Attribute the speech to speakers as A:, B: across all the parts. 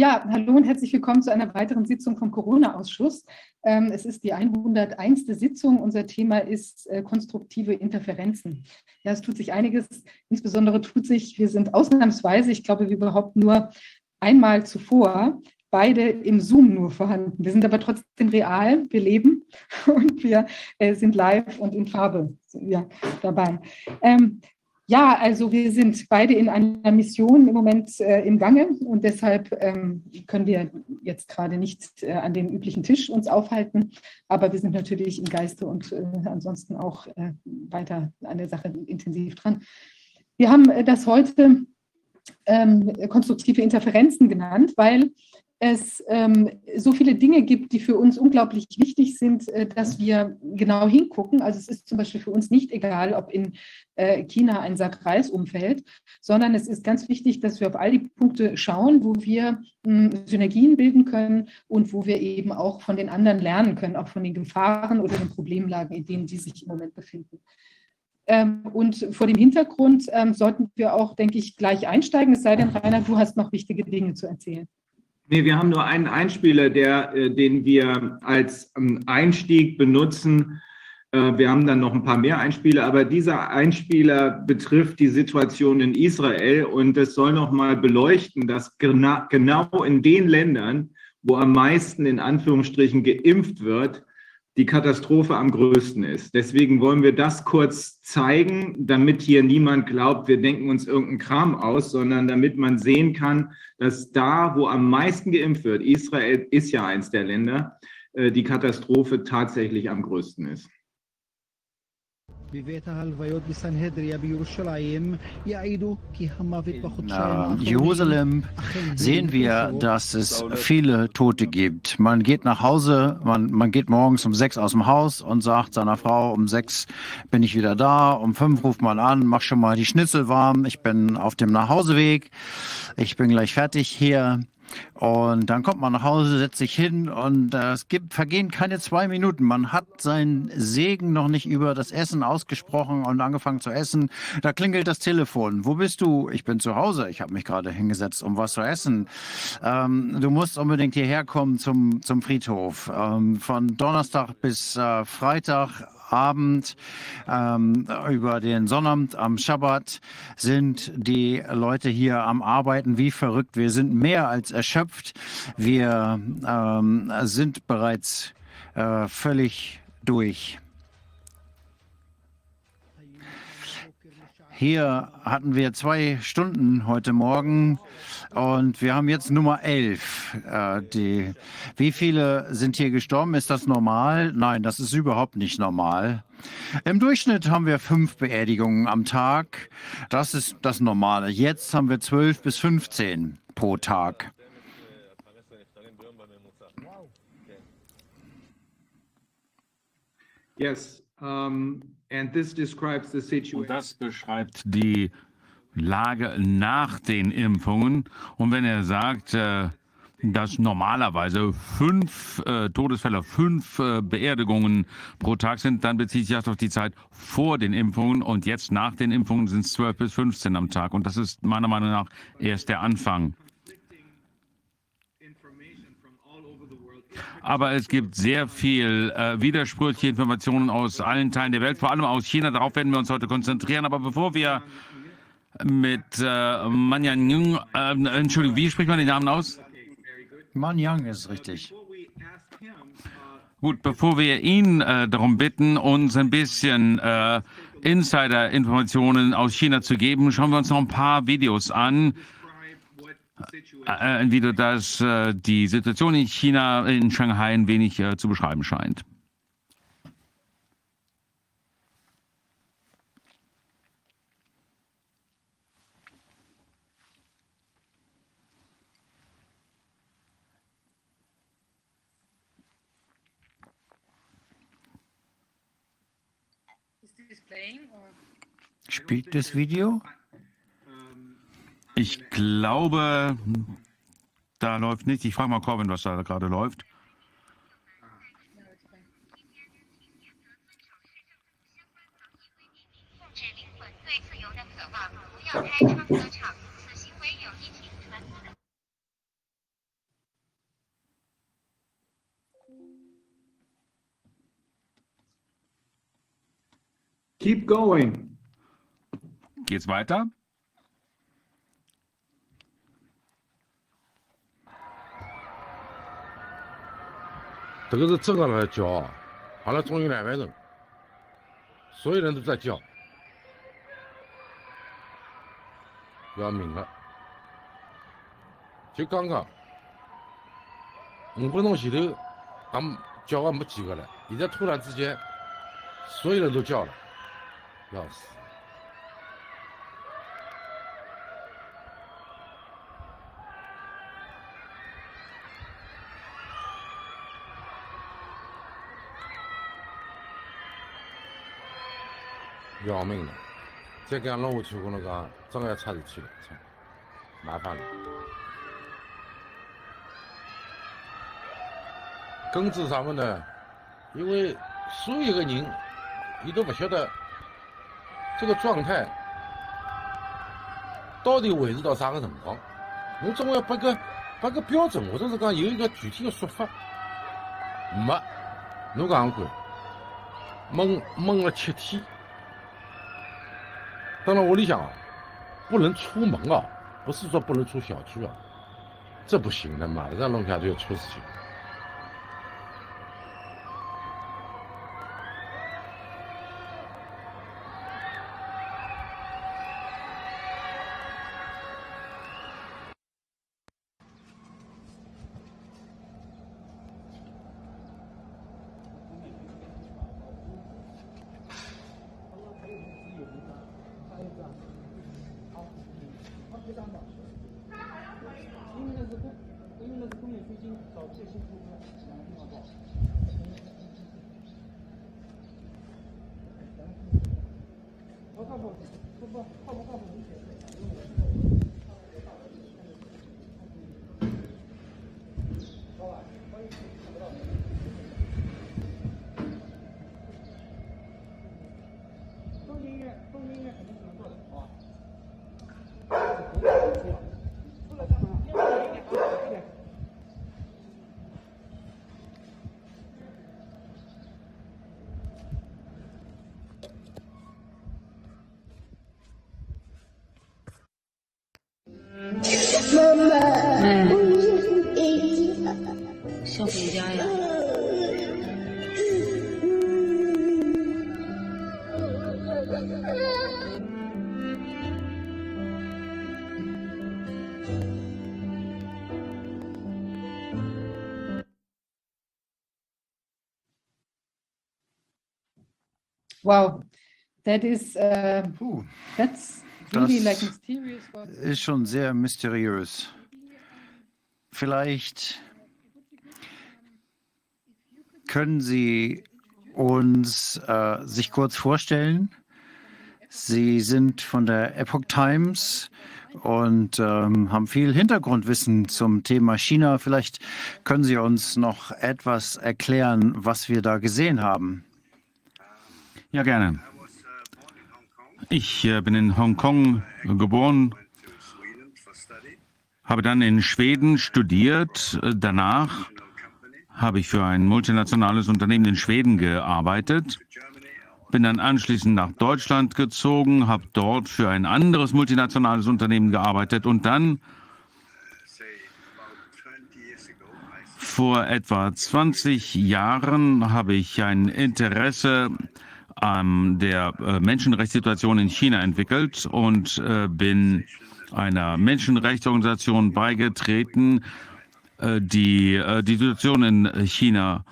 A: Ja, hallo und herzlich willkommen zu einer weiteren Sitzung vom Corona-Ausschuss. Ähm, es ist die 101. Sitzung. Unser Thema ist äh, konstruktive Interferenzen. Ja, es tut sich einiges. Insbesondere tut sich, wir sind ausnahmsweise, ich glaube, wie überhaupt nur einmal zuvor, beide im Zoom nur vorhanden. Wir sind aber trotzdem real, wir leben und wir äh, sind live und in Farbe ja, dabei. Ähm, ja, also wir sind beide in einer Mission im Moment äh, im Gange und deshalb ähm, können wir jetzt gerade nicht äh, an dem üblichen Tisch uns aufhalten, aber wir sind natürlich im Geiste und äh, ansonsten auch äh, weiter an der Sache intensiv dran. Wir haben äh, das heute ähm, konstruktive Interferenzen genannt, weil es ähm, so viele Dinge gibt, die für uns unglaublich wichtig sind, äh, dass wir genau hingucken. Also es ist zum Beispiel für uns nicht egal, ob in äh, China ein Sack Reis umfällt, sondern es ist ganz wichtig, dass wir auf all die Punkte schauen, wo wir mh, hm, Synergien bilden können und wo wir eben auch von den anderen lernen können, auch von den Gefahren oder den Problemlagen, in denen die sich im Moment befinden. Ähm, und vor dem Hintergrund ähm, sollten wir auch, denke ich, gleich einsteigen, es sei denn, Rainer, du hast noch wichtige Dinge zu erzählen.
B: Nee, wir haben nur einen Einspieler, der, äh, den wir als ähm, Einstieg benutzen. Äh, wir haben dann noch ein paar mehr Einspieler, aber dieser Einspieler betrifft die Situation in Israel und es soll nochmal beleuchten, dass genau in den Ländern, wo am meisten in Anführungsstrichen geimpft wird, die Katastrophe am größten ist. Deswegen wollen wir das kurz zeigen, damit hier niemand glaubt, wir denken uns irgendeinen Kram aus, sondern damit man sehen kann, dass da, wo am meisten geimpft wird, Israel ist ja eins der Länder, äh, die Katastrophe tatsächlich am größten ist. In
C: Jerusalem sehen wir, dass es viele Tote gibt. Man geht nach Hause, man, man geht morgens um sechs aus dem Haus und sagt seiner Frau, um sechs bin ich wieder da, um fünf ruft man an, mach schon mal die Schnitzel warm, ich bin auf dem Nachhauseweg, ich bin gleich fertig hier. Und dann kommt man nach Hause, setzt sich hin und äh, es gibt, vergehen keine zwei Minuten. Man hat seinen Segen noch nicht über das Essen ausgesprochen und angefangen zu essen. Da klingelt das Telefon. Wo bist du? Ich bin zu Hause. Ich habe mich gerade hingesetzt, um was zu essen. Ähm, du musst unbedingt hierher kommen zum, zum Friedhof. Ähm, von Donnerstag bis äh, Freitag Abend ähm, über den Sonnabend am Schabbat sind die Leute hier am Arbeiten wie verrückt. Wir sind mehr als erschöpft. Wir ähm, sind bereits äh, völlig durch. Hier hatten wir zwei Stunden heute Morgen und wir haben jetzt Nummer 11. Äh, die, wie viele sind hier gestorben? Ist das normal? Nein, das ist überhaupt nicht normal. Im Durchschnitt haben wir fünf Beerdigungen am Tag. Das ist das Normale. Jetzt haben wir zwölf bis 15 pro Tag.
B: Yes, um,
D: Und das beschreibt die Lage nach den Impfungen. Und wenn er sagt, äh, dass normalerweise fünf äh, Todesfälle, fünf äh, Beerdigungen pro Tag sind, dann bezieht sich das auf die Zeit vor den Impfungen und jetzt nach den Impfungen sind es zwölf bis 15 am Tag. Und das ist meiner Meinung nach erst der Anfang. Aber es gibt sehr viel äh, widersprüchliche Informationen aus allen Teilen der Welt, vor allem aus China. Darauf werden wir uns heute konzentrieren. Aber bevor wir mit äh, Manyan Jung, äh, Entschuldigung, wie spricht man den Namen aus?
C: Manyang ist richtig.
D: Gut, bevor wir ihn äh, darum bitten, uns ein bisschen äh, Insider-Informationen aus China zu geben, schauen wir uns noch ein paar Videos an. Äh, ein Video, das äh, die Situation in China, in Shanghai ein wenig äh, zu beschreiben scheint.
C: Spielt das Video?
D: Ich glaube, da läuft nichts. Ich frage mal Corbin, was da gerade läuft.
B: Keep going.
D: Geht's weiter?
E: 这个是真的来叫啊，好了，终于两万人，所有人都在叫，要命了！就刚刚五分钟前头，俺们叫的没几个了，现在突然之间，所有人都叫了，要死！要命了！再这样弄下去，我跟侬讲，真的要出事体了，操，麻烦了。根治啥么呢？因为所有个人，伊都不晓得这个状态到底维持到啥个辰光。侬总要拨个拨个标准，或者是讲有一个具体的说法。没，侬讲看，闷闷了七天。当然，屋里向啊，不能出门啊，不是说不能出小区啊，这不行的，嘛，这样弄下就出事情。
A: Wow, that is, uh,
C: Puh,
A: that's really
C: Das
A: like mysterious.
C: ist schon sehr mysteriös. Vielleicht können Sie uns äh, sich kurz vorstellen. Sie sind von der Epoch Times und ähm, haben viel Hintergrundwissen zum Thema China. Vielleicht können Sie uns noch etwas erklären, was wir da gesehen haben.
D: Ja, gerne. Ich äh, bin in Hongkong geboren, habe dann in Schweden studiert. Danach habe ich für ein multinationales Unternehmen in Schweden gearbeitet. Bin dann anschließend nach Deutschland gezogen, habe dort für ein anderes multinationales Unternehmen gearbeitet und dann vor etwa 20 Jahren habe ich ein Interesse an der äh, Menschenrechtssituation in China entwickelt und äh, bin einer Menschenrechtsorganisation beigetreten, äh, die äh, die Situation in China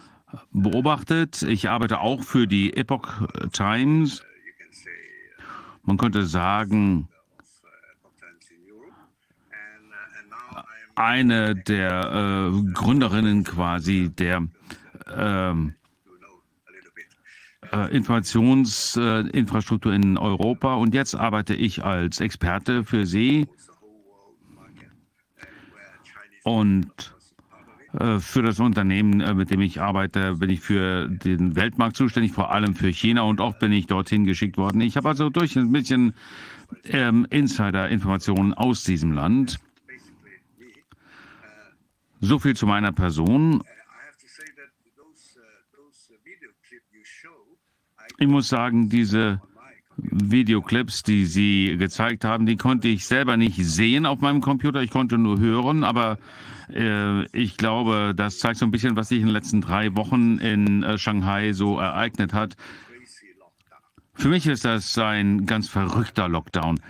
D: beobachtet. Ich arbeite auch für die Epoch Times. Man könnte sagen, eine der äh, Gründerinnen quasi der ähm, äh, Informationsinfrastruktur in Europa. Und jetzt arbeite ich als Experte für sie und äh, für das Unternehmen, äh, mit dem ich arbeite, bin ich für den Weltmarkt zuständig, vor allem für China und oft bin ich dorthin geschickt worden. Ich habe also durch ein bisschen ähm, Insider-Informationen aus diesem Land. So viel zu meiner Person. Ich muss sagen, diese Videoclips, die Sie gezeigt haben, die konnte ich selber nicht sehen auf meinem Computer. Ich konnte nur hören, aber äh, ich glaube, das zeigt so ein bisschen, was sich in den letzten drei Wochen in äh, Shanghai so ereignet hat. Für mich ist das ein ganz verrückter Lockdown.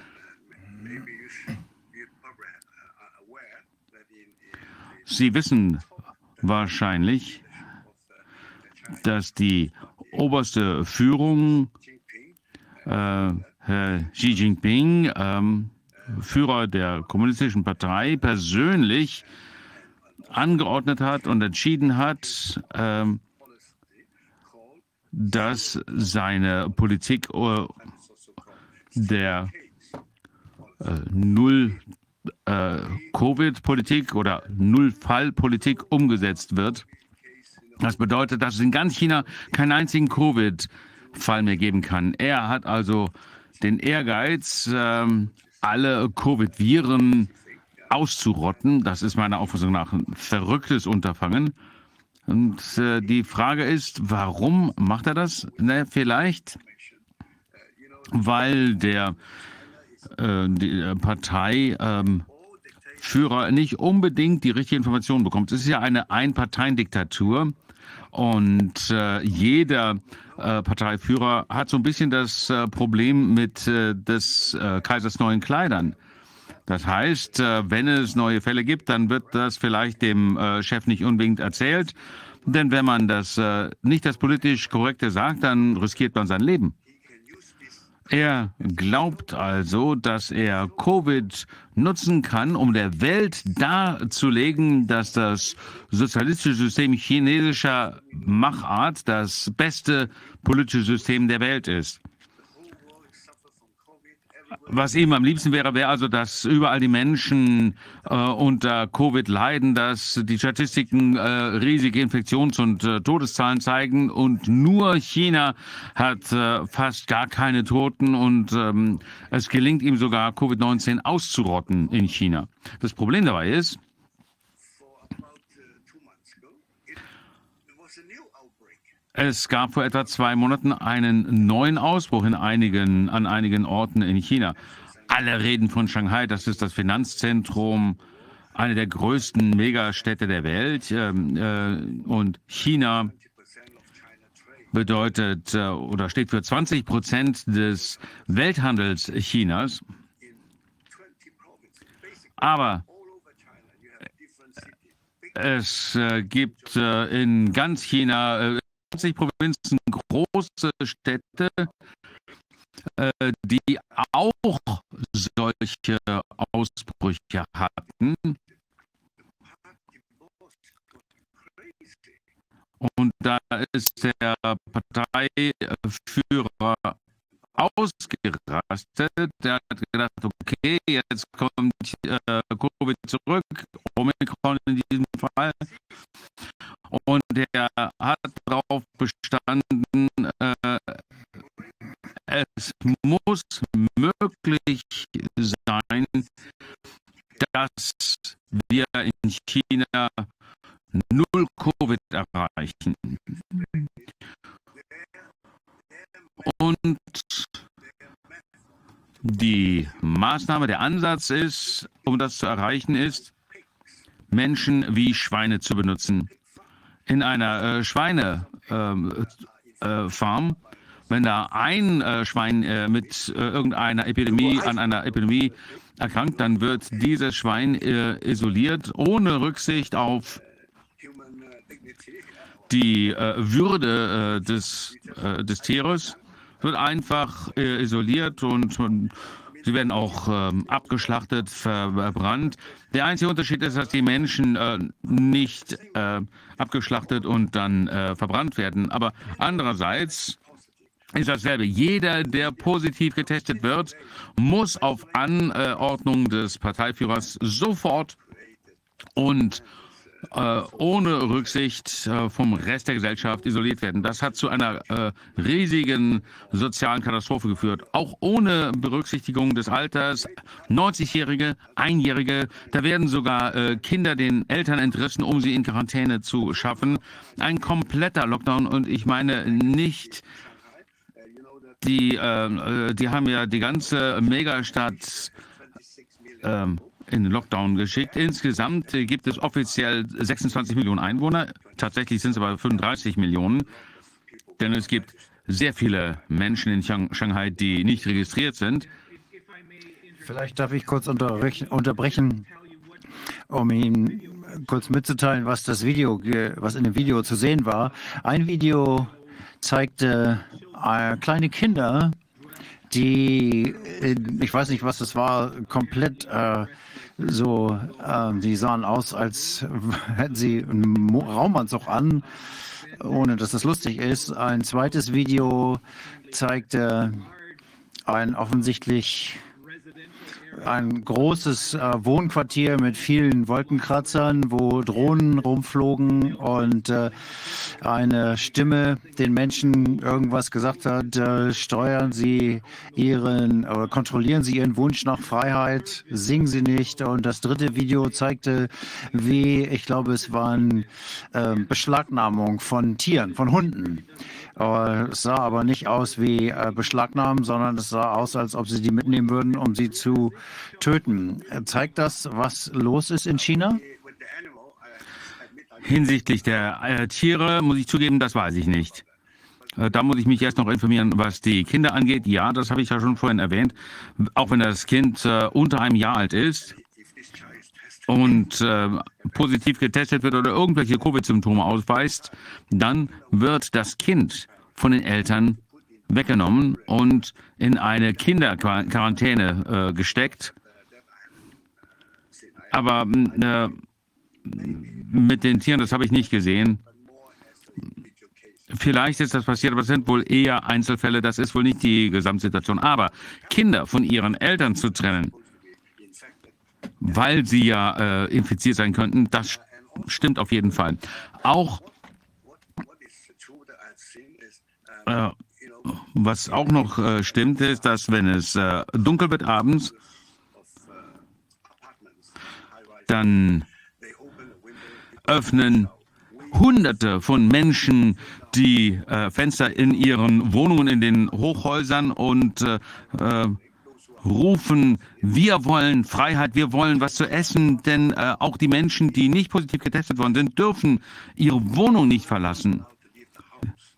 D: Sie wissen wahrscheinlich, dass die oberste Führung, äh, Herr Xi Jinping, ähm, Führer der Kommunistischen Partei, persönlich angeordnet hat und entschieden hat, ähm, dass seine Politik äh, der äh, Null äh, Covid-Politik oder Null-Fall-Politik umgesetzt wird. Das bedeutet, dass es in ganz China keinen einzigen Covid-Fall mehr geben kann. Er hat also den Ehrgeiz, ähm, alle Covid-Viren auszurotten. Das ist meiner Auffassung nach ein verrücktes Unterfangen. Und äh, die Frage ist, warum macht er das? Ne, vielleicht, weil der äh, äh, Partei ähm, nicht unbedingt die richtige Information bekommt. Es ist ja eine Einparteiendiktatur und äh, jeder äh, Parteiführer hat so ein bisschen das äh, Problem mit äh, des äh, Kaisers neuen Kleidern. Das heißt, äh, wenn es neue Fälle gibt, dann wird das vielleicht dem äh, Chef nicht unbedingt erzählt. Denn wenn man das äh, nicht das politisch Korrekte sagt, dann riskiert man sein Leben. Er glaubt also, dass er Covid nutzen kann, um der Welt darzulegen, dass das sozialistische System chinesischer Machart das beste politische System der Welt ist. Was ihm am liebsten wäre, wäre also, dass überall die Menschen äh, unter Covid leiden, dass die Statistiken äh, riesige Infektions- und äh, Todeszahlen zeigen und nur China hat äh, fast gar keine Toten und ähm, es gelingt ihm sogar, Covid-19 auszurotten in China. Das Problem dabei ist, Es gab vor etwa zwei Monaten einen neuen Ausbruch in einigen, an einigen Orten in China. Alle reden von Shanghai, das ist das Finanzzentrum, eine der größten Megastädte der Welt. Ähm, äh, und China bedeutet äh, oder steht für 20 Prozent des Welthandels Chinas. Aber es äh, gibt in ganz China 20 Provinzen große Städte, äh, die auch solche Ausbrüche hatten. Und da ist der Parteiführer ausgerastet. Der hat gedacht, okay, jetzt kommt äh, Covid zurück, Omikron in diesem Fall. Und der hat darauf bestanden, äh, es muss möglich sein, dass wir in China null Covid erreichen. Und die Maßnahme, der Ansatz ist, um das zu erreichen, ist, Menschen wie Schweine zu benutzen. In einer äh, Schweinefarm, ähm, äh, wenn da ein äh, Schwein äh, mit äh, irgendeiner Epidemie an einer Epidemie erkrankt, dann wird dieses Schwein äh, isoliert ohne Rücksicht auf die Würde des, des Tieres, wird einfach isoliert und, und Sie werden auch ähm, abgeschlachtet, verbrannt. Der einzige Unterschied ist, dass die Menschen äh, nicht äh, abgeschlachtet und dann äh, verbrannt werden. Aber andererseits ist dasselbe. Jeder, der positiv getestet wird, muss auf Anordnung des Parteiführers sofort und äh, ohne Rücksicht äh, vom Rest der Gesellschaft isoliert werden. Das hat zu einer äh, riesigen sozialen Katastrophe geführt, auch ohne Berücksichtigung des Alters. 90-Jährige, Einjährige, da werden sogar äh, Kinder den Eltern entrissen, um sie in Quarantäne zu schaffen. Ein kompletter Lockdown und ich meine nicht die, äh, die haben ja die ganze Megastadt ähm, in den Lockdown geschickt. Insgesamt äh, gibt es offiziell 26 Millionen Einwohner. Tatsächlich sind es aber 35 Millionen, denn es gibt sehr viele Menschen in Shanghai, die nicht registriert sind.
C: Vielleicht darf ich kurz unterbrechen, um Ihnen kurz mitzuteilen, was das Video, was in dem Video zu sehen war. Ein Video zeigte äh, kleine Kinder, die, ich weiß nicht, was das war, komplett äh, so, äh, die sahen aus, als hätten sie einen Raumanzug an, ohne dass das lustig ist. Ein zweites Video zeigte ein offensichtlich ein großes äh, Wohnquartier mit vielen Wolkenkratzern, wo Drohnen rumflogen und äh, eine Stimme den Menschen irgendwas gesagt hat, äh, steuern Sie Ihren, oder kontrollieren Sie Ihren Wunsch nach Freiheit, singen Sie nicht. Und das dritte Video zeigte, wie, ich glaube, es waren ähm, Beschlagnahmung von Tieren, von Hunden. Es sah aber nicht aus wie äh, Beschlagnahmen, sondern es sah aus, als ob sie die mitnehmen würden, um sie zu töten. Zeigt das, was los ist in China?
D: Hinsichtlich der äh, Tiere muss ich zugeben, das weiß ich nicht. Äh, da muss ich mich erst noch informieren, was die Kinder angeht. Ja, das habe ich ja schon vorhin erwähnt. Auch wenn das Kind äh, unter einem Jahr alt ist und äh, positiv getestet wird oder irgendwelche Covid-Symptome ausweist, dann wird das Kind von den Eltern weggenommen und in eine Kinderquarantäne äh, gesteckt. Aber äh, mit den Tieren, das habe ich nicht gesehen. Vielleicht ist das passiert, aber es sind wohl eher Einzelfälle. Das ist wohl nicht die Gesamtsituation. Aber Kinder von ihren Eltern zu trennen, weil sie ja äh, infiziert sein könnten, das stimmt auf jeden Fall. Auch äh, was auch noch äh, stimmt, ist, dass wenn es äh, dunkel wird abends, dann öffnen Hunderte von Menschen die äh, Fenster in ihren Wohnungen, in den Hochhäusern und äh, rufen, wir wollen Freiheit, wir wollen was zu essen, denn äh, auch die Menschen, die nicht positiv getestet worden sind, dürfen ihre Wohnung nicht verlassen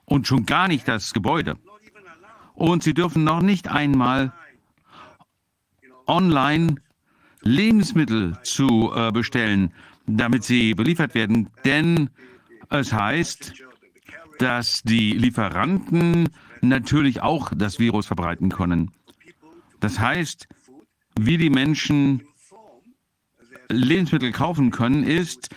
D: und schon gar nicht das Gebäude. Und sie dürfen noch nicht einmal online Lebensmittel zu äh, bestellen, damit sie beliefert werden. Denn es heißt, dass die Lieferanten natürlich auch das Virus verbreiten können. Das heißt, wie die Menschen Lebensmittel kaufen können, ist,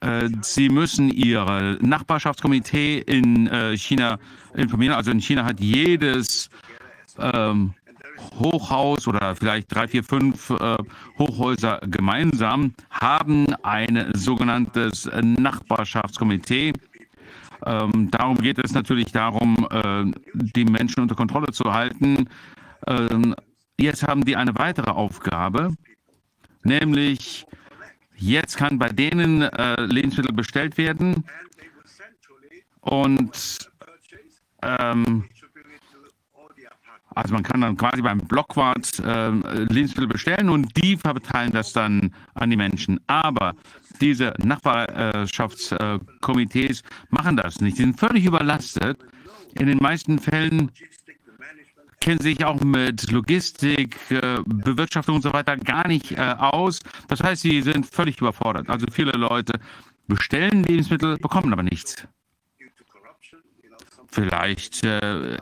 D: äh, sie müssen ihre Nachbarschaftskomitee in äh, China informieren. Also in China hat jedes ähm, Hochhaus oder vielleicht drei, vier, fünf äh, Hochhäuser gemeinsam haben ein sogenanntes Nachbarschaftskomitee. Ähm, darum geht es natürlich darum, äh, die Menschen unter Kontrolle zu halten. Ähm, jetzt haben die eine weitere Aufgabe, nämlich jetzt kann bei denen äh, Lebensmittel bestellt werden und ähm, also man kann dann quasi beim Blockwart äh, Lebensmittel bestellen und die verteilen das dann an die Menschen. Aber diese Nachbarschaftskomitees machen das nicht. Sie sind völlig überlastet. In den meisten Fällen kennen sich auch mit Logistik, äh, Bewirtschaftung und so weiter gar nicht äh, aus. Das heißt, sie sind völlig überfordert. Also viele Leute bestellen Lebensmittel, bekommen aber nichts. Vielleicht äh,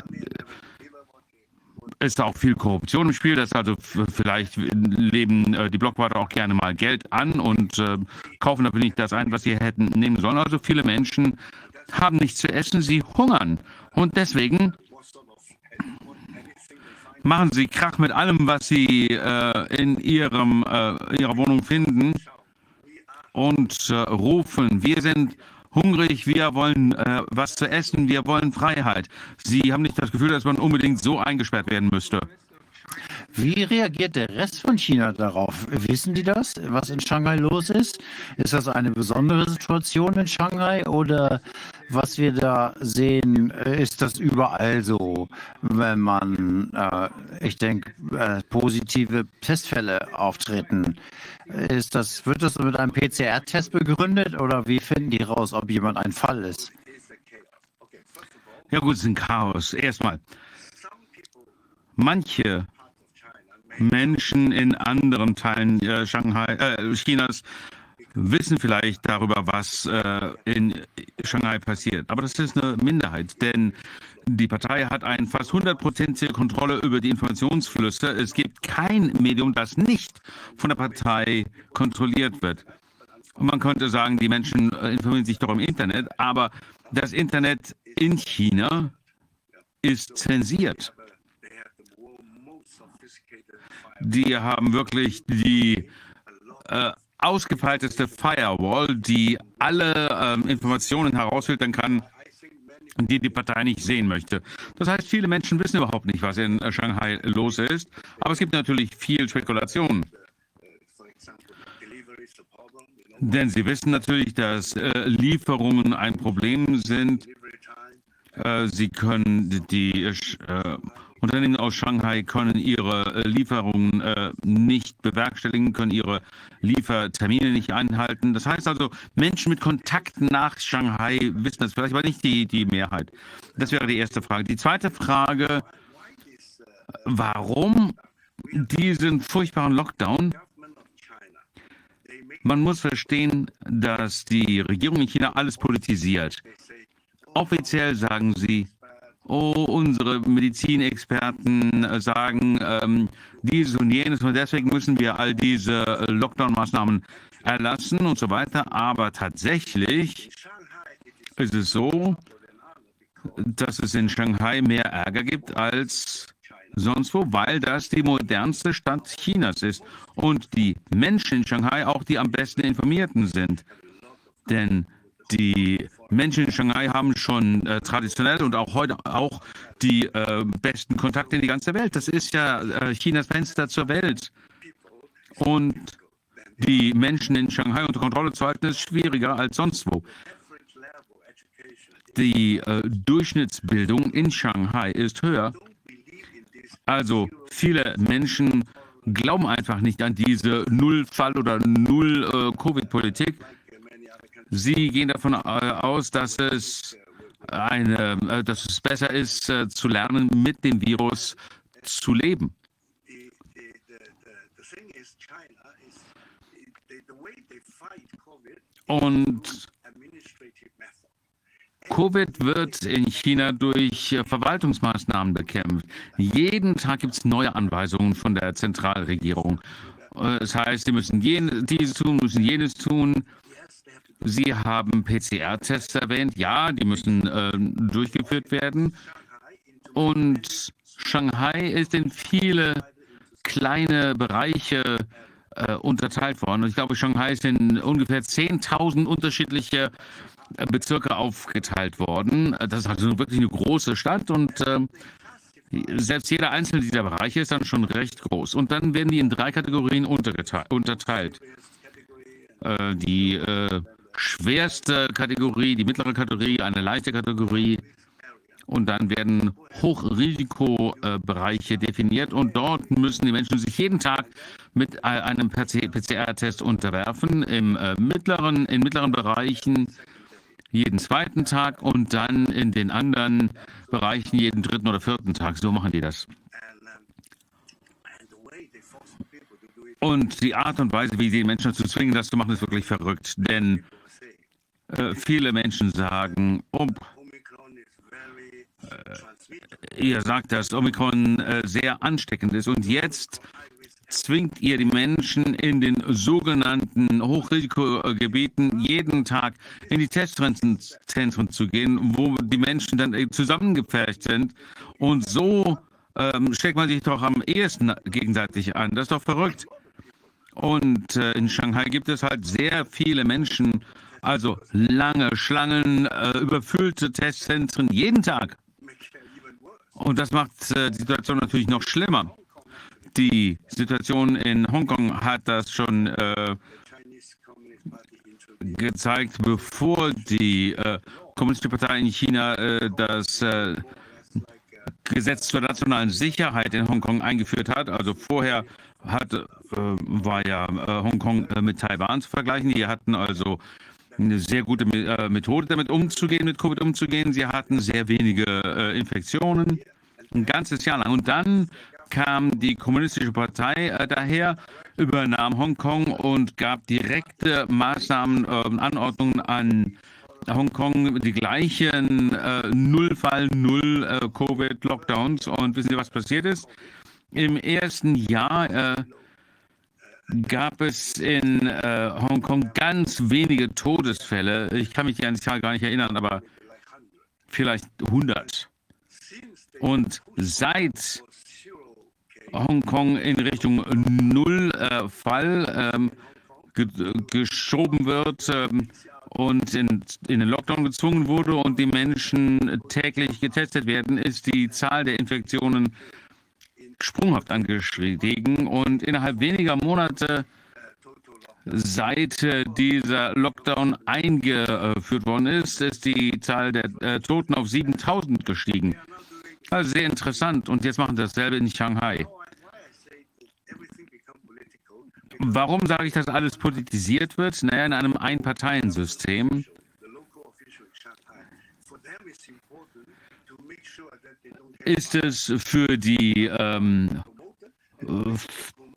D: ist auch viel Korruption im Spiel. Das also vielleicht leben äh, die Blockwarter auch gerne mal Geld an und äh, kaufen dafür nicht das ein, was sie hätten nehmen sollen. Also viele Menschen haben nichts zu essen, sie hungern. Und deswegen machen sie Krach mit allem, was sie äh, in ihrem, äh, ihrer Wohnung finden und äh, rufen, wir sind hungrig, wir wollen äh, was zu essen, wir wollen Freiheit. Sie haben nicht das Gefühl, dass man unbedingt so eingesperrt werden müsste.
C: Wie reagiert der Rest von China darauf? Wissen die das, was in Shanghai los ist? Ist das eine besondere Situation in Shanghai oder was wir da sehen, äh, ist das überall so, wenn man, äh, ich denke, äh, positive Testfälle auftreten? Ist das, wird das mit einem PCR-Test begründet oder wie finden die raus, ob jemand ein Fall ist?
D: Ja gut, es ist ein Chaos. Erstmal, manche Menschen in anderen Teilen äh, Shanghai, äh, Chinas wissen vielleicht darüber, was äh, in Shanghai passiert. Aber das ist eine Minderheit, denn die Partei hat eine fast hundertprozentige Kontrolle über die Informationsflüsse. Es gibt kein Medium, das nicht von der Partei kontrolliert wird. Und man könnte sagen, die Menschen äh, informieren sich doch im Internet, aber das Internet in China ist zensiert. Die haben wirklich die äh, ausgefeilteste Firewall, die alle ähm, Informationen herausfiltern kann, die die Partei nicht sehen möchte. Das heißt, viele Menschen wissen überhaupt nicht, was in äh, Shanghai los ist. Aber es gibt natürlich viel Spekulation. Denn sie wissen natürlich, dass äh, Lieferungen ein Problem sind. Äh, sie können die äh, Unternehmen aus Shanghai können ihre äh, Lieferungen äh, nicht bewerkstelligen, können ihre Liefertermine nicht einhalten. Das heißt also, Menschen mit Kontakten nach Shanghai wissen das vielleicht, aber nicht die, die Mehrheit. Das wäre die erste Frage. Die zweite Frage, warum diesen furchtbaren Lockdown? Man muss verstehen, dass die Regierung in China alles politisiert. Offiziell sagen sie, oh, unsere Medizinexperten sagen ähm, dieses und jenes und deswegen müssen wir all diese Lockdown-Maßnahmen erlassen und so weiter. Aber tatsächlich ist es so, dass es in Shanghai mehr Ärger gibt als sonst wo, weil das die modernste Stadt Chinas ist und die Menschen in Shanghai auch die am besten informierten sind. Denn die Menschen in Shanghai haben schon äh, traditionell und auch heute auch die äh, besten Kontakte in die ganze Welt. Das ist ja äh, Chinas Fenster zur Welt. Und die Menschen in Shanghai unter Kontrolle zu halten, ist schwieriger als sonst wo. Die äh, Durchschnittsbildung in Shanghai ist höher. Also viele Menschen glauben einfach nicht an diese Null-Fall- oder Null-Covid-Politik. Sie gehen davon äh, aus, dass es, eine, äh, dass es besser ist, äh, zu lernen, mit dem Virus zu leben. Und Covid wird in China durch Verwaltungsmaßnahmen bekämpft. Jeden Tag gibt es neue Anweisungen von der Zentralregierung. Das heißt, sie müssen dieses tun, müssen jenes tun. Sie haben PCR-Tests erwähnt. Ja, die müssen äh, durchgeführt werden. Und Shanghai ist in viele kleine Bereiche äh, unterteilt worden. Ich glaube, Shanghai ist in ungefähr 10.000 unterschiedliche äh, Bezirke aufgeteilt worden. Das ist also wirklich eine große Stadt und äh, selbst jeder einzelne dieser Bereiche ist dann schon recht groß. Und dann werden die in drei Kategorien unterteilt. Äh, die äh, schwerste Kategorie, die mittlere Kategorie, eine leichte Kategorie. Und dann werden Hochrisikobereiche definiert und dort müssen die Menschen sich jeden Tag mit einem PCR-Test unterwerfen. Im äh, mittleren, in mittleren Bereichen jeden zweiten Tag und dann in den anderen Bereichen jeden dritten oder vierten Tag. So machen die das. Und die Art und Weise, wie sie die Menschen dazu zwingen, das zu machen, ist wirklich verrückt. Denn äh, viele Menschen sagen, oh, äh, ihr sagt, dass Omikron äh, sehr ansteckend ist und jetzt zwingt ihr die Menschen in den sogenannten Hochrisikogebieten jeden Tag in die Testzentren zu gehen, wo die Menschen dann äh, zusammengepfercht sind. Und so ähm, steckt man sich doch am ehesten gegenseitig an. Das ist doch verrückt. Und äh, in Shanghai gibt es halt sehr viele Menschen, also lange Schlangen, äh, überfüllte Testzentren jeden Tag. Und das macht äh, die Situation natürlich noch schlimmer. Die Situation in Hongkong hat das schon äh, gezeigt, bevor die äh, Kommunistische Partei in China äh, das äh, Gesetz zur nationalen Sicherheit in Hongkong eingeführt hat. Also vorher hat, äh, war ja äh, Hongkong äh, mit Taiwan zu vergleichen. Die hatten also eine sehr gute äh, Methode, damit umzugehen, mit Covid umzugehen. Sie hatten sehr wenige äh, Infektionen, ein ganzes Jahr lang. Und dann kam die Kommunistische Partei äh, daher, übernahm Hongkong und gab direkte Maßnahmen, äh, Anordnungen an Hongkong, die gleichen Nullfall, Null Covid-Lockdowns. Und wissen Sie, was passiert ist? Im ersten Jahr gab es in äh, Hongkong ganz wenige Todesfälle. Ich kann mich an die Zahl gar nicht erinnern, aber vielleicht 100. Und seit Hongkong in Richtung Null-Fall ähm, ge geschoben wird ähm, und in, in den Lockdown gezwungen wurde und die Menschen täglich getestet werden, ist die Zahl der Infektionen sprunghaft angestiegen und innerhalb weniger Monate seit äh, dieser Lockdown eingeführt worden ist, ist die Zahl der äh, Toten auf 7000 gestiegen. Also sehr interessant. Und jetzt machen dasselbe in Shanghai. Warum sage ich, dass alles politisiert wird? Naja, in einem Einparteiensystem ist es für die ähm,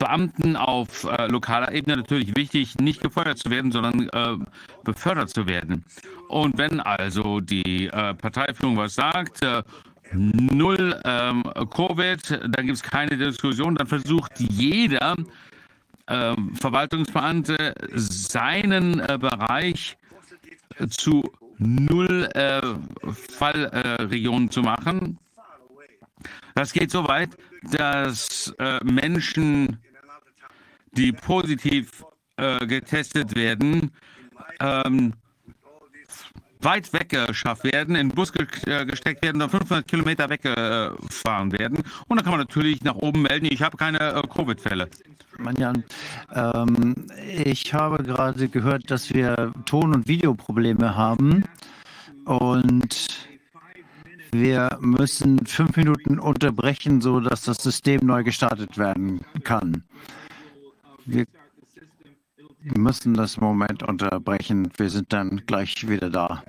D: Beamten auf äh, lokaler Ebene natürlich wichtig, nicht gefeuert zu werden, sondern äh, befördert zu werden. Und wenn also die äh, Parteiführung was sagt, äh, null ähm, Covid, dann gibt es keine Diskussion, dann versucht jeder äh, Verwaltungsbeamte seinen äh, Bereich zu null Fallregionen zu machen. Das geht so weit, dass äh, Menschen, die positiv äh, getestet werden, ähm, weit weggeschafft werden, in Bus äh, gesteckt werden und 500 Kilometer weggefahren werden. Und dann kann man natürlich nach oben melden, ich habe keine äh, Covid-Fälle.
C: Manjan, ähm, ich habe gerade gehört, dass wir Ton- und Videoprobleme haben und wir müssen fünf Minuten unterbrechen, sodass das System neu gestartet werden kann. Wir müssen das Moment unterbrechen. Wir sind dann gleich wieder da.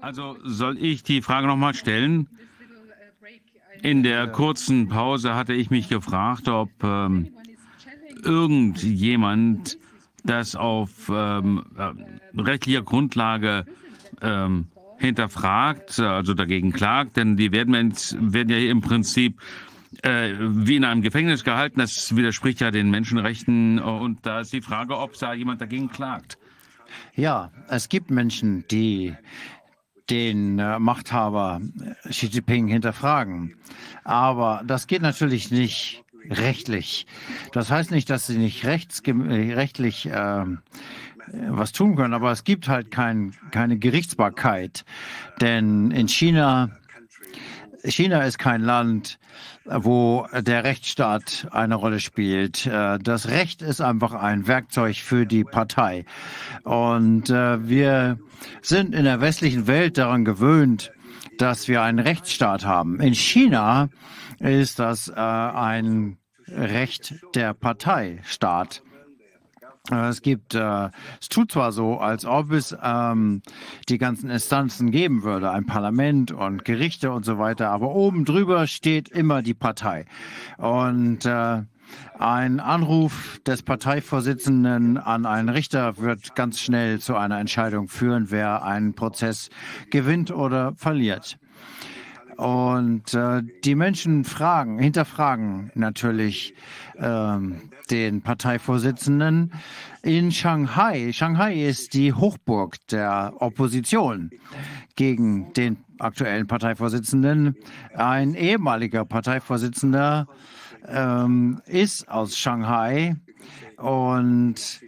D: Also soll ich die Frage nochmal stellen? In der kurzen Pause hatte ich mich gefragt, ob ähm, irgendjemand das auf ähm, äh, rechtlicher Grundlage ähm, hinterfragt, also dagegen klagt, denn die werden, werden ja im Prinzip äh, wie in einem Gefängnis gehalten. Das widerspricht ja den Menschenrechten. Und da ist die Frage, ob da jemand dagegen klagt.
C: Ja, es gibt Menschen, die den äh, Machthaber Xi Jinping hinterfragen. Aber das geht natürlich nicht rechtlich. Das heißt nicht, dass sie nicht rechtlich äh, was tun können, aber es gibt halt kein, keine Gerichtsbarkeit. Denn in China, China ist kein Land, wo der Rechtsstaat eine Rolle spielt. Äh, das Recht ist einfach ein Werkzeug für die Partei. Und äh, wir sind in der westlichen Welt daran gewöhnt, dass wir einen Rechtsstaat haben. In China ist das äh, ein Recht der Parteistaat. Äh, es gibt, äh, es tut zwar so, als ob es ähm, die ganzen Instanzen geben würde, ein Parlament und Gerichte und so weiter, aber oben drüber steht immer die Partei. Und äh, ein Anruf des Parteivorsitzenden an einen Richter wird ganz schnell zu einer Entscheidung führen, wer einen Prozess gewinnt oder verliert. Und äh, die Menschen fragen, hinterfragen natürlich ähm, den Parteivorsitzenden in Shanghai. Shanghai ist die Hochburg der Opposition gegen den aktuellen Parteivorsitzenden. Ein ehemaliger Parteivorsitzender ähm, ist aus Shanghai und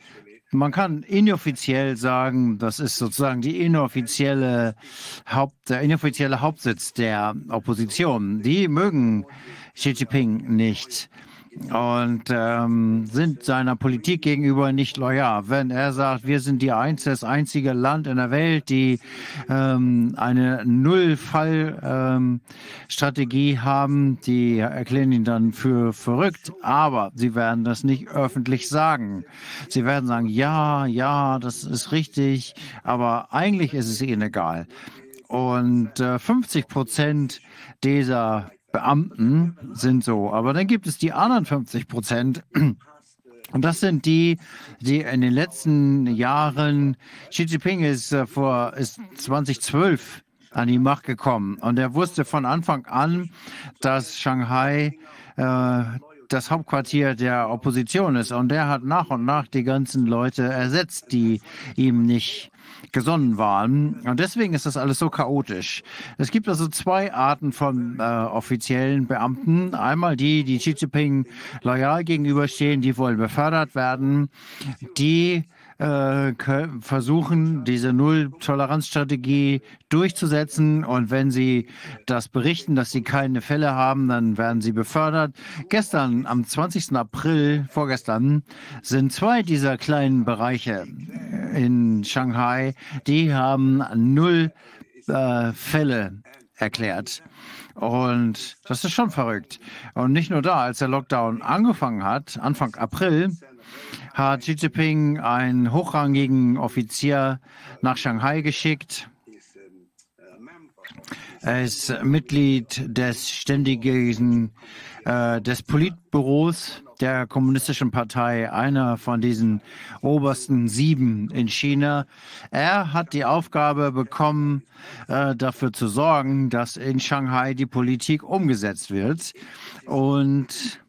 C: Man kann inoffiziell sagen, das ist sozusagen die inoffizielle Haupt, der inoffizielle Hauptsitz der Opposition. Die mögen Xi Jinping nicht und ähm, sind seiner Politik gegenüber nicht loyal. Wenn er sagt, wir sind die einz das einzige Land in der Welt, die ähm, eine Nullfall-Strategie ähm, haben, die erklären ihn dann für verrückt, aber sie werden das nicht öffentlich sagen. Sie werden sagen, ja, ja, das ist richtig, aber eigentlich ist es ihnen egal. Und äh, 50 Prozent dieser Beamten sind so. Aber dann gibt es die anderen 50 Prozent. Und das sind die, die in den letzten Jahren, Xi Jinping ist äh, vor ist 2012 an die Macht gekommen und er wusste von Anfang an, dass Shanghai äh, das Hauptquartier der Opposition ist. Und er hat nach und nach die ganzen Leute ersetzt, die ihm nicht gesonnen waren. Und deswegen ist das alles so chaotisch. Es gibt also zwei Arten von äh, offiziellen Beamten. Einmal die, die Xi Jinping loyal gegenüberstehen, die wollen befördert werden. Die versuchen, diese Null-Toleranz-Strategie durchzusetzen. Und wenn sie das berichten, dass sie keine Fälle haben, dann werden sie befördert. Gestern, am 20. April, vorgestern, sind zwei dieser kleinen Bereiche in Shanghai, die haben null äh, Fälle erklärt. Und das ist schon verrückt. Und nicht nur da, als der Lockdown angefangen hat, Anfang April, hat Xi Jinping einen hochrangigen Offizier nach Shanghai geschickt. Er ist Mitglied des ständigen äh, des Politbüros der Kommunistischen Partei, einer von diesen obersten sieben in China. Er hat die Aufgabe bekommen, äh, dafür zu sorgen, dass in Shanghai die Politik umgesetzt wird. Und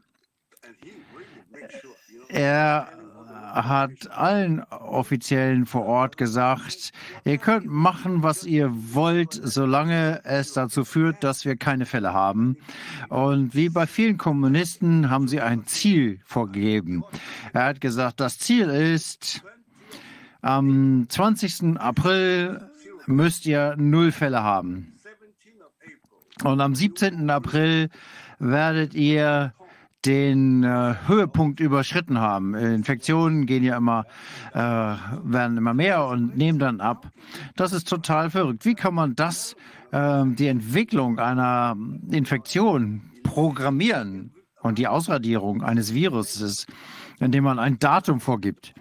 C: er hat allen Offiziellen vor Ort gesagt, ihr könnt machen, was ihr wollt, solange es dazu führt, dass wir keine Fälle haben. Und wie bei vielen Kommunisten haben sie ein Ziel vorgegeben. Er hat gesagt, das Ziel ist, am 20. April müsst ihr null Fälle haben. Und am 17. April werdet ihr den äh, Höhepunkt überschritten haben. Infektionen gehen ja immer, äh, werden immer mehr und nehmen dann ab. Das ist total verrückt. Wie kann man das, äh, die Entwicklung einer Infektion programmieren und die Ausradierung eines Viruses? Indem man ein Datum vorgibt.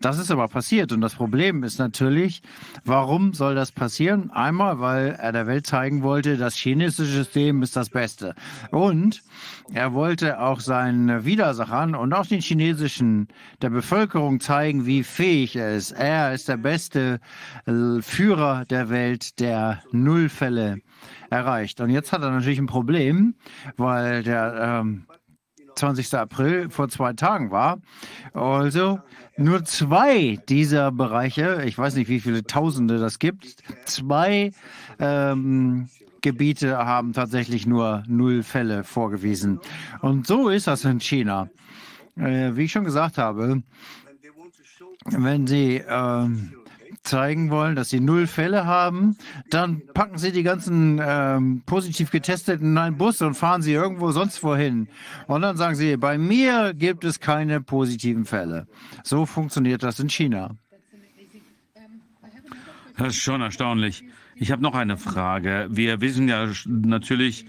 C: Das ist aber passiert und das Problem ist natürlich, warum soll das passieren? Einmal, weil er der Welt zeigen wollte, das chinesische System ist das Beste. Und er wollte auch seinen Widersachern und auch den chinesischen, der Bevölkerung zeigen, wie fähig er ist. Er ist der beste äh, Führer der Welt, der Nullfälle erreicht. Und jetzt hat er natürlich ein Problem, weil der ähm, 20. April vor zwei Tagen war. Also nur zwei dieser Bereiche, ich weiß nicht, wie viele Tausende das gibt, zwei ähm, Gebiete haben tatsächlich nur null Fälle vorgewiesen. Und so ist das in China. Äh, wie ich schon gesagt habe, wenn Sie ähm, zeigen wollen, dass sie null Fälle haben, dann packen sie die ganzen ähm, positiv getesteten in einen Bus und fahren sie irgendwo sonst wohin. Und dann sagen sie, bei mir gibt es keine positiven Fälle. So funktioniert das in China.
D: Das ist schon erstaunlich. Ich habe noch eine Frage. Wir wissen ja natürlich,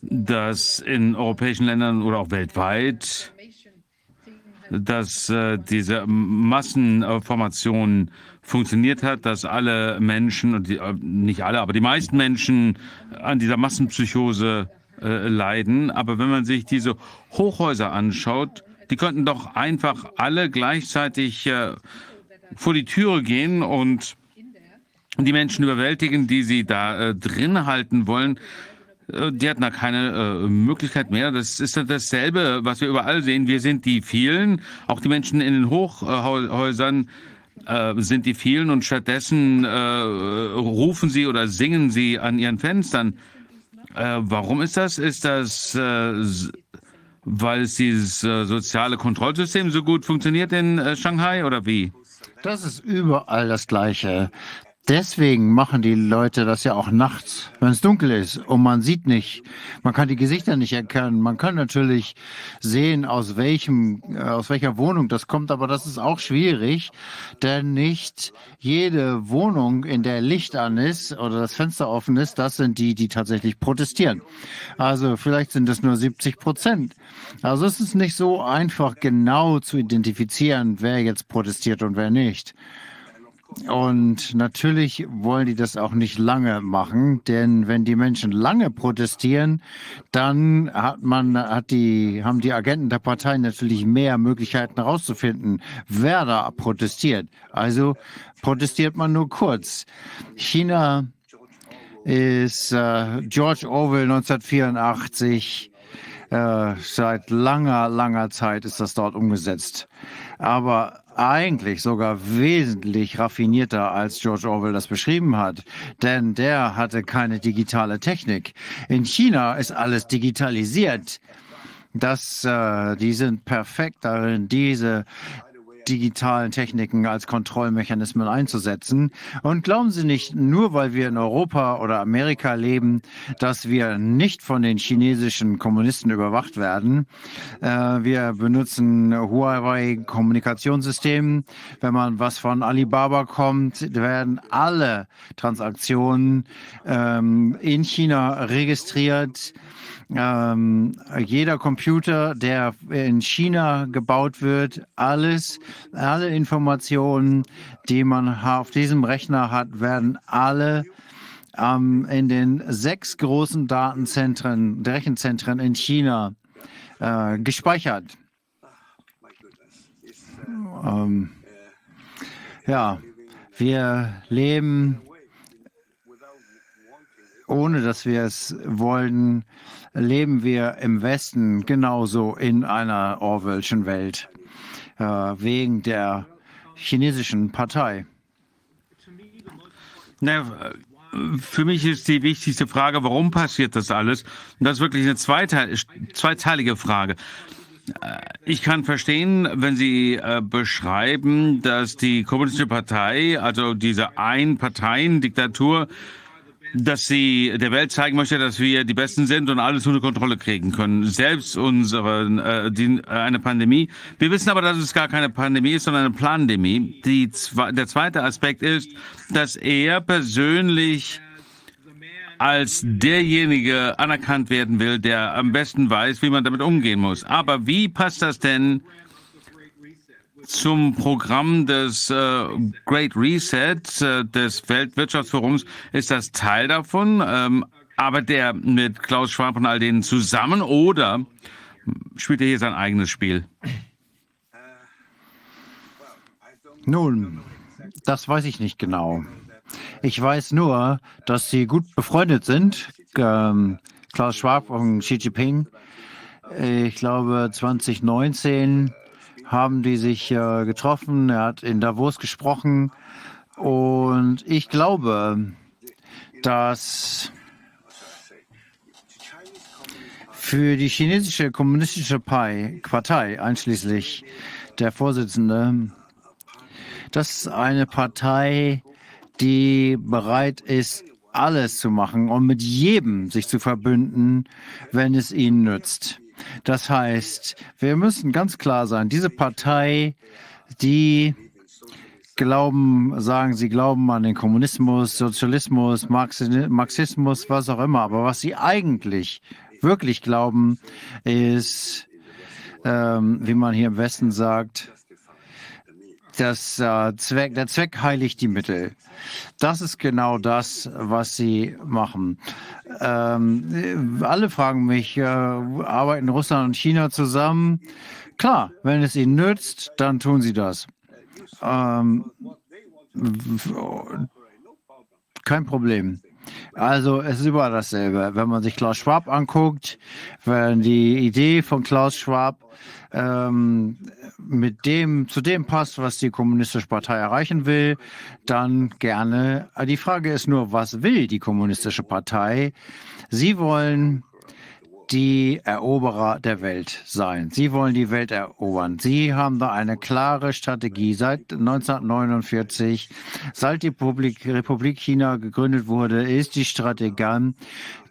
D: dass in europäischen Ländern oder auch weltweit, dass äh, diese Massenformationen funktioniert hat, dass alle Menschen, und die, äh, nicht alle, aber die meisten Menschen an dieser Massenpsychose äh, leiden. Aber wenn man sich diese Hochhäuser anschaut, die könnten doch einfach alle gleichzeitig äh, vor die Türe gehen und die Menschen überwältigen, die sie da äh, drin halten wollen. Äh, die hatten da keine äh, Möglichkeit mehr. Das ist dasselbe, was wir überall sehen. Wir sind die vielen, auch die Menschen in den Hochhäusern äh, sind die vielen und stattdessen äh, rufen sie oder singen sie an ihren Fenstern. Äh, warum ist das? Ist das, äh, weil es dieses äh, soziale Kontrollsystem so gut funktioniert in Shanghai oder wie?
C: Das ist überall das Gleiche. Deswegen machen die Leute das ja auch nachts, wenn es dunkel ist und man sieht nicht, man kann die Gesichter nicht erkennen. Man kann natürlich sehen, aus welchem, äh, aus welcher Wohnung das kommt, aber das ist auch schwierig, denn nicht jede Wohnung, in der Licht an ist oder das Fenster offen ist, das sind die, die tatsächlich protestieren. Also vielleicht sind es nur 70 Prozent. Also es ist nicht so einfach genau zu identifizieren, wer jetzt protestiert und wer nicht. Und natürlich wollen die das auch nicht lange machen, denn wenn die Menschen lange protestieren, dann hat man, hat die, haben die Agenten der Partei natürlich mehr Möglichkeiten herauszufinden, wer da protestiert. Also protestiert man nur kurz. China ist äh, George Orwell 1984. Äh, seit langer, langer Zeit ist das dort umgesetzt. Aber eigentlich sogar wesentlich raffinierter, als George Orwell das beschrieben hat. Denn der hatte keine digitale Technik. In China ist alles digitalisiert. Das, äh, die sind perfekt darin, diese digitalen Techniken als Kontrollmechanismen einzusetzen. Und glauben Sie nicht, nur weil wir in Europa oder Amerika leben, dass wir nicht von den chinesischen Kommunisten überwacht werden. Äh, wir benutzen Huawei-Kommunikationssystemen. Wenn man was von Alibaba kommt, werden alle Transaktionen ähm, in China registriert. Ähm, jeder Computer, der in China gebaut wird, alles, alle Informationen, die man auf diesem Rechner hat, werden alle ähm, in den sechs großen Datenzentren, Rechenzentren in China äh, gespeichert. Ähm, ja, wir leben ohne dass wir es wollen, leben wir im Westen genauso in einer Orwellschen Welt, wegen der chinesischen Partei.
D: Na, für mich ist die wichtigste Frage, warum passiert das alles? Und das ist wirklich eine zweiteil zweiteilige Frage. Äh, ich kann verstehen, wenn Sie äh, beschreiben, dass die Kommunistische Partei, also diese Ein-Parteien-Diktatur, dass sie der Welt zeigen möchte, dass wir die Besten sind und alles unter Kontrolle kriegen können. Selbst unsere äh, die, äh, eine Pandemie. Wir wissen aber, dass es gar keine Pandemie ist, sondern eine Plandemie. Die, der zweite Aspekt ist, dass er persönlich als derjenige anerkannt werden will, der am besten weiß, wie man damit umgehen muss. Aber wie passt das denn zum Programm des äh, Great Reset äh, des Weltwirtschaftsforums ist das Teil davon. Ähm, arbeitet er mit Klaus Schwab und all denen zusammen oder spielt er hier sein eigenes Spiel?
C: Nun, das weiß ich nicht genau. Ich weiß nur, dass sie gut befreundet sind, ähm, Klaus Schwab und Xi Jinping. Ich glaube, 2019 haben die sich äh, getroffen. Er hat in Davos gesprochen. Und ich glaube, dass für die chinesische kommunistische Partei, einschließlich der Vorsitzende, das ist eine Partei, die bereit ist, alles zu machen und mit jedem sich zu verbünden, wenn es ihnen nützt. Das heißt, wir müssen ganz klar sein, diese Partei, die glauben, sagen, sie glauben an den Kommunismus, Sozialismus, Marxismus, was auch immer. Aber was sie eigentlich wirklich glauben, ist, ähm, wie man hier im Westen sagt, das, äh, Zweck, der Zweck heiligt die Mittel. Das ist genau das, was sie machen. Ähm, alle fragen mich, äh, arbeiten Russland und China zusammen? Klar, wenn es ihnen nützt, dann tun sie das. Ähm, kein Problem. Also es ist überall dasselbe. Wenn man sich Klaus Schwab anguckt, wenn die Idee von Klaus Schwab ähm, mit dem zu dem passt, was die Kommunistische Partei erreichen will, dann gerne. Die Frage ist nur, was will die Kommunistische Partei? Sie wollen die Eroberer der Welt sein. Sie wollen die Welt erobern. Sie haben da eine klare Strategie. Seit 1949, seit die Republik, Republik China gegründet wurde, ist die Strategie,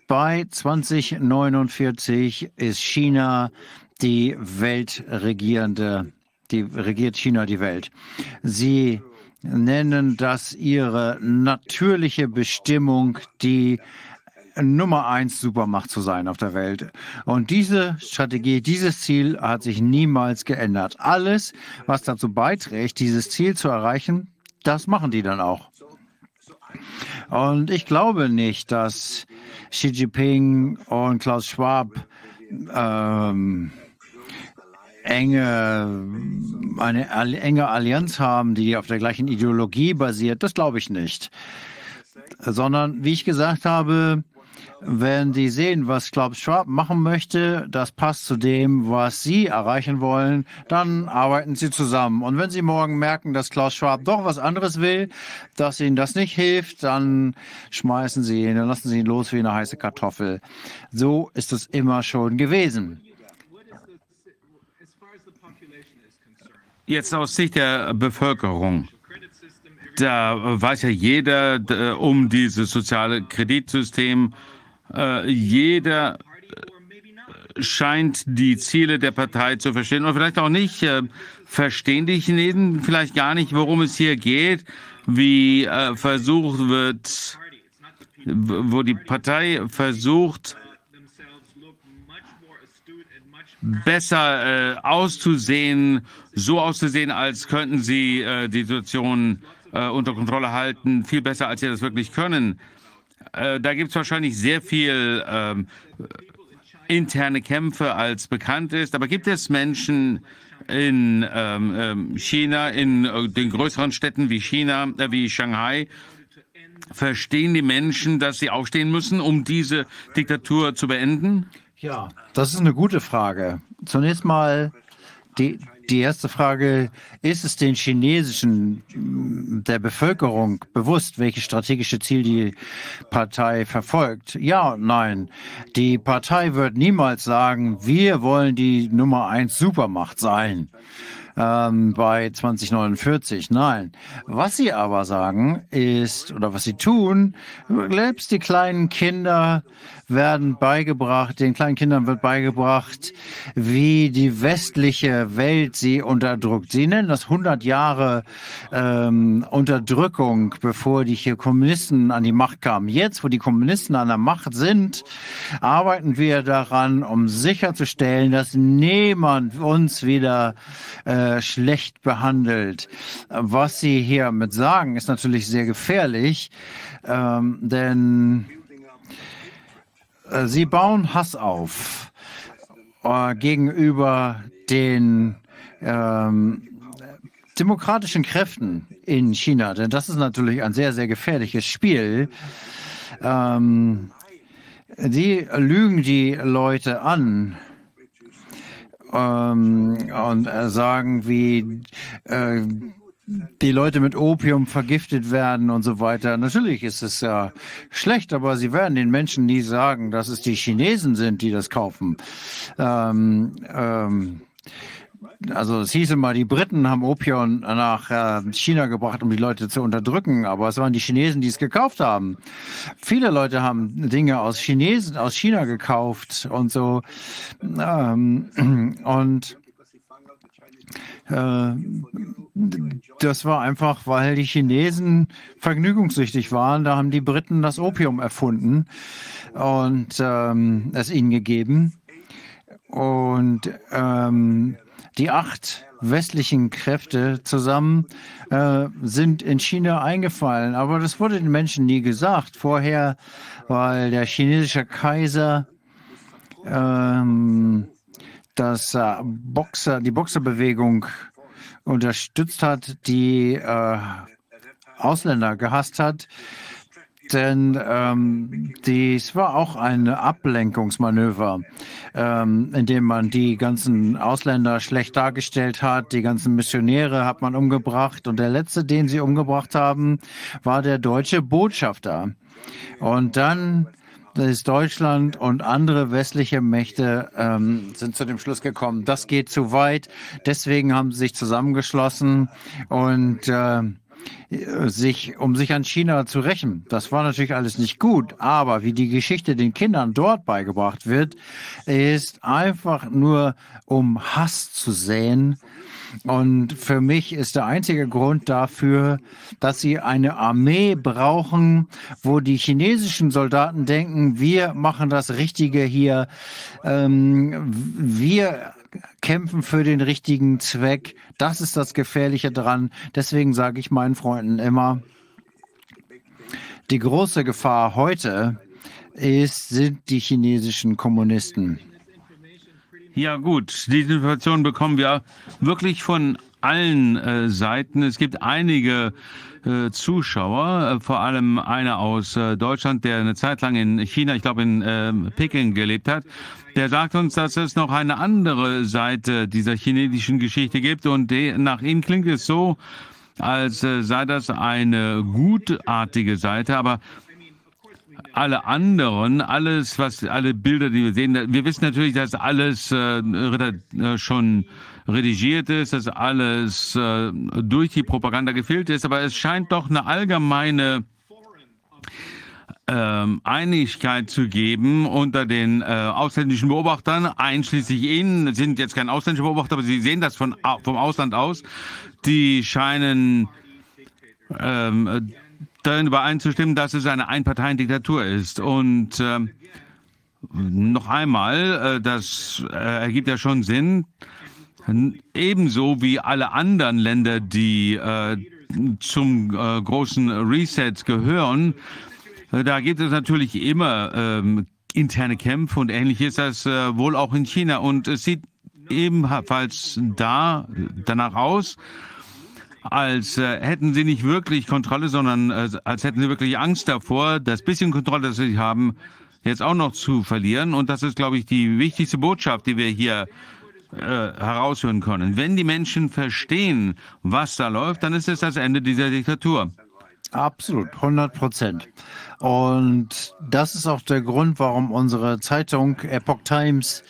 C: bei 2049 ist China die weltregierende, die regiert China die Welt. Sie nennen das ihre natürliche Bestimmung, die Nummer eins Supermacht zu sein auf der Welt. Und diese Strategie, dieses Ziel hat sich niemals geändert. Alles, was dazu beiträgt, dieses Ziel zu erreichen, das machen die dann auch. Und ich glaube nicht, dass Xi Jinping und Klaus Schwab ähm, enge, eine enge Allianz haben, die auf der gleichen Ideologie basiert. Das glaube ich nicht. Sondern, wie ich gesagt habe, wenn Sie sehen, was Klaus Schwab machen möchte, das passt zu dem, was Sie erreichen wollen, dann arbeiten Sie zusammen. Und wenn Sie morgen merken, dass Klaus Schwab doch was anderes will, dass Ihnen das nicht hilft, dann schmeißen Sie ihn, dann lassen Sie ihn los wie eine heiße Kartoffel. So ist es immer schon gewesen.
D: Jetzt aus Sicht der Bevölkerung. Da weiß ja jeder um dieses soziale Kreditsystem äh, jeder äh, scheint die Ziele der Partei zu verstehen oder vielleicht auch nicht. Äh, verstehen die Chinesen vielleicht gar nicht, worum es hier geht, wie versucht wird, wo die Partei versucht, besser auszusehen, so auszusehen, als könnten sie äh, die Situation äh, unter Kontrolle halten, viel besser, als sie das wirklich können. Äh, da gibt es wahrscheinlich sehr viel ähm, interne Kämpfe, als bekannt ist. Aber gibt es Menschen in ähm, ähm China, in äh, den größeren Städten wie China, äh, wie Shanghai, verstehen die Menschen, dass sie aufstehen müssen, um diese Diktatur zu beenden?
C: Ja, das ist eine gute Frage. Zunächst mal die, die erste Frage, ist es den chinesischen, der Bevölkerung bewusst, welches strategische Ziel die Partei verfolgt? Ja und nein. Die Partei wird niemals sagen, wir wollen die Nummer eins Supermacht sein ähm, bei 2049. Nein. Was sie aber sagen ist, oder was sie tun, selbst die kleinen Kinder werden beigebracht, den kleinen Kindern wird beigebracht, wie die westliche Welt sie unterdrückt. Sie nennen das 100 Jahre ähm, Unterdrückung, bevor die hier Kommunisten an die Macht kamen. Jetzt, wo die Kommunisten an der Macht sind, arbeiten wir daran, um sicherzustellen, dass niemand uns wieder äh, schlecht behandelt. Was Sie hiermit sagen, ist natürlich sehr gefährlich, ähm, denn äh, sie bauen Hass auf äh, gegenüber den ähm, demokratischen Kräften in China, denn das ist natürlich ein sehr, sehr gefährliches Spiel. Ähm, die lügen die Leute an ähm, und äh, sagen, wie äh, die Leute mit Opium vergiftet werden und so weiter. Natürlich ist es ja schlecht, aber sie werden den Menschen nie sagen, dass es die Chinesen sind, die das kaufen. Ähm, ähm, also es hieß immer, die Briten haben Opium nach äh, China gebracht, um die Leute zu unterdrücken, aber es waren die Chinesen, die es gekauft haben. Viele Leute haben Dinge aus Chinesen, aus China gekauft und so. Ähm, und äh, das war einfach, weil die Chinesen vergnügungssüchtig waren. Da haben die Briten das Opium erfunden und ähm, es ihnen gegeben. Und ähm, die acht westlichen Kräfte zusammen äh, sind in China eingefallen. Aber das wurde den Menschen nie gesagt. Vorher, weil der chinesische Kaiser ähm, das äh, Boxer, die Boxerbewegung unterstützt hat, die äh, Ausländer gehasst hat. Denn ähm, dies war auch ein Ablenkungsmanöver, ähm, in dem man die ganzen Ausländer schlecht dargestellt hat. Die ganzen Missionäre hat man umgebracht. Und der letzte, den sie umgebracht haben, war der deutsche Botschafter. Und dann ist Deutschland und andere westliche Mächte ähm, sind zu dem Schluss gekommen, das geht zu weit. Deswegen haben sie sich zusammengeschlossen und äh, sich, um sich an China zu rächen. Das war natürlich alles nicht gut, aber wie die Geschichte den Kindern dort beigebracht wird, ist einfach nur um Hass zu säen und für mich ist der einzige Grund dafür, dass sie eine Armee brauchen, wo die chinesischen Soldaten denken, wir machen das Richtige hier, ähm, wir kämpfen für den richtigen Zweck. Das ist das Gefährliche dran. Deswegen sage ich meinen Freunden immer, die große Gefahr heute ist, sind die chinesischen Kommunisten.
D: Ja gut, diese Information bekommen wir wirklich von allen äh, Seiten. Es gibt einige äh, Zuschauer, äh, vor allem einer aus äh, Deutschland, der eine Zeit lang in China, ich glaube in ähm, Peking gelebt hat. Der sagt uns, dass es noch eine andere Seite dieser chinesischen Geschichte gibt und nach ihm klingt es so, als äh, sei das eine gutartige Seite, aber alle anderen, alles, was alle Bilder, die wir sehen, wir wissen natürlich, dass alles äh, äh, schon redigiert ist, dass alles äh, durch die Propaganda gefiltert ist, aber es scheint doch eine allgemeine ähm, Einigkeit zu geben unter den äh, ausländischen Beobachtern, einschließlich Ihnen, sind jetzt kein ausländischer Beobachter, aber Sie sehen das von, vom Ausland aus. Die scheinen ähm, darin übereinzustimmen, dass es eine Einparteiendiktatur ist. Und äh, noch einmal, äh, das äh, ergibt ja schon Sinn, ebenso wie alle anderen Länder, die äh, zum äh, großen Reset gehören, äh, da gibt es natürlich immer ähm, interne Kämpfe und ähnlich ist das äh, wohl auch in China. Und es sieht ebenfalls da danach aus, als äh, hätten sie nicht wirklich Kontrolle, sondern äh, als hätten sie wirklich Angst davor, das bisschen Kontrolle, das sie haben, jetzt auch noch zu verlieren. Und das ist, glaube ich, die wichtigste Botschaft, die wir hier äh, heraushören können. Wenn die Menschen verstehen, was da läuft, dann ist es das Ende dieser Diktatur.
C: Absolut, 100 Prozent. Und das ist auch der Grund, warum unsere Zeitung Epoch Times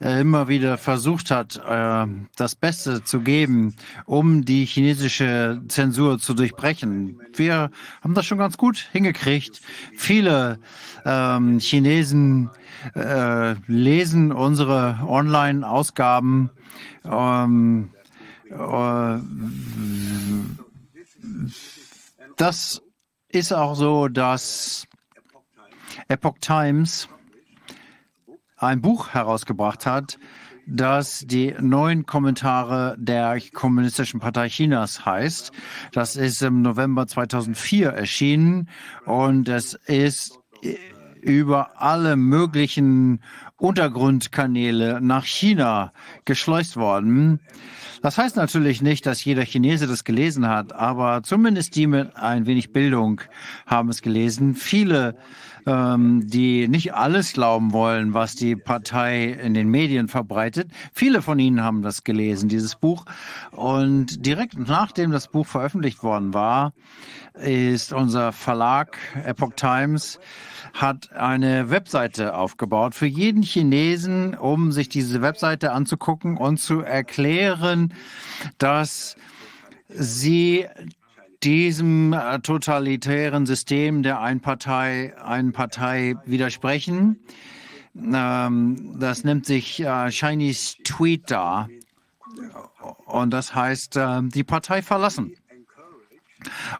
C: äh, immer wieder versucht hat, äh, das Beste zu geben, um die chinesische Zensur zu durchbrechen. Wir haben das schon ganz gut hingekriegt. Viele ähm, Chinesen äh, lesen unsere Online-Ausgaben. Ähm, äh, das ist auch so, dass Epoch Times ein Buch herausgebracht hat, das die neuen Kommentare der Kommunistischen Partei Chinas heißt. Das ist im November 2004 erschienen und es ist über alle möglichen Untergrundkanäle nach China geschleust worden. Das heißt natürlich nicht, dass jeder Chinese das gelesen hat, aber zumindest die mit ein wenig Bildung haben es gelesen. Viele ähm, die nicht alles glauben wollen, was die Partei in den Medien verbreitet. Viele von ihnen haben das gelesen, dieses Buch. Und direkt nachdem das Buch veröffentlicht worden war, ist unser Verlag Epoch Times hat eine Webseite aufgebaut für jeden Chinesen, um sich diese Webseite anzugucken und zu erklären, dass sie diesem äh, totalitären System der Einpartei, Einpartei widersprechen. Ähm, das nennt sich äh, Chinese Tweet da. Und das heißt, äh, die Partei verlassen.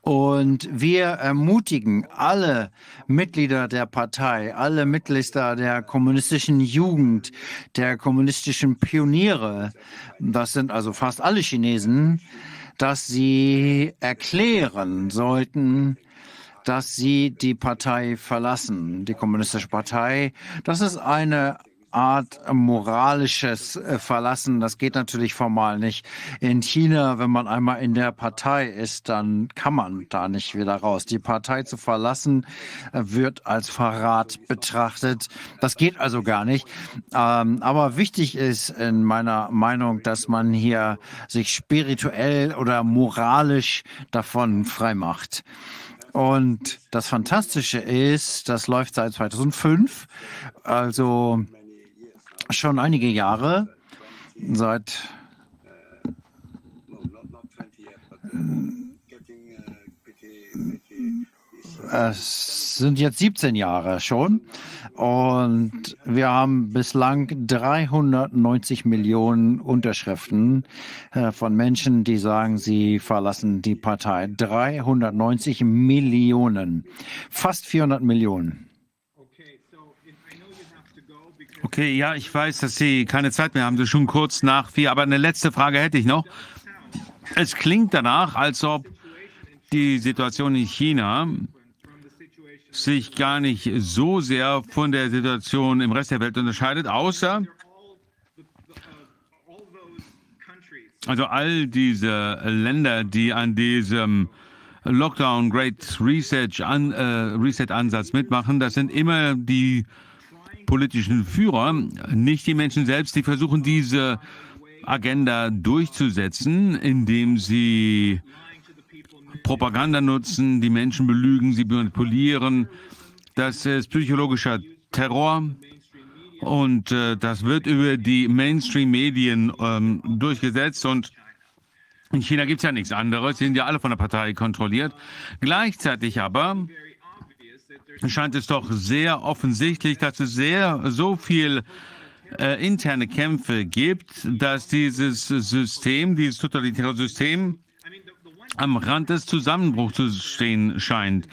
C: Und wir ermutigen alle Mitglieder der Partei, alle Mitglieder der kommunistischen Jugend, der kommunistischen Pioniere, das sind also fast alle Chinesen, dass sie erklären sollten, dass sie die Partei verlassen, die Kommunistische Partei. Das ist eine Art moralisches äh, Verlassen. Das geht natürlich formal nicht. In China, wenn man einmal in der Partei ist, dann kann man da nicht wieder raus. Die Partei zu verlassen äh, wird als Verrat betrachtet. Das geht also gar nicht. Ähm, aber wichtig ist in meiner Meinung, dass man hier sich spirituell oder moralisch davon frei macht. Und das Fantastische ist, das läuft seit 2005, also schon einige Jahre, seit es sind jetzt 17 Jahre schon und wir haben bislang 390 Millionen Unterschriften äh, von Menschen, die sagen, sie verlassen die Partei. 390 Millionen, fast 400 Millionen.
D: Okay, ja, ich weiß, dass Sie keine Zeit mehr haben. Das ist schon kurz nach vier. Aber eine letzte Frage hätte ich noch. Es klingt danach, als ob die Situation in China sich gar nicht so sehr von der Situation im Rest der Welt unterscheidet, außer also all diese Länder, die an diesem Lockdown Great Reset, an, äh, Reset Ansatz mitmachen, das sind immer die politischen Führer, nicht die Menschen selbst, die versuchen diese Agenda durchzusetzen, indem sie Propaganda nutzen, die Menschen belügen, sie manipulieren. Das ist psychologischer Terror und äh, das wird über die Mainstream-Medien ähm, durchgesetzt und in China gibt es ja nichts anderes, sie sind ja alle von der Partei kontrolliert. Gleichzeitig aber scheint es doch sehr offensichtlich, dass es sehr so viel äh, interne Kämpfe gibt, dass dieses System, dieses totalitäre System am Rand des Zusammenbruchs zu stehen scheint.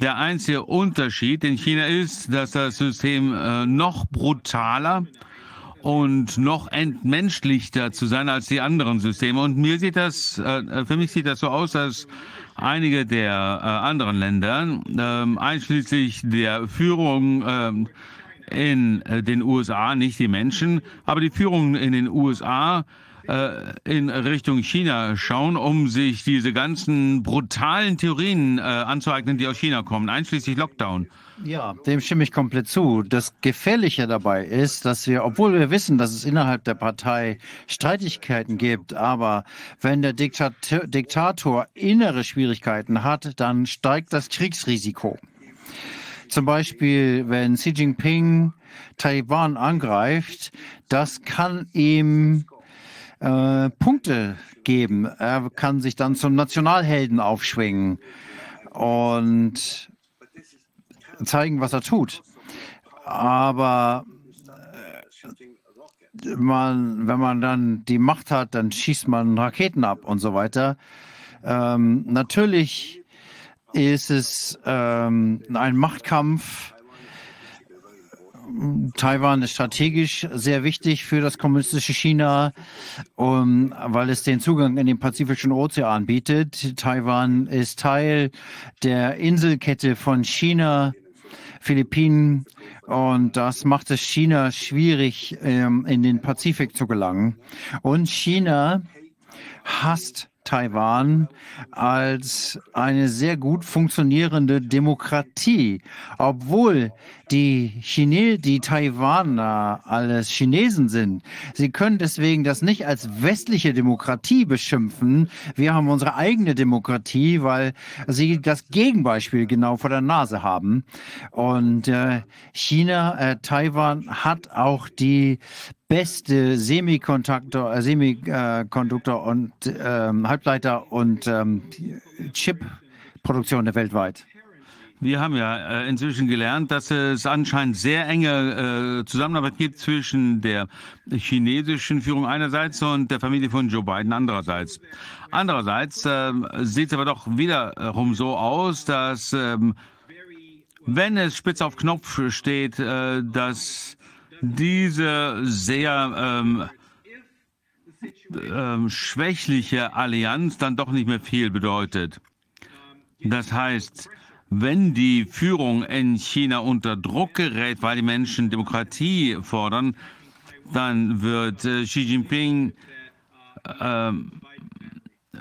D: Der einzige Unterschied in China ist, dass das System äh, noch brutaler und noch entmenschlichter zu sein als die anderen Systeme. Und mir sieht das, äh, für mich sieht das so aus, dass einige der äh, anderen Länder, äh, einschließlich der Führung äh, in den USA, nicht die Menschen, aber die Führung in den USA äh, in Richtung China schauen, um sich diese ganzen brutalen Theorien äh, anzueignen, die aus China kommen, einschließlich Lockdown.
C: Ja, dem stimme ich komplett zu. Das Gefährliche dabei ist, dass wir, obwohl wir wissen, dass es innerhalb der Partei Streitigkeiten gibt, aber wenn der Diktator, Diktator innere Schwierigkeiten hat, dann steigt das Kriegsrisiko. Zum Beispiel, wenn Xi Jinping Taiwan angreift, das kann ihm äh, Punkte geben. Er kann sich dann zum Nationalhelden aufschwingen und zeigen, was er tut. Aber äh, man, wenn man dann die Macht hat, dann schießt man Raketen ab und so weiter. Ähm, natürlich ist es ähm, ein Machtkampf. Taiwan ist strategisch sehr wichtig für das kommunistische China, um, weil es den Zugang in den Pazifischen Ozean bietet. Taiwan ist Teil der Inselkette von China, Philippinen und das macht es China schwierig, ähm, in den Pazifik zu gelangen. Und China hasst Taiwan als eine sehr gut funktionierende Demokratie, obwohl die Chine, die Taiwaner alles Chinesen sind. Sie können deswegen das nicht als westliche Demokratie beschimpfen. Wir haben unsere eigene Demokratie, weil sie das Gegenbeispiel genau vor der Nase haben. Und äh, China, äh, Taiwan hat auch die beste Semikonduktor, äh, Semikonduktor und ähm, Halbleiter und ähm, Chip-Produktion der weltweit.
D: Wir haben ja äh, inzwischen gelernt, dass es anscheinend sehr enge äh, Zusammenarbeit gibt zwischen der chinesischen Führung einerseits und der Familie von Joe Biden andererseits. Andererseits äh, sieht es aber doch wiederum so aus, dass ähm, wenn es spitz auf Knopf steht, äh, dass diese sehr ähm, ähm, schwächliche Allianz dann doch nicht mehr viel bedeutet. Das heißt, wenn die Führung in China unter Druck gerät, weil die Menschen Demokratie fordern, dann wird äh, Xi Jinping äh,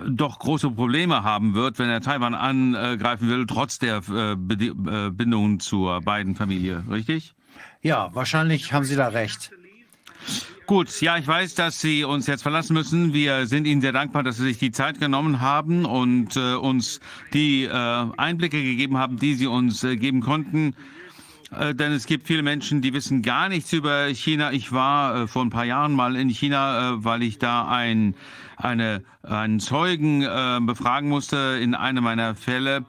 D: doch große Probleme haben wird, wenn er Taiwan angreifen will, trotz der äh, äh Bindungen zur beiden Familie, richtig?
C: Ja, wahrscheinlich haben Sie da recht.
D: Gut, ja, ich weiß, dass Sie uns jetzt verlassen müssen. Wir sind Ihnen sehr dankbar, dass Sie sich die Zeit genommen haben und äh, uns die äh, Einblicke gegeben haben, die Sie uns äh, geben konnten. Äh, denn es gibt viele Menschen, die wissen gar nichts über China. Ich war äh, vor ein paar Jahren mal in China, äh, weil ich da ein, eine, einen Zeugen befragen musste in einem meiner Fälle.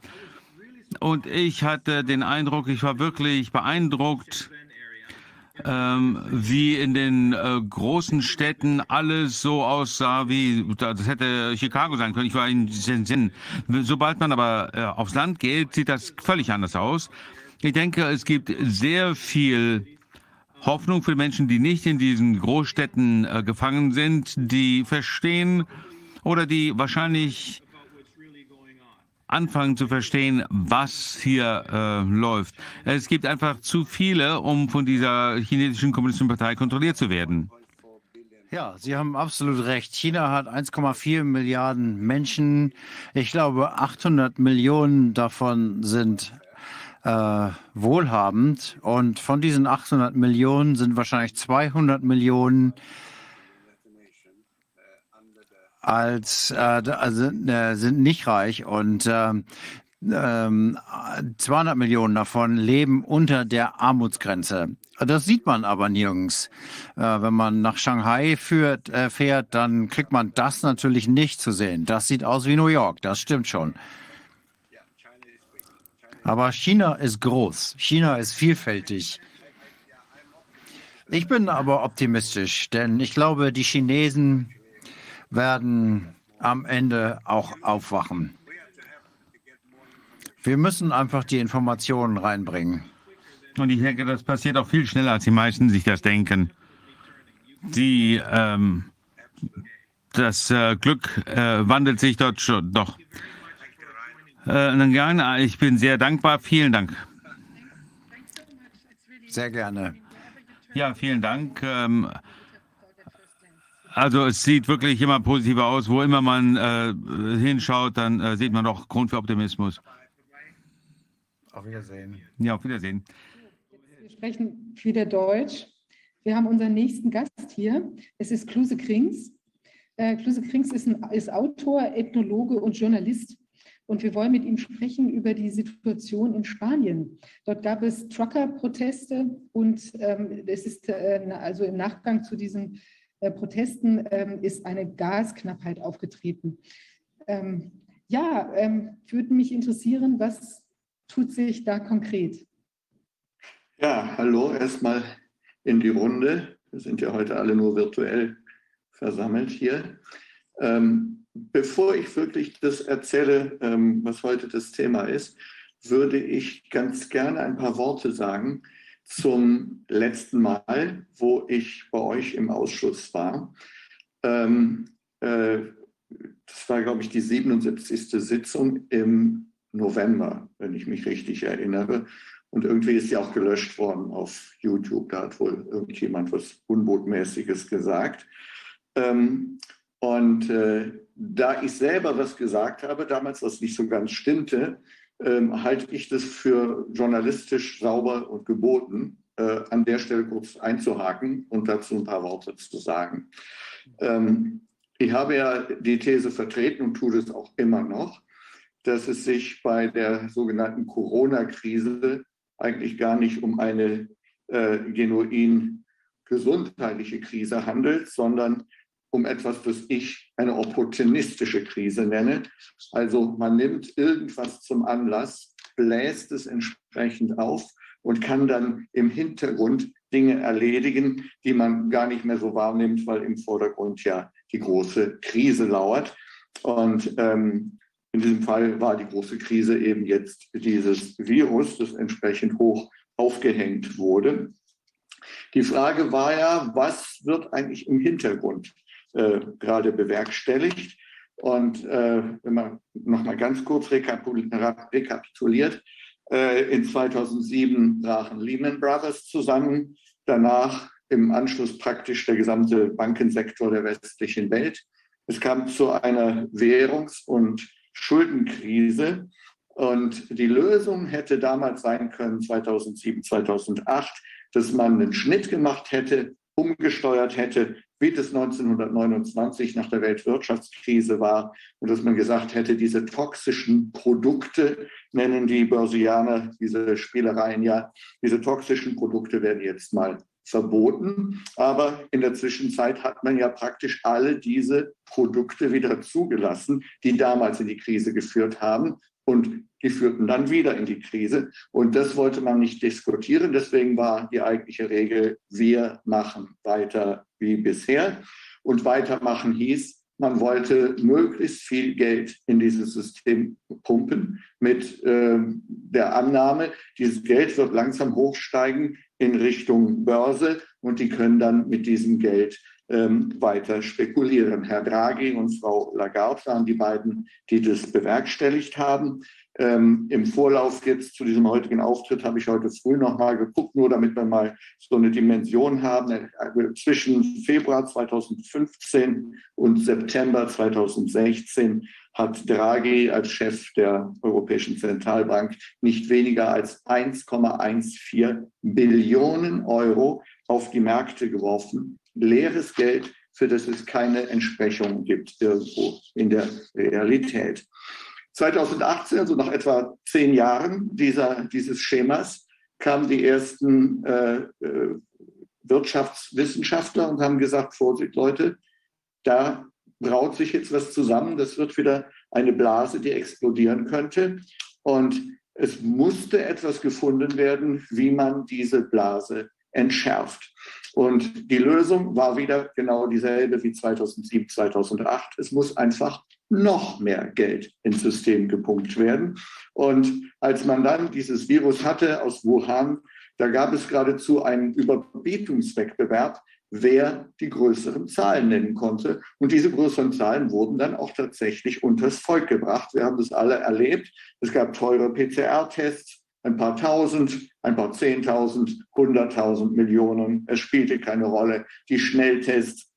D: Und ich hatte den Eindruck, ich war wirklich beeindruckt, ähm, wie in den äh, großen Städten alles so aussah, wie das hätte Chicago sein können. Ich war in Sinn. Sobald man aber äh, aufs Land geht, sieht das völlig anders aus. Ich denke, es gibt sehr viel Hoffnung für Menschen, die nicht in diesen Großstädten äh, gefangen sind, die verstehen oder die wahrscheinlich anfangen zu verstehen, was hier äh, läuft. Es gibt einfach zu viele, um von dieser chinesischen kommunistischen Partei kontrolliert zu werden.
C: Ja, Sie haben absolut recht. China hat 1,4 Milliarden Menschen. Ich glaube, 800 Millionen davon sind äh, wohlhabend. Und von diesen 800 Millionen sind wahrscheinlich 200 Millionen als äh, also, äh, sind nicht reich und ähm, ähm, 200 Millionen davon leben unter der Armutsgrenze. Das sieht man aber nirgends. Äh, wenn man nach Shanghai führt, äh, fährt, dann kriegt man das natürlich nicht zu sehen. Das sieht aus wie New York, das stimmt schon. Aber China ist groß, China ist vielfältig. Ich bin aber optimistisch, denn ich glaube, die Chinesen werden am Ende auch aufwachen. Wir müssen einfach die Informationen reinbringen.
D: Und ich denke, das passiert auch viel schneller, als die meisten sich das denken. Die, ähm, das äh, Glück äh, wandelt sich dort schon doch. Äh, ich bin sehr dankbar. Vielen Dank.
C: Sehr gerne.
D: Ja, vielen Dank. Ähm, also es sieht wirklich immer positiver aus. Wo immer man äh, hinschaut, dann äh, sieht man doch Grund für Optimismus.
C: Auf Wiedersehen.
D: Ja, auf Wiedersehen.
A: Wir sprechen wieder Deutsch. Wir haben unseren nächsten Gast hier. Es ist Kluse Krings. Äh, Kluse Krings ist, ein, ist Autor, Ethnologe und Journalist. Und wir wollen mit ihm sprechen über die Situation in Spanien. Dort gab es Trucker-Proteste und ähm, es ist äh, also im Nachgang zu diesen äh, Protesten ähm, ist eine Gasknappheit aufgetreten. Ähm, ja, ähm, würde mich interessieren, was tut sich da konkret?
F: Ja, hallo erstmal in die Runde. Wir sind ja heute alle nur virtuell versammelt hier. Ähm, bevor ich wirklich das erzähle, ähm, was heute das Thema ist, würde ich ganz gerne ein paar Worte sagen zum letzten Mal, wo ich bei euch im Ausschuss war. Ähm, äh, das war, glaube ich, die 77. Sitzung im November, wenn ich mich richtig erinnere. Und irgendwie ist sie auch gelöscht worden auf YouTube. Da hat wohl irgendjemand was Unbotmäßiges gesagt. Ähm, und äh, da ich selber was gesagt habe, damals was nicht so ganz stimmte, ähm, halte ich das für journalistisch sauber und geboten, äh, an der Stelle kurz einzuhaken und dazu ein paar Worte zu sagen. Ähm, ich habe ja die These vertreten und tue das auch immer noch, dass es sich bei der sogenannten Corona-Krise eigentlich gar nicht um eine äh, genuin gesundheitliche Krise handelt, sondern um etwas, was ich eine opportunistische Krise nenne. Also man nimmt irgendwas zum Anlass, bläst es entsprechend auf und kann dann im Hintergrund Dinge erledigen, die man gar nicht mehr so wahrnimmt, weil im Vordergrund ja die große Krise lauert. Und ähm, in diesem Fall war die große Krise eben jetzt dieses Virus, das entsprechend hoch aufgehängt wurde. Die Frage war ja, was wird eigentlich im Hintergrund äh, gerade bewerkstelligt. Und äh, wenn man nochmal ganz kurz rekapituliert, äh, in 2007 brachen Lehman Brothers zusammen, danach im Anschluss praktisch der gesamte Bankensektor der westlichen Welt. Es kam zu einer Währungs- und Schuldenkrise. Und die Lösung hätte damals sein können, 2007, 2008, dass man einen Schnitt gemacht hätte umgesteuert hätte, wie das 1929 nach der Weltwirtschaftskrise war und dass man gesagt hätte, diese toxischen Produkte, nennen die Börsianer diese Spielereien ja, diese toxischen Produkte werden jetzt mal verboten. Aber in der Zwischenzeit hat man ja praktisch alle diese Produkte wieder zugelassen, die damals in die Krise geführt haben. Und die führten dann wieder in die Krise. Und das wollte man nicht diskutieren. Deswegen war die eigentliche Regel, wir machen weiter wie bisher. Und weitermachen hieß, man wollte möglichst viel Geld in dieses System pumpen mit äh, der Annahme, dieses Geld wird langsam hochsteigen in Richtung Börse und die können dann mit diesem Geld ähm, weiter spekulieren. Herr Draghi und Frau Lagarde waren die beiden, die das bewerkstelligt haben. Ähm, Im Vorlauf jetzt zu diesem heutigen Auftritt habe ich heute früh noch mal geguckt, nur damit wir mal so eine Dimension haben. Äh, zwischen Februar 2015 und September 2016 hat Draghi als Chef der Europäischen Zentralbank nicht weniger als 1,14 Billionen Euro auf die Märkte geworfen. Leeres Geld, für das es keine Entsprechung gibt irgendwo in der Realität. 2018, also nach etwa zehn Jahren dieser, dieses Schemas, kamen die ersten äh, äh, Wirtschaftswissenschaftler und haben gesagt, Vorsicht Leute, da braut sich jetzt was zusammen, das wird wieder eine Blase, die explodieren könnte. Und es musste etwas gefunden werden, wie man diese Blase entschärft. Und die Lösung war wieder genau dieselbe wie 2007, 2008. Es muss einfach noch mehr Geld ins System gepumpt werden. Und als man dann dieses Virus hatte aus Wuhan, da gab es geradezu einen Überbietungswettbewerb, wer die größeren Zahlen nennen konnte. Und diese größeren Zahlen wurden dann auch tatsächlich unters Volk gebracht. Wir haben das alle erlebt. Es gab teure PCR-Tests, ein paar tausend, ein paar zehntausend, hunderttausend Millionen. Es spielte keine Rolle. Die Schnelltests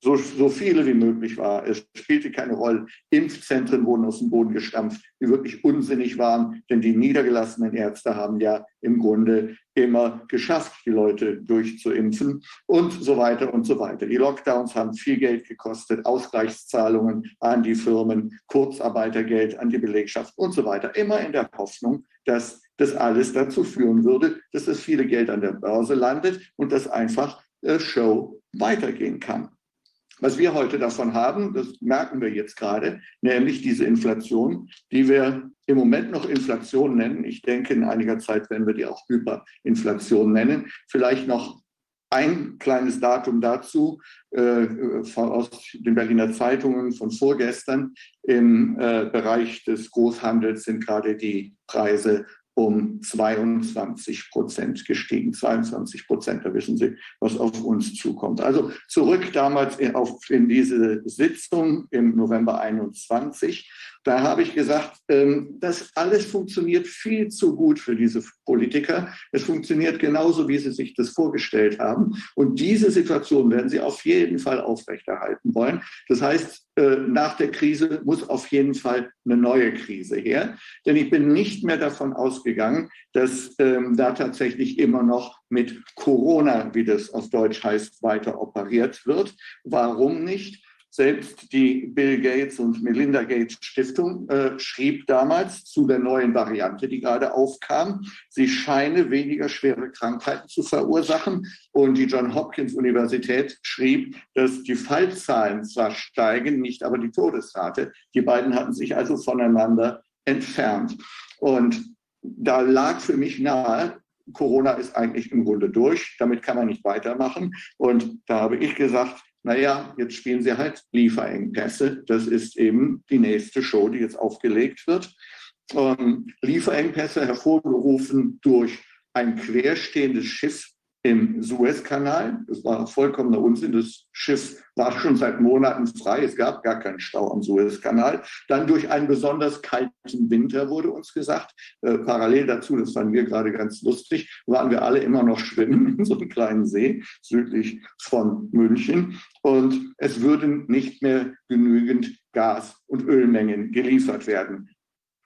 F: so, so viele wie möglich war. Es spielte keine Rolle. Impfzentren wurden aus dem Boden gestampft, die wirklich unsinnig waren, denn die niedergelassenen Ärzte haben ja im Grunde immer geschafft, die Leute durchzuimpfen und so weiter und so weiter. Die Lockdowns haben viel Geld gekostet, Ausgleichszahlungen an die Firmen, Kurzarbeitergeld an die Belegschaft und so weiter. Immer in der Hoffnung, dass das alles dazu führen würde, dass das viele Geld an der Börse landet und dass einfach äh, Show weitergehen kann. Was wir heute davon haben, das merken wir jetzt gerade, nämlich diese Inflation, die wir im Moment noch Inflation nennen. Ich denke, in einiger Zeit werden wir die auch Hyperinflation nennen. Vielleicht noch ein kleines Datum dazu äh, aus den Berliner Zeitungen von vorgestern. Im äh, Bereich des Großhandels sind gerade die Preise um 22 Prozent gestiegen. 22 Prozent, da wissen Sie, was auf uns zukommt. Also zurück damals in, auf, in diese Sitzung im November 21. Da habe ich gesagt, ähm, das alles funktioniert viel zu gut für diese Politiker. Es funktioniert genauso, wie sie sich das vorgestellt haben. Und diese Situation werden sie auf jeden Fall aufrechterhalten wollen. Das heißt, äh, nach der Krise muss auf jeden Fall eine neue Krise her. Denn ich bin nicht mehr davon ausgegangen, dass ähm, da tatsächlich immer noch mit Corona, wie das auf Deutsch heißt, weiter operiert wird. Warum nicht? Selbst die Bill Gates und Melinda Gates Stiftung äh, schrieb damals zu der neuen Variante, die gerade aufkam, sie scheine weniger schwere Krankheiten zu verursachen. Und die John Hopkins Universität schrieb, dass die Fallzahlen zwar steigen, nicht aber die Todesrate. Die beiden hatten sich also voneinander entfernt. Und da lag für mich nahe, Corona ist eigentlich im Grunde durch, damit kann man nicht weitermachen. Und da habe ich gesagt, naja, jetzt spielen sie halt Lieferengpässe. Das ist eben die nächste Show, die jetzt aufgelegt wird. Ähm, Lieferengpässe hervorgerufen durch ein querstehendes Schiff im Suezkanal. Das war vollkommener Unsinn. Das Schiff war schon seit Monaten frei. Es gab gar keinen Stau am Suezkanal. Dann durch einen besonders kalten Winter wurde uns gesagt. Äh, parallel dazu, das fanden wir gerade ganz lustig, waren wir alle immer noch schwimmen in so einem kleinen See südlich von München. Und es würden nicht mehr genügend Gas- und Ölmengen geliefert werden.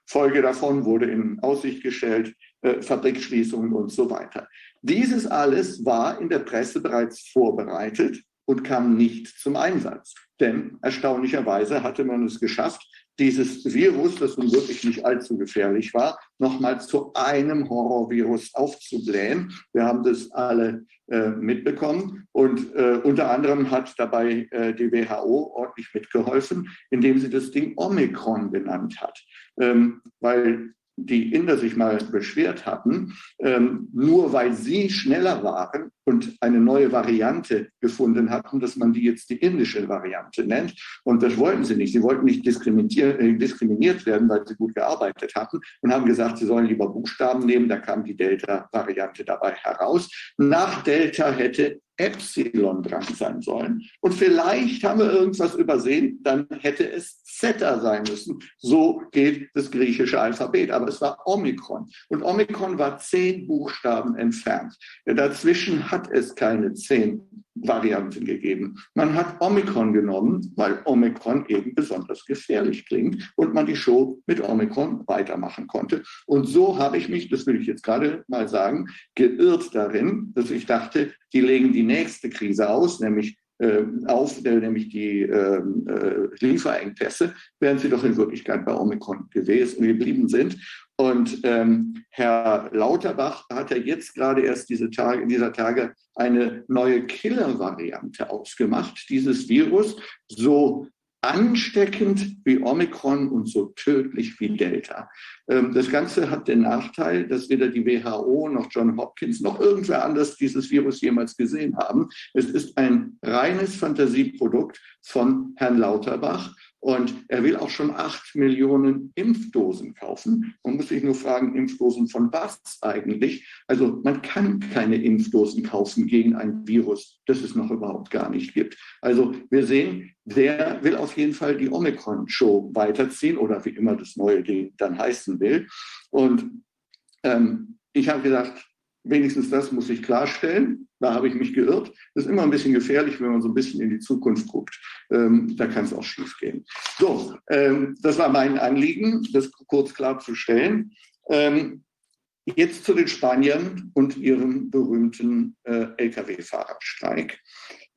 F: Folge davon wurde in Aussicht gestellt, äh, Fabrikschließungen und so weiter. Dieses alles war in der Presse bereits vorbereitet und kam nicht zum Einsatz. Denn erstaunlicherweise hatte man es geschafft, dieses Virus, das nun wirklich nicht allzu gefährlich war, nochmals zu einem Horrorvirus aufzublähen. Wir haben das alle äh, mitbekommen und äh, unter anderem hat dabei äh, die WHO ordentlich mitgeholfen, indem sie das Ding Omikron genannt hat, ähm, weil die Inder sich mal beschwert hatten, ähm, nur weil sie schneller waren und eine neue Variante gefunden hatten, dass man die jetzt die indische Variante nennt. Und das wollten sie nicht. Sie wollten nicht diskriminiert, äh, diskriminiert werden, weil sie gut gearbeitet hatten und haben gesagt, sie sollen lieber Buchstaben nehmen. Da kam die Delta-Variante dabei heraus. Nach Delta hätte Epsilon dran sein sollen. Und vielleicht haben wir irgendwas übersehen, dann hätte es Zeta sein müssen. So geht das griechische Alphabet. Aber es war Omikron. Und Omikron war zehn Buchstaben entfernt. Dazwischen hat es keine zehn Varianten gegeben. Man hat Omikron genommen, weil Omikron eben besonders gefährlich klingt und man die Show mit Omikron weitermachen konnte. Und so habe ich mich, das will ich jetzt gerade mal sagen, geirrt darin, dass ich dachte, die legen die nächste Krise aus, nämlich äh, auf, äh, nämlich die ähm, äh, Lieferengpässe, während sie doch in Wirklichkeit bei Omikron gewesen, geblieben sind. Und ähm, Herr Lauterbach hat ja jetzt gerade erst diese Tage, dieser Tage eine neue Killer-Variante ausgemacht, dieses Virus, so ansteckend wie Omikron und so tödlich wie Delta. Ähm, das Ganze hat den Nachteil, dass weder die WHO noch John Hopkins noch irgendwer anders dieses Virus jemals gesehen haben. Es ist ein reines Fantasieprodukt von Herrn Lauterbach. Und er will auch schon acht Millionen Impfdosen kaufen. Man muss sich nur fragen, Impfdosen von was eigentlich? Also man kann keine Impfdosen kaufen gegen ein Virus, das es noch überhaupt gar nicht gibt. Also wir sehen, der will auf jeden Fall die Omikron-Show weiterziehen oder wie immer das neue Ding dann heißen will. Und ähm, ich habe gesagt, Wenigstens das muss ich klarstellen. Da habe ich mich geirrt. Das ist immer ein bisschen gefährlich, wenn man so ein bisschen in die Zukunft guckt. Ähm, da kann es auch schief gehen. So, ähm, das war mein Anliegen, das kurz klarzustellen. Ähm, jetzt zu den Spaniern und ihrem berühmten äh, Lkw-Fahrerstreik.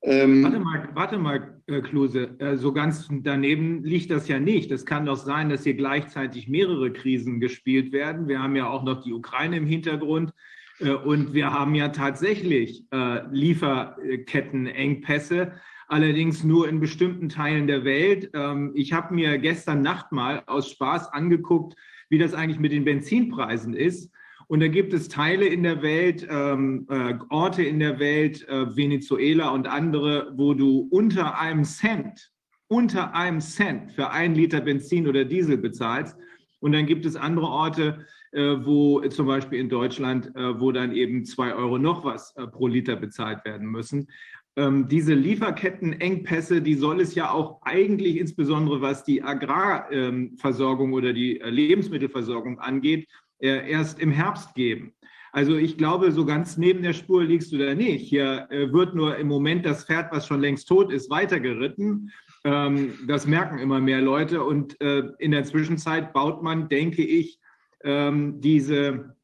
B: Ähm, warte mal, warte mal, äh, Klose, äh, so ganz daneben liegt das ja nicht. Es kann doch sein, dass hier gleichzeitig mehrere Krisen gespielt werden. Wir haben ja auch noch die Ukraine im Hintergrund. Äh, und wir haben ja tatsächlich äh, Lieferkettenengpässe, allerdings nur in bestimmten Teilen der Welt. Ähm, ich habe mir gestern Nacht mal aus Spaß angeguckt, wie das eigentlich mit den Benzinpreisen ist. Und da gibt es Teile in der Welt, ähm, äh, Orte in der Welt, Venezuela und andere, wo du unter einem Cent, unter einem Cent für einen Liter Benzin oder Diesel bezahlst. Und dann gibt es andere Orte, wo zum Beispiel in Deutschland, äh, wo dann eben zwei Euro noch was äh, pro Liter bezahlt werden müssen. Ähm, diese Lieferkettenengpässe, die soll es ja auch eigentlich insbesondere was die Agrarversorgung oder die Lebensmittelversorgung angeht, erst im Herbst geben. Also ich glaube, so ganz neben der Spur liegst du da nicht. Hier wird nur im Moment das Pferd, was schon längst tot ist, weitergeritten. Ähm, das merken immer mehr Leute. Und in der Zwischenzeit baut man, denke ich, ähm, diese,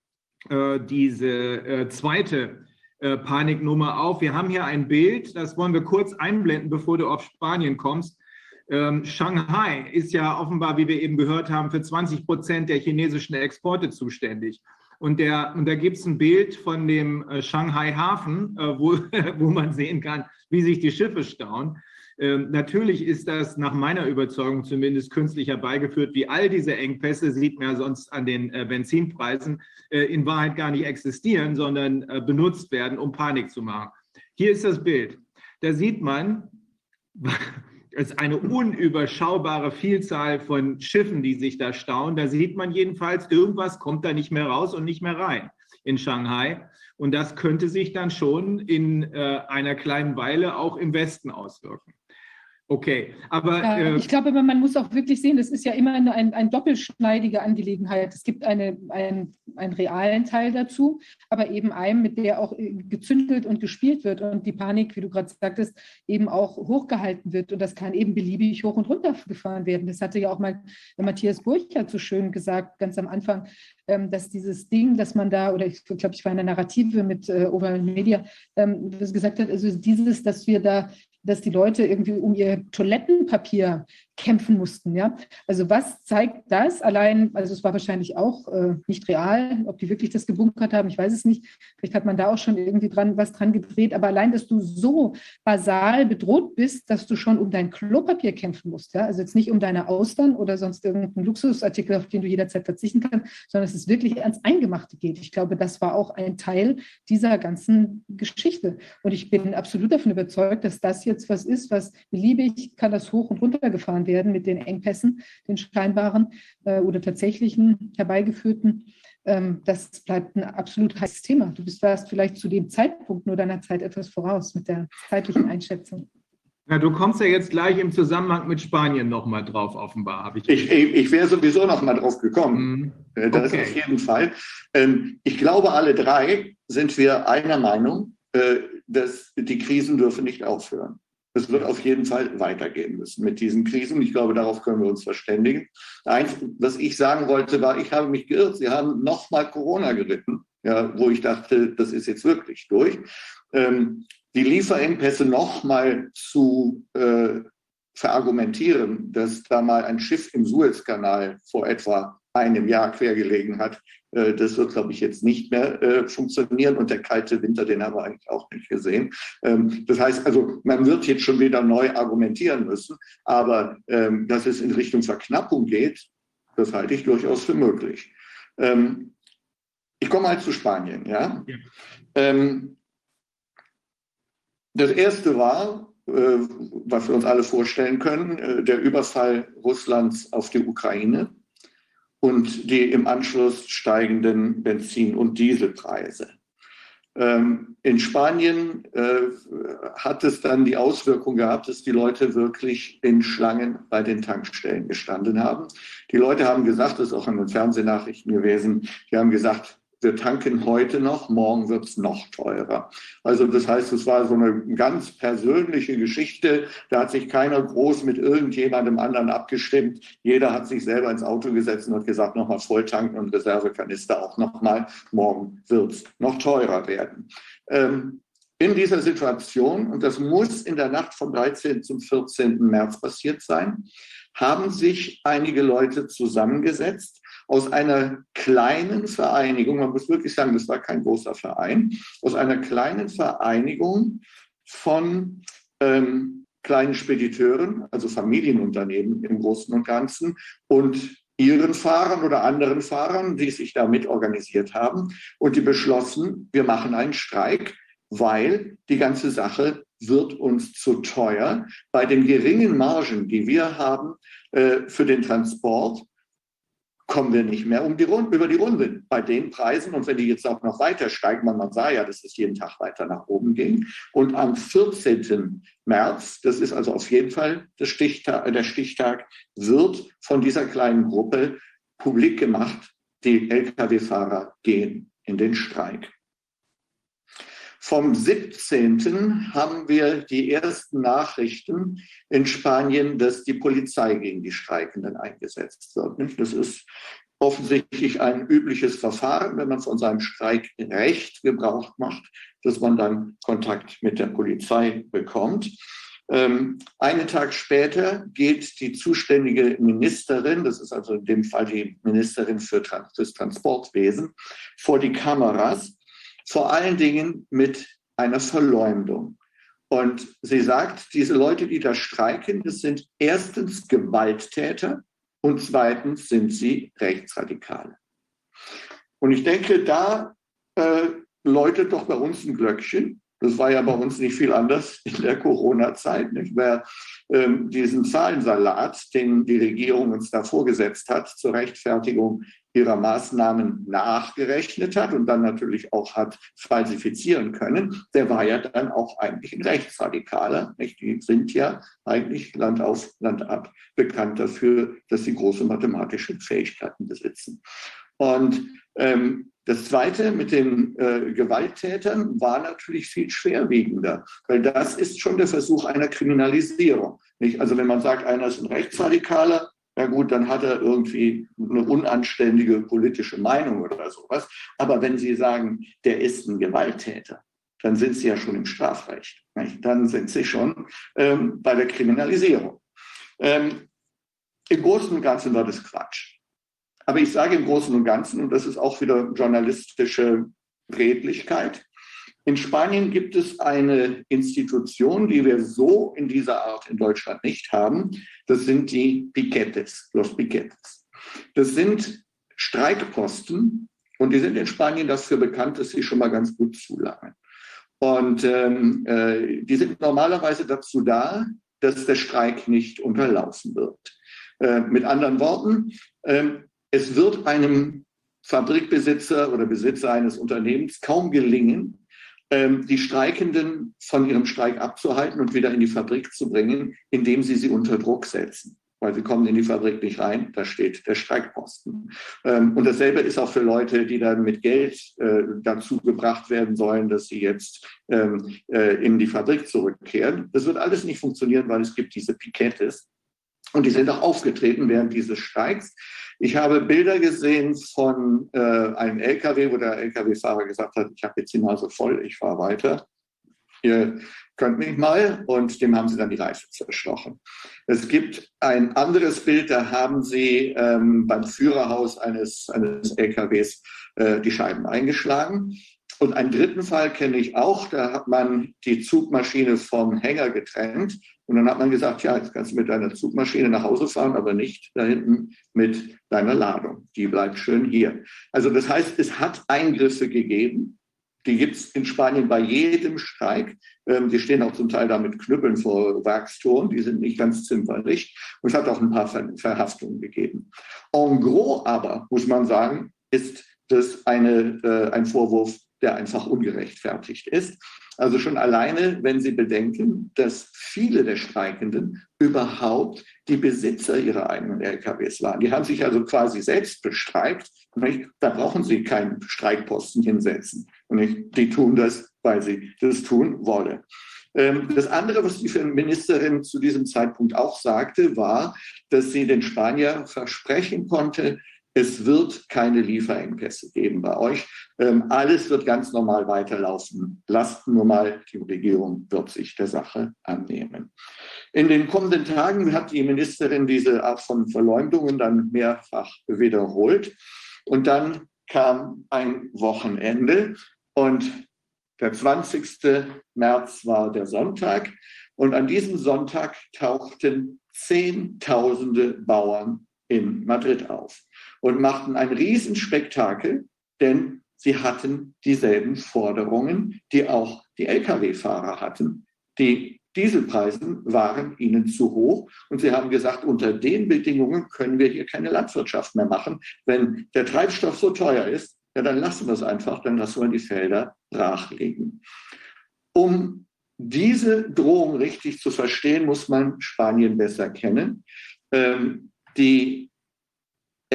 B: äh, diese äh, zweite äh, Paniknummer auf. Wir haben hier ein Bild, das wollen wir kurz einblenden, bevor du auf Spanien kommst. Ähm, Shanghai ist ja offenbar, wie wir eben gehört haben, für 20 Prozent der chinesischen Exporte zuständig. Und, der, und da gibt es ein Bild von dem äh, Shanghai Hafen, äh, wo, wo man sehen kann, wie sich die Schiffe stauen. Ähm, natürlich ist das nach meiner Überzeugung zumindest künstlich herbeigeführt, wie all diese Engpässe, sieht man ja sonst an den äh, Benzinpreisen, äh, in Wahrheit gar nicht existieren, sondern äh, benutzt werden, um Panik zu machen. Hier ist das Bild. Da sieht man, es ist eine unüberschaubare Vielzahl von Schiffen, die sich da stauen. Da sieht man jedenfalls, irgendwas kommt da nicht mehr raus und nicht mehr rein in Shanghai. Und das könnte sich dann schon in äh, einer kleinen Weile auch im Westen auswirken. Okay, aber.
A: Ja, äh, ich glaube, man muss auch wirklich sehen, das ist ja immer eine ein, ein doppelschneidige Angelegenheit. Es gibt eine, ein einen realen Teil dazu, aber eben einem, mit der auch äh, gezündelt und gespielt wird und die Panik, wie du gerade sagtest, eben auch hochgehalten wird. Und das kann eben beliebig hoch und runter gefahren werden. Das hatte ja auch mal Matthias Burchardt so schön gesagt, ganz am Anfang, ähm, dass dieses Ding, dass man da, oder ich glaube, ich war in der Narrative mit äh, Overall Media, ähm, gesagt hat, also dieses, dass wir da dass die Leute irgendwie um ihr Toilettenpapier kämpfen mussten. Ja? Also was zeigt das? Allein, also es war wahrscheinlich auch äh, nicht real, ob die wirklich das gebunkert haben, ich weiß es nicht. Vielleicht hat man da auch schon irgendwie dran was dran gedreht, aber allein, dass du so basal bedroht bist, dass du schon um dein Klopapier kämpfen musst. Ja? Also jetzt nicht um deine Austern oder sonst irgendeinen Luxusartikel, auf den du jederzeit verzichten kannst, sondern es wirklich ans Eingemachte geht. Ich glaube, das war auch ein Teil dieser ganzen Geschichte. Und ich bin absolut davon überzeugt, dass das jetzt was ist, was beliebig kann das hoch und runter gefahren werden mit den Engpässen, den scheinbaren äh, oder tatsächlichen herbeigeführten. Ähm, das bleibt ein absolut heißes Thema. Du bist warst vielleicht zu dem Zeitpunkt nur deiner Zeit etwas voraus mit der zeitlichen Einschätzung.
B: Ja, du kommst ja jetzt gleich im Zusammenhang mit Spanien nochmal drauf, offenbar, habe ich.
F: Ich, ich, ich wäre sowieso nochmal drauf gekommen. Mhm. Äh, das okay. auf jeden Fall. Ähm, ich glaube, alle drei sind wir einer Meinung, äh, dass die Krisen dürfen nicht aufhören. Es wird auf jeden Fall weitergehen müssen mit diesen Krisen. Ich glaube, darauf können wir uns verständigen. Eins, was ich sagen wollte, war, ich habe mich geirrt. Sie haben nochmal Corona geritten, ja, wo ich dachte, das ist jetzt wirklich durch. Ähm, die Lieferengpässe nochmal zu äh, verargumentieren, dass da mal ein Schiff im Suezkanal vor etwa einem Jahr quergelegen hat, das wird, glaube ich, jetzt nicht mehr äh, funktionieren. Und der kalte Winter, den haben wir eigentlich auch nicht gesehen. Ähm, das heißt also, man wird jetzt schon wieder neu argumentieren müssen. Aber ähm, dass es in Richtung Verknappung geht, das halte ich durchaus für möglich. Ähm, ich komme mal zu Spanien. Ja? ja. das erste war, äh, was wir uns alle vorstellen können, der Überfall Russlands auf die Ukraine und die im Anschluss steigenden Benzin- und Dieselpreise. Ähm, in Spanien äh, hat es dann die Auswirkung gehabt, dass die Leute wirklich in Schlangen bei den Tankstellen gestanden haben. Die Leute haben gesagt, das ist auch in den Fernsehnachrichten gewesen, die haben gesagt, wir tanken heute noch, morgen wird es noch teurer. Also das heißt, es war so eine ganz persönliche Geschichte. Da hat sich keiner groß mit irgendjemandem anderen abgestimmt. Jeder hat sich selber ins Auto gesetzt und hat gesagt, nochmal voll tanken und Reservekanister auch nochmal. Morgen wird es noch teurer werden. Ähm, in dieser Situation, und das muss in der Nacht vom 13. zum 14. März passiert sein, haben sich einige Leute zusammengesetzt aus einer kleinen Vereinigung, man muss wirklich sagen, das war kein großer Verein, aus einer kleinen Vereinigung von ähm, kleinen Spediteuren, also Familienunternehmen im Großen und Ganzen und ihren Fahrern oder anderen Fahrern, die sich damit organisiert haben und die beschlossen, wir machen einen Streik, weil die ganze Sache wird uns zu teuer. Bei den geringen Margen, die wir haben äh, für den Transport, kommen wir nicht mehr um die Runde, über die Runde bei den Preisen. Und wenn die jetzt auch noch weiter steigen, man, man sah ja, dass es jeden Tag weiter nach oben ging. Und am 14. März, das ist also auf jeden Fall Stichtag, der Stichtag wird von dieser kleinen Gruppe publik gemacht, die Lkw-Fahrer gehen in den Streik. Vom 17. haben wir die ersten Nachrichten in Spanien, dass die Polizei gegen die Streikenden eingesetzt wird. Das ist offensichtlich ein übliches Verfahren, wenn man von seinem Streikrecht Gebrauch macht, dass man dann Kontakt mit der Polizei bekommt. Ähm, einen Tag später geht die zuständige Ministerin, das ist also in dem Fall die Ministerin für das Transportwesen, vor die Kameras vor allen Dingen mit einer Verleumdung. Und sie sagt, diese Leute, die da streiken, das sind erstens Gewalttäter und zweitens sind sie Rechtsradikale. Und ich denke, da äh, läutet doch bei uns ein Glöckchen. Das war ja bei uns nicht viel anders in der Corona-Zeit. Wer ähm, diesen Zahlensalat, den die Regierung uns da vorgesetzt hat, zur Rechtfertigung ihrer Maßnahmen nachgerechnet hat und dann natürlich auch hat falsifizieren können, der war ja dann auch eigentlich ein Rechtsradikaler. Nicht? Die sind ja eigentlich Land auf, Land ab bekannt dafür, dass sie große mathematische Fähigkeiten besitzen. Und ähm, das Zweite mit den äh, Gewalttätern war natürlich viel schwerwiegender, weil das ist schon der Versuch einer Kriminalisierung. Nicht? Also wenn man sagt, einer ist ein Rechtsradikaler, ja gut, dann hat er irgendwie eine unanständige politische Meinung oder sowas. Aber wenn Sie sagen, der ist ein Gewalttäter, dann sind Sie ja schon im Strafrecht. Nicht? Dann sind Sie schon ähm, bei der Kriminalisierung. Ähm, Im Großen und Ganzen war das Quatsch. Aber ich sage im Großen und Ganzen, und das ist auch wieder journalistische Redlichkeit, in Spanien gibt es eine Institution, die wir so in dieser Art in Deutschland nicht haben. Das sind die Piquetes, los Piquetes. Das sind Streikposten und die sind in Spanien dafür bekannt, dass sie schon mal ganz gut zulangen. Und ähm, äh, die sind normalerweise dazu da, dass der Streik nicht unterlaufen wird. Äh, mit anderen Worten, äh, es wird einem Fabrikbesitzer oder Besitzer eines Unternehmens kaum gelingen, die Streikenden von ihrem Streik abzuhalten und wieder in die Fabrik zu bringen, indem sie sie unter Druck setzen. Weil sie kommen in die Fabrik nicht rein, da steht der Streikposten. Ähm, und dasselbe ist auch für Leute, die dann mit Geld äh, dazu gebracht werden sollen, dass sie jetzt ähm, äh, in die Fabrik zurückkehren. Das wird alles nicht funktionieren, weil es gibt diese Pikettes. Und die sind auch aufgetreten während dieses Streiks. Ich habe Bilder gesehen von äh, einem LKW, wo der LKW-Fahrer gesagt hat, ich habe jetzt die Nase voll, ich fahre weiter. Ihr könnt mich mal. Und dem haben sie dann die Reife zerstochen. Es gibt ein anderes Bild, da haben sie ähm, beim Führerhaus eines, eines LKWs äh, die Scheiben eingeschlagen. Und einen dritten Fall kenne ich auch, da hat man die Zugmaschine vom Hänger getrennt und dann hat man gesagt, ja, jetzt kannst du mit deiner Zugmaschine nach Hause fahren, aber nicht da hinten mit deiner Ladung. Die bleibt schön hier. Also das heißt, es hat Eingriffe gegeben. Die gibt es in Spanien bei jedem Streik. Ähm, die stehen auch zum Teil da mit Knüppeln vor Werkstoren. Die sind nicht ganz zimperlich. Und es hat auch ein paar Verhaftungen gegeben. En gros aber, muss man sagen, ist das eine, äh, ein Vorwurf, der einfach ungerechtfertigt ist. Also schon alleine, wenn Sie bedenken, dass viele der Streikenden überhaupt die Besitzer ihrer eigenen LKWs waren. Die haben sich also quasi selbst bestreikt. Nicht? Da brauchen Sie keinen Streikposten hinsetzen. Nicht? Die tun das, weil sie das tun wollen. Ähm, das andere, was die Ministerin zu diesem Zeitpunkt auch sagte, war, dass sie den Spanier versprechen konnte, es wird keine Lieferengpässe geben bei euch. Ähm, alles wird ganz normal weiterlaufen. Lasst nur mal, die Regierung wird sich der Sache annehmen. In den kommenden Tagen hat die Ministerin diese Art von Verleumdungen dann mehrfach wiederholt. Und dann kam ein Wochenende und der 20. März war der Sonntag. Und an diesem Sonntag tauchten Zehntausende Bauern in Madrid auf und machten ein Riesenspektakel, denn sie hatten dieselben Forderungen, die auch die Lkw-Fahrer hatten. Die Dieselpreise waren ihnen zu hoch und sie haben gesagt, unter den Bedingungen können wir hier keine Landwirtschaft mehr machen. Wenn der Treibstoff so teuer ist, ja, dann lassen wir es einfach, dann lassen wir die Felder brach liegen. Um diese Drohung richtig zu verstehen, muss man Spanien besser kennen. Ähm, die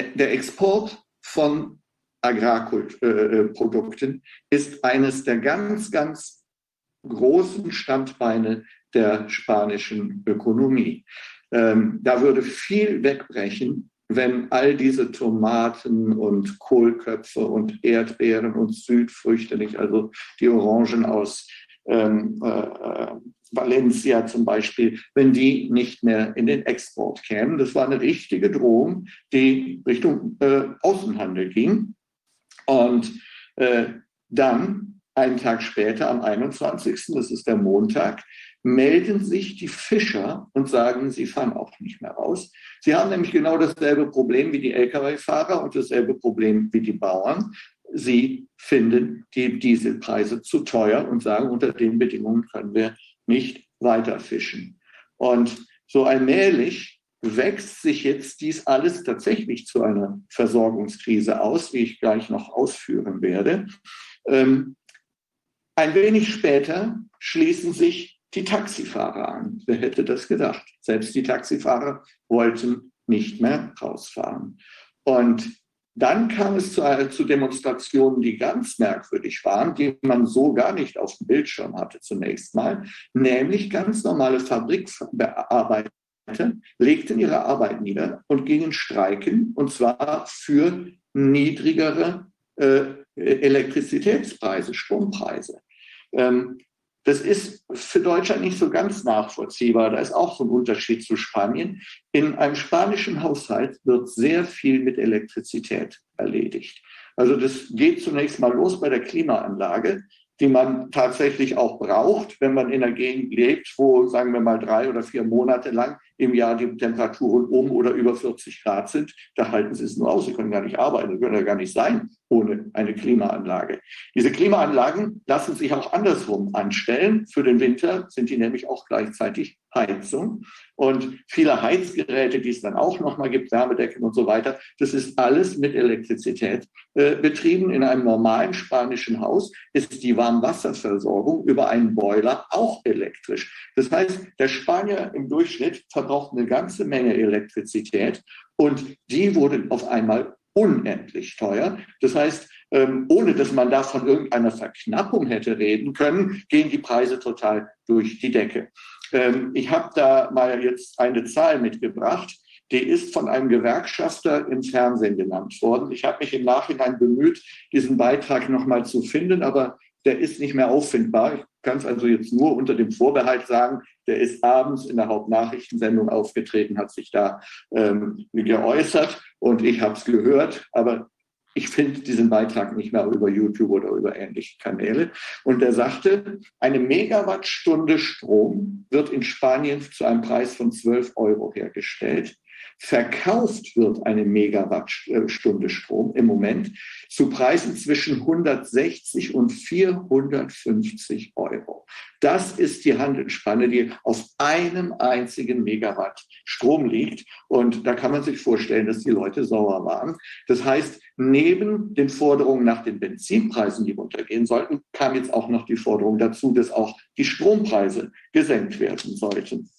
F: der Export von Agrarprodukten ist eines der ganz, ganz großen Standbeine der spanischen Ökonomie. Ähm, da würde viel wegbrechen, wenn all diese Tomaten und Kohlköpfe und Erdbeeren und Südfrüchte, nicht also die Orangen aus ähm, äh, äh Valencia zum Beispiel, wenn die nicht mehr in den Export kämen. Das war eine richtige Drohung, die Richtung äh, Außenhandel ging. Und äh, dann, einen Tag später, am 21., das ist der Montag, melden sich die Fischer und sagen, sie fahren auch nicht mehr raus. Sie haben nämlich genau dasselbe Problem wie die Lkw-Fahrer und dasselbe Problem wie die Bauern. Sie finden die Dieselpreise zu teuer und sagen, unter den Bedingungen können wir nicht weiter fischen. Und so allmählich wächst sich jetzt dies alles tatsächlich zu einer Versorgungskrise aus, wie ich gleich noch ausführen werde. Ähm, ein wenig später schließen sich die Taxifahrer an. Wer hätte das gedacht? Selbst die Taxifahrer wollten nicht mehr rausfahren. Und Dann kam es zu, zu, Demonstrationen, die ganz merkwürdig waren, die man so gar nicht auf dem Bildschirm hatte zunächst mal, nämlich ganz normale Fabrikbearbeiter legten ihre Arbeit nieder und gingen streiken, und zwar für niedrigere äh, Elektrizitätspreise, Strompreise. Ähm, das ist für Deutschland nicht so ganz nachvollziehbar. Da ist auch so ein Unterschied zu Spanien. In einem spanischen Haushalt wird sehr viel mit Elektrizität erledigt. Also das geht zunächst mal los bei der Klimaanlage, die man tatsächlich auch braucht, wenn man in einer Gegend lebt, wo, sagen wir mal, drei oder vier Monate lang im Jahr die Temperaturen um oder über 40 Grad sind, da halten sie es nur aus. Sie können gar nicht arbeiten, können ja gar nicht sein ohne eine Klimaanlage. Diese Klimaanlagen lassen sich auch andersrum anstellen. Für den Winter sind die nämlich auch gleichzeitig Heizung. Und viele Heizgeräte, die es dann auch nochmal gibt, Wärmedecken und so weiter, das ist alles mit Elektrizität äh, betrieben. In einem normalen spanischen Haus ist die Warmwasserversorgung über einen Boiler auch elektrisch. Das heißt, der Spanier im Durchschnitt verbraucht eine ganze Menge Elektrizität und die wurde auf einmal unendlich teuer. Das heißt, ähm, ohne dass man da von irgendeiner Verknappung hätte reden können, gehen die Preise total durch die Decke. Ähm, ich habe da mal jetzt eine Zahl mitgebracht. Die ist von einem Gewerkschafter im Fernsehen genannt worden. Ich habe mich im Nachhinein bemüht, diesen Beitrag nochmal zu finden, aber der ist nicht mehr auffindbar. Ich kann es also jetzt nur unter dem Vorbehalt sagen, der ist abends in der Hauptnachrichtensendung aufgetreten, hat sich da ähm, geäußert und ich habe es gehört, aber ich finde diesen Beitrag nicht mehr über YouTube oder über ähnliche Kanäle. Und er sagte, eine Megawattstunde Strom wird in Spanien zu einem Preis von 12 Euro hergestellt. Verkauft wird eine Megawattstunde Strom im Moment zu Preisen zwischen 160 und 450 Euro. Das ist die Handelsspanne, die auf einem einzigen Megawatt Strom liegt. Und da kann man sich vorstellen, dass die Leute sauer waren. Das heißt, neben den Forderungen nach den Benzinpreisen, die runtergehen sollten, kam jetzt auch noch die Forderung dazu, dass auch die Strompreise gesenkt werden sollten.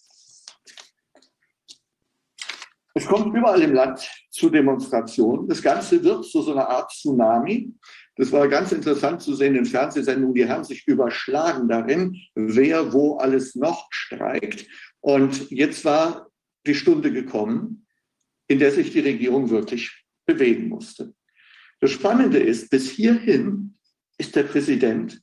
F: Es kommt überall im Land zu Demonstrationen. Das Ganze wird zu so einer Art Tsunami. Das war ganz interessant zu sehen in Fernsehsendungen, die haben sich überschlagen darin, wer wo alles noch streikt. Und jetzt war die Stunde gekommen, in der sich die Regierung wirklich bewegen musste. Das Spannende ist, bis hierhin ist der Präsident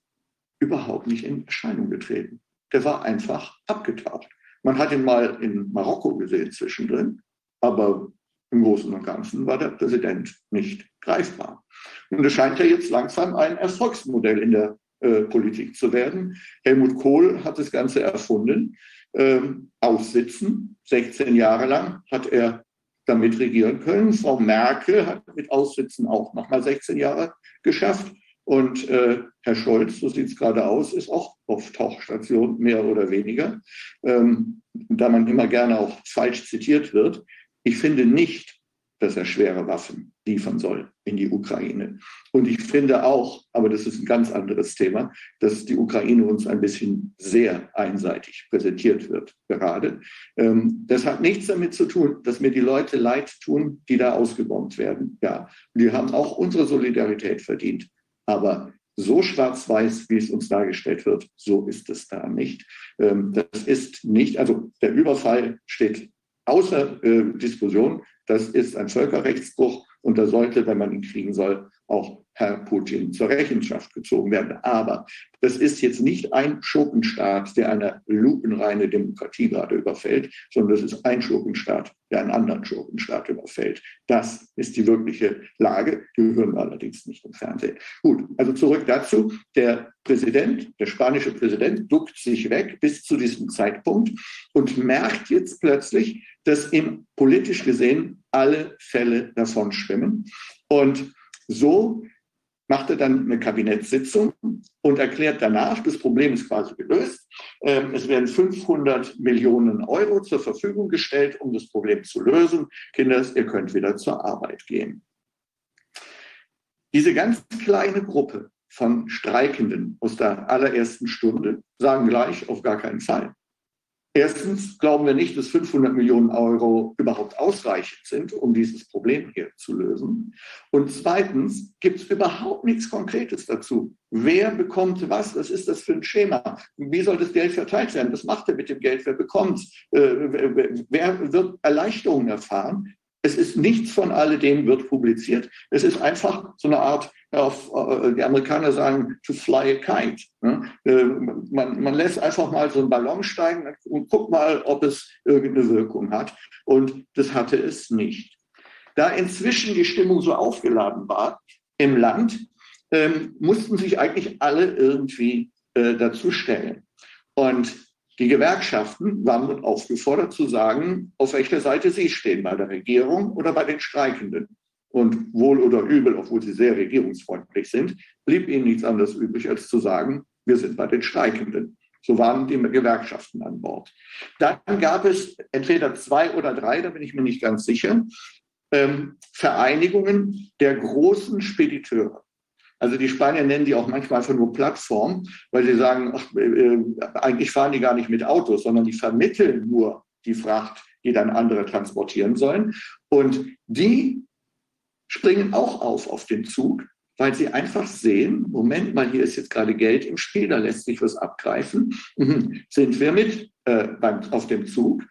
F: überhaupt nicht in Erscheinung getreten. Der war einfach abgetaucht. Man hat ihn mal in Marokko gesehen zwischendrin. Aber im Großen und Ganzen war der Präsident nicht greifbar. Und es scheint ja jetzt langsam ein Erfolgsmodell in der äh, Politik zu werden. Helmut Kohl hat das Ganze erfunden. Ähm, aussitzen, 16 Jahre lang hat er damit regieren können. Frau Merkel hat mit Aussitzen auch nochmal 16 Jahre geschafft. Und äh, Herr Scholz, so sieht es gerade aus, ist auch auf Tauchstation, mehr oder weniger. Ähm, da man immer gerne auch falsch zitiert wird. Ich finde nicht, dass er schwere Waffen liefern soll in die Ukraine. Und ich finde auch, aber das ist ein ganz anderes Thema, dass die Ukraine uns ein bisschen sehr einseitig präsentiert wird gerade. Ähm, das hat nichts damit zu tun, dass mir die Leute leid tun, die da ausgebombt werden. Ja, die haben auch unsere Solidarität verdient. Aber so schwarz-weiß, wie es uns dargestellt wird, so ist es da nicht. Ähm, das ist nicht, also der Überfall steht außer äh, Diskussion. Das ist ein Völkerrechtsbruch und da sollte, wenn man ihn kriegen soll, auch Herr Putin zur Rechenschaft gezogen werden. Aber das ist jetzt nicht ein Schurkenstaat, der eine lupenreine Demokratie gerade überfällt, sondern das ist ein Schurkenstaat, der einen anderen Schurkenstaat überfällt. Das ist die wirkliche Lage. Die hören wir allerdings nicht im Fernsehen. Gut, also zurück dazu. Der Präsident, der spanische Präsident, duckt sich weg bis zu diesem Zeitpunkt und merkt jetzt plötzlich, dass ihm politisch gesehen alle Fälle davon schwimmen. Und so macht er dann eine Kabinettssitzung und erklärt danach, das Problem ist quasi gelöst. Ähm, es werden 500 Millionen Euro zur Verfügung gestellt, um das Problem zu lösen. Kinder, ihr könnt wieder zur Arbeit gehen. Diese ganz kleine Gruppe von Streikenden aus der allerersten Stunde sagen gleich auf gar keinen Fall. Erstens glauben wir nicht, dass 500 Millionen Euro überhaupt ausreichend sind, um dieses Problem hier zu lösen. Und zweitens gibt es überhaupt nichts Konkretes dazu. Wer bekommt was? Was ist das für ein Schema? Wie soll das Geld verteilt werden? Was macht er mit dem Geld? Wer bekommt es? Äh, wer wird Erleichterungen erfahren? Es ist nichts von alledem wird publiziert. Es ist einfach so eine Art, auf, äh, die Amerikaner sagen, to fly a kite. Ne? Äh, man, man lässt einfach mal so einen Ballon steigen und guckt mal, ob es irgendeine Wirkung hat. Und das hatte es nicht. Da inzwischen die Stimmung so aufgeladen war im Land, ähm, mussten sich eigentlich alle irgendwie äh, dazu stellen. Und die Gewerkschaften waren aufgefordert zu sagen, auf welcher Seite sie stehen, bei der Regierung oder bei den Streikenden. Und wohl oder übel, obwohl sie sehr regierungsfreundlich sind, blieb ihnen nichts anderes übrig, als zu sagen, wir sind bei den Streikenden. So waren die Gewerkschaften an Bord. Dann gab es entweder zwei oder drei, da bin ich mir nicht ganz sicher, ähm, Vereinigungen der großen Spediteure. Also die Spanier nennen die auch manchmal einfach nur Plattform, weil sie sagen, ach, äh, eigentlich fahren die gar nicht mit Autos, sondern die vermitteln nur die Fracht, die dann andere transportieren sollen. Und die springen auch auf auf den Zug, weil sie einfach sehen, Moment mal, hier ist jetzt gerade Geld im Spiel, da lässt sich was abgreifen. Mhm. Sind wir mit äh, auf dem Zug?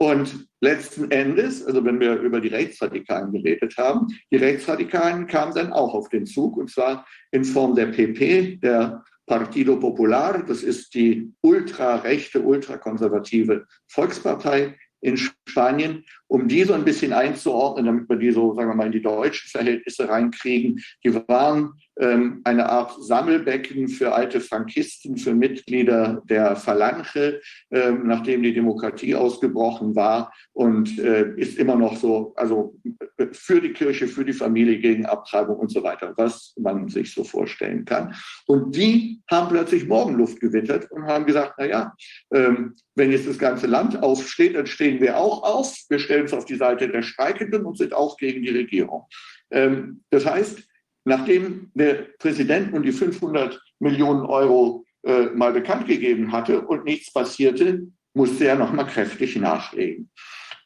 F: Und letzten Endes, also wenn wir über die Rechtsradikalen geredet haben, die Rechtsradikalen kamen dann auch auf den Zug und zwar in Form der PP, der Partido Popular, das ist die ultrarechte, ultrakonservative Volkspartei in Spanien, um die so ein bisschen einzuordnen, damit wir die so, sagen wir mal, in die deutschen Verhältnisse reinkriegen. Die waren eine Art Sammelbecken für alte Frankisten, für Mitglieder der Phalange, ähm, nachdem die Demokratie ausgebrochen war und äh, ist immer noch so, also äh, für die Kirche, für die Familie, gegen Abtreibung und so weiter, was man sich so vorstellen kann. Und die haben plötzlich Morgenluft gewittert und haben gesagt, na ja, ähm, wenn jetzt das ganze Land aufsteht, dann stehen wir auch auf. Wir stellen uns auf die Seite der Streikenden und sind auch gegen die Regierung. Ähm, das heißt, nachdem der Präsident nun die 500 Millionen Euro äh, mal bekannt gegeben hatte und nichts passierte, musste er nochmal kräftig nachlegen.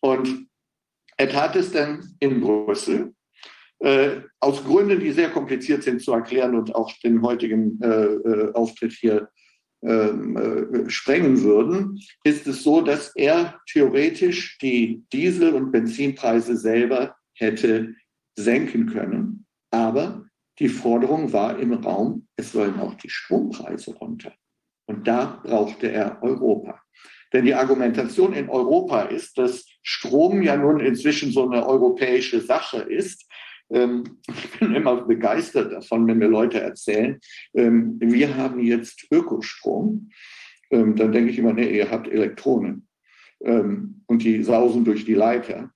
F: Und er tat es dann in Brüssel. Äh, aus Gründen, die sehr kompliziert sind zu erklären und auch den heutigen äh, äh Auftritt hier ähm, äh, sprengen würden, ist es so, dass er theoretisch die Diesel- und Benzinpreise selber hätte senken können. Aber die Forderung war im Raum, es sollen auch die Strompreise runter. Und da brauchte er Europa. Denn die Argumentation in Europa ist, dass Strom ja nun inzwischen so eine europäische Sache ist. Ähm, ich bin immer begeistert davon, wenn mir Leute erzählen, ähm, wir haben jetzt Ökostrom. Ähm, dann denke ich immer, nee, ihr habt Elektronen. Und die sausen durch die Leiter.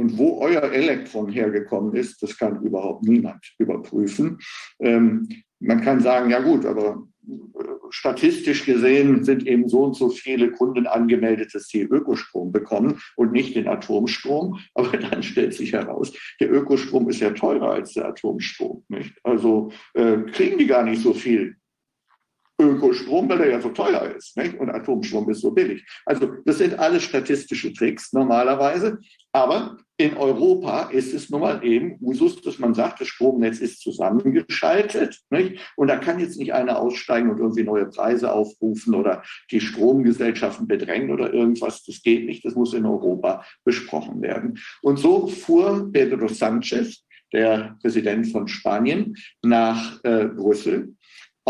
F: Und wo euer Elektron hergekommen ist, das kann überhaupt niemand überprüfen. Ähm, man kann sagen, ja gut, aber äh, statistisch gesehen sind eben so und so viele Kunden angemeldet, dass sie Ökostrom bekommen und nicht den Atomstrom. Aber dann stellt sich heraus, der Ökostrom ist ja teurer als der Atomstrom. Nicht? Also äh, kriegen die gar nicht so viel Ökostrom, weil der ja so teuer ist. Nicht? Und Atomstrom ist so billig. Also das sind alles statistische Tricks normalerweise. Aber in Europa ist es nun mal eben Usus, dass man sagt, das Stromnetz ist zusammengeschaltet. Nicht? Und da kann jetzt nicht einer aussteigen und irgendwie neue Preise aufrufen oder die Stromgesellschaften bedrängen oder irgendwas. Das geht nicht. Das muss in Europa besprochen werden. Und so fuhr Pedro Sanchez, der Präsident von Spanien, nach äh, Brüssel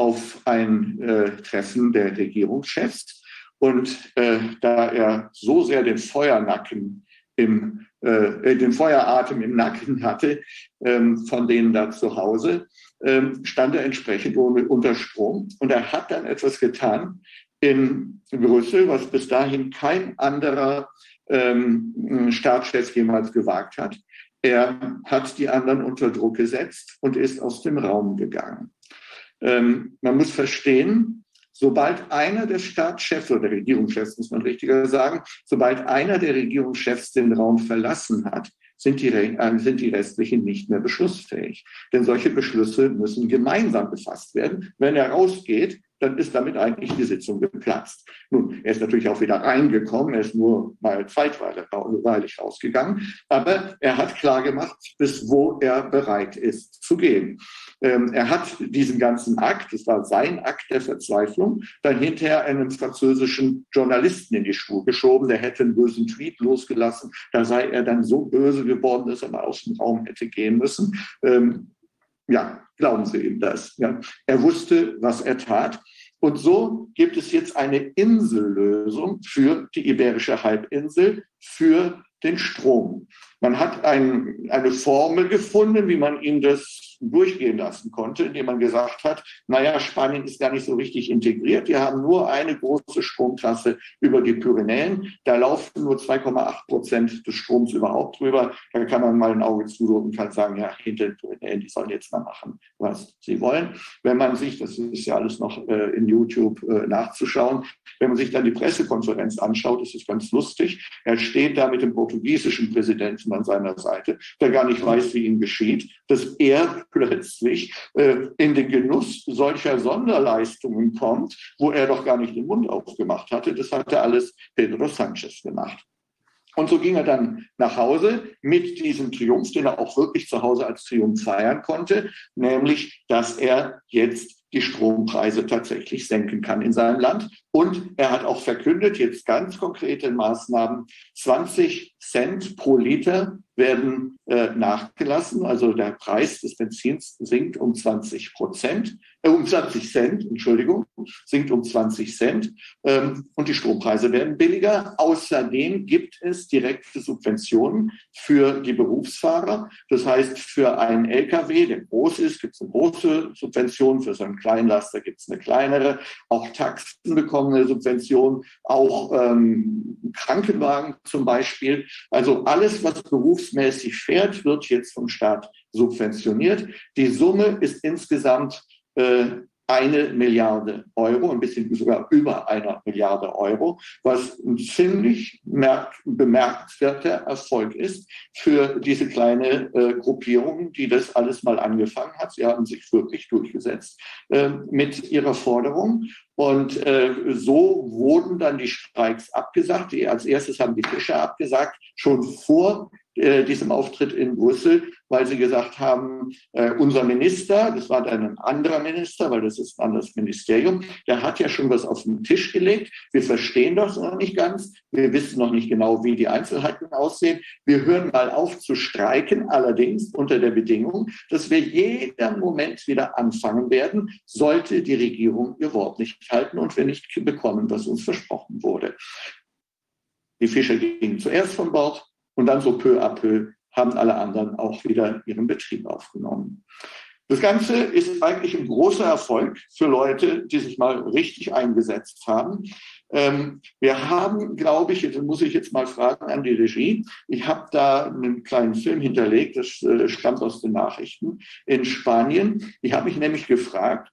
F: auf ein äh, Treffen der Regierungschefs. Und äh, da er so sehr den Feuernacken im, äh, den Feueratem im Nacken hatte, ähm, von denen da zu Hause, ähm, stand er entsprechend unter Strom. Und er hat dann etwas getan in Brüssel, was bis dahin kein anderer ähm, Staatschef jemals gewagt hat. Er hat die anderen unter Druck gesetzt und ist aus dem Raum gegangen. Ähm, man muss verstehen, sobald einer der Staatschefs oder der Regierungschefs, muss man richtiger sagen, sobald einer der Regierungschefs den Raum verlassen hat, sind die, äh, sind die restlichen nicht mehr beschlussfähig. Denn solche Beschlüsse müssen gemeinsam befasst werden. Wenn er rausgeht, dann ist damit eigentlich die Sitzung geplatzt. Nun, er ist natürlich auch wieder reingekommen, er ist nur mal zeitweilig rausgegangen, aber er hat klargemacht, bis wo er bereit ist zu gehen. Ähm, er hat diesen ganzen Akt, das war sein Akt der Verzweiflung, dann hinterher einem französischen Journalisten in die Schuhe geschoben, der hätte einen bösen Tweet losgelassen, da sei er dann so böse geworden, dass er mal aus dem Raum hätte gehen müssen. Ähm, ja, glauben Sie ihm das. Ja. Er wusste, was er tat. Und so gibt es jetzt eine Insellösung für die Iberische Halbinsel, für den Strom. Man hat ein, eine Formel gefunden, wie man ihm das durchgehen lassen konnte, indem man gesagt hat, naja, Spanien ist gar nicht so richtig integriert. Wir haben nur eine große Stromtrasse über die Pyrenäen. Da laufen nur 2,8 Prozent des Stroms überhaupt drüber. Da kann man mal ein Auge zudrücken und kann sagen, ja, hinter den Pyrenäen, die sollen jetzt mal machen, was sie wollen. Wenn man sich, das ist ja alles noch äh, in YouTube äh, nachzuschauen, wenn man sich dann die Pressekonferenz anschaut, ist es ganz lustig. Er steht da mit dem portugiesischen Präsidenten an seiner Seite, der gar nicht weiß, wie ihm geschieht, dass er plötzlich äh, in den Genuss solcher Sonderleistungen kommt, wo er doch gar nicht den Mund aufgemacht hatte. Das hatte alles Pedro Sanchez gemacht. Und so ging er dann nach Hause mit diesem Triumph, den er auch wirklich zu Hause als Triumph feiern konnte, nämlich, dass er jetzt die Strompreise tatsächlich senken kann in seinem Land. Und er hat auch verkündet, jetzt ganz konkrete Maßnahmen, 20 Cent pro Liter werden äh, nachgelassen. Also der Preis des Benzins sinkt um 20 Prozent, äh, um 20 Cent, Entschuldigung, sinkt um 20 Cent. Ähm, und die Strompreise werden billiger. Außerdem gibt es direkte Subventionen für die Berufsfahrer. Das heißt, für einen LKW, der groß ist, gibt es eine große Subvention. Für so einen Kleinlaster gibt es eine kleinere. Auch Taxen bekommen eine Subvention. Auch ähm, Krankenwagen zum Beispiel. Also alles, was berufsmäßig fährt, wird jetzt vom Staat subventioniert. Die Summe ist insgesamt äh, eine Milliarde Euro, ein bisschen sogar über einer Milliarde Euro, was ein ziemlich bemerkenswerter Erfolg ist für diese kleine äh, Gruppierung, die das alles mal angefangen hat. Sie haben sich wirklich durchgesetzt äh, mit ihrer Forderung. Und äh, so wurden dann die Streiks abgesagt. Die, als erstes haben die Fischer abgesagt, schon vor äh, diesem Auftritt in Brüssel, weil sie gesagt haben, äh, unser Minister, das war dann ein anderer Minister, weil das ist ein anderes Ministerium, der hat ja schon was auf den Tisch gelegt. Wir verstehen das noch nicht ganz. Wir wissen noch nicht genau, wie die Einzelheiten aussehen. Wir hören mal auf zu streiken, allerdings unter der Bedingung, dass wir jeden Moment wieder anfangen werden, sollte die Regierung ihr Wort nicht halten und wir nicht bekommen, was uns versprochen wurde. Die Fischer gingen zuerst von Bord, und dann so peu à peu haben alle anderen auch wieder ihren Betrieb aufgenommen. Das Ganze ist eigentlich ein großer Erfolg für Leute, die sich mal richtig eingesetzt haben. Ähm, wir haben, glaube ich, das muss ich jetzt mal fragen an die Regie, ich habe da einen kleinen Film hinterlegt, das äh, stammt aus den Nachrichten in Spanien. Ich habe mich nämlich gefragt,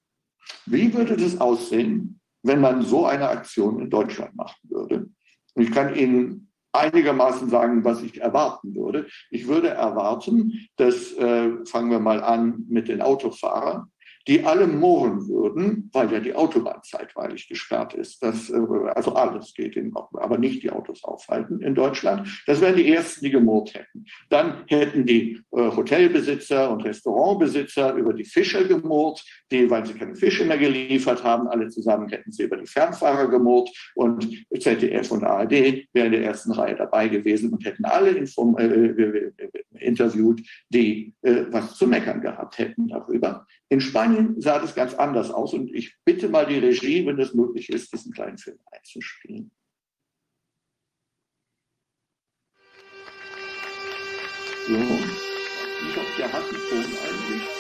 F: wie würde das aussehen, wenn man so eine Aktion in Deutschland machen würde? Und ich kann Ihnen einigermaßen sagen, was ich erwarten würde. Ich würde erwarten, dass, äh, fangen wir mal an mit den Autofahrern, die alle murren würden, weil ja die Autobahn zeitweilig gesperrt ist. Das, äh, also alles geht in Ordnung, aber nicht die Autos aufhalten in Deutschland. Das wären die Ersten, die gemurrt hätten. Dann hätten die äh, Hotelbesitzer und Restaurantbesitzer über die Fischer gemurrt, die, weil sie keine Fische mehr geliefert haben, alle zusammen hätten sie über die Fernfahrer gemurrt und ZDF und ARD wären in der ersten Reihe dabei gewesen und hätten alle inform, äh, äh, interviewt, die äh, was zu meckern gehabt hätten darüber. In Spanien sah das ganz anders aus und ich bitte mal die Regie, wenn es möglich ist, diesen kleinen Film einzuspielen. So, ich hoffe, der hat einen Ton eigentlich.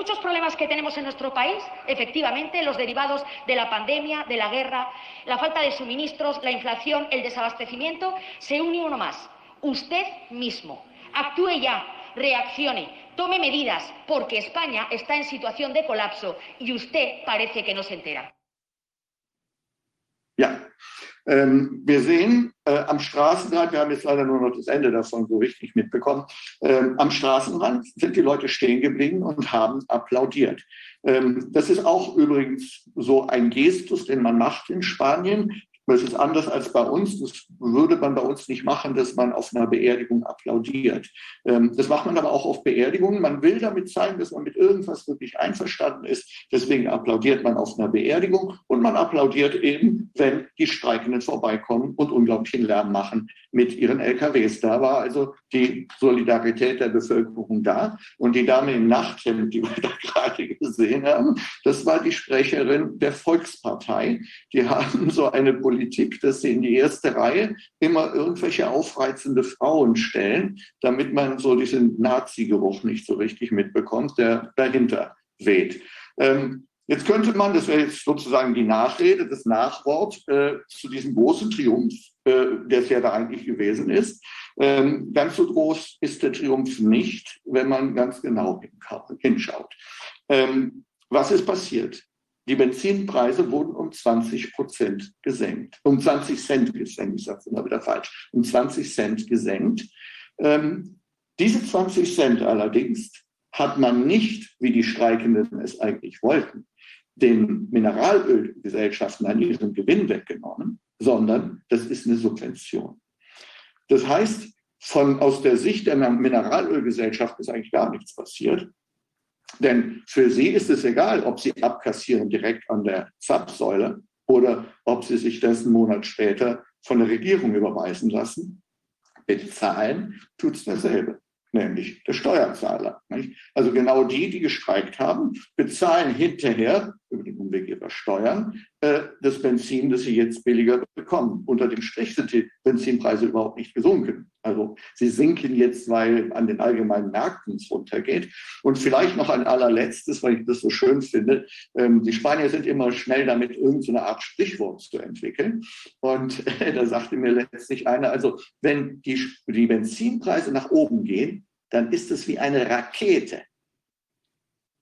G: muchos problemas que tenemos en nuestro país, efectivamente, los derivados de la pandemia, de la guerra, la falta de suministros, la inflación, el desabastecimiento, se une uno más, usted mismo. Actúe ya, reaccione, tome medidas, porque España está en situación de colapso y usted parece que no se entera.
F: Ya, ähm, wir sehen äh, am Straßenrand, wir haben jetzt leider nur noch das Ende davon so richtig mitbekommen, ähm, am Straßenrand sind die Leute stehen geblieben und haben applaudiert. Ähm, das ist auch übrigens so ein Gestus, den man macht in Spanien. Das ist anders als bei uns. Das würde man bei uns nicht machen, dass man auf einer Beerdigung applaudiert. Ähm, das macht man aber auch auf Beerdigungen. Man will damit zeigen, dass man mit irgendwas wirklich einverstanden ist. Deswegen applaudiert man auf einer Beerdigung und man applaudiert eben, wenn die Streikenden vorbeikommen und unglaublichen Lärm machen mit ihren LKWs. Da war also die Solidarität der Bevölkerung da. Und die Dame im Nachthemd, die wir da gerade gesehen haben, das war die Sprecherin der Volkspartei. Die haben so eine Politik, dass sie in die erste Reihe immer irgendwelche aufreizende Frauen stellen, damit man so diesen Nazi-Geruch nicht so richtig mitbekommt, der dahinter weht. Ähm, Jetzt könnte man, das wäre jetzt sozusagen die Nachrede, das Nachwort äh, zu diesem großen Triumph, äh, der es ja da eigentlich gewesen ist. Ähm, ganz so groß ist der Triumph nicht, wenn man ganz genau hinschaut. Ähm, was ist passiert? Die Benzinpreise wurden um 20 Prozent gesenkt, um 20 Cent gesenkt, ich sage es immer wieder falsch, um 20 Cent gesenkt. Ähm, diese 20 Cent allerdings hat man nicht, wie die Streikenden es eigentlich wollten, den Mineralölgesellschaften an ihren Gewinn weggenommen, sondern das ist eine Subvention. Das heißt, von, aus der Sicht der Mineralölgesellschaft ist eigentlich gar nichts passiert. Denn für sie ist es egal, ob sie abkassieren direkt an der Zapfsäule oder ob sie sich das einen Monat später von der Regierung überweisen lassen. Bezahlen tut es dasselbe nämlich der Steuerzahler. Nicht? Also genau die, die gestreikt haben, bezahlen hinterher über den Umweg ihrer Steuern äh, das Benzin, das sie jetzt billiger bekommen. Unter dem Strich sind die Benzinpreise überhaupt nicht gesunken. Also sie sinken jetzt, weil an den allgemeinen Märkten es runtergeht. Und vielleicht noch ein allerletztes, weil ich das so schön finde. Ähm, die Spanier sind immer schnell damit, irgendeine Art Sprichwort zu entwickeln. Und äh, da sagte mir letztlich einer, also wenn die, die Benzinpreise nach oben gehen, dann ist es wie eine Rakete.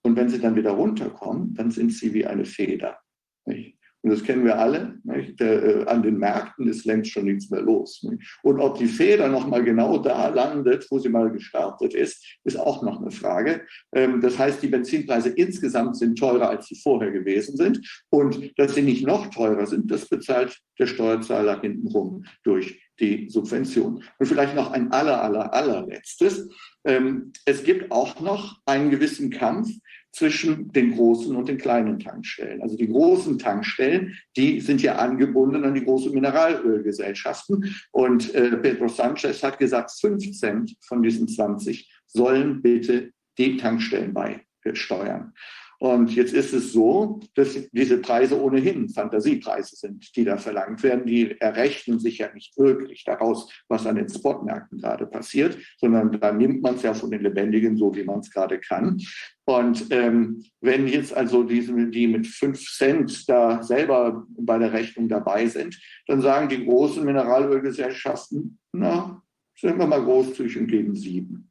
F: Und wenn sie dann wieder runterkommen, dann sind sie wie eine Feder. Nicht? Und das kennen wir alle. Der, äh, an den Märkten ist längst schon nichts mehr los. Nicht? Und ob die Feder noch mal genau da landet, wo sie mal gestartet ist, ist auch noch eine Frage. Ähm, das heißt, die Benzinpreise insgesamt sind teurer, als sie vorher gewesen sind. Und dass sie nicht noch teurer sind, das bezahlt der Steuerzahler hintenrum durch die Subvention. Und vielleicht noch ein aller, aller, allerletztes. Ähm, es gibt auch noch einen gewissen Kampf zwischen den großen und den kleinen Tankstellen. Also die großen Tankstellen, die sind ja angebunden an die großen Mineralölgesellschaften. Und äh, Pedro Sanchez hat gesagt, 5 Cent von diesen 20 sollen bitte die Tankstellen beisteuern. Und jetzt ist es so, dass diese Preise ohnehin Fantasiepreise sind, die da verlangt werden. Die errechnen sich ja nicht wirklich daraus, was an den Spotmärkten gerade passiert, sondern da nimmt man es ja von den Lebendigen so, wie man es gerade kann. Und ähm, wenn jetzt also diese, die mit fünf Cent da selber bei der Rechnung dabei sind, dann sagen die großen Mineralölgesellschaften, na, sind wir mal großzügig und geben sieben.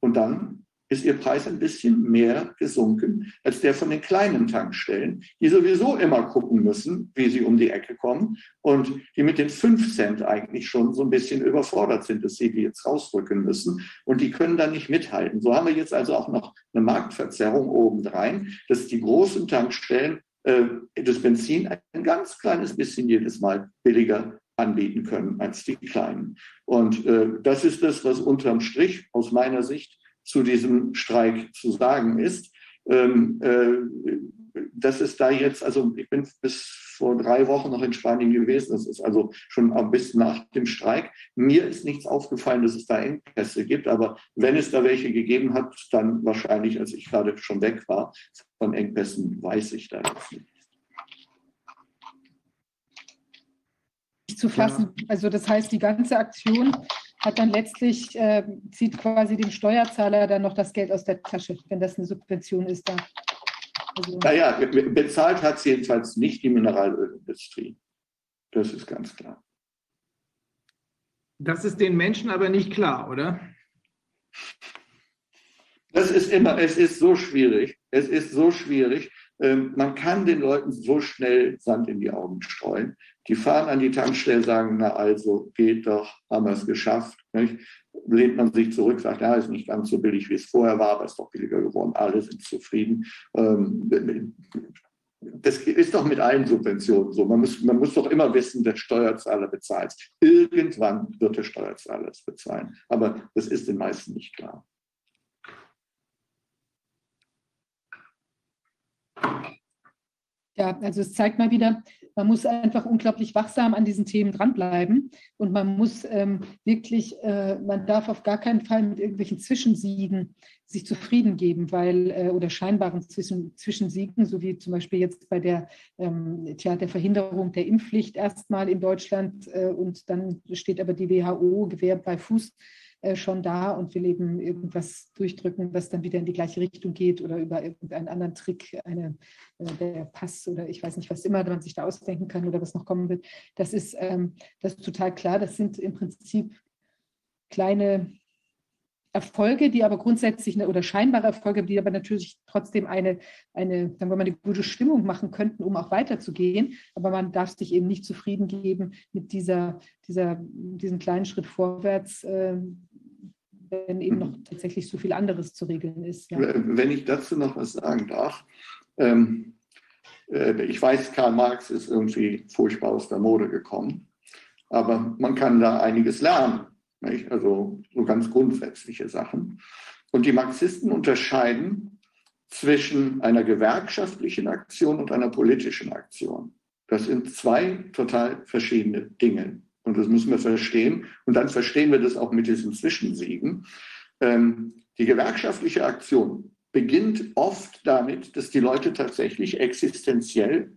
F: Und dann ist ihr Preis ein bisschen mehr gesunken als der von den kleinen Tankstellen, die sowieso immer gucken müssen, wie sie um die Ecke kommen und die mit den 5 Cent eigentlich schon so ein bisschen überfordert sind, dass sie die jetzt rausrücken müssen und die können dann nicht mithalten. So haben wir jetzt also auch noch eine Marktverzerrung obendrein, dass die großen Tankstellen äh, das Benzin ein ganz kleines bisschen jedes Mal billiger anbieten können als die kleinen. Und äh, das ist das, was unterm Strich aus meiner Sicht zu diesem Streik zu sagen ist. Ähm, äh, dass es da jetzt, also ich bin bis vor drei Wochen noch in Spanien gewesen, das ist also schon bis nach dem Streik. Mir ist nichts aufgefallen, dass es da Engpässe gibt, aber wenn es da welche gegeben hat, dann wahrscheinlich, als ich gerade schon weg war, von Engpässen weiß ich da jetzt nicht.
A: zu fassen. Also das heißt, die ganze Aktion hat dann letztlich, äh, zieht quasi dem Steuerzahler dann noch das Geld aus der Tasche, wenn das eine Subvention ist da.
F: Also, naja, bezahlt hat es jedenfalls nicht die Mineralölindustrie. Das ist ganz klar.
B: Das ist den Menschen aber nicht klar, oder?
F: Das ist immer, es ist so schwierig. Es ist so schwierig. Ähm, man kann den Leuten so schnell Sand in die Augen streuen. Die fahren an die Tankstelle, sagen, na also, geht doch, haben wir es geschafft. Nicht? Lehnt man sich zurück, sagt, ja, ist nicht ganz so billig, wie es vorher war, aber ist doch billiger geworden, alle sind zufrieden. Ähm, das ist doch mit allen Subventionen so. Man muss, man muss doch immer wissen, der Steuerzahler bezahlt. Irgendwann wird der Steuerzahler es bezahlen. Aber das ist den meisten nicht klar.
A: Ja, also es zeigt mal wieder, man muss einfach unglaublich wachsam an diesen Themen dranbleiben und man muss ähm, wirklich, äh, man darf auf gar keinen Fall mit irgendwelchen Zwischensiegen sich zufrieden geben, weil äh, oder scheinbaren Zwischen, Zwischensiegen, so wie zum Beispiel jetzt bei der, ähm, tja, der Verhinderung der Impfpflicht erstmal in Deutschland äh, und dann steht aber die WHO Gewehr bei Fuß äh, schon da und will eben irgendwas durchdrücken, was dann wieder in die gleiche Richtung geht oder über irgendeinen anderen Trick, eine, äh, der Pass oder ich weiß nicht, was immer man sich da ausdenken kann oder was noch kommen wird. Das ist, ähm, das ist total klar. Das sind im Prinzip kleine Erfolge, die aber grundsätzlich oder scheinbare Erfolge, die aber natürlich trotzdem eine, eine, sagen wir mal, eine gute Stimmung machen könnten, um auch weiterzugehen. Aber man darf sich eben nicht zufrieden geben mit dieser, dieser, diesem kleinen Schritt vorwärts, äh, wenn eben noch tatsächlich so viel anderes zu regeln ist. Ja.
F: Wenn ich dazu noch was sagen darf, ähm, äh, ich weiß, Karl Marx ist irgendwie furchtbar aus der Mode gekommen, aber man kann da einiges lernen. Nicht? Also so ganz grundsätzliche Sachen. Und die Marxisten unterscheiden zwischen einer gewerkschaftlichen Aktion und einer politischen Aktion. Das sind zwei total verschiedene Dinge. Und das müssen wir verstehen. Und dann verstehen wir das auch mit diesen Zwischensiegen. Ähm, die gewerkschaftliche Aktion beginnt oft damit, dass die Leute tatsächlich existenziell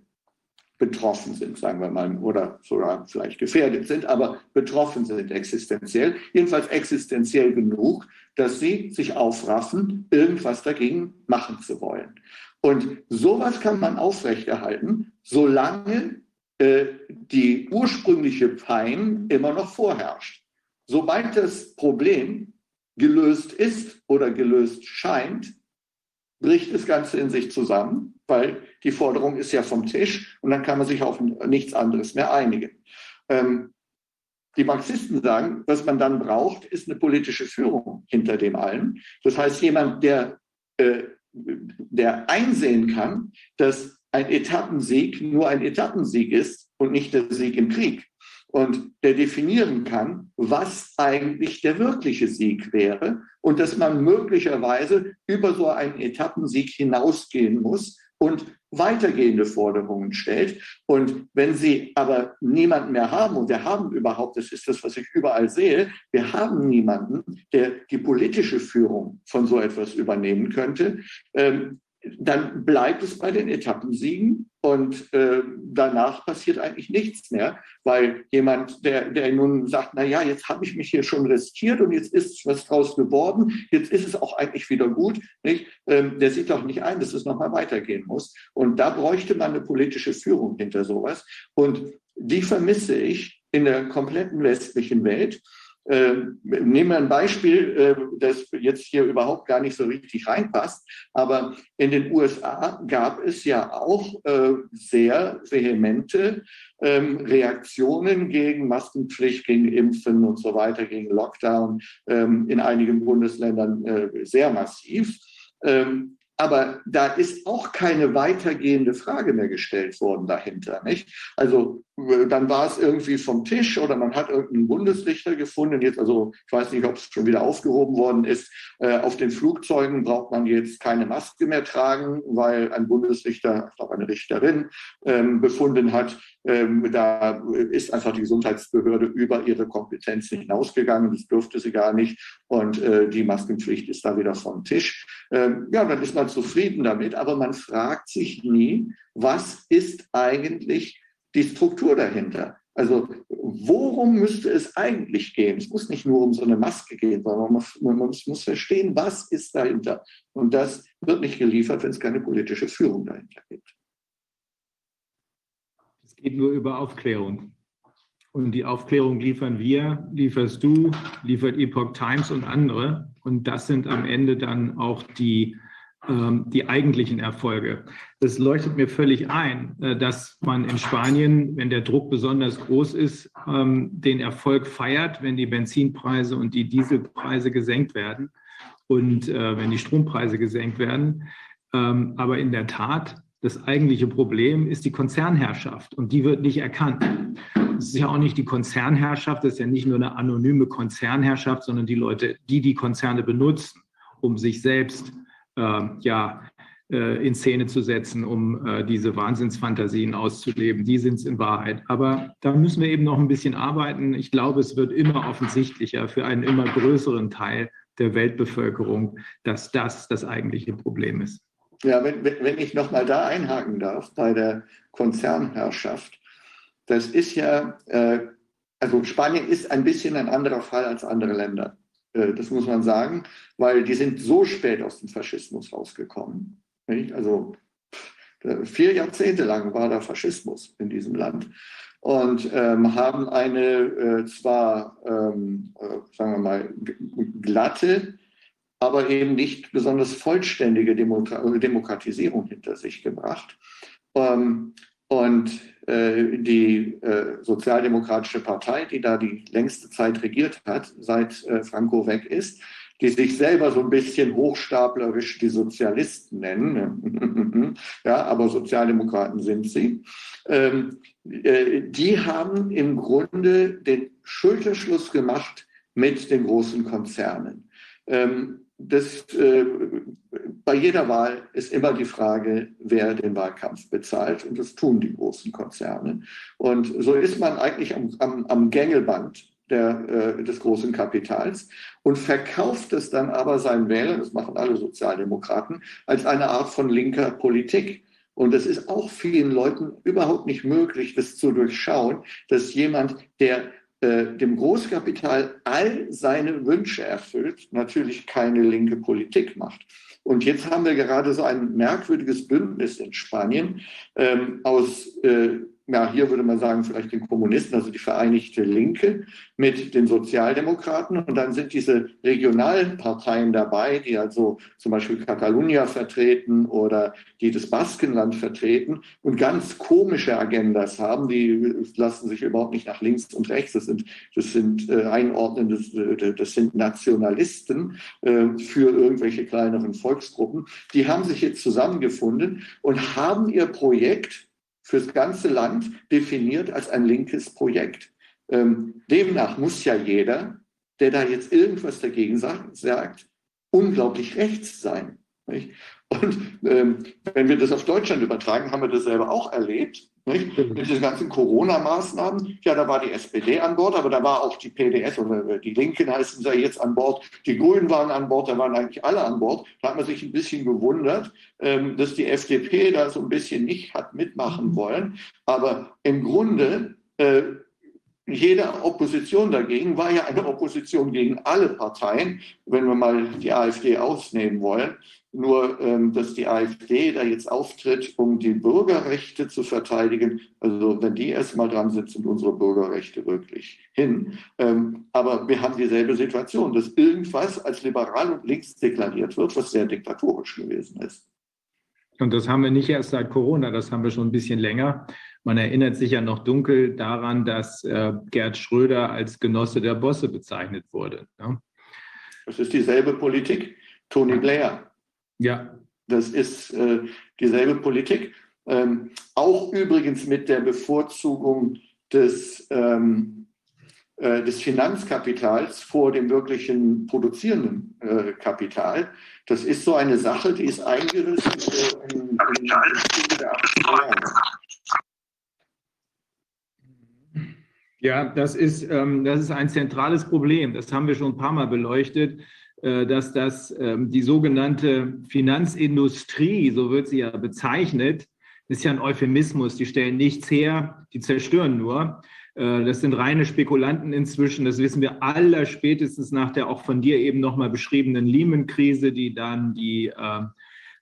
F: betroffen sind, sagen wir mal, oder sogar vielleicht gefährdet sind, aber betroffen sind existenziell, jedenfalls existenziell genug, dass sie sich aufraffen, irgendwas dagegen machen zu wollen. Und sowas kann man aufrechterhalten, solange äh, die ursprüngliche Pein immer noch vorherrscht. Sobald das Problem gelöst ist oder gelöst scheint, bricht das Ganze in sich zusammen, weil die Forderung ist ja vom Tisch und dann kann man sich auf nichts anderes mehr einigen. Ähm, die Marxisten sagen, was man dann braucht, ist eine politische Führung hinter dem allen. Das heißt, jemand, der, äh, der einsehen kann, dass ein Etappensieg nur ein Etappensieg ist und nicht der Sieg im Krieg und der definieren kann, was eigentlich der wirkliche Sieg wäre und dass man möglicherweise über so einen Etappensieg hinausgehen muss und weitergehende Forderungen stellt. Und wenn Sie aber niemanden mehr haben, und wir haben überhaupt, das ist das, was ich überall sehe, wir haben niemanden, der die politische Führung von so etwas übernehmen könnte, ähm, dann bleibt es bei den Etappensiegen und äh, danach passiert eigentlich nichts mehr, weil jemand, der, der nun sagt, na ja, jetzt habe ich mich hier schon riskiert und jetzt ist was draus geworden, jetzt ist es auch eigentlich wieder gut, nicht? Ähm, der sieht doch nicht ein, dass es nochmal weitergehen muss. Und da bräuchte man eine politische Führung hinter sowas. Und die vermisse ich in der kompletten westlichen Welt. Äh, nehmen wir ein Beispiel, äh, das jetzt hier überhaupt gar nicht so richtig reinpasst, aber in den USA gab es ja auch äh, sehr vehemente ähm, Reaktionen gegen Maskenpflicht, gegen Impfen und so weiter, gegen Lockdown, ähm, in einigen Bundesländern äh, sehr massiv. Ähm, aber da ist auch keine weitergehende Frage mehr gestellt worden dahinter. Nicht? Also dann war es irgendwie vom Tisch oder man hat irgendeinen Bundesrichter gefunden. Jetzt, also ich weiß nicht, ob es schon wieder aufgehoben worden ist. Äh, auf den Flugzeugen braucht man jetzt keine Maske mehr tragen, weil ein Bundesrichter, ich glaube eine Richterin, ähm, befunden hat, ähm, da ist einfach die Gesundheitsbehörde über ihre Kompetenzen hinausgegangen. Das dürfte sie gar nicht. Und äh, die Maskenpflicht ist da wieder vom Tisch. Ähm, ja, dann ist man zufrieden damit, aber man fragt sich nie, was ist eigentlich die Struktur dahinter? Also worum müsste es eigentlich gehen? Es muss nicht nur um so eine Maske gehen, sondern man muss, man muss, verstehen, was ist dahinter. Und das wird nicht geliefert, wenn es keine politische Führung dahinter gibt.
B: Es geht nur über Aufklärung. Und die Aufklärung liefern wir, lieferst du, liefert Epoch Times und andere. Und das sind am Ende dann auch die die eigentlichen Erfolge. Es leuchtet mir völlig ein, äh, dass man in Spanien, wenn der Druck besonders groß ist, ähm, den Erfolg feiert, wenn die Benzinpreise und die Dieselpreise gesenkt werden und äh, wenn die Strompreise gesenkt werden. Ähm, aber in der Tat, das eigentliche Problem ist die Konzernherrschaft und die wird nicht erkannt. Es ist ja auch nicht die Konzernherrschaft, das ist ja nicht nur eine anonyme Konzernherrschaft, sondern die Leute, die die Konzerne benutzen, um sich selbst ja, äh, in Szene zu setzen, um äh, diese Wahnsinnsfantasien auszuleben. Die sind es in Wahrheit. Aber da müssen wir eben noch ein bisschen arbeiten. Ich glaube, es wird immer offensichtlicher für einen immer größeren Teil der Weltbevölkerung, dass das das eigentliche Problem ist.
F: Ja, wenn, wenn ich nochmal da einhaken darf bei der Konzernherrschaft, das ist ja, äh, also Spanien ist ein bisschen ein anderer Fall als andere Länder. Äh, das muss man sagen, weil die sind so spät aus dem Faschismus rausgekommen. Nicht? Also vier Jahrzehnte lang war da Faschismus in diesem Land und ähm, haben eine äh, zwar, ähm, äh, sagen wir mal, glatte, aber eben nicht besonders vollständige Demokratisierung hinter sich gebracht. Ähm, und äh, die äh, Sozialdemokratische Partei, die da die längste Zeit regiert hat, seit äh, Franco weg ist, die sich selber so ein bisschen hochstaplerisch die Sozialisten nennen, ja, aber Sozialdemokraten sind sie, ähm, äh, die haben im Grunde den Schulterschluss gemacht mit den großen Konzernen. Ähm, das, äh, bei jeder Wahl ist immer die Frage, wer den Wahlkampf bezahlt. Und das tun die großen Konzerne. Und so ist man eigentlich am, am, am Gängelband der, äh, des großen Kapitals und verkauft es dann aber seinen Wählern, das machen alle Sozialdemokraten, als eine Art von linker Politik. Und es ist auch vielen Leuten überhaupt nicht möglich, das zu durchschauen, dass jemand, der äh, dem Großkapital all seine Wünsche erfüllt, natürlich keine linke Politik macht. Und jetzt haben wir gerade so ein merkwürdiges Bündnis in Spanien ähm, aus äh, ja, hier würde man sagen, vielleicht den Kommunisten, also die Vereinigte Linke mit den Sozialdemokraten. Und dann sind diese regionalen Parteien dabei, die also zum Beispiel Catalunya vertreten oder die das Baskenland vertreten und ganz komische Agendas haben. Die lassen sich überhaupt nicht nach links und rechts. Das sind, das sind äh, Einordnen, das, äh, sind Nationalisten äh, für irgendwelche kleineren Volksgruppen. Die haben sich jetzt zusammengefunden und haben ihr Projekt fürs ganze Land definiert als ein linkes Projekt. Ähm, demnach muss ja jeder, der da jetzt irgendwas dagegen sagt, sagt unglaublich rechts sein. Nicht? Und ähm, wenn wir das auf Deutschland übertragen, haben wir das selber auch erlebt. Nicht? Mit diesen ganzen Corona-Maßnahmen, ja, da war die SPD an Bord, aber da war auch die PDS oder die Linken heißen sie ja jetzt an Bord. Die Grünen waren an Bord, da waren eigentlich alle an Bord. Da hat man sich ein bisschen gewundert, ähm, dass die FDP da so ein bisschen nicht hat mitmachen mhm. wollen. Aber im Grunde, äh, jede Opposition dagegen war ja eine Opposition gegen alle Parteien, wenn wir mal die AfD ausnehmen wollen. Nur, ähm, dass die AfD da jetzt auftritt, um die Bürgerrechte zu verteidigen, also wenn die erstmal dran sind, sind unsere Bürgerrechte wirklich hin. Ähm, aber wir haben dieselbe Situation, dass irgendwas als liberal und links deklariert wird, was sehr diktatorisch gewesen ist.
B: Und das haben wir nicht erst seit Corona, das haben wir schon ein bisschen länger. Man erinnert sich ja noch dunkel daran, dass äh, Gerd Schröder als Genosse der Bosse bezeichnet wurde. Ne?
F: Das ist dieselbe Politik. Tony Blair
B: ja.
F: Das ist äh, dieselbe Politik. Ähm, auch übrigens mit der Bevorzugung des, ähm, äh, des Finanzkapitals vor dem wirklichen produzierenden äh, Kapital. Das ist so eine Sache, die ist eingerissen äh, in, in, in der 80er Jahre.
B: Ja, das ist, ähm, das ist ein zentrales Problem. Das haben wir schon ein paar Mal beleuchtet. Äh, dass das ähm, die sogenannte Finanzindustrie, so wird sie ja bezeichnet, ist ja ein Euphemismus, die stellen nichts her, die zerstören nur. Äh, das sind reine Spekulanten inzwischen. Das wissen wir aller spätestens nach der auch von dir eben nochmal beschriebenen Lehman-Krise, die dann die äh,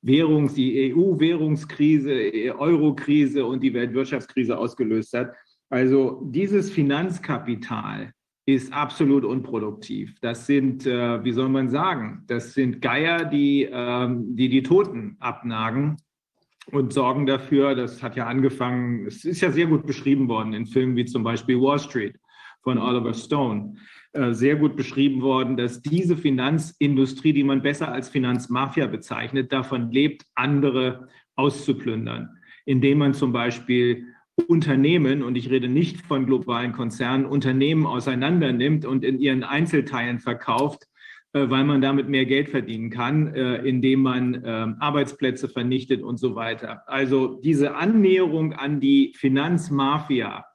B: Währungs-, die EU-Währungskrise, Euro-Krise und die Weltwirtschaftskrise ausgelöst hat. Also dieses Finanzkapital ist absolut unproduktiv. Das sind, äh, wie soll man sagen, das sind Geier, die, ähm, die die Toten abnagen und sorgen dafür, das hat ja angefangen, es ist ja sehr gut beschrieben worden in Filmen wie zum Beispiel Wall Street von Oliver Stone, äh, sehr gut beschrieben worden, dass diese Finanzindustrie, die man besser als Finanzmafia bezeichnet, davon lebt, andere auszuplündern, indem man zum Beispiel Unternehmen, und ich rede nicht von globalen Konzernen, Unternehmen auseinandernimmt und in ihren Einzelteilen verkauft, äh, weil man damit mehr Geld verdienen kann, äh, indem man ähm, Arbeitsplätze vernichtet und so weiter. Also diese Annäherung an die Finanzmafia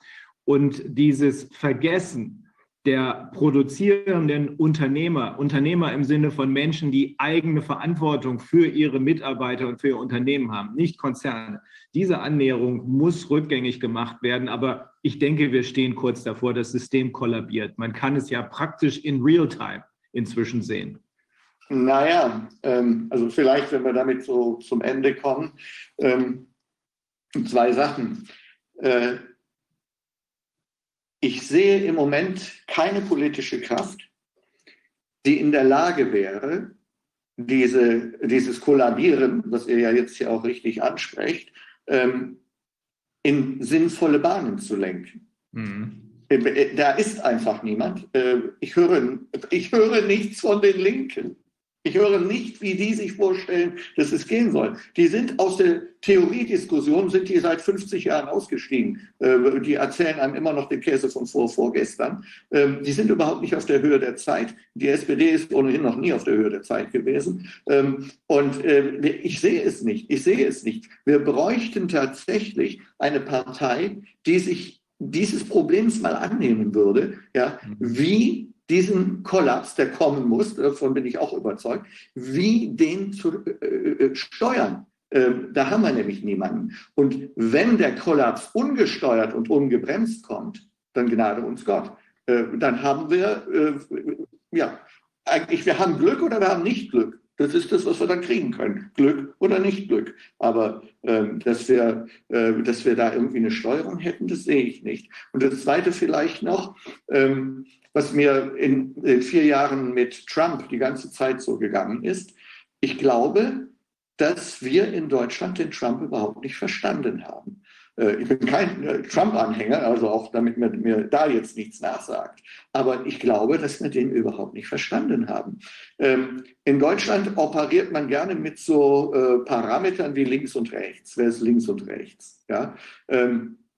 B: und dieses Vergessen der produzierenden Unternehmer, Unternehmer im Sinne von Menschen, die eigene Verantwortung für ihre Mitarbeiter und für ihr Unternehmen haben, nicht Konzerne. Diese Annäherung muss rückgängig gemacht werden, aber ich denke, wir stehen kurz davor, das System kollabiert. Man kann es ja praktisch in Realtime inzwischen sehen.
F: Naja, ähm, also vielleicht, wenn wir damit so zum Ende kommen, ähm, zwei Sachen. Äh, ich sehe im Moment keine politische Kraft, die in der Lage wäre, diese, dieses Kollabieren, was ihr ja jetzt hier auch richtig ansprecht, ähm, in sinnvolle Bahnen zu lenken. Mhm. Äh, da ist einfach niemand. Äh, ich höre, ich höre nichts von den Linken. Ich höre nicht, wie die sich vorstellen, dass es gehen soll. Die sind aus der Theoriediskussion, sind die seit 50 Jahren ausgestiegen. Äh, die erzählen einem immer noch den Käse von vor, vorgestern. Ähm, die sind überhaupt nicht auf der Höhe der Zeit. Die SPD ist ohnehin noch nie auf der Höhe der Zeit gewesen. Ähm, und äh, ich sehe es nicht. Ich sehe es nicht. Wir bräuchten tatsächlich eine Partei, die sich dieses Problems mal annehmen würde, ja, mhm. wie diesen Kollaps, der kommen muss, davon bin ich auch überzeugt, wie den zu äh, äh, steuern. Ähm, da haben wir nämlich niemanden. Und wenn der Kollaps ungesteuert und ungebremst kommt, dann gnade uns Gott. Äh, dann haben wir, äh, ja, eigentlich, wir haben Glück oder wir haben nicht Glück. Das ist das, was wir dann kriegen können. Glück oder nicht Glück. Aber ähm, dass, wir, äh, dass wir da irgendwie eine Steuerung hätten, das sehe ich nicht. Und das Zweite vielleicht noch, ähm, was mir in, in vier Jahren mit Trump die ganze Zeit so gegangen ist. Ich glaube, dass wir in Deutschland den Trump überhaupt nicht verstanden haben. Äh, ich bin kein äh, Trump-Anhänger, also auch damit man mir da jetzt nichts nachsagt. Aber ich glaube, dass wir den überhaupt nicht verstanden haben. Ähm, in Deutschland operiert man gerne mit so äh, Parametern wie links und rechts. Wer ist links und rechts? Ja?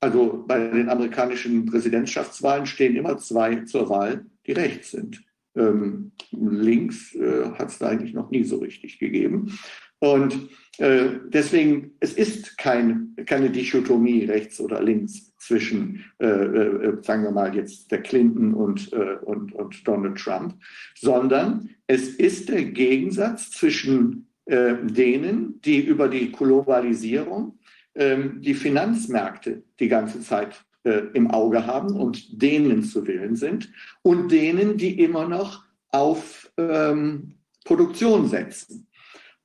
F: Also bei den amerikanischen Präsidentschaftswahlen stehen immer zwei zur Wahl, die rechts sind. Ähm, links äh, hat es da eigentlich noch nie so richtig gegeben. Und äh, deswegen, es ist kein, keine Dichotomie rechts oder links zwischen, äh, äh, sagen wir mal jetzt, der Clinton und, äh, und, und Donald Trump, sondern es ist der Gegensatz zwischen äh, denen, die über die Globalisierung die Finanzmärkte die ganze Zeit äh, im Auge haben und denen zu willen sind und denen, die immer noch auf ähm, Produktion setzen.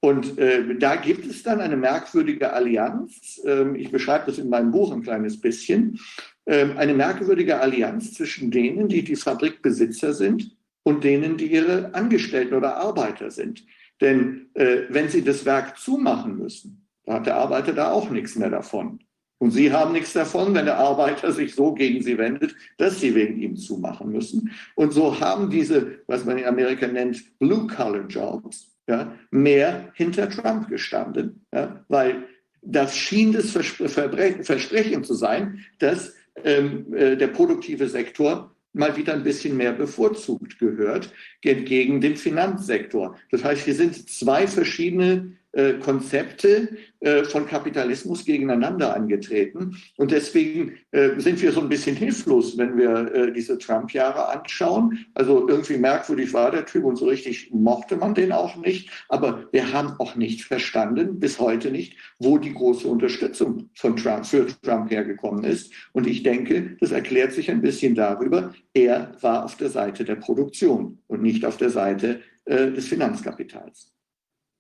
F: Und äh, da gibt es dann eine merkwürdige Allianz. Ähm, ich beschreibe das in meinem Buch ein kleines bisschen. Ähm, eine merkwürdige Allianz zwischen denen, die die Fabrikbesitzer sind und denen, die ihre Angestellten oder Arbeiter sind. Denn äh, wenn sie das Werk zumachen müssen, da hat der Arbeiter da auch nichts mehr davon. Und Sie haben nichts davon, wenn der Arbeiter sich so gegen Sie wendet, dass Sie wegen ihm zumachen müssen. Und so haben diese, was man in Amerika nennt, Blue-Collar-Jobs, ja, mehr hinter Trump gestanden, ja, weil das schien das Versprechen zu sein, dass ähm, äh, der produktive Sektor mal wieder ein bisschen mehr bevorzugt gehört, entgegen dem Finanzsektor. Das heißt, hier sind zwei verschiedene äh, Konzepte äh, von Kapitalismus gegeneinander angetreten. Und deswegen äh, sind wir so ein bisschen hilflos, wenn wir diese Trump-Jahre anschauen. Also irgendwie merkwürdig war der Typ und so richtig mochte man den auch nicht. Aber wir haben auch nicht verstanden, bis heute nicht, wo die große Unterstützung von Trump, für Trump hergekommen ist. Und ich denke, das erklärt sich ein bisschen darüber, er war auf der Seite der Produktion und nicht auf der Seite des Finanzkapitals.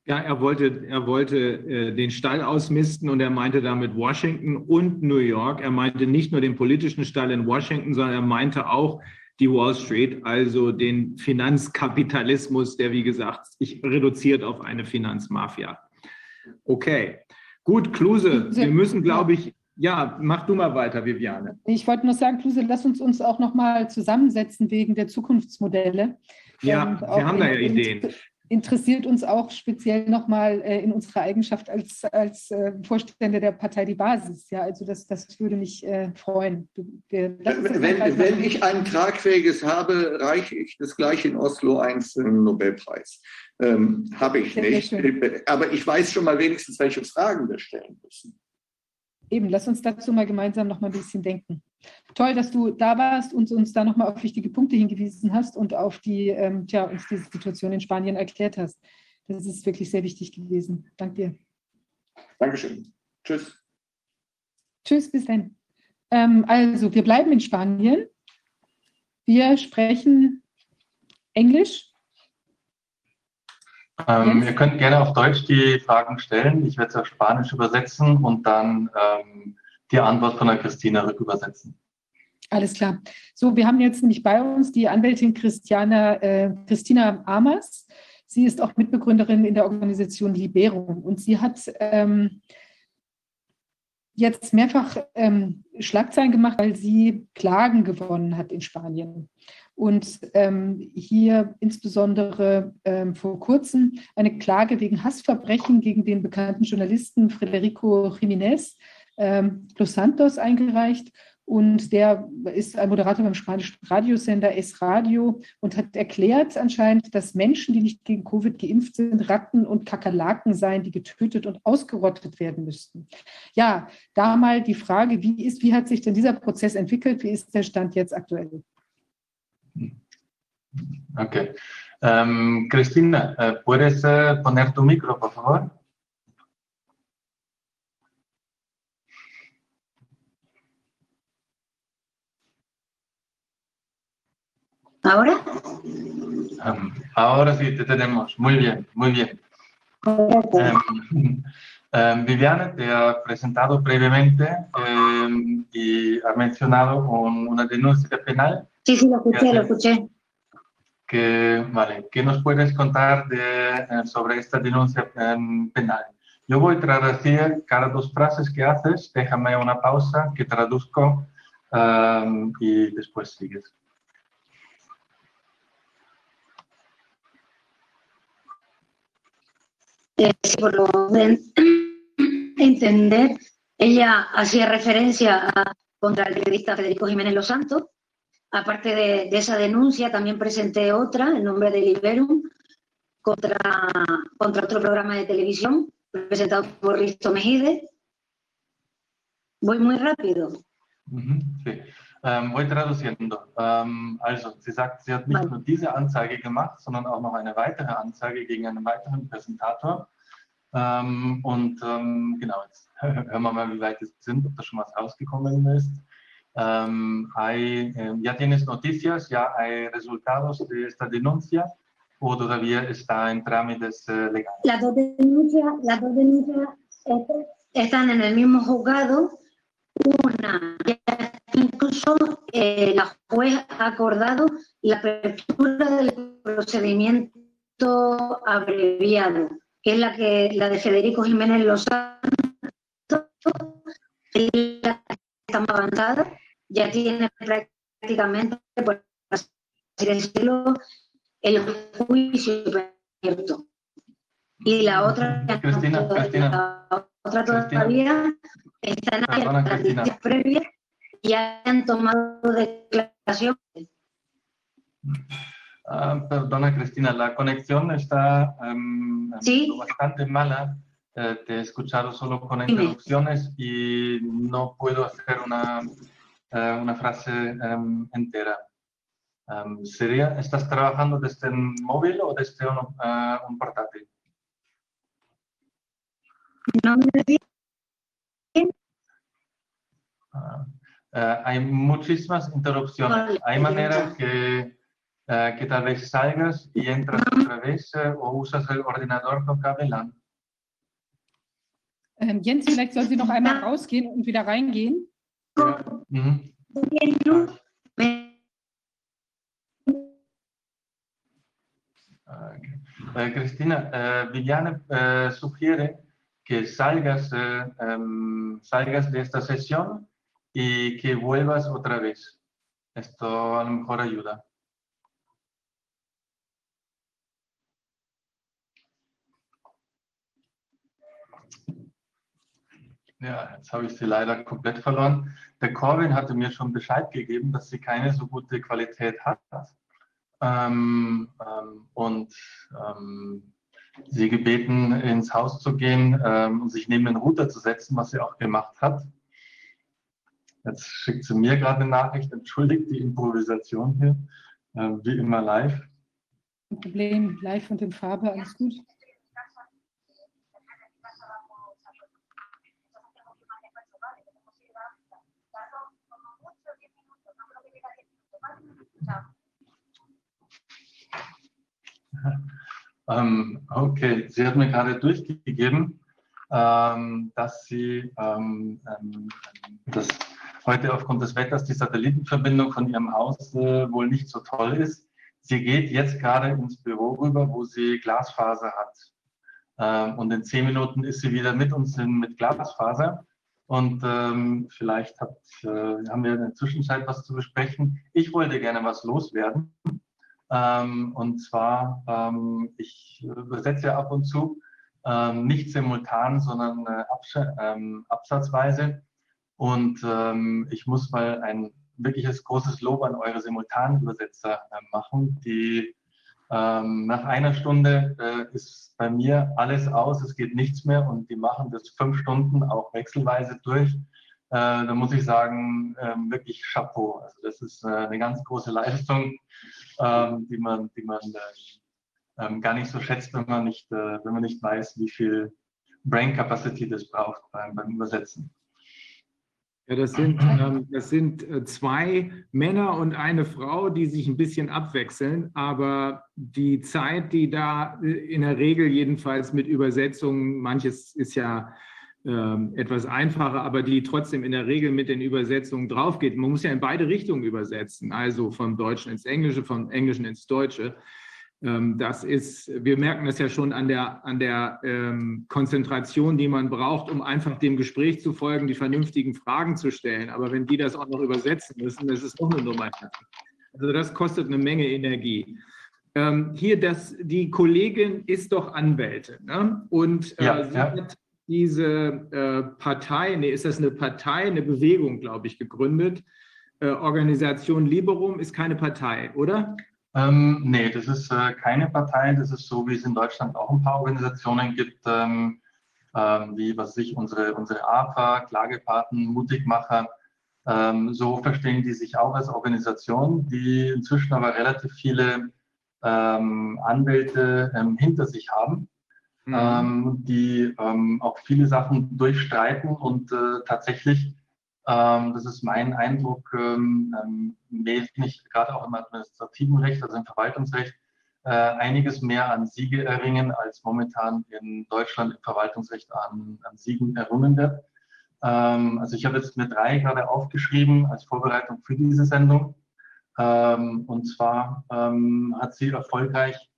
B: Ja, er wollte, er wollte äh, den Stall ausmisten und er meinte damit Washington und New York. Er meinte nicht nur den politischen Stall in Washington, sondern er meinte auch die Wall Street, also den Finanzkapitalismus, der, wie gesagt, sich reduziert auf eine Finanzmafia. Okay, gut, Kluse, wir müssen, glaube ich, ja, mach du mal weiter, Viviane.
A: Ich wollte nur sagen, Kluse, lass uns uns auch noch mal zusammensetzen wegen der Zukunftsmodelle.
B: Ja, wir haben da ja Ideen.
A: Interessiert uns auch speziell nochmal äh, in unserer Eigenschaft als, als äh, Vorstände der Partei Die Basis. Ja, also das, das würde mich äh, freuen. Wir,
F: Wenn, wenn ich ein tragfähiges habe, reiche ich das gleich in Oslo ein für den Nobelpreis. Ähm, habe ich
A: Sehr, sehr
F: nicht.
A: schön.
F: Aber ich weiß schon mal wenigstens, welche Fragen wir stellen müssen.
A: Eben, lass uns dazu mal gemeinsam noch mal ein bisschen denken. Toll, dass du da warst und uns da noch mal auf wichtige Punkte hingewiesen hast und auf die, ähm, tja, uns diese Situation in Spanien erklärt hast. Das ist wirklich sehr wichtig gewesen. Danke dir.
F: Dankeschön. Tschüss.
A: Tschüss, bis dann. Ähm, also, wir bleiben in Spanien. Wir sprechen Englisch.
H: Ähm, ihr könnt gerne auf Deutsch die Fragen stellen. Ich werde es auf Spanisch übersetzen und dann ähm, die Antwort von der Christina rückübersetzen.
A: Alles klar. So, wir haben jetzt nämlich bei uns die Anwältin Christiana, äh, Christina Amas. Sie ist auch Mitbegründerin in der Organisation Liberum und sie hat ähm, jetzt mehrfach ähm, Schlagzeilen gemacht, weil sie Klagen gewonnen hat in Spanien. Und ähm, hier insbesondere ähm, vor kurzem eine Klage wegen Hassverbrechen gegen den bekannten Journalisten Federico Jiménez ähm, Los Santos eingereicht. Und der ist ein Moderator beim spanischen Radiosender Es Radio und hat erklärt anscheinend, dass Menschen, die nicht gegen Covid geimpft sind, Ratten und Kakerlaken seien, die getötet und ausgerottet werden müssten. Ja, da mal die Frage, wie, ist, wie hat sich denn dieser Prozess entwickelt? Wie ist der Stand jetzt aktuell?
H: Okay. Ähm, Cristina, eh, ¿puedes eh, poner tu micro, por favor?
I: ¿Ahora?
H: Ahora sí, te tenemos. Muy bien, muy bien. Ähm, ähm, Viviane te ha presentado previamente ähm, y ha mencionado un- una denuncia penal
I: Sí, sí, lo escuché, lo escuché.
H: que, vale, ¿qué nos puedes contar de, eh, sobre esta denuncia em, penal? Yo voy a traducir cada dos frases que haces, déjame una pausa que traduzco em, y después sigues.
I: Eh, por lo de entender, ella hacía referencia contra el periodista Federico Jiménez Los Santos. Aparte de, esa denuncia, también presenté otra en nombre de Liberum contra, contra otro programa de televisión presentado por Risto Mejide. Voy muy rápido.
H: Sí. Ähm, voy traduciendo. Ähm, also, sie sagt, sie hat nicht nur diese Anzeige gemacht, sondern auch noch eine weitere Anzeige gegen einen weiteren Präsentator. Ähm, und ähm, genau, jetzt hören wir mal, wie weit es sind, ob da schon was rausgekommen ist. Ähm, hay, eh, ¿Ya tienes noticias? ¿Ya hay resultados de esta denuncia? ¿O todavía está en trámites eh, legales?
I: Las dos denuncias, las dos denuncias este, están en el mismo juzgado. Una, ya eh, la juez ha acordado la apertura del procedimiento abreviado, que es la que la de Federico Jiménez Lozano, la está más avanzada, ya tiene prácticamente, por así decirlo, el juicio abierto. Y la otra,
H: Cristina, Cristina.
I: la otra
H: Cristina.
I: todavía está en las
H: Cristina.
I: Ya han tomado declaración.
H: Ah, perdona, Cristina, la conexión está em,
I: Sí.
H: bastante mala. Eh, te he escuchado solo con interrupciones y no puedo hacer una, eh, una frase em, entera. Em, sería, ¿Estás trabajando desde un móvil o desde un, eh, un portátil?
I: No me
H: Ah, eh, hay muchísimas interrupciones.
I: Vale,
H: Hay
I: ya
H: manera
I: está.
H: que, eh, que tal vez salgas y entras otra vez eh, o usas el ordenador con cable LAN.
A: Ähm, Jens, vielleicht soll sie noch einmal rausgehen und wieder reingehen.
H: Ja. Mhm.
I: bien luz. Me-
H: Ah, ok. Eh, Cristina, eh, Viviane eh, sugiere que salgas, em, salgas de esta sesión y que vuelvas otra vez. Esto a lo mejor ayuda. Ja, jetzt habe ich sie leider komplett verloren. Der Corwin hatte mir schon Bescheid gegeben, dass sie keine so gute Qualität hat. Ähm, ähm, und ähm, sie gebeten, ins Haus zu gehen ähm, und sich neben den Router zu setzen, was sie auch gemacht hat. Jetzt schickt sie mir gerade eine Nachricht, entschuldigt die Improvisation hier, äh, wie immer live.
A: Kein Problem, live und in Farbe, alles gut.
H: Ähm, okay, sie hat mir gerade durchgegeben, ähm, dass sie ähm, dass heute aufgrund des Wetters die Satellitenverbindung von ihrem Haus äh, wohl nicht so toll ist. Sie geht jetzt gerade ins Büro rüber, wo sie Glasfaser hat. Ähm, und in zehn Minuten ist sie wieder mit uns in, mit Glasfaser. Und ähm, vielleicht hat, äh, haben wir in der Zwischenzeit was zu besprechen. Ich wollte gerne was loswerden. Ähm, und zwar, ähm, ich übersetze ja ab und zu, ähm, nicht simultan, sondern äh, ähm, absatzweise. Und ähm, ich muss mal ein wirkliches großes Lob an eure Simultanübersetzer äh, machen, die ähm, nach einer Stunde äh, ist bei mir alles aus, es geht nichts mehr und die machen das fünf Stunden auch wechselweise durch. Äh, da muss ich sagen, ähm, wirklich Chapeau. Also das ist äh, eine ganz große Leistung, ähm, die man, die man äh, ähm, gar nicht so schätzt, wenn man nicht, äh, wenn man nicht weiß, wie viel Brain Capacity das braucht beim, beim Übersetzen.
B: Ja, das sind, ähm, das sind äh, zwei Männer und eine Frau, die sich ein bisschen abwechseln, aber die Zeit, die da äh, in der Regel jedenfalls mit Übersetzungen, manches ist ja ähm, etwas einfacher, aber die trotzdem in der Regel mit den Übersetzungen draufgeht. Man muss ja in beide Richtungen übersetzen, also vom Deutschen ins Englische, vom Englischen ins Deutsche. Ähm, Das ist, wir merken das ja schon an der, an der ähm, Konzentration, die man braucht, um einfach dem Gespräch zu folgen, die vernünftigen Fragen zu stellen. Aber wenn die das auch noch übersetzen müssen, das ist noch eine Nummer. Also das kostet eine Menge Energie. Ähm, hier, das, die Kollegin ist doch Anwältin. Ne? Und äh,
H: Ja,
B: sie
H: ja.
B: hat diese äh, Partei, nee, ist das eine Partei, eine Bewegung, glaube ich, gegründet. Äh, Organisation Liberum ist keine Partei, oder?
H: Ähm, nee, das ist äh, keine Partei. Das ist so, wie es in Deutschland auch ein paar Organisationen gibt, ähm, ähm, wie was sich unsere, unsere AFA, Klagepaten, Mutigmacher. Ähm, so verstehen die sich auch als Organisation, die inzwischen aber relativ viele ähm, Anwälte ähm, hinter sich haben,
B: Mhm.
H: ähm, die auch viele Sachen durchstreiten und äh, tatsächlich ähm, das ist mein Eindruck, ähm, ähm, wesentlich, gerade auch im administrativen Recht, also im Verwaltungsrecht, äh, einiges mehr an Siege erringen, als momentan in Deutschland im Verwaltungsrecht an, an Siegen errungen wird. Ähm, also ich habe jetzt mir drei gerade aufgeschrieben als Vorbereitung für diese Sendung. Ähm, und zwar ähm, hat sie erfolgreich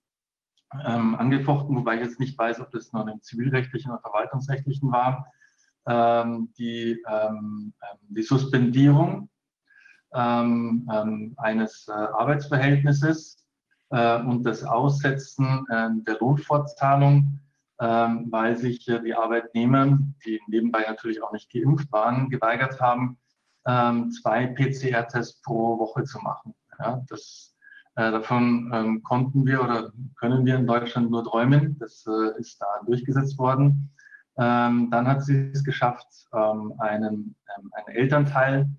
H: ähm, angefochten, wobei ich jetzt nicht weiß, ob das nur im zivilrechtlichen oder verwaltungsrechtlichen war, die, ähm, ähm, die Suspendierung ähm, ähm, eines äh, Arbeitsverhältnisses äh, und das Aussetzen der Lohnfortzahlung, ähm, weil sich die Arbeitnehmer, die nebenbei natürlich auch nicht geimpft waren, geweigert haben, ähm, zwei PCR-Tests pro Woche zu machen. Ja, das Äh, davon ähm, konnten wir oder können wir in Deutschland nur träumen. Das ist da durchgesetzt worden. Ähm, dann hat sie es geschafft, ähm, einen, ähm, einen Elternteil,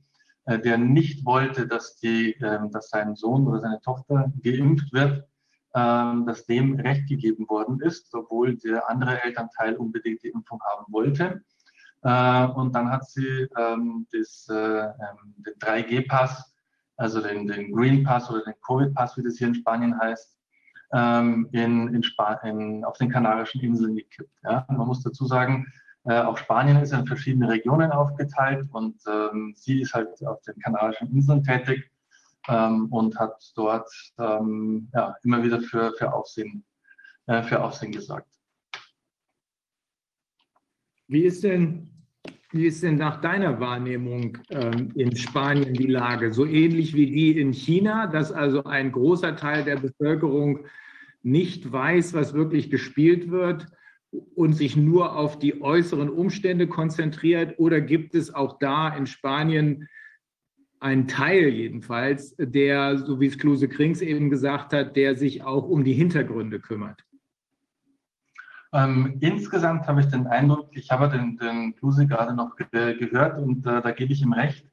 H: äh, der nicht wollte, dass, die, ähm, dass sein Sohn oder seine Tochter geimpft wird, ähm, dass dem Recht gegeben worden ist, obwohl der andere Elternteil unbedingt die Impfung haben wollte. Äh, und dann hat sie das, äh, den 3G-Pass also den, den Green Pass oder den Covid Pass, wie das hier in Spanien heißt, ähm, in, in in, auf den Kanarischen Inseln gekippt. Ja? Man muss dazu sagen, äh, auch Spanien ist in verschiedene Regionen aufgeteilt und ähm, sie ist halt auf den Kanarischen Inseln tätig ähm, und hat dort ähm, ja, immer wieder für, für, Aufsehen, äh, für Aufsehen gesorgt.
B: Wie ist denn wie ist denn nach deiner Wahrnehmung ähm, in Spanien die Lage? So ähnlich wie die in China, dass also ein großer Teil der Bevölkerung nicht weiß, was wirklich gespielt wird und sich nur auf die äußeren Umstände konzentriert? Oder gibt es auch da in Spanien einen Teil jedenfalls, der, so wie es Klose Krings eben gesagt hat, der sich auch um die Hintergründe kümmert?
H: Ähm, insgesamt habe ich den Eindruck, ich habe den, den Kluse gerade noch ge gehört und äh, da gebe ich ihm recht.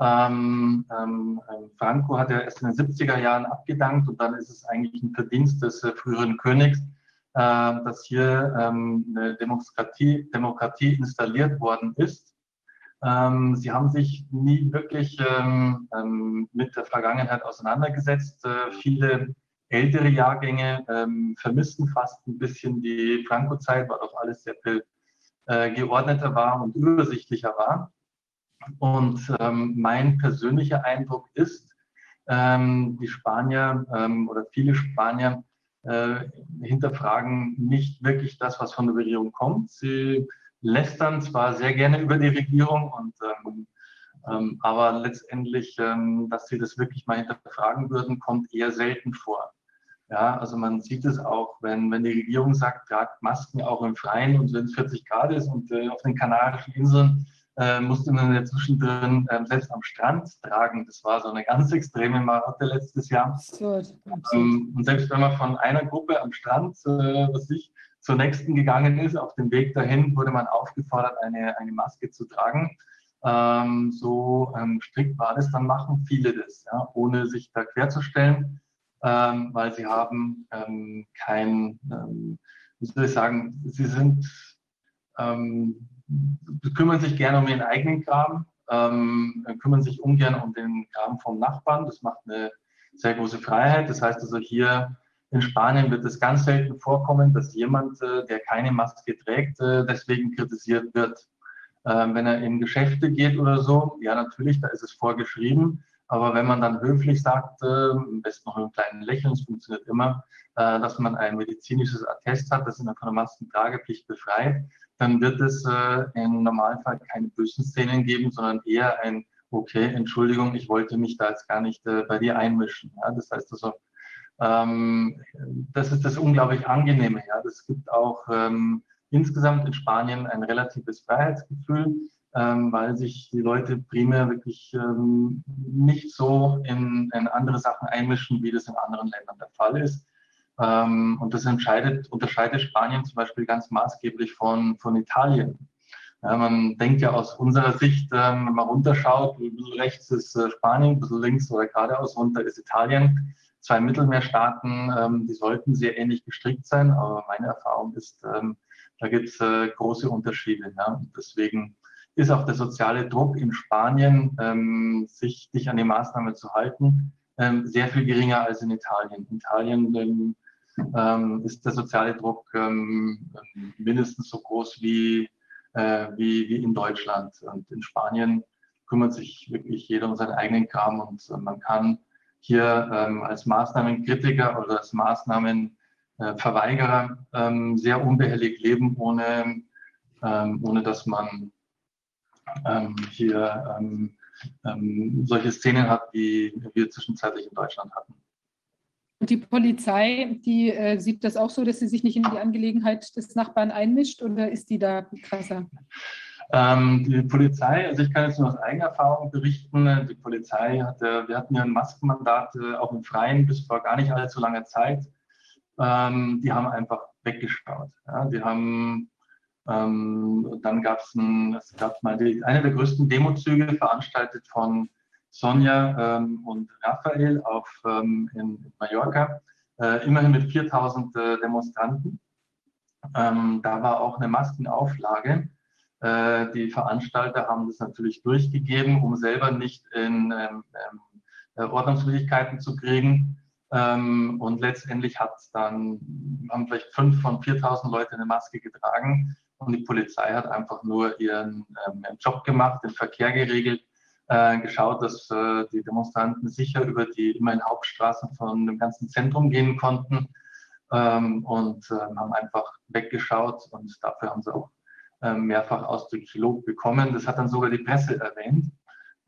H: Ähm, ähm, ähm Franco hat ja erst in den 70er Jahren abgedankt und dann ist es eigentlich ein Verdienst des äh, früheren Königs, äh, dass hier ähm, eine Demokratie, Demokratie installiert worden ist. Ähm, sie haben sich nie wirklich mit der Vergangenheit auseinandergesetzt. Äh, viele ältere Jahrgänge ähm, vermissen fast ein bisschen die Franco-Zeit, weil auch alles sehr viel äh, geordneter war und übersichtlicher war. Und ähm, mein persönlicher Eindruck ist, ähm, die Spanier ähm, oder viele Spanier äh, hinterfragen nicht wirklich das, was von der Regierung kommt. Sie lästern zwar sehr gerne über die Regierung und ähm, aber letztendlich, ähm, dass sie das wirklich mal hinterfragen würden, kommt eher selten vor. Ja, also man sieht es auch, wenn, wenn die Regierung sagt, tragt Masken auch im Freien und wenn es 40 Grad ist und äh, auf den Kanarischen Inseln äh, musste man ja zwischendrin äh, selbst am Strand tragen. Das war so eine ganz extreme Marotte letztes Jahr. Absurd. Ähm, und selbst wenn man von einer Gruppe am Strand, äh, was ich, zur nächsten gegangen ist, auf dem Weg dahin wurde man aufgefordert, eine, eine Maske zu tragen. Ähm, so ähm, strikt war das, dann machen viele das, ja, ohne sich da querzustellen, ähm, weil sie haben ähm, kein, ähm, wie soll ich sagen, sie sind, ähm, kümmern sich gerne um ihren eigenen Graben, kümmern sich ungern um den Graben vom Nachbarn. Das macht eine sehr große Freiheit. Das heißt also hier in Spanien wird es ganz selten vorkommen, dass jemand, äh, der keine Maske trägt, äh, deswegen kritisiert wird. Ähm, wenn er in Geschäfte geht oder so, ja, natürlich, da ist es vorgeschrieben. Aber wenn man dann höflich sagt, äh, am besten noch mit einem kleinen Lächeln, es funktioniert immer, äh, dass man ein medizinisches Attest hat, das in der von der Maskentragepflicht befreit, dann wird es äh, im Normalfall keine bösen Szenen geben, sondern eher ein, okay, Entschuldigung, ich wollte mich da jetzt gar nicht äh, bei dir einmischen. Ja? Das heißt also, ähm, das ist das unglaublich Angenehme. Ja? Das gibt auch ähm, insgesamt in Spanien ein relatives Freiheitsgefühl, ähm, weil sich die Leute primär wirklich ähm, nicht so in, in, andere Sachen einmischen, wie das in anderen Ländern der Fall ist. Ähm, und das unterscheidet Spanien zum Beispiel ganz maßgeblich von, von Italien. Ja, man denkt ja aus unserer Sicht, ähm, wenn man runterschaut, ein bisschen rechts ist äh, Spanien, ein bisschen links oder geradeaus runter ist Italien. Zwei Mittelmeerstaaten, ähm, die sollten sehr ähnlich gestrickt sein, aber meine Erfahrung ist, ähm, da gibt es äh, große Unterschiede. Ja? Deswegen ist auch der soziale Druck in Spanien, ähm, sich, sich an die Maßnahme zu halten, ähm, sehr viel geringer als in Italien. In Italien ähm, ähm ist der soziale Druck ähm, mindestens so groß wie, äh, wie, wie in Deutschland. Und in Spanien kümmert sich wirklich jeder um seinen eigenen Kram und äh, man kann hier ähm, als Maßnahmenkritiker oder als Maßnahmen Verweigerer ähm, sehr unbehelligt leben, ohne, ähm, ohne dass man ähm, hier solche Szenen hat, wie wir zwischenzeitlich in Deutschland hatten.
A: Und die Polizei, die äh, sieht das auch so, dass sie sich nicht in die Angelegenheit des Nachbarn einmischt oder ist die da krasser?
H: Ähm, die Polizei, also ich kann jetzt nur aus eigener Erfahrung berichten, die Polizei hatte, wir hatten ja ein Maskenmandat äh, auch im Freien bis vor gar nicht allzu langer Zeit. Ähm, die haben einfach weggeschaut. Ja, die haben, ähm, dann gab es mal die, eine der größten Demozüge veranstaltet von Sonja ähm, und Raphael auf, ähm, in Mallorca, äh, immerhin mit 4000 äh, Demonstranten. Ähm, da war auch eine Maskenauflage. Äh, die Veranstalter haben das natürlich durchgegeben, um selber nicht in ähm, ähm, äh, Ordnungswidrigkeiten zu kriegen. Ähm, und letztendlich hat dann, haben vielleicht fünf von 4000 Leute eine Maske getragen und die Polizei hat einfach nur ihren ähm, Job gemacht, den Verkehr geregelt, äh, geschaut, dass äh, die Demonstranten sicher über die immerhin Hauptstraßen von dem ganzen Zentrum gehen konnten ähm, und äh, haben einfach weggeschaut und dafür haben sie auch ähm, mehrfach ausdrücklich Lob bekommen. Das hat dann sogar die Presse erwähnt,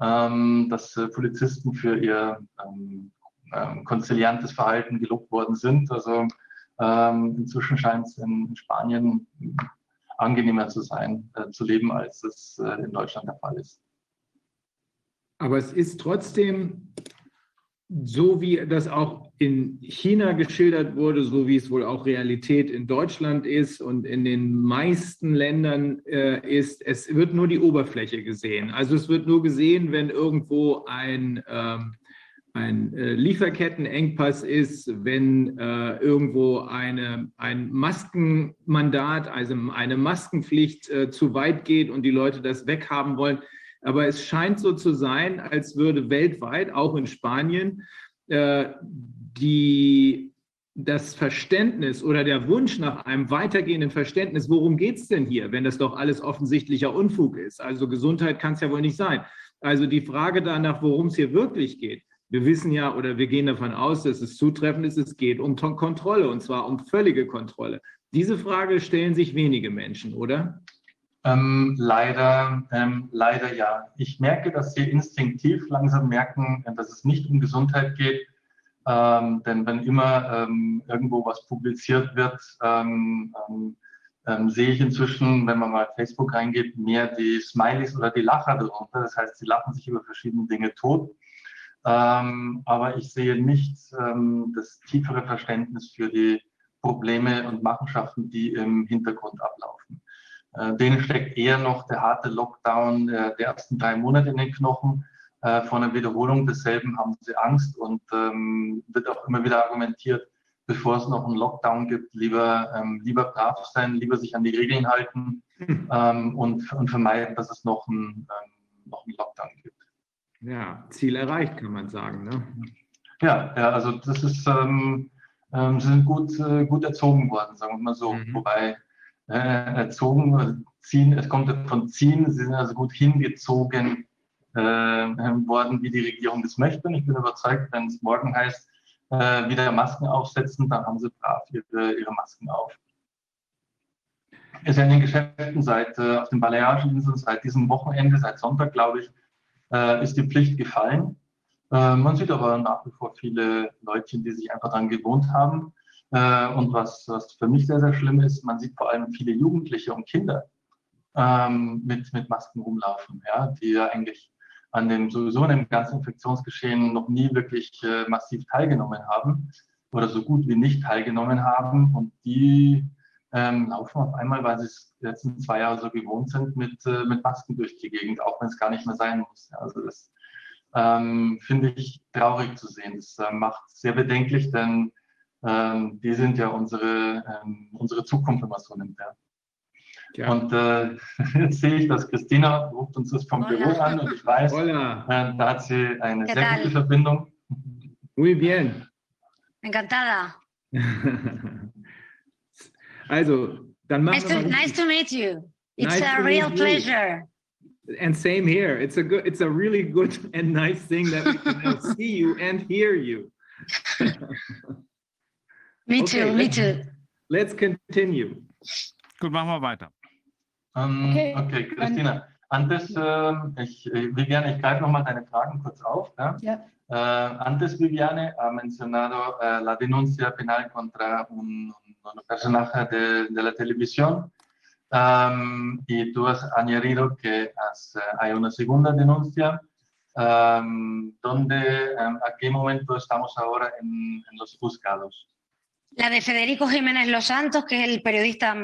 H: ähm, dass äh, Polizisten für ihr ähm, konziliantes Verhalten gelobt worden sind. Also inzwischen scheint es in Spanien angenehmer zu sein, äh, zu leben, als es äh, in Deutschland der Fall ist.
B: Aber es ist trotzdem so wie das auch in China geschildert wurde, so wie es wohl auch Realität in Deutschland ist und in den meisten Ländern äh, ist, es wird nur die Oberfläche gesehen. Also es wird nur gesehen, wenn irgendwo ein, ähm, ein äh, Lieferkettenengpass ist, wenn äh, irgendwo eine, ein Maskenmandat, also eine Maskenpflicht äh, zu weit geht und die Leute das weghaben wollen. Aber es scheint so zu sein, als würde weltweit, auch in Spanien, äh, die, das Verständnis oder der Wunsch nach einem weitergehenden Verständnis, worum geht es denn hier, wenn das doch alles offensichtlicher Unfug ist? Also Gesundheit kann es ja wohl nicht sein. Also die Frage danach, worum es hier wirklich geht. Wir wissen ja oder wir gehen davon aus, dass es zutreffend ist, es geht um Kontrolle und zwar um völlige Kontrolle. Diese Frage stellen sich wenige Menschen, oder?
H: Ähm, leider, ähm, leider ja. Ich merke, dass Sie instinktiv langsam merken, dass es nicht um Gesundheit geht. Ähm, denn wenn immer ähm, irgendwo was publiziert wird, ähm, ähm, sehe ich inzwischen, wenn man mal Facebook reingeht, mehr die Smileys oder die Lacher drunter. Das heißt, sie lachen sich über verschiedene Dinge tot. Aber ich sehe nicht das tiefere Verständnis für die Probleme und Machenschaften, die im Hintergrund ablaufen. Äh, denen steckt eher noch der harte Lockdown der ersten drei Monate in den Knochen. Äh, vor einer Wiederholung desselben haben sie Angst und ähm, wird auch immer wieder argumentiert, bevor es noch einen Lockdown gibt, lieber, ähm, lieber brav sein, lieber sich an die Regeln halten hm. ähm, und, und vermeiden, dass es noch einen, ähm, noch einen Lockdown gibt.
B: Ja, Ziel erreicht, kann man sagen. Ne?
H: Ja, ja, also das ist, ähm, ähm, sie sind gut, äh, gut erzogen worden, sagen wir mal so. Mhm. Wobei äh, erzogen, ziehen, es kommt von ziehen, sie sind also gut hingezogen äh, worden, wie die Regierung das möchte. Und ich bin überzeugt, wenn es morgen heißt, äh, wieder Masken aufsetzen, dann haben sie brav ihre, ihre Masken auf. Ist ja in den Geschäften seit äh, auf den Balearischen Inseln seit diesem Wochenende, seit Sonntag, glaube ich, äh, ist die Pflicht gefallen. Äh, man sieht aber nach wie vor viele Leute, die sich einfach daran gewohnt haben. Äh, und was, was für mich sehr, sehr schlimm ist, man sieht vor allem viele Jugendliche und Kinder ähm, mit, mit Masken rumlaufen, ja, die ja eigentlich an dem sowieso in dem ganzen Infektionsgeschehen noch nie wirklich äh, massiv teilgenommen haben oder so gut wie nicht teilgenommen haben. Und die ähm, laufen auf einmal, weil sie es die letzten zwei Jahre so gewohnt sind, mit, äh, mit Masken durch die Gegend, auch wenn es gar nicht mehr sein muss. Also das ähm, finde ich traurig zu sehen. Das äh, macht sehr bedenklich, denn ähm, die sind ja unsere, ähm, unsere Zukunft, wenn man es so nimmt. Ja. Ja. Und äh, jetzt sehe ich, dass Christina ruft uns das vom Hola. Büro an und ich weiß, äh, da hat sie eine sehr gute Verbindung.
B: Muy bien.
J: Encantada.
B: also, dann machen
J: nice wir to, Nice to meet you. It's nice a real pleasure.
B: And same here. It's a good, it's a really good and nice thing that we can now see you and hear you.
J: Me okay, too, me too.
B: Let's continue.
D: Gut, machen wir weiter.
H: Um, okay. okay, Christina. Antes, uh, ich, ich, Viviane, ich greife nochmal deine Fragen kurz auf. ¿ja? Yeah. Uh, antes, Viviane ha mencionado uh, la denuncia penal contra un, un personaje de, de, la televisión. Um, y tú has añadido que has, uh, hay una segunda denuncia. Um, ¿dónde, um, ¿A qué momento estamos ahora en, en, los buscados?
J: La de Federico Jiménez Los Santos, que es el periodista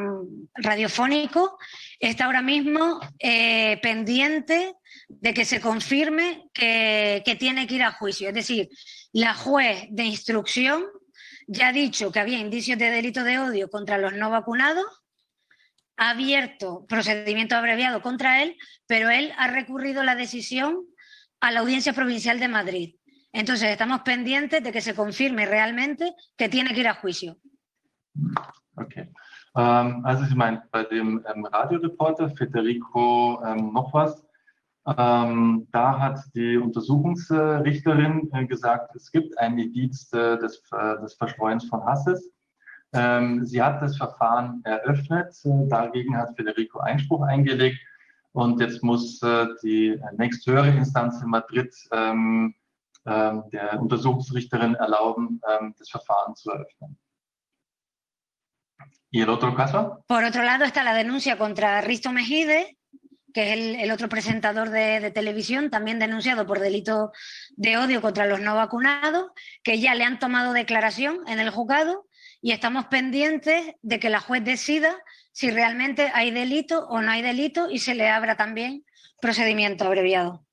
J: radiofónico, está ahora mismo eh, pendiente de que se confirme que, que tiene que ir a juicio. Es decir, la juez de instrucción ya dicho que había indicios de delito de odio contra los no vacunados, ha abierto procedimiento abreviado contra él, pero él ha recurrido la decisión a la Audiencia Provincial de Madrid. Entonces estamos pendientes de que se confirme realmente que tiene que ir a juicio.
H: Okay. Ähm, also meinen bei dem ähm, Radioreporter Federico ähm, noch was. Ähm, da hat die Untersuchungsrichterin äh, gesagt, es gibt ein Indiz äh, des, äh, des Verstreuens von Hasses. Ähm, sie hat das Verfahren eröffnet, äh, dagegen hat Federico Einspruch eingelegt und jetzt muss äh, die nächsthöhere Instanz in Madrid ähm, ähm, der Untersuchungsrichterin erlauben, ähm, das Verfahren zu eröffnen. ¿Y el otro caso?
J: Por otro lado está la denuncia contra Risto Mejide, que es el, el otro presentador de, de, televisión, también denunciado por delito de odio contra los no vacunados, que ya le han tomado declaración en el juzgado y estamos pendientes de que la juez decida si realmente hay delito o no hay delito y se le abra también procedimiento abreviado.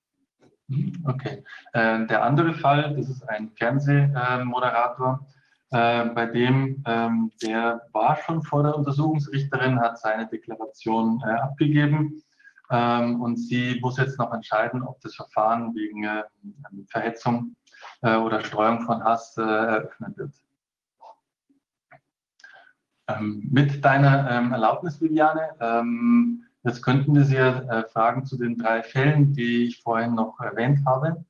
H: Okay. Äh, der andere Fall, das ist ein Fernsehmoderator, äh, bei dem ähm, der war schon vor der Untersuchungsrichterin, hat seine Deklaration äh, abgegeben ähm, und sie muss jetzt noch entscheiden, ob das Verfahren wegen äh, Verhetzung äh, oder Streuung von Hass äh, eröffnet wird. Ähm, mit deiner ähm, Erlaubnis, Viviane, ähm, Jetzt könnten wir Sie äh, fragen zu den drei Fällen, die ich vorhin noch erwähnt habe,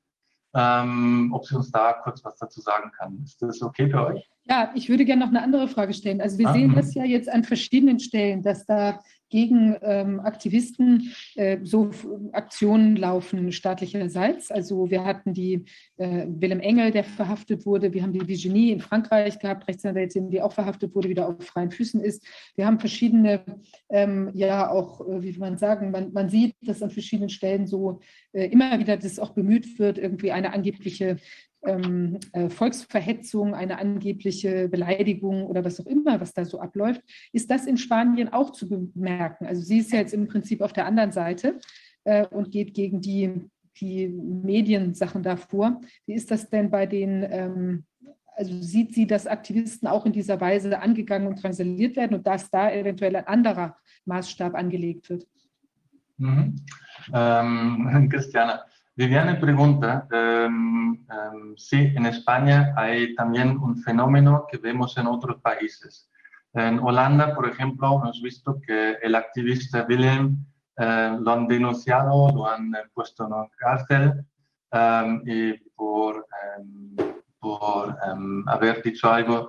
H: ähm, ob Sie uns da kurz was dazu sagen kann. Ist das okay für euch?
A: Ja, ich würde gerne noch eine andere Frage stellen. Also wir ah, sehen das ja jetzt an verschiedenen Stellen, dass da gegen ähm, Aktivisten äh, so Aktionen laufen staatlicherseits. Also wir hatten die äh, Willem Engel, der verhaftet wurde. Wir haben die Virginie in Frankreich gehabt, Rechtsanwältin, die auch verhaftet wurde, wieder auf freien Füßen ist. Wir haben verschiedene, ähm, ja auch, äh, wie man sagen, man, man sieht, dass an verschiedenen Stellen so äh, immer wieder das auch bemüht wird, irgendwie eine angebliche ähm, äh, Volksverhetzung, eine angebliche Beleidigung oder was auch immer, was da so abläuft, ist das in Spanien auch zu bemerken. Also sie ist ja jetzt im Prinzip auf der anderen Seite äh, und geht gegen die, die Mediensachen davor. Wie ist das denn bei den, ähm, also sieht sie, dass Aktivisten auch in dieser Weise angegangen und transiliert werden und dass da eventuell ein anderer Maßstab angelegt wird?
H: Mhm. Ähm, Christiane, Viviane pregunta um, si en España hay también un fenómeno que vemos en otros países. En Holanda, por ejemplo, hemos visto que el activista Willem uh, lo han denunciado, lo han puesto en cárcel um, y por, por haber dicho algo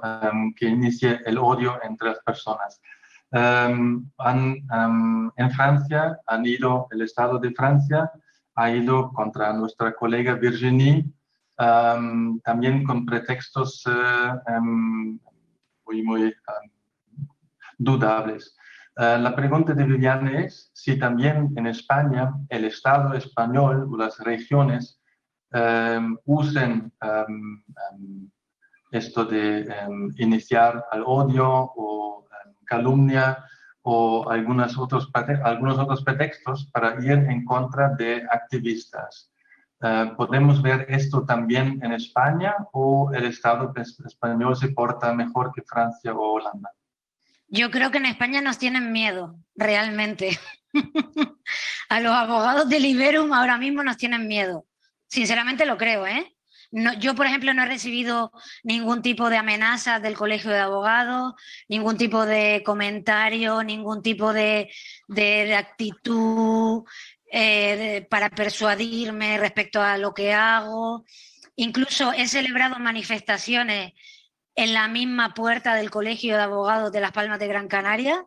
H: que inicie el odio entre las personas. En Francia han ido, el Estado de Francia ha ido contra nuestra colega Virginie, um, también con pretextos uh, um, muy, muy um, dudables. Uh, la pregunta de Viviane es si también en España el Estado español o las regiones usen esto de iniciar al odio o calumnia o algunos otros, algunos otros pretextos para ir en contra de activistas. Uh, ¿Podemos ver esto también en España o el Estado español se porta mejor que Francia o Holanda?
J: Yo creo que en España nos tienen miedo, realmente. A los abogados de Liberum ahora mismo nos tienen miedo. Sinceramente lo creo, ¿eh? Yo, por ejemplo, no he recibido ningún tipo de amenaza del Colegio de Abogados, ningún tipo de comentario, ningún tipo de, actitud eh, para persuadirme respecto a lo que hago. Incluso he celebrado manifestaciones en la misma puerta del Colegio de Abogados de Las Palmas de Gran Canaria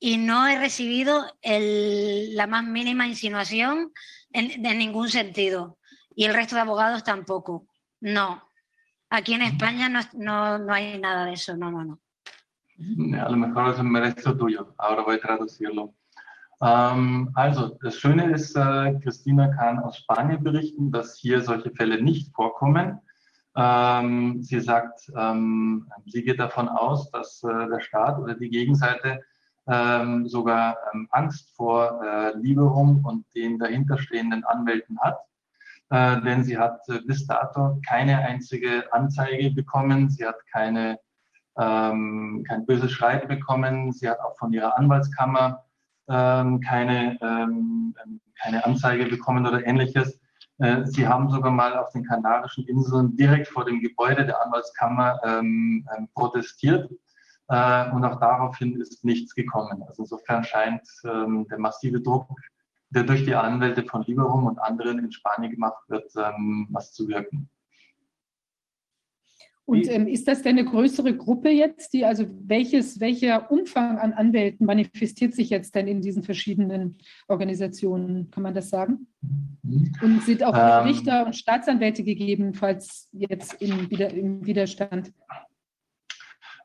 J: y no he recibido la más mínima insinuación en ningún sentido. Y el resto de abogados tampoco. No, aquí en España no, no, no hay nada de eso, no, no, no.
H: A lo mejor es un mérito tuyo, ahora voy a traducirlo. Ähm, also, das Schöne ist, äh, Christina kann aus Spanien berichten, dass hier solche Fälle nicht vorkommen. Ähm, sie sagt, ähm, sie geht davon aus, dass äh, der Staat oder die Gegenseite ähm, sogar ähm, Angst vor äh, Liberum und den dahinterstehenden Anwälten hat. Äh, denn sie hat äh, bis dato keine einzige Anzeige bekommen, sie hat keine, ähm, kein böses Schreiben bekommen, sie hat auch von ihrer Anwaltskammer ähm, keine, ähm, keine Anzeige bekommen oder ähnliches. Äh, sie haben sogar mal auf den Kanarischen Inseln direkt vor dem Gebäude der Anwaltskammer ähm, ähm protestiert. Äh, und auch daraufhin ist nichts gekommen. Also insofern scheint ähm, der massive Druck, der durch die Anwälte von Liberum und anderen in Spanien gemacht wird, ähm, was zu wirken.
A: Und ähm, ist das denn eine größere Gruppe jetzt, die also welches, welcher Umfang an Anwälten manifestiert sich jetzt denn in diesen verschiedenen Organisationen? Kann man das sagen? Und sind auch ähm, Richter und Staatsanwälte gegebenenfalls jetzt in, im Widerstand?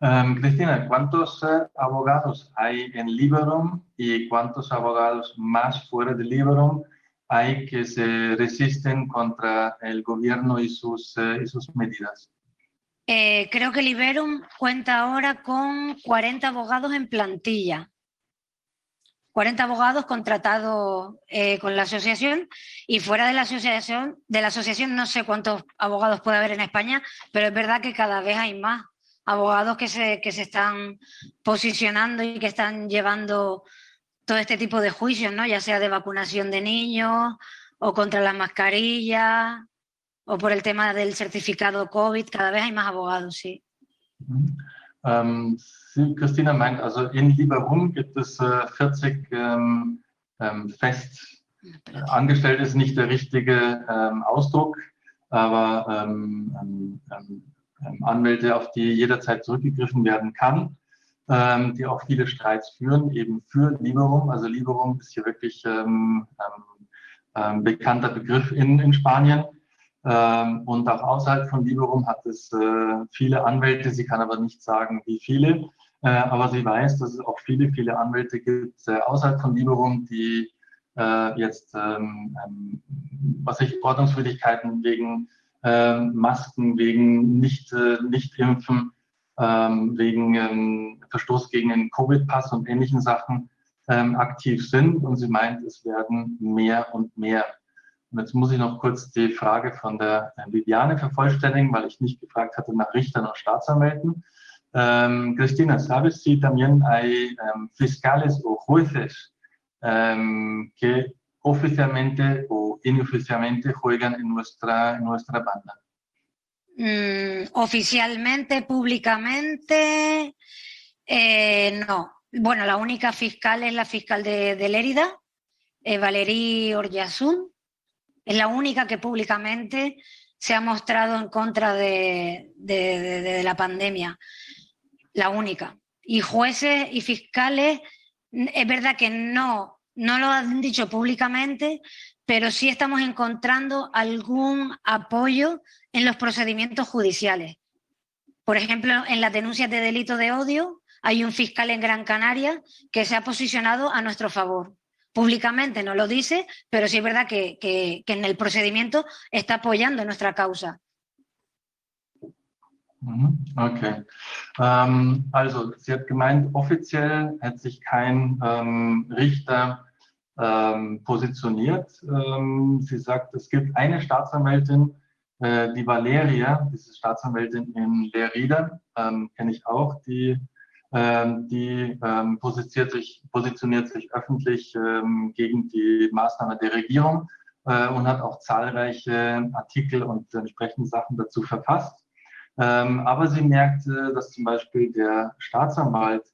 H: Um, Cristina, ¿cuántos uh, abogados hay en Liberum y cuántos abogados más fuera de Liberum hay que se resisten contra el gobierno y sus, uh, y sus medidas?
J: Eh, creo que Liberum cuenta ahora con 40 abogados en plantilla. 40 abogados contratados eh, con la asociación y fuera de la asociación, de la asociación no sé cuántos abogados puede haber en España, pero es verdad que cada vez hay más abogados que se, que se están posicionando y que están llevando todo este tipo de juicios, ¿no? ya sea de vacunación de niños o contra las mascarillas o por el tema del certificado COVID. Cada vez hay más abogados, sí.
H: Ähm, Sie, Christina meint, also in Liberum gibt es äh, 40 ähm, ähm, fest angestellt, ist nicht der richtige ähm, Ausdruck, aber ähm, ähm, ähm, Anwälte, auf die jederzeit zurückgegriffen werden kann, ähm, die auch viele Streits führen, eben für Liberum. Also Liberum ist hier wirklich ähm, ähm, bekannter Begriff in, in Spanien. Ähm, und auch außerhalb von Liberum hat es äh, viele Anwälte. Sie kann aber nicht sagen, wie viele. Äh, aber sie weiß, dass es auch viele, viele Anwälte gibt äh, außerhalb von Liberum, die äh, jetzt, ähm, ähm, was ich, Ordnungswidrigkeiten wegen ähm, Masken, wegen nicht, äh, Nicht-Impfen, ähm, wegen ähm, Verstoß gegen den Covid-Pass und ähnlichen Sachen ähm, aktiv sind. Und sie meint, es werden mehr und mehr. Und jetzt muss ich noch kurz die Frage von der Viviane vervollständigen, weil ich nicht gefragt hatte nach Richtern und Staatsanwälten. Um, Cristina, ¿sabes si también hay um, fiscales o jueces que oficialmente o inoficialmente juegan en nuestra, en nuestra banda?
J: Mm, oficialmente, públicamente, eh, no. Bueno, la única fiscal es la fiscal de, de Lérida, eh, Valerie. Es la única que públicamente se ha mostrado en contra de, de, la pandemia. La única. Y jueces y fiscales, es verdad que no no lo han dicho públicamente, pero sí estamos encontrando algún apoyo en los procedimientos judiciales. Por ejemplo, en las denuncias de delito de odio hay un fiscal en Gran Canaria que se ha posicionado a nuestro favor. Públicamente no lo dice, pero sí es verdad que, en el procedimiento está apoyando nuestra causa.
H: Okay. Ähm, also, sie hat gemeint, offiziell hat sich kein ähm, Richter ähm, positioniert. Ähm, sie sagt, es gibt eine Staatsanwältin, äh, die Valeria, diese Staatsanwältin in Lerida, ähm, kenne ich auch, die, ähm, die ähm, positioniert, sich, positioniert sich öffentlich ähm, gegen die Maßnahme der Regierung äh, und hat auch zahlreiche Artikel und entsprechende Sachen dazu verfasst. aber sie merkt, dass zum Beispiel der Staatsanwalt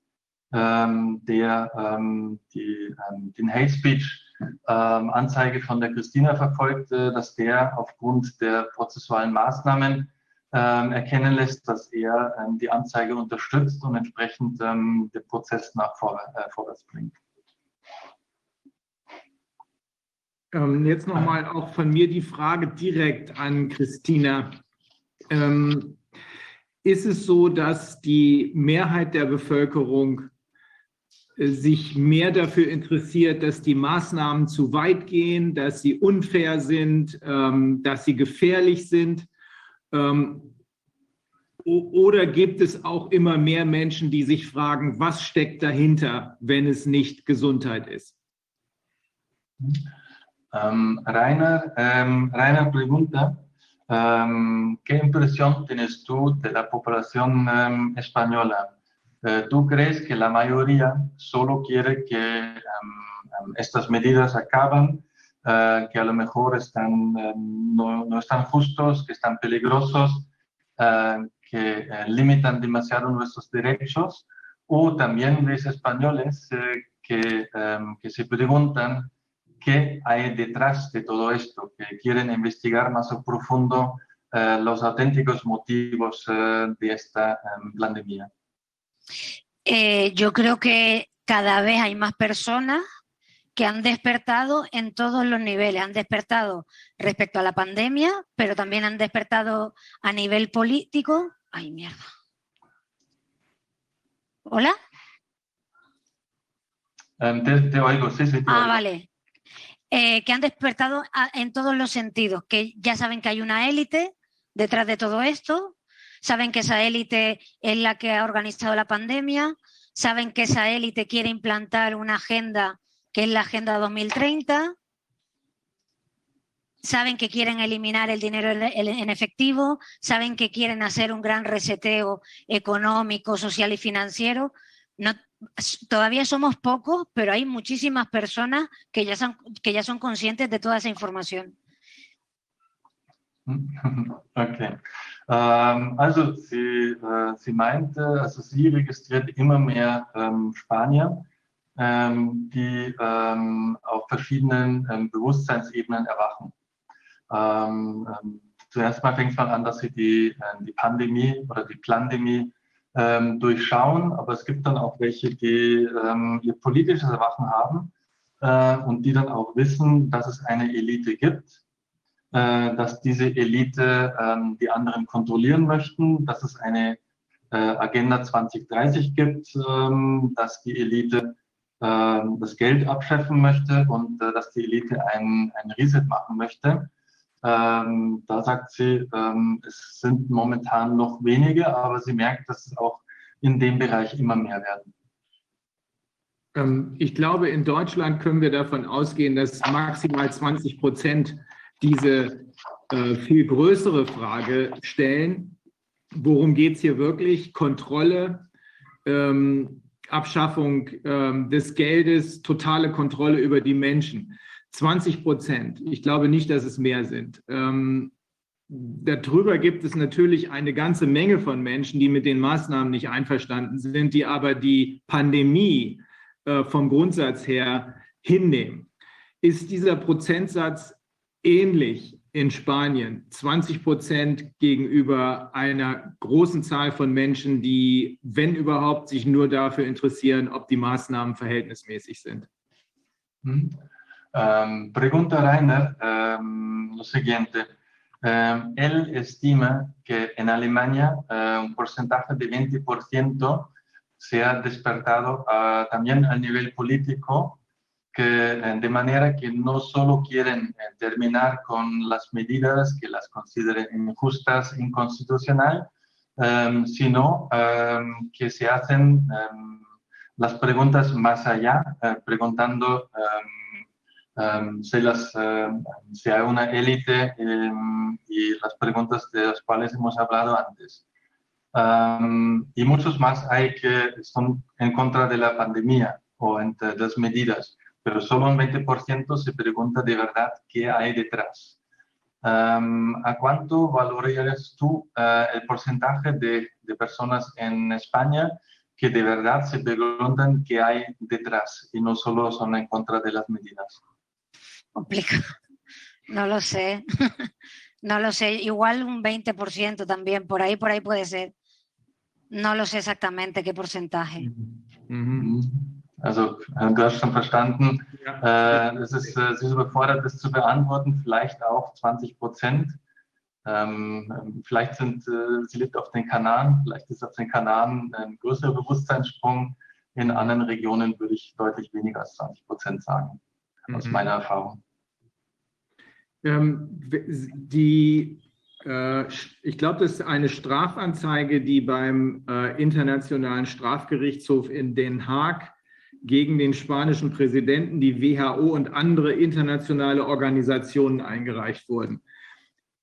H: ähm, der ähm, die, ähm, den Hate Speech ähm, Anzeige von der Christina verfolgte, dass der aufgrund der prozessualen Maßnahmen ähm, erkennen lässt, dass er ähm, die Anzeige unterstützt und entsprechend den Prozess nach vor, äh, vorwärts bringt.
B: Jetzt nochmal auch von mir die Frage direkt an Christina. ist es so, dass die Mehrheit der Bevölkerung sich mehr dafür interessiert, dass die Maßnahmen zu weit gehen, dass sie unfair sind, ähm, dass sie gefährlich sind? Ähm, oder gibt es auch immer mehr Menschen, die sich fragen, was steckt dahinter, wenn es nicht Gesundheit ist?
H: Um, Rainer, um, Rainer pregunta, um, ¿qué impresión tienes tú de la población española? Uh, ¿Tú crees que la mayoría solo quiere que estas medidas acaben, uh, que a lo mejor están, no, no, están justos, que están peligrosos? Uh, que eh, limitan demasiado nuestros derechos, o también ves españoles eh, que, que se preguntan qué hay detrás de todo esto, que quieren investigar más a profundo los auténticos motivos de esta pandemia.
J: Eh, yo creo que cada vez hay más personas que han despertado en todos los niveles. Han despertado respecto a la pandemia, pero también han despertado a nivel político. Ay, mierda. ¿Hola?
H: Um, te, te, oigo, sí, sí. Te
J: ah,
H: oigo.
J: vale. Eh, que han despertado a, en todos los sentidos, que ya saben que hay una élite detrás de todo esto, saben que esa élite es la que ha organizado la pandemia, saben que esa élite quiere implantar una agenda que es la Agenda 2030. Saben que quieren eliminar el dinero en efectivo, saben que quieren hacer un gran reseteo económico, social y financiero. Todavía somos pocos, pero hay muchísimas personas que ya, son, que ya son conscientes de toda esa información.
H: Okay. Ähm, also sie, äh, sie meinte, also sie registriert immer mehr ähm, Spanier, ähm, die ähm, auf verschiedenen ähm, Bewusstseinsebenen erwachen. Ähm, zuerst mal fängt man an, dass sie die, äh, die Pandemie oder die Plandemie durchschauen, aber es gibt dann auch welche, die ihr politisches Erwachen haben äh, und die dann auch wissen, dass es eine Elite gibt, dass diese Elite ähm, die anderen kontrollieren möchten, dass es eine äh, Agenda 2030 gibt, ähm, dass die Elite ähm, das Geld abschöpfen möchte und äh, dass die Elite ein, ein Reset machen möchte. Ähm, da sagt sie, ähm, es sind momentan noch wenige, aber sie merkt, dass es auch in dem Bereich immer mehr werden.
B: Ähm, ich glaube, in Deutschland können wir davon ausgehen, dass maximal 20 Prozent diese äh, viel größere Frage stellen. Worum geht es hier wirklich? Kontrolle, ähm, Abschaffung ähm, des Geldes, totale Kontrolle über die Menschen. 20 Prozent. Ich glaube nicht, dass es mehr sind. Ähm, darüber gibt es natürlich eine ganze Menge von Menschen, die mit den Maßnahmen nicht einverstanden sind, die aber die Pandemie äh, vom Grundsatz her hinnehmen. Ist dieser Prozentsatz ähnlich in Spanien, 20 Prozent gegenüber einer großen Zahl von Menschen, die, wenn überhaupt, sich nur dafür interessieren, ob die Maßnahmen verhältnismäßig sind.
H: Mhm. Um, pregunta Rainer um, lo siguiente. Um, él estima que en Alemania un porcentaje de 20% se ha despertado uh, también a nivel político, que, de manera que no solo quieren eh, terminar con las medidas que las consideren injustas, inconstitucional, sino que se hacen las preguntas más allá, uh, preguntando Um, si, las, uh, si, hay una élite um, y las preguntas de las cuales hemos hablado antes. Um, y muchos más hay que son en contra de la pandemia o entre las medidas, pero solo un 20% se pregunta de verdad qué hay detrás. ¿A cuánto valorarías tú uh, el porcentaje de, de personas en España que de verdad se preguntan qué hay detrás y no solo son en contra de las medidas?
J: complicado. No lo sé. No lo sé. Igual un 20% también. Por ahí, por ahí puede ser. No lo sé exactamente qué porcentaje.
H: Mhm. Also, du hast schon verstanden, äh, es ist, äh, sie ist überfordert, das zu beantworten, vielleicht auch 20 Prozent. Ähm, vielleicht sind, äh, sie lebt auf den Kanaren, vielleicht ist auf den Kanaren ein größerer Bewusstseinssprung. In anderen Regionen würde ich deutlich weniger als 20 Prozent sagen, aus
B: Mhm.
H: meiner Erfahrung.
B: Ähm, die, äh, ich glaube, das ist eine Strafanzeige, die beim äh, Internationalen Strafgerichtshof in Den Haag gegen den spanischen Präsidenten, die WHO und andere internationale Organisationen eingereicht wurden.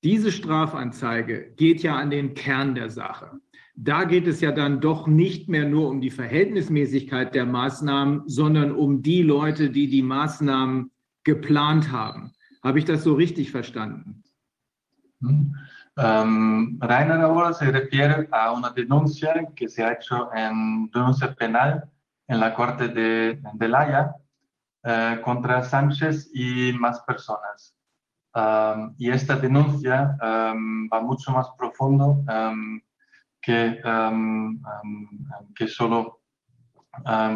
B: Diese Strafanzeige geht ja an den Kern der Sache. Da geht es ja dann doch nicht mehr nur um die Verhältnismäßigkeit der Maßnahmen, sondern um die Leute, die die Maßnahmen geplant haben. Habe ich das so richtig verstanden?
H: Mm. Um, Rainer ahora se refiere a una denuncia que se ha hecho en denuncia penal en la Corte de, de La Haya eh, contra Sánchez y más personas. Um, y esta denuncia um, va mucho más profundo um, que, que solo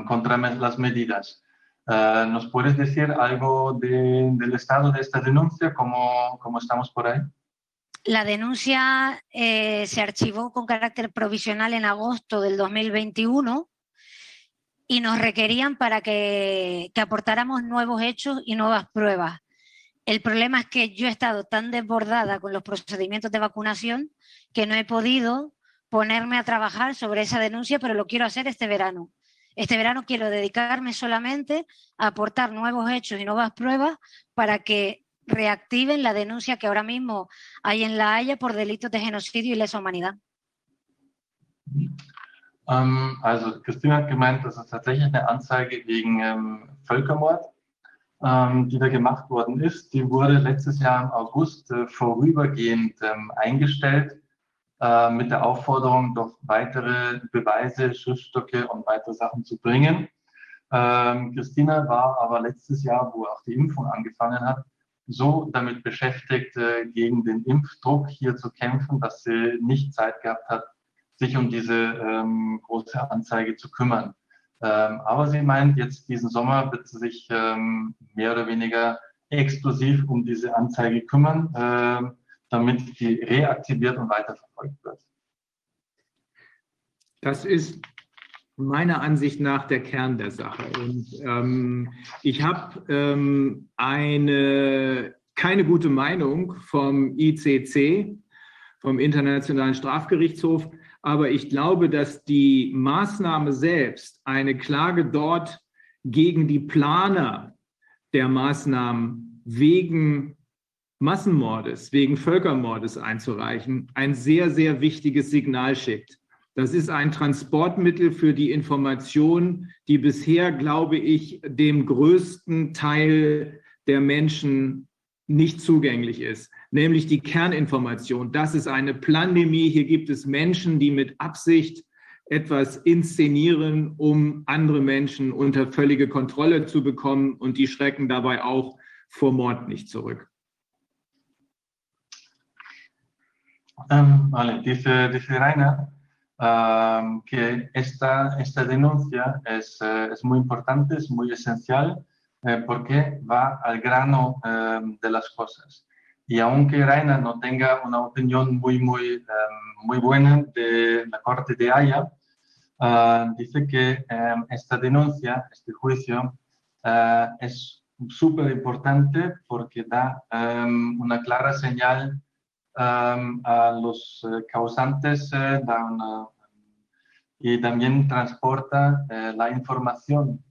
H: contra las medidas. Uh, ¿Nos puedes decir algo de- del estado de esta denuncia? ¿Cómo, cómo estamos por ahí?
J: La denuncia eh, se archivó con carácter provisional en agosto del 2021 y nos requerían para que, aportáramos nuevos hechos y nuevas pruebas. El problema es que yo he estado tan desbordada con los procedimientos de vacunación que no he podido ponerme a trabajar sobre esa denuncia, pero lo quiero hacer este verano. Este verano quiero dedicarme solamente a aportar nuevos hechos y nuevas pruebas para que reactiven la denuncia que ahora mismo hay en La Haya por delitos de genocidio y lesa humanidad.
H: Ähm, also Christine hat gemeint, das ist tatsächlich eine Anzeige wegen ähm, Völkermord, ähm, die da gemacht worden ist. Die wurde letztes Jahr im August äh, vorübergehend ähm, eingestellt äh, mit der Aufforderung, doch weitere Beweise, Schriftstücke und weitere Sachen zu bringen. Ähm, Christina war aber letztes Jahr, wo auch die Impfung angefangen hat, so damit beschäftigt, äh, gegen den Impfdruck hier zu kämpfen, dass sie nicht Zeit gehabt hat, sich um diese ähm, große Anzeige zu kümmern. Ähm, aber sie meint, jetzt diesen Sommer wird sie sich ähm, mehr oder weniger exklusiv um diese Anzeige kümmern, ähm, damit die reaktiviert und weiterverfolgt wird.
B: Das ist meiner Ansicht nach der Kern der Sache. Und ähm, ich habe ähm, eine keine gute Meinung vom ICC, vom Internationalen Strafgerichtshof, aber ich glaube, dass die Maßnahme selbst, eine Klage dort gegen die Planer der Maßnahmen wegen Massenmordes, wegen Völkermordes einzureichen, ein sehr, sehr wichtiges Signal schickt. Das ist ein Transportmittel für die Information, die bisher, glaube ich, dem größten Teil der Menschen nicht zugänglich ist, nämlich die Kerninformation. Das ist eine Pandemie. Hier gibt es Menschen, die mit Absicht etwas inszenieren, um andere Menschen unter völlige Kontrolle zu bekommen und die schrecken dabei auch vor Mord nicht zurück.
H: Um, vale, dice, dice Rainer um, que esta, esta denuncia es, eh, es muy importante, es muy esencial, eh, porque va al grano eh, de las cosas. Y aunque Rainer no tenga una opinión muy, muy, em, muy buena de la Corte de Haya, ah, dice que em, esta denuncia, este juicio, ah, es súper importante porque da em, una clara señal a los eh, causantes eh, da una- y también transporta eh, la información,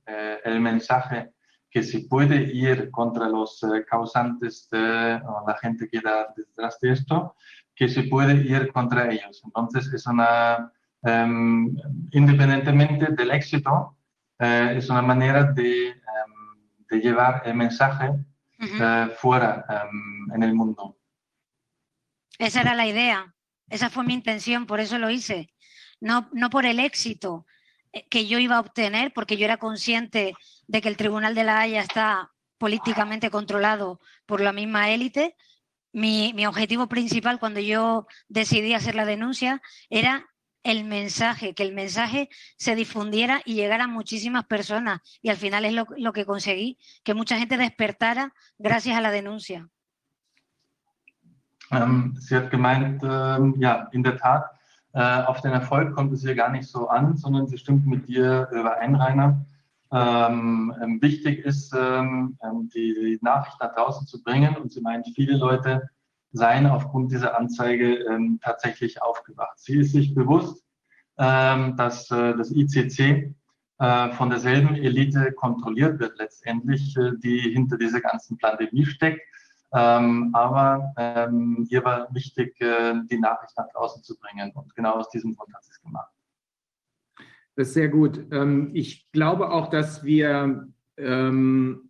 H: el mensaje que se puede ir contra los eh, causantes de o la gente que da detrás de esto, que se puede ir contra ellos. Entonces es una, em, independientemente del éxito, eh, es una manera de, em, de llevar el mensaje
J: Ujú.
H: eh, fuera em, en el mundo.
J: Esa era la idea, esa fue mi intención, por eso lo hice. No, no por el éxito que yo iba a obtener, porque yo era consciente de que el Tribunal de la Haya está políticamente controlado por la misma élite. Mi, mi objetivo principal cuando yo decidí hacer la denuncia era el mensaje, que el mensaje se difundiera y llegara a muchísimas personas. Y al final es lo, lo que conseguí, que mucha gente despertara gracias a la denuncia.
H: Ähm, sie hat gemeint, ähm, ja, in der Tat, Äh, auf den Erfolg kommt es hier gar nicht so an, sondern sie stimmt mit dir überein, Rainer. Ähm, ähm, wichtig ist, ähm, ähm die, Nachricht nach draußen zu bringen und sie meint, viele Leute seien aufgrund dieser Anzeige ähm, tatsächlich aufgewacht. Sie ist sich bewusst, ähm, dass äh, das ICC äh, von derselben Elite kontrolliert wird letztendlich, äh, die hinter dieser ganzen Pandemie steckt. Ähm, aber ähm, hier war wichtig, äh, die Nachricht nach draußen zu bringen. Und genau aus diesem Grund hat sie es gemacht.
B: Das ist sehr gut. Ähm, ich glaube auch, dass wir ähm,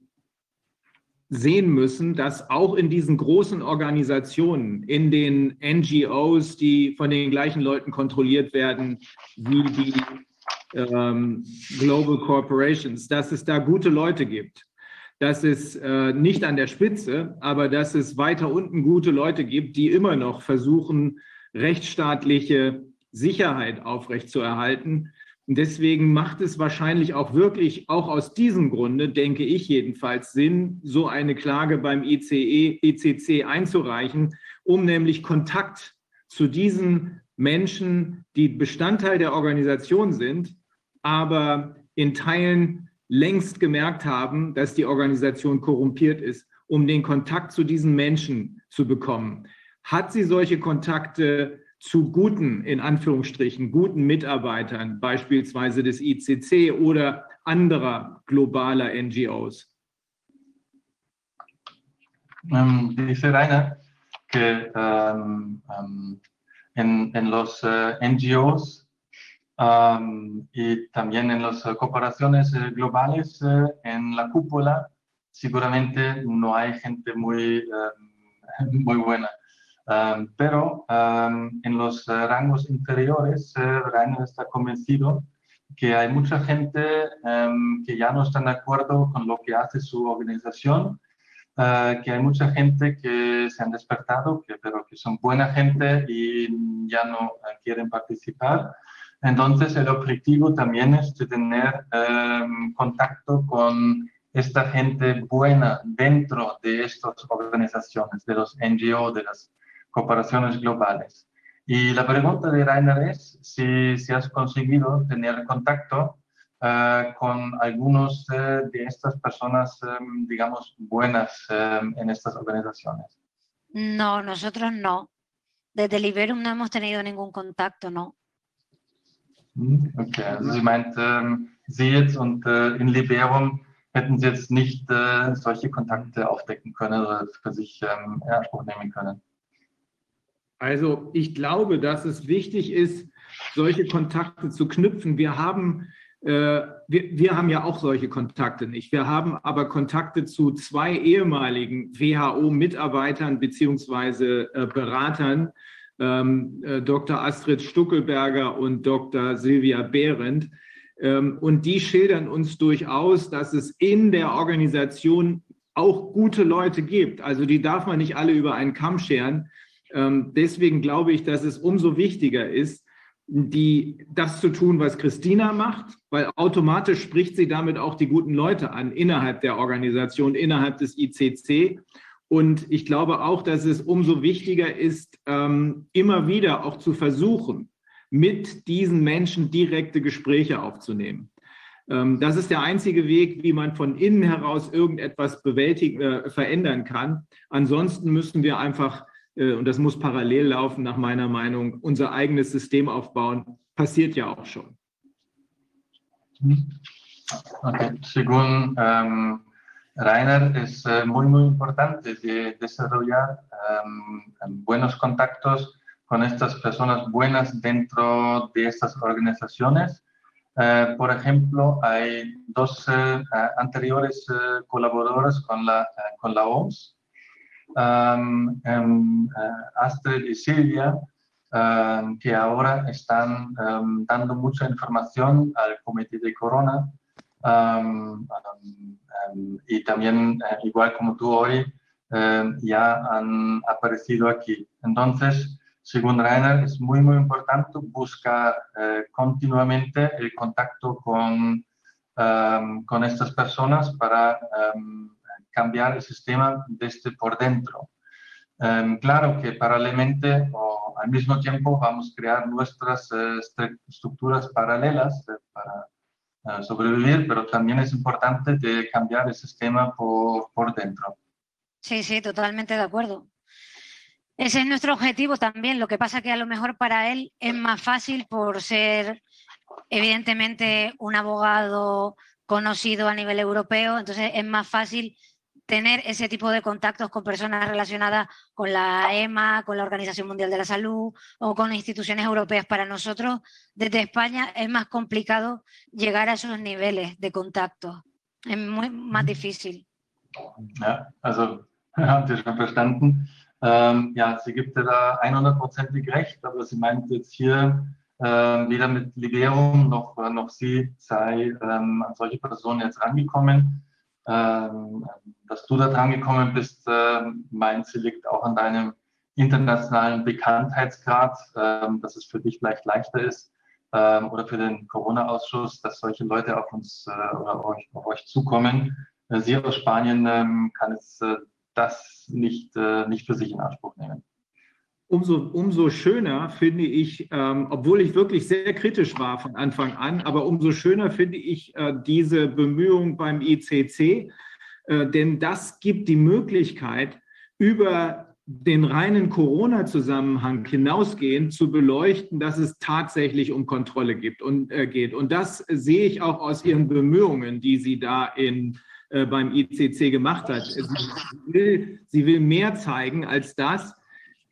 B: sehen müssen, dass auch in diesen großen Organisationen, in den NGOs, die von den gleichen Leuten kontrolliert werden wie die ähm, Global Corporations, dass es da gute Leute gibt. Dass es äh, nicht an der Spitze, aber dass es weiter unten gute Leute gibt, die immer noch versuchen, rechtsstaatliche Sicherheit aufrechtzuerhalten. Und deswegen macht es wahrscheinlich auch wirklich, auch aus diesem Grunde, denke ich jedenfalls, Sinn, so eine Klage beim ICE, ICC einzureichen, um nämlich Kontakt zu diesen Menschen, die Bestandteil der Organisation sind, aber in Teilen längst gemerkt haben, dass die Organisation korrumpiert ist, um den Kontakt zu diesen Menschen zu bekommen. Hat sie solche Kontakte zu guten, in Anführungsstrichen, guten Mitarbeitern, beispielsweise des ICC oder anderer globaler NGOs?
H: Um, dice Rainer que um, um, en, en, los uh, NGOs Um, y también en las corporaciones eh, globales, eh, en la cúpula, seguramente no hay gente muy, um, muy buena. Um, pero en los eh, rangos inferiores, Rainer está convencido que hay mucha gente que ya no está de acuerdo con lo que hace su organización, uh, que hay mucha gente que se han despertado, que, pero que son buena gente y ya no quieren participar. Entonces, el objetivo también es de tener eh, contacto con esta gente buena dentro de estas organizaciones, de los NGO, de las corporaciones globales. Y la pregunta de Rainer es si, si has conseguido tener contacto uh, con algunos uh, de estas personas, um, digamos, buenas um, en estas organizaciones.
J: No, nosotros no. Desde Liberum no hemos tenido ningún contacto, no.
H: Hm, okay, also sie meint, ähm, Sie jetzt und äh, in Liberum hätten Sie jetzt nicht äh, solche Kontakte aufdecken können oder für sich ähm, in Anspruch nehmen können.
B: Also ich glaube, dass es wichtig ist, solche Kontakte zu knüpfen. Wir haben, äh, wir, wir haben ja auch solche Kontakte nicht. Wir haben aber Kontakte zu zwei ehemaligen WHO-Mitarbeitern beziehungsweise äh, Beratern, ähm, äh, Dr. Astrid Stuckelberger und Dr. Silvia Behrendt. Ähm, und die schildern uns durchaus, dass es in der Organisation auch gute Leute gibt. Also die darf man nicht alle über einen Kamm scheren. Ähm, deswegen glaube ich, dass es umso wichtiger ist, die, das zu tun, was Christina macht, weil automatisch spricht sie damit auch die guten Leute an innerhalb der Organisation, innerhalb des ICC. Und ich glaube auch, dass es umso wichtiger ist, ähm, immer wieder auch zu versuchen, mit diesen Menschen direkte Gespräche aufzunehmen. Ähm, das ist der einzige Weg, wie man von innen heraus irgendetwas bewältigen, äh, verändern kann. Ansonsten müssen wir einfach, äh, und das muss parallel laufen, nach meiner Meinung, unser eigenes System aufbauen. Passiert ja auch schon.
H: Okay. Según ähm, Rainer, es eh, muy, muy importante de desarrollar buenos contactos con estas personas buenas dentro de estas organizaciones. Eh, por ejemplo, hay dos eh, anteriores colaboradores con la, con la OMS, em, em, Astrid y Silvia, que ahora están dando mucha información al Comité de Corona y también, eh, igual como tú hoy, em, ya han aparecido aquí. Entonces, según Rainer, es muy, muy importante buscar eh, continuamente el contacto con, em, con estas personas para cambiar el sistema desde por dentro. Em, claro que paralelamente o al mismo tiempo vamos a crear nuestras eh, estru- estructuras paralelas eh, para sobrevivir, pero también es importante cambiar el sistema por, por dentro.
J: Sí, sí, totalmente de acuerdo. Ese es nuestro objetivo también. Lo que pasa que a lo mejor para él es más fácil por ser evidentemente un abogado conocido a nivel europeo, entonces es más fácil tener ese tipo de contactos con personas relacionadas con la EMA, con la Organización Mundial de la Salud o con instituciones europeas. Para nosotros, desde España, es más complicado llegar a esos niveles de contacto. Es muy más difícil.
H: Ja, also habt ihr schon verstanden. Ähm, ja, sie gibt ja da 100%ig recht, aber sie meint jetzt hier, ähm, weder mit Liberum noch, äh, noch sie sei ähm, an solche Personen jetzt rangekommen. Ähm, dass du da dran gekommen bist, ähm, meint sie, liegt auch an deinem internationalen Bekanntheitsgrad, ähm, dass es für dich vielleicht leichter ist ähm, oder für den Corona-Ausschuss, dass solche Leute auf uns äh, oder auf euch, auf euch zukommen. Äh, Sie aus Spanien ähm, kann es äh, das nicht, äh, nicht für sich in Anspruch nehmen.
B: Umso, umso schöner finde ich, ähm, obwohl ich wirklich sehr kritisch war von Anfang an, aber umso schöner finde ich äh, diese Bemühung beim ICC, äh, denn das gibt die Möglichkeit, über den reinen Corona-Zusammenhang hinausgehend zu beleuchten, dass es tatsächlich um Kontrolle gibt und, äh, geht. Und das sehe ich auch aus Ihren Bemühungen, die Sie da in, äh, beim ICC gemacht hat. Sie will, sie will mehr zeigen als das.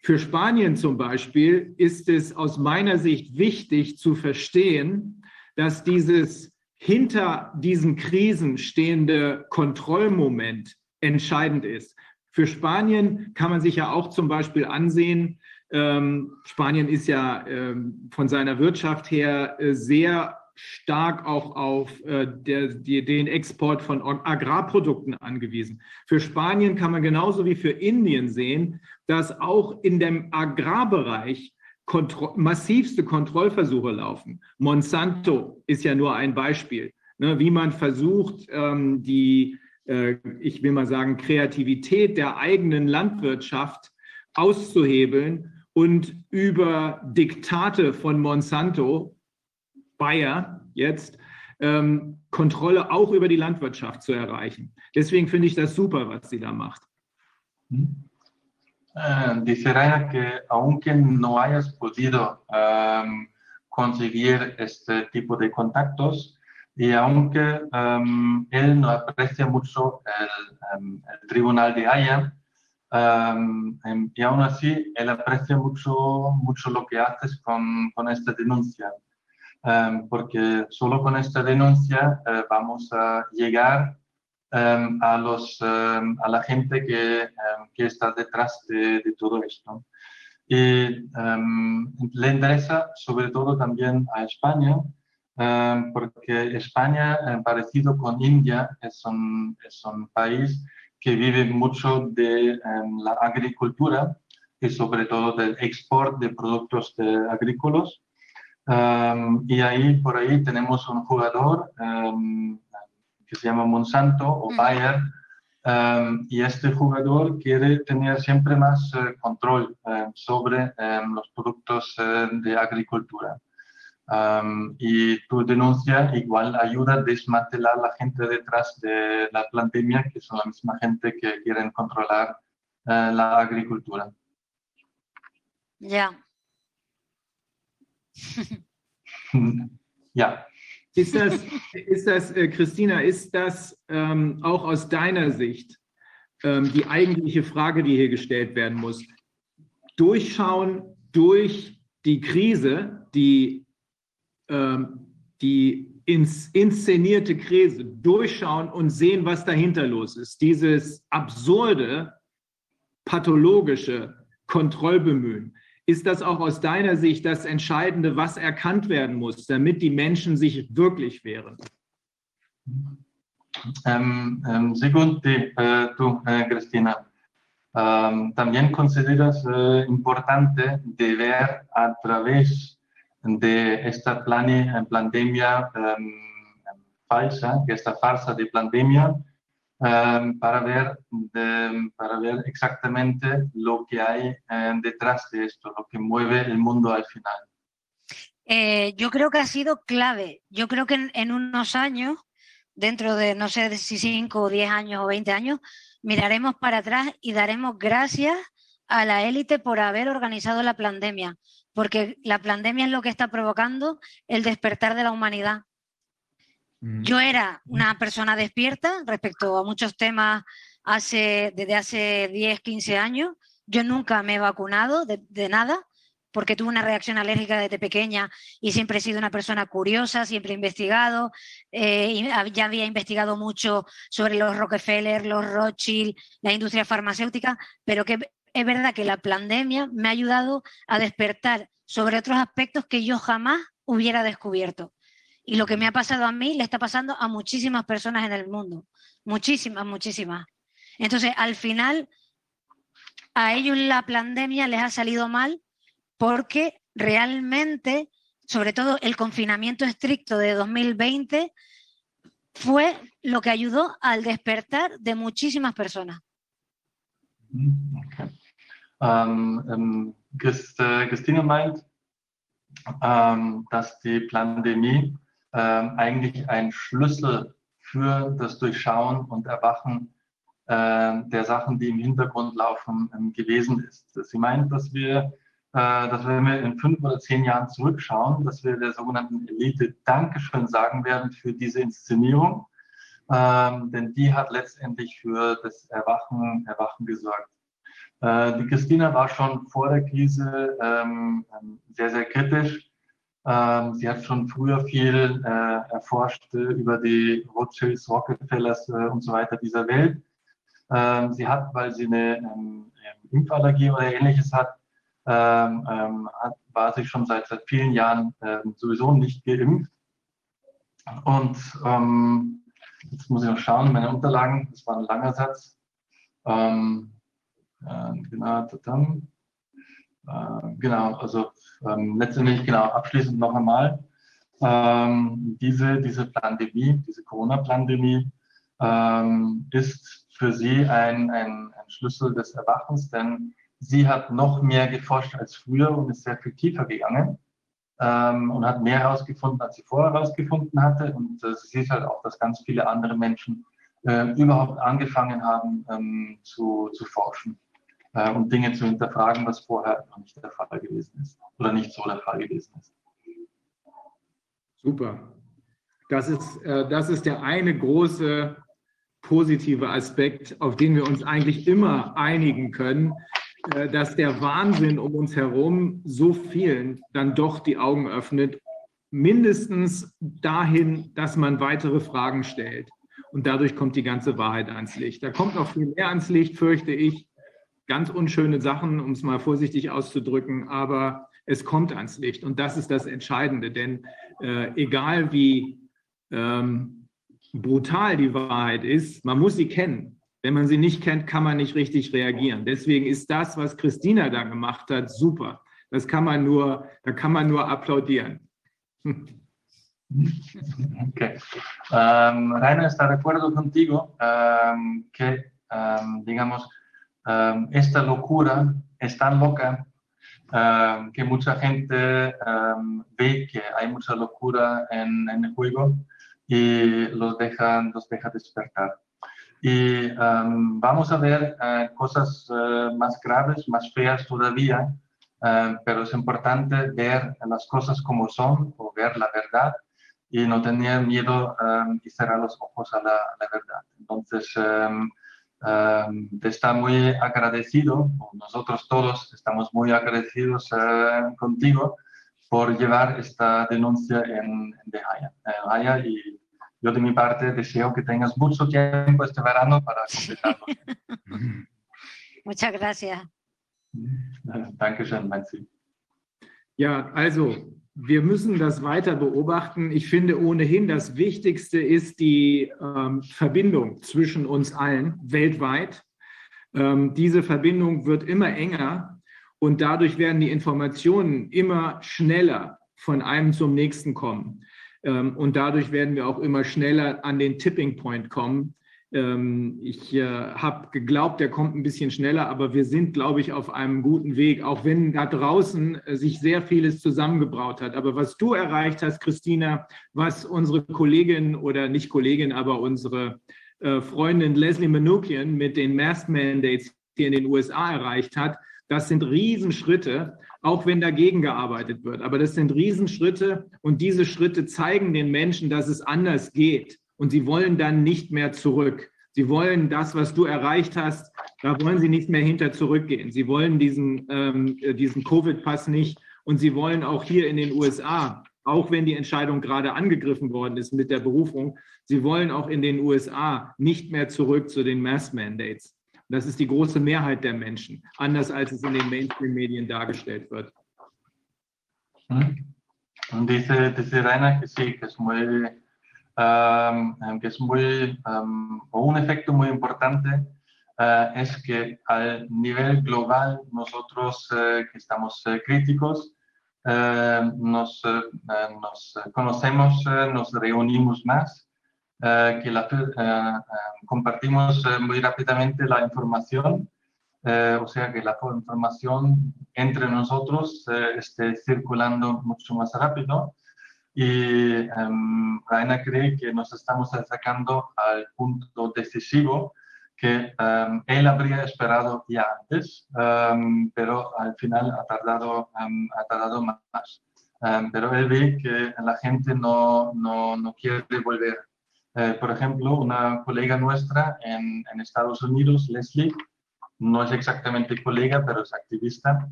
B: Für Spanien zum Beispiel ist es aus meiner Sicht wichtig zu verstehen, dass dieses hinter diesen Krisen stehende Kontrollmoment entscheidend ist. Für Spanien kann man sich ja auch zum Beispiel ansehen, ähm, Spanien ist ja ähm, von seiner Wirtschaft her äh, sehr stark auch auf äh, der, die, den Export von Agrarprodukten angewiesen. Für Spanien kann man genauso wie für Indien sehen, dass auch in dem Agrarbereich kontro massivste Kontrollversuche laufen. Monsanto ist ja nur ein Beispiel, ne, wie man versucht, ähm, die, äh, ich will mal sagen, Kreativität der eigenen Landwirtschaft auszuhebeln und über Diktate von Monsanto, Bayer jetzt, ähm, Kontrolle auch über die Landwirtschaft zu erreichen. Deswegen finde ich das super, was sie da macht.
H: Eh, dice Rainer que aunque no hayas podido em, conseguir este tipo de contactos y aunque em, él no aprecia mucho el, em, el Tribunal de Haya, y aún así él aprecia mucho, mucho lo que haces con, con esta denuncia. Em, porque solo con esta denuncia eh, vamos a llegar em, a, los, em, a la gente que, que está detrás de, de todo esto. Y le interesa sobre todo también a España, porque España, eh, parecido con India, es un, es un país que vive mucho de la agricultura y sobre todo del export de productos de agrícolas. Um, y ahí, por ahí tenemos un jugador um, que se llama Monsanto o Bayer, um, y este jugador quiere tener siempre más eh, control eh, sobre em, los productos eh, de agricultura. Um, y tu denuncia igual ayuda a desmantelar la gente detrás de la pandemia, que son la misma gente que quieren controlar la agricultura.
J: Ya.
H: ja.
B: Ist das, ist das äh, Christina, ist das ähm, auch aus deiner Sicht ähm, die eigentliche Frage, die hier gestellt werden muss? Durchschauen durch die Krise, die, ähm, die ins, inszenierte Krise, durchschauen und sehen, was dahinter los ist. Dieses absurde, pathologische Kontrollbemühen. Ist das auch aus deiner Sicht das Entscheidende, was erkannt werden muss, damit die Menschen sich wirklich wehren?
H: Um, um, según ti, eh, tú, eh, Cristina, um, ¿también consideras eh, importante de ver a través de esta plane- pandemia em, falsa, esta farsa de pandemia, um, para, ver de, para ver exactamente lo que hay eh, detrás de esto, lo que mueve el mundo al final.
J: Eh, yo creo que ha sido clave. Yo creo que en, en, unos años, dentro de no sé si 5 o 10 años o 20 años, miraremos para atrás y daremos gracias a la élite por haber organizado la pandemia, porque la pandemia es lo que está provocando el despertar de la humanidad. Yo era una persona despierta respecto a muchos temas hace, desde hace 10, 15 años. Yo nunca me he vacunado de, de nada porque tuve una reacción alérgica desde pequeña y siempre he sido una persona curiosa, siempre he investigado, eh, ya había investigado mucho sobre los Rockefeller, los Rothschild, la industria farmacéutica, pero que es verdad que la pandemia me ha ayudado a despertar sobre otros aspectos que yo jamás hubiera descubierto. Y lo que me ha pasado a mí le está pasando a muchísimas personas en el mundo. Muchísimas, muchísimas. Entonces, al final, a ellos la pandemia les ha salido mal porque realmente, sobre todo el confinamiento estricto de 2020, fue lo que ayudó al despertar de muchísimas personas.
H: Okay. Um, um, Christine meint, um, dass die Pandemie ähm, eigentlich ein Schlüssel für das Durchschauen und Erwachen äh, der Sachen, die im Hintergrund laufen, ähm, gewesen ist. Sie meint, dass wir, äh, dass wenn wir in fünf oder zehn Jahren zurückschauen, dass wir der sogenannten Elite Dankeschön sagen werden für diese Inszenierung, ähm, denn die hat letztendlich für das Erwachen, Erwachen gesorgt. Äh, die Christina war schon vor der Krise ähm, sehr, sehr kritisch ähm, sie hat schon früher viel äh, erforscht äh, über die Rothschilds, Rockefellers äh, und so weiter dieser Welt. Ähm, sie hat, weil sie eine ähm, Impfallergie oder ähnliches hat, ähm, ähm, hat, war sie schon seit, seit vielen Jahren ähm, sowieso nicht geimpft. Und jetzt muss ich noch schauen, meine Unterlagen, das war ein langer Satz. Äh, genau, äh, genau, also ähm, letztendlich, genau, abschließend noch einmal, ähm, diese, diese Pandemie, diese Corona-Pandemie ähm, ist für sie ein, ein, ein, Schlüssel des Erwachens, denn sie hat noch mehr geforscht als früher und ist sehr viel tiefer gegangen ähm, und hat mehr herausgefunden, als sie vorher herausgefunden hatte. Und äh, sie sieht halt auch, dass ganz viele andere Menschen äh, überhaupt angefangen haben ähm, zu, zu forschen äh, und Dinge zu hinterfragen, was vorher noch nicht der Fall gewesen ist oder nicht so der Fall gewesen ist.
B: Super. Das ist, äh, das ist der eine große positive Aspekt, auf den wir uns eigentlich immer einigen können, äh, dass der Wahnsinn um uns herum so vielen dann doch die Augen öffnet, mindestens dahin, dass man weitere Fragen stellt. Und dadurch kommt die ganze Wahrheit ans Licht. Da kommt noch viel mehr ans Licht, fürchte ich ganz unschöne Sachen, um es mal vorsichtig auszudrücken, aber es kommt ans Licht und das ist das Entscheidende, denn äh, egal wie ähm, brutal die Wahrheit ist, man muss sie kennen. Wenn man sie nicht kennt, kann man nicht richtig reagieren. Deswegen ist das, was Christina da gemacht hat, super. Das kann man nur, da kann man nur applaudieren.
H: Okay. Um, Rainer está de acuerdo contigo um, que, um, digamos, Esta locura es tan loca que mucha gente ve que hay mucha locura en, el juego y los deja, los deja despertar. Y vamos a ver uh, cosas uh, más graves, más feas todavía, uh, pero es importante ver las cosas como son o ver la verdad y no tener miedo y cerrar los ojos a la, verdad. Entonces, Um, está muy agradecido, nosotros todos estamos muy agradecidos uh, contigo por llevar esta denuncia en, en De Haya, en Haya, y yo de mi parte deseo que tengas mucho tiempo este verano para completarlo.
J: Muchas gracias.
H: Dankeschön, Maxi.
B: Ja, also wir müssen das weiter beobachten. Ich finde ohnehin, das Wichtigste ist die ähm, Verbindung zwischen uns allen weltweit. Ähm, diese Verbindung wird immer enger und dadurch werden die Informationen immer schneller von einem zum nächsten kommen. Ähm, und dadurch werden wir auch immer schneller an den Tipping Point kommen, ich äh, habe geglaubt, der kommt ein bisschen schneller, aber wir sind, glaube ich, auf einem guten Weg, auch wenn da draußen äh, sich sehr vieles zusammengebraut hat. Aber was du erreicht hast, Christina, was unsere Kollegin oder nicht Kollegin, aber unsere äh, Freundin Leslie Manukian mit den Mask Mandates hier in den USA erreicht hat, das sind Riesenschritte, auch wenn dagegen gearbeitet wird. Aber das sind Riesenschritte und diese Schritte zeigen den Menschen, dass es anders geht und sie wollen dann nicht mehr zurück. Sie wollen das, was du erreicht hast, da wollen sie nicht mehr hinter zurückgehen. Sie wollen diesen, ähm, diesen Covid-Pass nicht und sie wollen auch hier in den USA, auch wenn die Entscheidung gerade angegriffen worden ist mit der Berufung, sie wollen auch in den USA nicht mehr zurück zu den Mass-Mandates. Das ist die große Mehrheit der Menschen, anders als es in den Mainstream-Medien dargestellt wird.
H: Dice, dice Rainer que sí, que es um, que es muy, um, un efecto muy importante uh, es que al nivel global nosotros uh, que estamos uh, críticos nos, nos, conocemos, nos reunimos más, que compartimos muy rápidamente la información, o sea que la información entre nosotros esté circulando mucho más rápido y um, Raina cree que nos estamos acercando al punto decisivo que um, él habría esperado ya antes, um, pero al final ha tardado, ha tardado más. pero él ve que la gente no, no, no quiere volver. Eh, por ejemplo, una colega nuestra en, en Estados Unidos, Leslie, no es exactamente colega, pero es activista,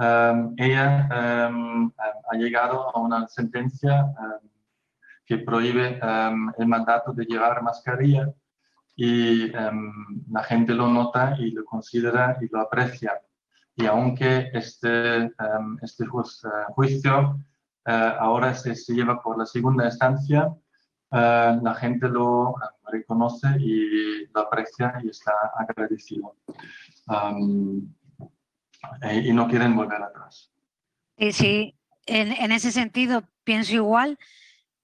H: Um, ella um, ha llegado a una sentencia que prohíbe el mandato de llevar mascarilla y la gente lo nota y lo considera y lo aprecia. Y aunque este, este juicio uh, ahora se, se, lleva por la segunda instancia, uh, la gente lo reconoce y lo aprecia y está agradecido. Eh, y no quieren volver atrás.
J: Sí, sí, en, en ese sentido pienso igual.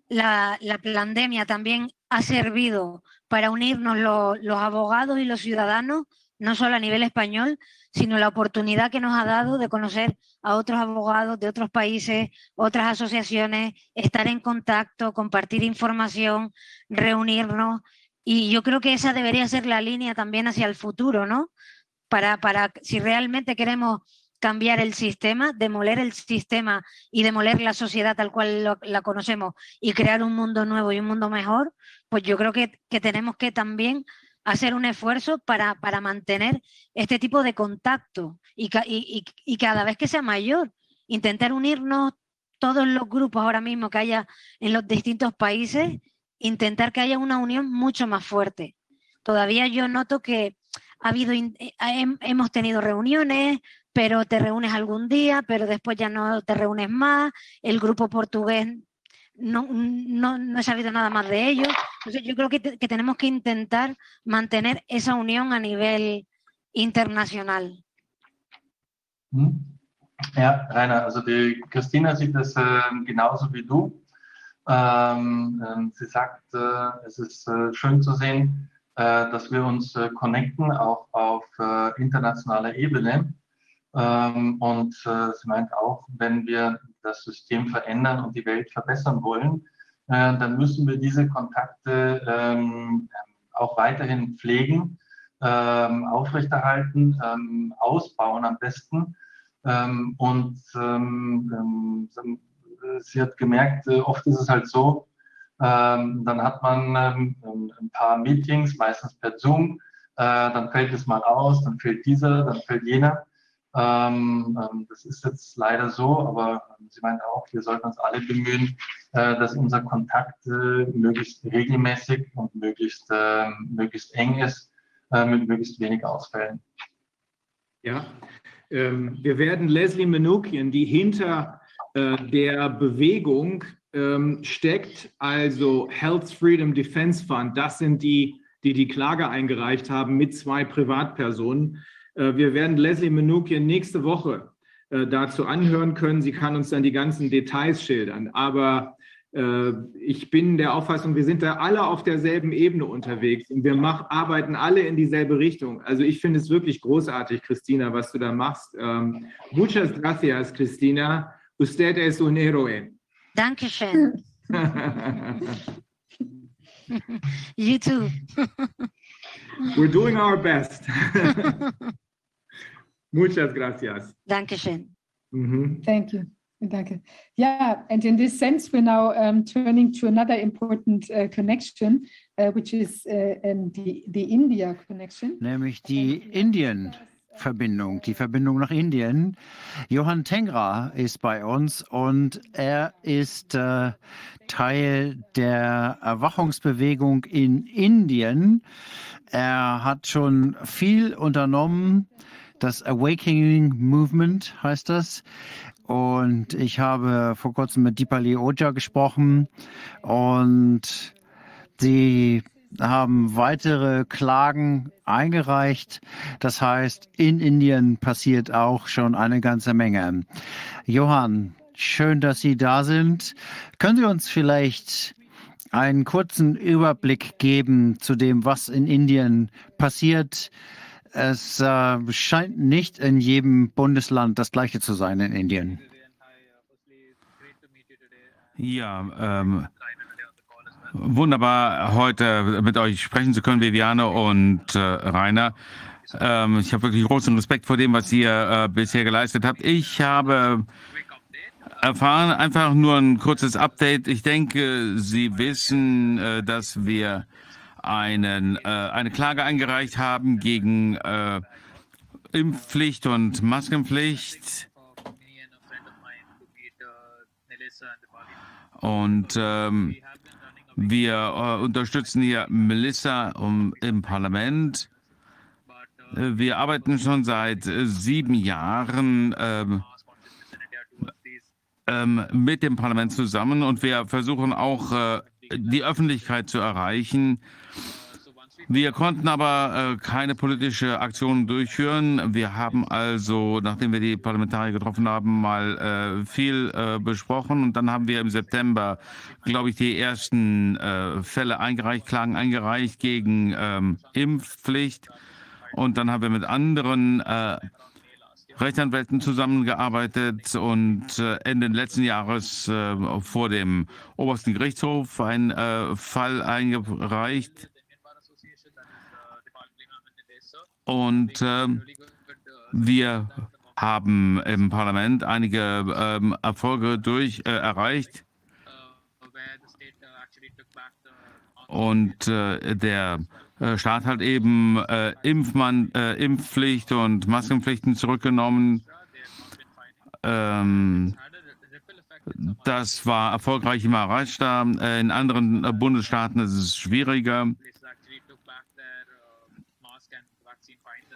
J: La, la, pandemia también ha servido para unirnos lo, los abogados y los ciudadanos, no solo a nivel español, sino la oportunidad que nos ha dado de conocer a otros abogados de otros países, otras asociaciones, estar en contacto, compartir información, reunirnos. Y yo creo que esa debería ser la línea también hacia el futuro, ¿no? Para, para si realmente queremos cambiar el sistema, demoler el sistema y demoler la sociedad tal cual la conocemos y crear un mundo nuevo y un mundo mejor, pues yo creo que, que tenemos que también hacer un esfuerzo para, para mantener este tipo de contacto y, y, y, cada vez que sea mayor, intentar unirnos todos los grupos ahora mismo que haya en los distintos países, intentar que haya una unión mucho más fuerte. Todavía yo noto que ha habido, eh, hemos tenido reuniones, pero te reúnes algún día, pero después ya no te reúnes más. El grupo portugués no, no, no he sabido nada más de ellos. Entonces yo creo que, que, tenemos que intentar mantener esa unión a nivel internacional.
H: Hm? Ja, Rainer, also die Christina sieht das äh, genauso wie du. Ähm, ähm, sie sagt, äh, es ist äh, schön zu sehen, dass wir uns äh, connecten, auch auf äh, internationaler Ebene. Ähm, und sie meint auch, wenn wir das System verändern und die Welt verbessern wollen, dann müssen wir diese Kontakte ähm, auch weiterhin pflegen, ähm, aufrechterhalten, ausbauen am besten. und sie hat gemerkt, oft ist es halt so, ähm, dann hat man ähm, ein paar Meetings, meistens per Zoom. Äh, dann fällt es mal aus, dann fällt dieser, dann fällt jener. Ähm, ähm das ist jetzt leider so, aber Sie meinen auch, wir sollten uns alle bemühen, äh, dass unser Kontakt äh, möglichst regelmäßig und möglichst, ähm, möglichst eng ist, äh, mit möglichst wenig Ausfällen.
B: Ja, ähm, wir werden Leslie Menukian, die hinter äh, der Bewegung ähm, steckt also Health Freedom Defense Fund. Das sind die, die die Klage eingereicht haben mit zwei Privatpersonen. Äh, wir werden Leslie Menukian nächste Woche äh, dazu anhören können. Sie kann uns dann die ganzen Details schildern. Aber äh, ich bin der Auffassung, wir sind da alle auf derselben Ebene unterwegs und wir mach, arbeiten alle in dieselbe Richtung. Also ich finde es wirklich großartig, Christina, was du da machst. Ähm, muchas gracias, Christina. Usted es un héroe.
J: Dankeschön. you too.
B: We're doing our best. muchas gracias.
J: Dankeschön.
B: Mhm.
A: Thank you. Danke. Yeah, and in this sense, we're now um, turning to another important uh, connection, uh, which is uh, um, the, the India connection.
C: nämlich die Indien-Verbindung, die Verbindung nach Indien. Johann Tengra ist bei uns und er ist äh, Teil der Erwachungsbewegung in Indien. Er hat schon viel unternommen. Das Awakening Movement heißt das. Und ich habe vor kurzem mit Deepali Oja gesprochen und sie haben weitere Klagen eingereicht. Das heißt, in Indien passiert auch schon eine ganze Menge. Johann, schön, dass Sie da sind. Können Sie uns vielleicht einen kurzen Überblick geben zu dem, was in Indien passiert? Es äh, scheint nicht in jedem Bundesland das gleiche zu sein in Indien.
K: Ja, ähm, wunderbar, heute mit euch sprechen zu können, Viviane und äh, Rainer. Ähm, ich habe wirklich großen Respekt vor dem, was ihr äh, bisher geleistet habt. Ich habe erfahren, einfach nur ein kurzes Update. Ich denke, Sie wissen, äh, dass wir einen, äh, eine Klage eingereicht haben gegen äh, Impfpflicht und Maskenpflicht. Und ähm, wir äh, unterstützen hier Melissa um, im Parlament. Äh, Wir arbeiten schon seit äh, sieben Jahren ähm, ähm, mit dem Parlament zusammen und wir versuchen auch äh, die Öffentlichkeit zu erreichen. Wir konnten aber äh, keine politische Aktion durchführen. Wir haben also, nachdem wir die Parlamentarier getroffen haben, mal äh, viel äh, besprochen und dann haben wir im September, glaube ich, die ersten äh, Fälle eingereicht, Klagen eingereicht gegen ähm, Impfpflicht und dann haben wir mit anderen äh, Rechtsanwälten zusammengearbeitet und äh, Ende letzten Jahres vor dem obersten Gerichtshof einen Fall eingereicht. Und ähm, wir haben im Parlament einige ähm, Erfolge durch äh, erreicht. Und äh, der äh, Staat hat eben äh, Impfmann, äh, Impfpflicht und Maskenpflichten zurückgenommen. Ähm, das war erfolgreich im Maharashtra. Äh, in anderen äh, Bundesstaaten ist es schwieriger.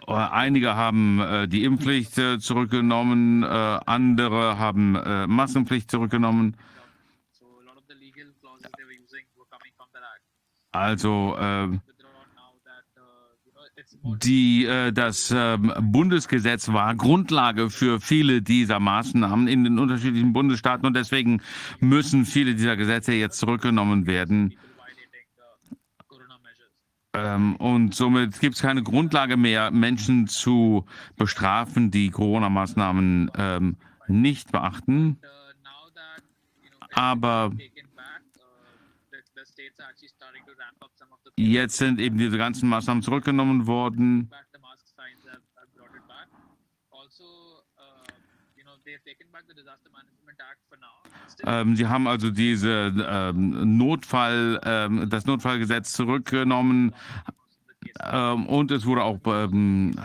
K: Äh, Einige haben äh, die Impfpflicht äh, zurückgenommen, äh, andere haben äh, Maskenpflicht zurückgenommen. Also äh, die, äh, das ähm, Bundesgesetz war Grundlage für viele dieser Maßnahmen in den unterschiedlichen Bundesstaaten und deswegen müssen viele dieser Gesetze jetzt zurückgenommen werden. Ähm, und somit gibt es keine Grundlage mehr, Menschen zu bestrafen, die Corona-Maßnahmen ähm, nicht beachten. Aber jetzt sind eben diese ganzen Maßnahmen zurückgenommen worden. Ähm, sie haben also diese ähm, Notfall, ähm, das Notfallgesetz zurückgenommen ähm, und es wurde auch ähm,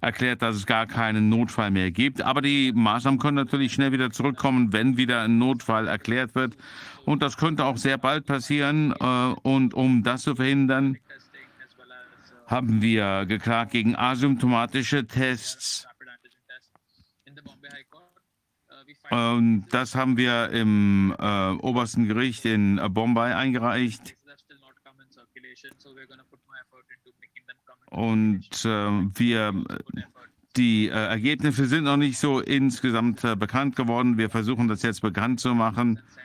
K: erklärt, dass es gar keinen Notfall mehr gibt. Aber die Maßnahmen können natürlich schnell wieder zurückkommen, wenn wieder ein Notfall erklärt wird. Und das könnte auch sehr bald passieren. Äh, und um das zu verhindern, haben wir geklagt gegen asymptomatische Tests. Und das haben wir im äh, obersten Gericht in äh, Bombay eingereicht. Und äh, wir, die äh, Ergebnisse sind noch nicht so insgesamt äh, bekannt geworden. Wir versuchen das jetzt bekannt zu machen.
D: Äh,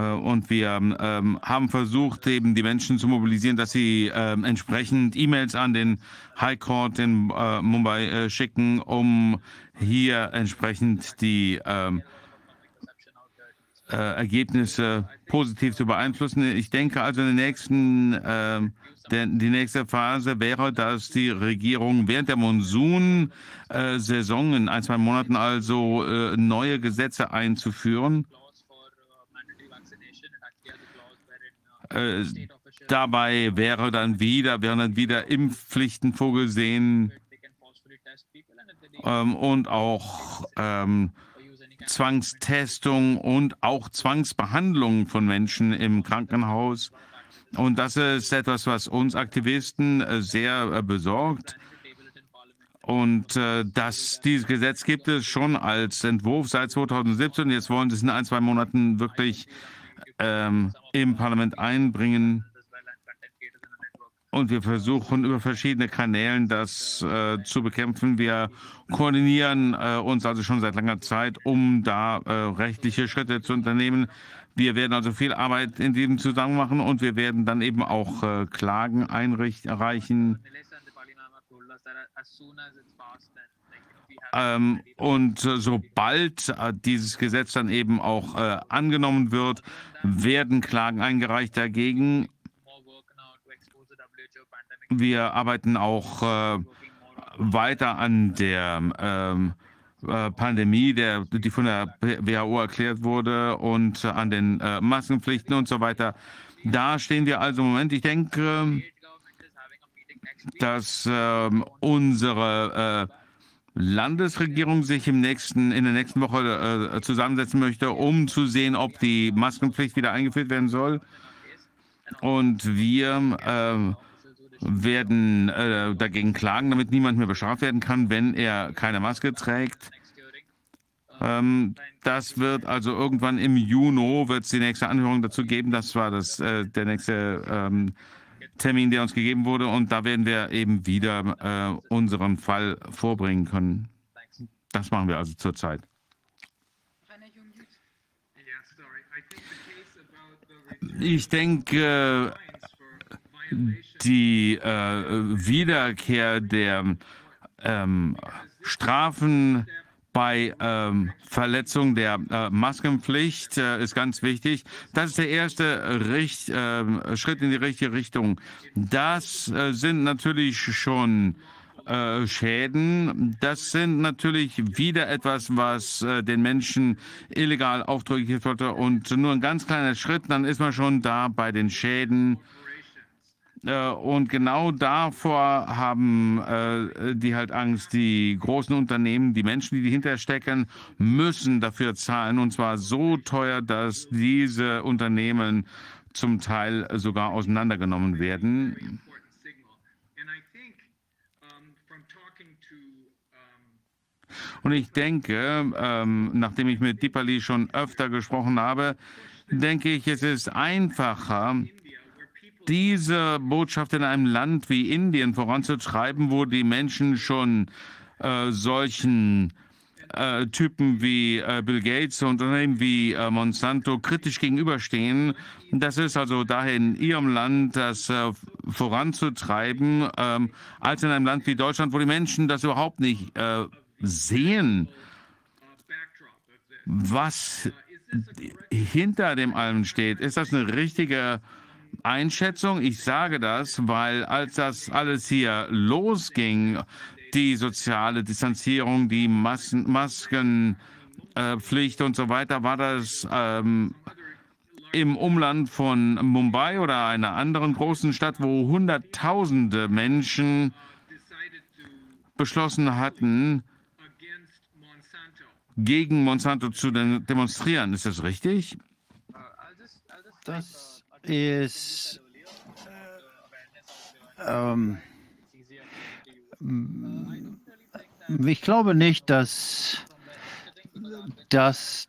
D: und wir ähm, haben versucht, eben die Menschen zu mobilisieren, dass sie ähm, entsprechend E-Mails an den High Court in äh, Mumbai äh, schicken, um hier entsprechend die ähm, äh, Ergebnisse positiv zu beeinflussen. Ich denke also, in den nächsten, äh, der, die nächste Phase wäre, dass die Regierung während der Monsunsaison in ein, zwei Monaten also äh, neue Gesetze einzuführen Äh, dabei wäre dann wieder, wären dann wieder Impfpflichten vorgesehen ähm, und auch ähm, Zwangstestung und auch Zwangsbehandlung von Menschen im Krankenhaus. Und das ist etwas, was uns Aktivisten äh, sehr äh, besorgt. Und äh, das, dieses Gesetz gibt es schon als Entwurf seit 2017. Jetzt wollen sie es in ein, zwei Monaten wirklich ähm, im Parlament einbringen. Und wir versuchen über verschiedene Kanälen das äh, zu bekämpfen. Wir koordinieren äh, uns also schon seit langer Zeit, um da äh, rechtliche Schritte zu unternehmen. Wir werden also viel Arbeit in diesem Zusammenhang machen und wir werden dann eben auch äh, Klagen einreichen. Ähm, und äh, sobald äh, dieses Gesetz dann eben auch äh, angenommen wird, werden Klagen eingereicht dagegen. Wir arbeiten auch äh, weiter an der ähm, äh, Pandemie, der, die von der WHO erklärt wurde, und an den äh, Maskenpflichten und so weiter. Da stehen wir also im Moment. Ich denke, dass ähm, unsere Landesregierung sich im nächsten, in der nächsten Woche äh, zusammensetzen möchte, um zu sehen, ob die Maskenpflicht wieder eingeführt werden soll. Und wir äh, werden äh, dagegen klagen, damit niemand mehr bestraft werden kann, wenn er keine Maske trägt. Ähm, das wird also irgendwann im Juni wird es die nächste Anhörung dazu geben. Das war das, äh, der nächste ähm, Termin, der uns gegeben wurde. Und da werden wir eben wieder äh, unseren Fall vorbringen können. Das machen wir also zurzeit. Ich denke, die äh, Wiederkehr der ähm, Strafen bei ähm, Verletzung der äh, Maskenpflicht äh, ist ganz wichtig. Das ist der erste Richt, äh, Schritt in die richtige Richtung. Das äh, sind natürlich schon äh, Schäden. Das sind natürlich wieder etwas, was äh, den Menschen illegal aufdrücklich wird. Und nur ein ganz kleiner Schritt, dann ist man schon da bei den Schäden äh, und genau davor haben äh, die halt Angst. Die großen Unternehmen, die Menschen, die dahinter stecken, müssen dafür zahlen. Und zwar so teuer, dass diese Unternehmen zum Teil sogar auseinandergenommen werden. Und ich denke, ähm, nachdem ich mit Dipali schon öfter gesprochen habe, denke ich, es ist einfacher, diese Botschaft in einem Land wie Indien voranzutreiben, wo die Menschen schon äh, solchen äh, Typen wie äh, Bill Gates und Unternehmen wie äh, Monsanto kritisch gegenüberstehen. Das ist also daher in Ihrem Land das äh, voranzutreiben, ähm, als in einem Land wie Deutschland, wo die Menschen das überhaupt nicht äh, sehen, was hinter dem allem steht. Ist das eine richtige Einschätzung. Ich sage das, weil als das alles hier losging, die soziale Distanzierung, die Massen, Maskenpflicht äh, und so weiter, war das ähm, im Umland von Mumbai oder einer anderen großen Stadt, wo Hunderttausende Menschen beschlossen hatten, gegen Monsanto zu demonstrieren. Ist das richtig?
C: Das ist ähm, ich glaube nicht, dass das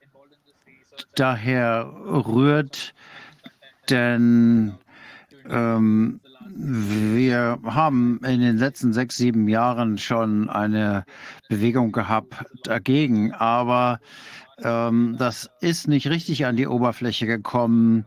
C: daher rührt, denn ähm, wir haben in den letzten sechs, sieben Jahren schon eine Bewegung gehabt dagegen, aber ähm, das ist nicht richtig an die Oberfläche gekommen.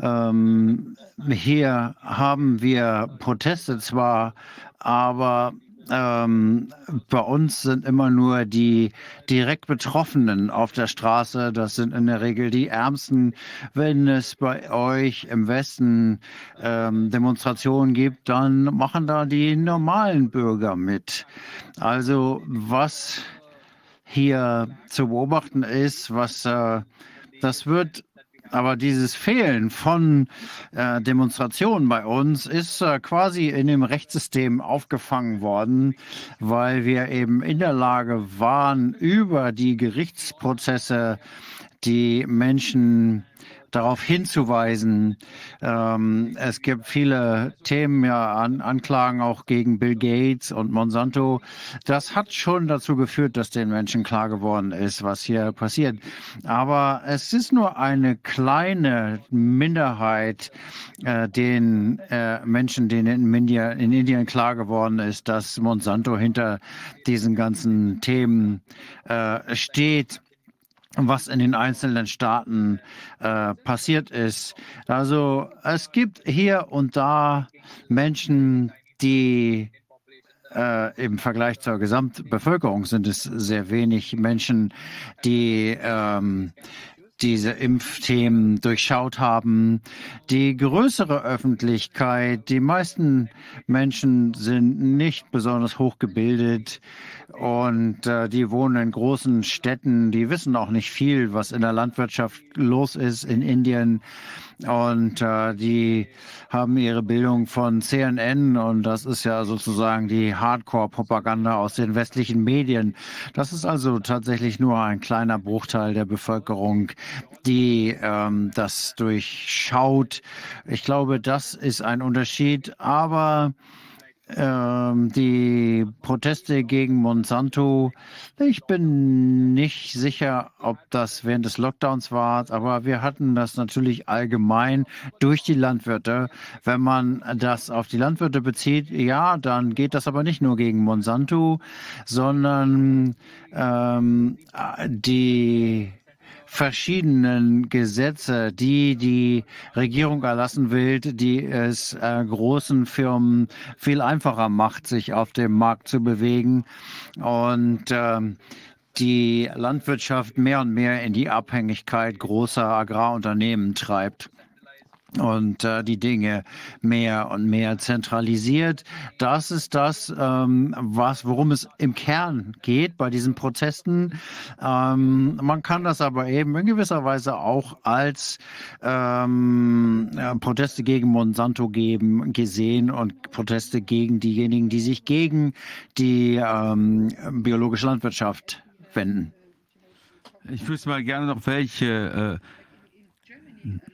C: Ähm, hier haben wir Proteste zwar, aber ähm, bei uns sind immer nur die direkt Betroffenen auf der Straße. Das sind in der Regel die Ärmsten. Wenn es bei euch im Westen ähm, Demonstrationen gibt, dann machen da die normalen Bürger mit. Also was hier zu beobachten ist, was äh, das wird aber dieses Fehlen von äh, Demonstrationen bei uns ist äh, quasi in dem Rechtssystem aufgefangen worden, weil wir eben in der Lage waren, über die Gerichtsprozesse die Menschen darauf hinzuweisen. Ähm, es gibt viele Themen, ja, an, Anklagen auch gegen Bill Gates und Monsanto. Das hat schon dazu geführt, dass den Menschen klar geworden ist, was hier passiert. Aber es ist nur eine kleine Minderheit, äh, den äh, Menschen, denen in, India, in Indien klar geworden ist, dass Monsanto hinter diesen ganzen Themen äh, steht was in den einzelnen Staaten äh, passiert ist. Also es gibt hier und da Menschen, die äh, im Vergleich zur Gesamtbevölkerung sind es sehr wenig Menschen, die ähm, diese Impfthemen durchschaut haben. Die größere Öffentlichkeit, die meisten Menschen sind nicht besonders hochgebildet und äh, die wohnen in großen Städten. Die wissen auch nicht viel, was in der Landwirtschaft los ist in Indien. Und äh, die haben ihre Bildung von CNN und das ist ja sozusagen die Hardcore-Propaganda aus den westlichen Medien. Das ist also tatsächlich nur ein kleiner Bruchteil der Bevölkerung, die ähm, das durchschaut. Ich glaube, das ist ein Unterschied, aber die Proteste gegen Monsanto. Ich bin nicht sicher, ob das während des Lockdowns war, aber wir hatten das natürlich allgemein durch die Landwirte. Wenn man das auf die Landwirte bezieht, ja, dann geht das aber nicht nur gegen Monsanto, sondern ähm, die verschiedenen Gesetze, die die Regierung erlassen will, die es äh, großen Firmen viel einfacher macht, sich auf dem Markt zu bewegen und äh, die Landwirtschaft mehr und mehr in die Abhängigkeit großer Agrarunternehmen treibt und äh, die Dinge mehr und mehr zentralisiert. Das ist das, ähm, was, worum es im Kern geht bei diesen Protesten. Ähm, man kann das aber eben in gewisser Weise auch als ähm, äh, Proteste gegen Monsanto geben, gesehen und Proteste gegen diejenigen, die sich gegen die ähm, biologische Landwirtschaft wenden.
D: Ich wüsste mal gerne noch, welche äh,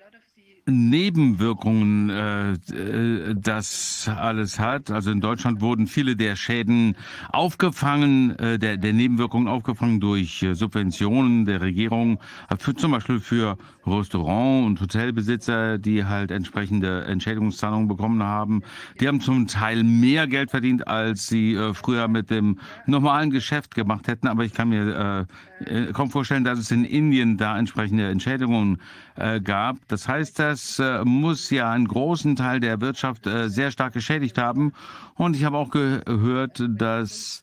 D: Nebenwirkungen äh, äh, das alles hat. Also in Deutschland wurden viele der Schäden aufgefangen, äh, der, der Nebenwirkungen aufgefangen durch äh, Subventionen der Regierung, für, zum Beispiel für Restaurant- und Hotelbesitzer, die halt entsprechende Entschädigungszahlungen bekommen haben. Die haben zum Teil mehr Geld verdient, als sie äh, früher mit dem normalen Geschäft gemacht hätten. Aber ich kann mir äh, äh kaum vorstellen, dass es in Indien da entsprechende Entschädigungen äh, gab. Das heißt, das äh, muss ja einen großen Teil der Wirtschaft äh, sehr stark geschädigt haben. Und ich habe auch gehört, dass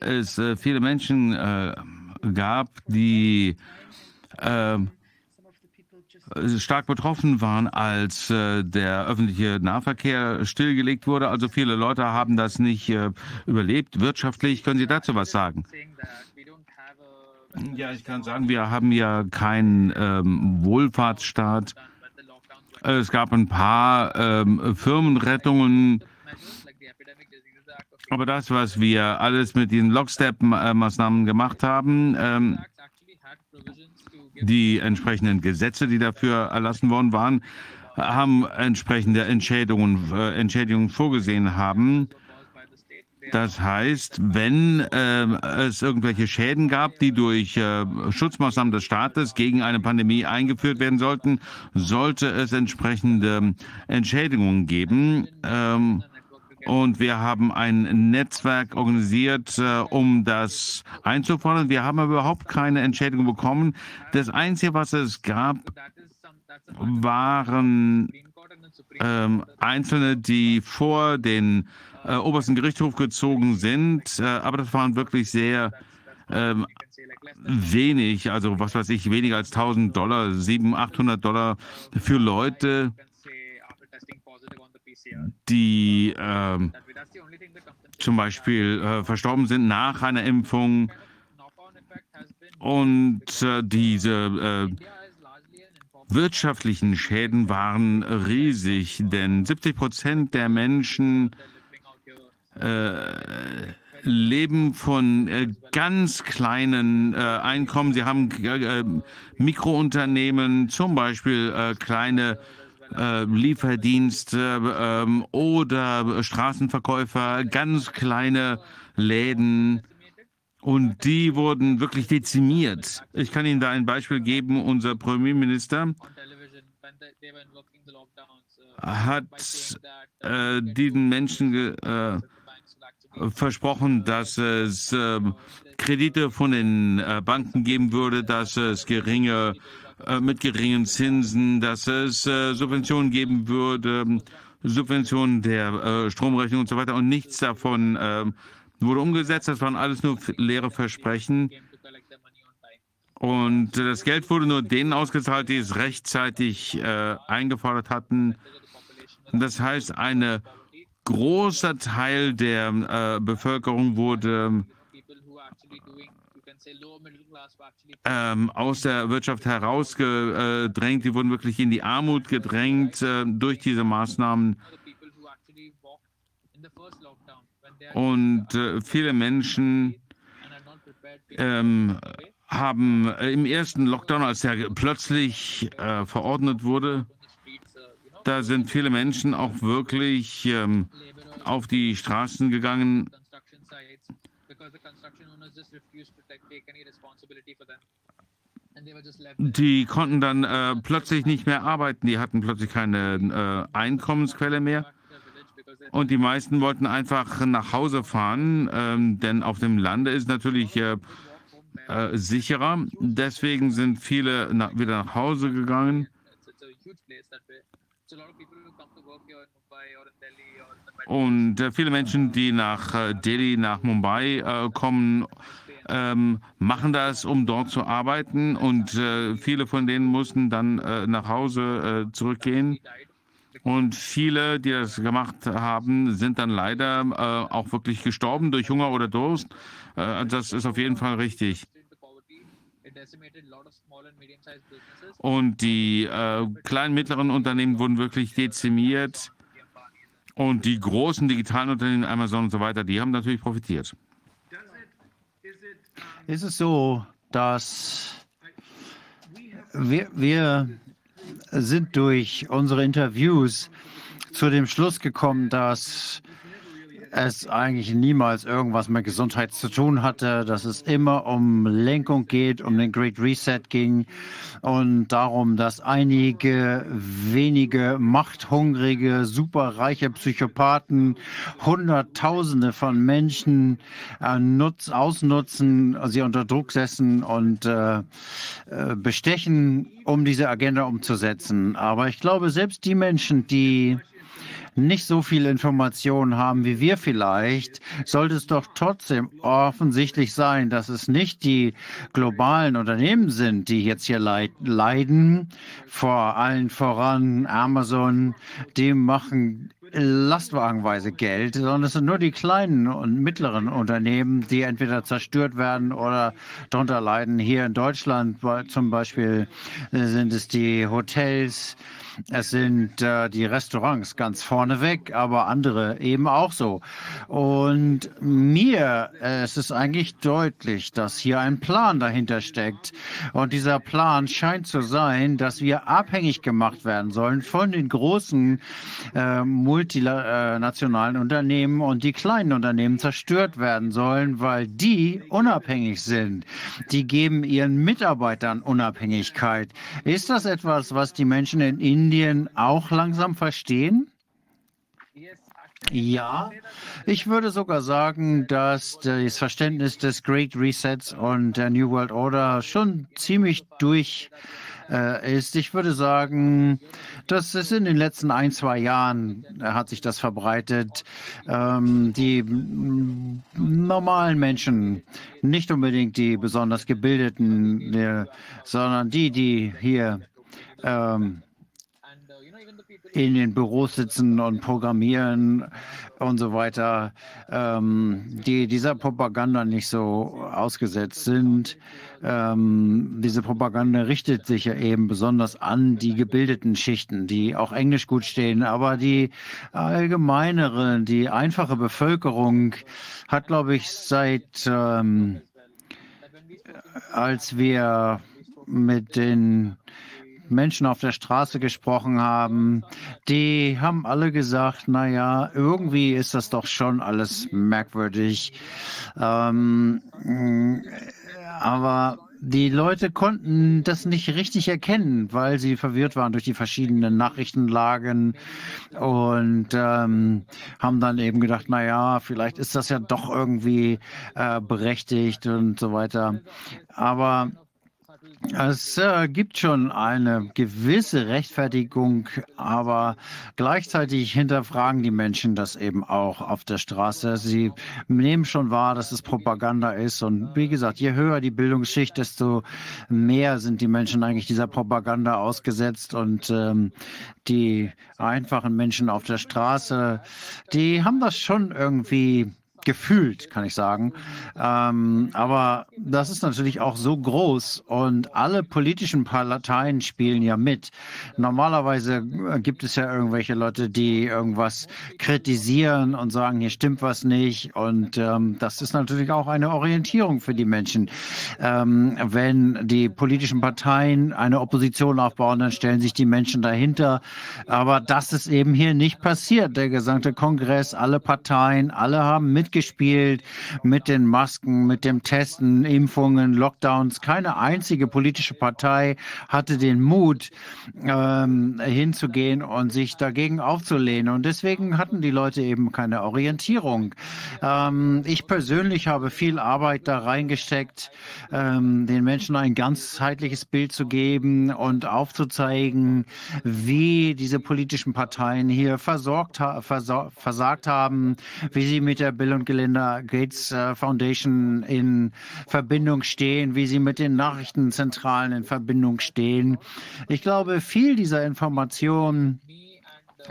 D: es viele Menschen gab, die stark betroffen waren, als der öffentliche Nahverkehr stillgelegt wurde. Also viele Leute haben das nicht überlebt. Wirtschaftlich, können Sie dazu was sagen? Ja, ich kann sagen, wir haben ja keinen ähm, Wohlfahrtsstaat. Es gab ein paar ähm, Firmenrettungen. Aber das, was wir alles mit den Lockstep-Maßnahmen gemacht haben, ähm, die entsprechenden Gesetze, die dafür erlassen worden waren, haben entsprechende Entschädigungen, äh, Entschädigungen vorgesehen haben. Das heißt, wenn äh, es irgendwelche Schäden gab, die durch äh, Schutzmaßnahmen des Staates gegen eine Pandemie eingeführt werden sollten, sollte es entsprechende Entschädigungen geben. Ähm, Und wir haben ein Netzwerk organisiert, äh, um das einzufordern. Wir haben aber überhaupt keine Entschädigung bekommen. Das Einzige, was es gab, waren ähm, Einzelne, die vor den äh, obersten Gerichtshof gezogen sind. Äh, aber das waren wirklich sehr ähm, wenig, also was weiß ich, weniger als 1000 Dollar, 700, 800 Dollar für Leute, die ähm, zum Beispiel äh, verstorben sind nach einer Impfung. Und äh, diese äh, wirtschaftlichen Schäden waren riesig, denn 70 Prozent der Menschen äh, leben von äh, ganz kleinen äh, Einkommen. Sie haben äh, Mikrounternehmen, zum Beispiel äh, kleine äh, Lieferdienste ähm, oder Straßenverkäufer, ganz kleine Läden. Und die wurden wirklich dezimiert. Ich kann Ihnen da ein Beispiel geben. Unser Premierminister hat äh, diesen Menschen äh, versprochen, dass es äh, Kredite von den äh, Banken geben würde, dass es geringe äh, mit geringen Zinsen, dass es äh, Subventionen geben würde, Subventionen der Stromrechnung und so weiter. Und nichts davon ähm, wurde umgesetzt. Das waren alles nur leere Versprechen. Und das Geld wurde nur denen ausgezahlt, die es rechtzeitig eingefordert hatten. Das heißt, eine großer Teil der äh, Bevölkerung wurde ähm, aus der Wirtschaft herausgedrängt. Die wurden wirklich in die Armut gedrängt äh, durch diese Maßnahmen. Und äh, viele Menschen ähm, haben im ersten Lockdown, als er plötzlich äh, verordnet wurde, da sind viele Menschen auch wirklich ähm, auf die Straßen gegangen. Die konnten dann äh, plötzlich nicht mehr arbeiten, die hatten plötzlich keine äh, Einkommensquelle mehr. Und die meisten wollten einfach nach Hause fahren, ähm, denn auf dem Lande ist natürlich äh, äh sicherer. Deswegen sind viele na wieder nach Hause gegangen. Und äh, viele Menschen, die nach äh, Delhi, nach Mumbai äh, kommen, ähm, machen das, um dort zu arbeiten. Und äh, viele von denen mussten dann äh, nach Hause äh, zurückgehen. Und viele, die das gemacht haben, sind dann leider auch wirklich gestorben durch Hunger oder Durst. das ist auf jeden Fall richtig. Und die kleinen, mittleren Unternehmen wurden wirklich dezimiert. Und die großen digitalen Unternehmen, Amazon und so weiter, die haben natürlich profitiert.
C: Ist es so, dass wir, wir sind durch unsere Interviews zu dem Schluss gekommen, dass es eigentlich niemals irgendwas mit Gesundheit zu tun hatte, dass es immer um Lenkung geht, um den Great Reset ging und darum, dass einige wenige machthungrige, superreiche Psychopathen Hunderttausende von Menschen äh, nutz, ausnutzen, sie unter Druck setzen und äh, äh, bestechen, um diese Agenda umzusetzen. Aber ich glaube, selbst die Menschen, die nicht so viel Informationen haben wie wir vielleicht, sollte es doch trotzdem offensichtlich sein, dass es nicht die globalen Unternehmen sind, die jetzt hier leiden. Vor allen voran Amazon, die machen lastwagenweise Geld, sondern es sind nur die kleinen und mittleren Unternehmen, die entweder zerstört werden oder darunter leiden. Hier in Deutschland zum Beispiel sind es die Hotels, es sind äh, die Restaurants ganz vorneweg, aber andere eben auch so. Und mir äh, es ist eigentlich deutlich, dass hier ein Plan dahinter steckt. Und dieser Plan scheint zu sein, dass wir abhängig gemacht werden sollen von den großen äh, multinationalen Unternehmen und die kleinen Unternehmen zerstört werden sollen, weil die unabhängig sind. Die geben ihren Mitarbeitern Unabhängigkeit. Ist das etwas, was die Menschen in Indien Indien auch langsam verstehen? Ja, ich würde sogar sagen, dass das Verständnis des Great Resets und der New World Order schon ziemlich durch äh, ist. Ich würde sagen, dass es in den letzten ein, zwei Jahren äh, hat sich das verbreitet. Ähm, die mm, normalen Menschen, nicht unbedingt die besonders gebildeten, äh, sondern die, die hier ähm, in den Büros sitzen und programmieren und so weiter, ähm, die dieser Propaganda nicht so ausgesetzt sind. Ähm, diese Propaganda richtet sich ja eben besonders an die gebildeten Schichten, die auch Englisch gut stehen, aber die allgemeinere, die einfache Bevölkerung hat, glaube ich, seit ähm, als wir mit den Menschen auf der Straße gesprochen haben, die haben alle gesagt, naja, irgendwie ist das doch schon alles merkwürdig. Ähm, aber die Leute konnten das nicht richtig erkennen, weil sie verwirrt waren durch die verschiedenen Nachrichtenlagen und ähm, haben dann eben gedacht, naja, vielleicht ist das ja doch irgendwie äh, berechtigt und so weiter. Aber es äh, gibt schon eine gewisse Rechtfertigung, aber gleichzeitig hinterfragen die Menschen das eben auch auf der Straße. Sie nehmen schon wahr, dass es Propaganda ist. Und wie gesagt, je höher die Bildungsschicht, desto mehr sind die Menschen eigentlich dieser Propaganda ausgesetzt. Und ähm, die einfachen Menschen auf der Straße, die haben das schon irgendwie gefühlt, kann ich sagen. Ähm, aber das ist natürlich auch so groß und alle politischen Parteien spielen ja mit. Normalerweise äh, gibt es ja irgendwelche Leute, die irgendwas kritisieren und sagen, hier stimmt was nicht. Und ähm, das ist natürlich auch eine Orientierung für die Menschen. Ähm, wenn die politischen Parteien eine Opposition aufbauen, dann stellen sich die Menschen dahinter. Aber das ist eben hier nicht passiert. Der gesamte Kongress, alle Parteien, alle haben mitgespielt gespielt mit den Masken, mit dem Testen, Impfungen, Lockdowns. Keine einzige politische Partei hatte den Mut, ähm, hinzugehen und sich dagegen aufzulehnen. Und deswegen hatten die Leute eben keine Orientierung. Ähm, ich persönlich habe viel Arbeit da reingesteckt, ähm, den Menschen ein ganzheitliches Bild zu geben und aufzuzeigen, wie diese politischen Parteien hier versorgt, versor versagt haben, wie sie mit der Bill- Gelinda Gates äh, Foundation in Verbindung stehen, wie sie mit den Nachrichtenzentralen in Verbindung stehen. Ich glaube, viel dieser Informationen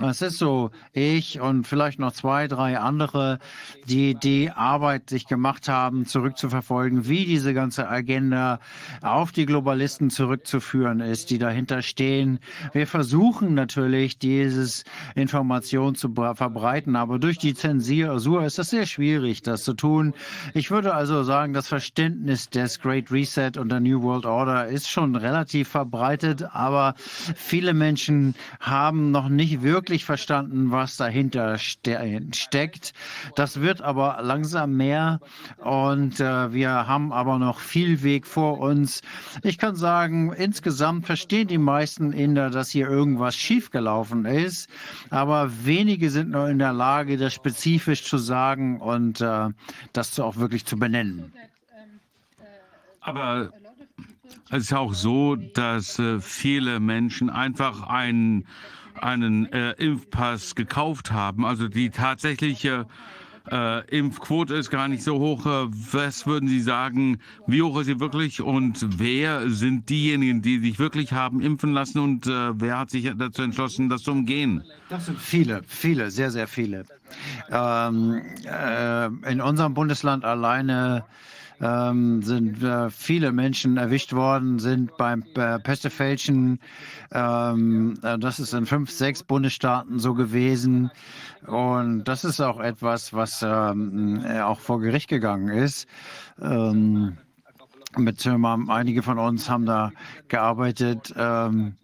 C: es ist so, ich und vielleicht noch zwei, drei andere, die die Arbeit sich gemacht haben, zurückzuverfolgen, wie diese ganze Agenda auf die Globalisten zurückzuführen ist, die dahinter stehen. Wir versuchen natürlich, dieses Information zu verbreiten, aber durch die Zensur ist es sehr schwierig, das zu tun. Ich würde also sagen, das Verständnis des Great Reset und der New World Order ist schon relativ verbreitet, aber viele Menschen haben noch nicht wirklich wirklich verstanden, was dahinter ste steckt. Das wird aber langsam mehr und äh, wir haben aber noch viel Weg vor uns. Ich kann sagen, insgesamt verstehen die meisten Inder, dass hier irgendwas schiefgelaufen ist, aber wenige sind noch in der Lage, das spezifisch zu sagen und äh, das auch wirklich zu benennen.
D: Aber es ist auch so, dass äh, viele Menschen einfach einen einen äh, Impfpass gekauft haben. Also die tatsächliche äh, Impfquote ist gar nicht so hoch. Äh, was würden Sie sagen, wie hoch ist sie wirklich und wer sind diejenigen, die sich wirklich haben impfen lassen und äh, wer hat sich dazu entschlossen, das zu umgehen?
C: Das sind viele, viele, sehr, sehr viele. Ähm, äh, in unserem Bundesland alleine ähm, sind äh, viele Menschen erwischt worden, sind beim äh, Pestefälschen. Ähm, äh, das ist in fünf, sechs Bundesstaaten so gewesen. Und das ist auch etwas, was ähm, äh, auch vor Gericht gegangen ist. Ähm, mit einige von uns haben da gearbeitet. Ähm,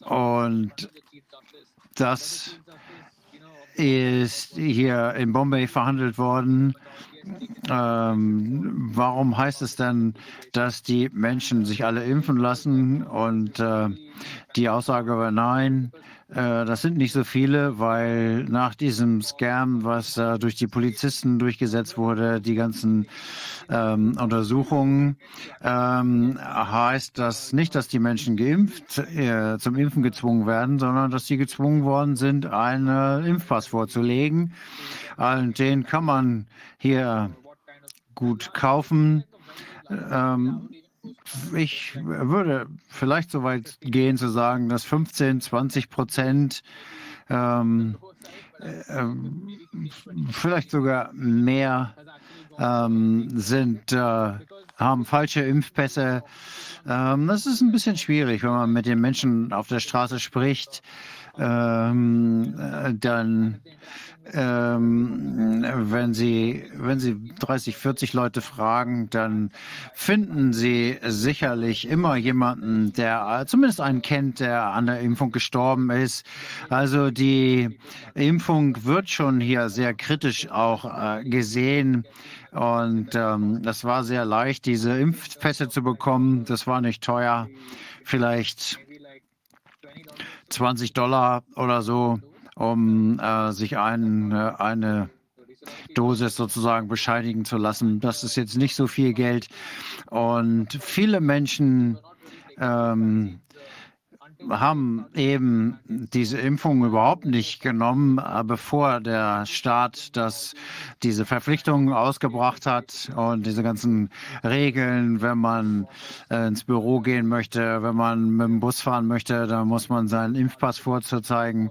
C: und das ist hier in Bombay verhandelt worden. Ähm, warum heißt es denn, dass die Menschen sich alle impfen lassen und äh, die Aussage war nein, äh, das sind nicht so viele, weil nach diesem Scam, was äh, durch die Polizisten durchgesetzt wurde, die ganzen ähm, Untersuchungen, ähm, heißt das nicht, dass die Menschen geimpft, äh, zum Impfen gezwungen werden, sondern dass sie gezwungen worden sind, einen Impfpass vorzulegen. Und den kann man hier gut kaufen. Ähm, ich würde vielleicht so weit gehen zu sagen, dass 15, 20 Prozent, ähm, äh, vielleicht sogar mehr ähm, sind, äh, haben falsche Impfpässe. Ähm, das ist ein bisschen schwierig, wenn man mit den Menschen auf der Straße spricht. Ähm, äh, dann ähm, wenn Sie, wenn Sie 30, 40 Leute fragen, dann finden Sie sicherlich immer jemanden, der zumindest einen kennt, der an der Impfung gestorben ist. Also die Impfung wird schon hier sehr kritisch auch äh, gesehen. Und ähm, das war sehr leicht, diese Impfpässe zu bekommen. Das war nicht teuer. Vielleicht 20 Dollar oder so um äh, sich ein, äh, eine Dosis sozusagen bescheinigen zu lassen. Das ist jetzt nicht so viel Geld. Und viele Menschen ähm, haben eben diese Impfung überhaupt nicht genommen, bevor der Staat das, diese Verpflichtungen ausgebracht hat und diese ganzen Regeln, wenn man äh, ins Büro gehen möchte, wenn man mit dem Bus fahren möchte, dann muss man seinen Impfpass vorzuzeigen.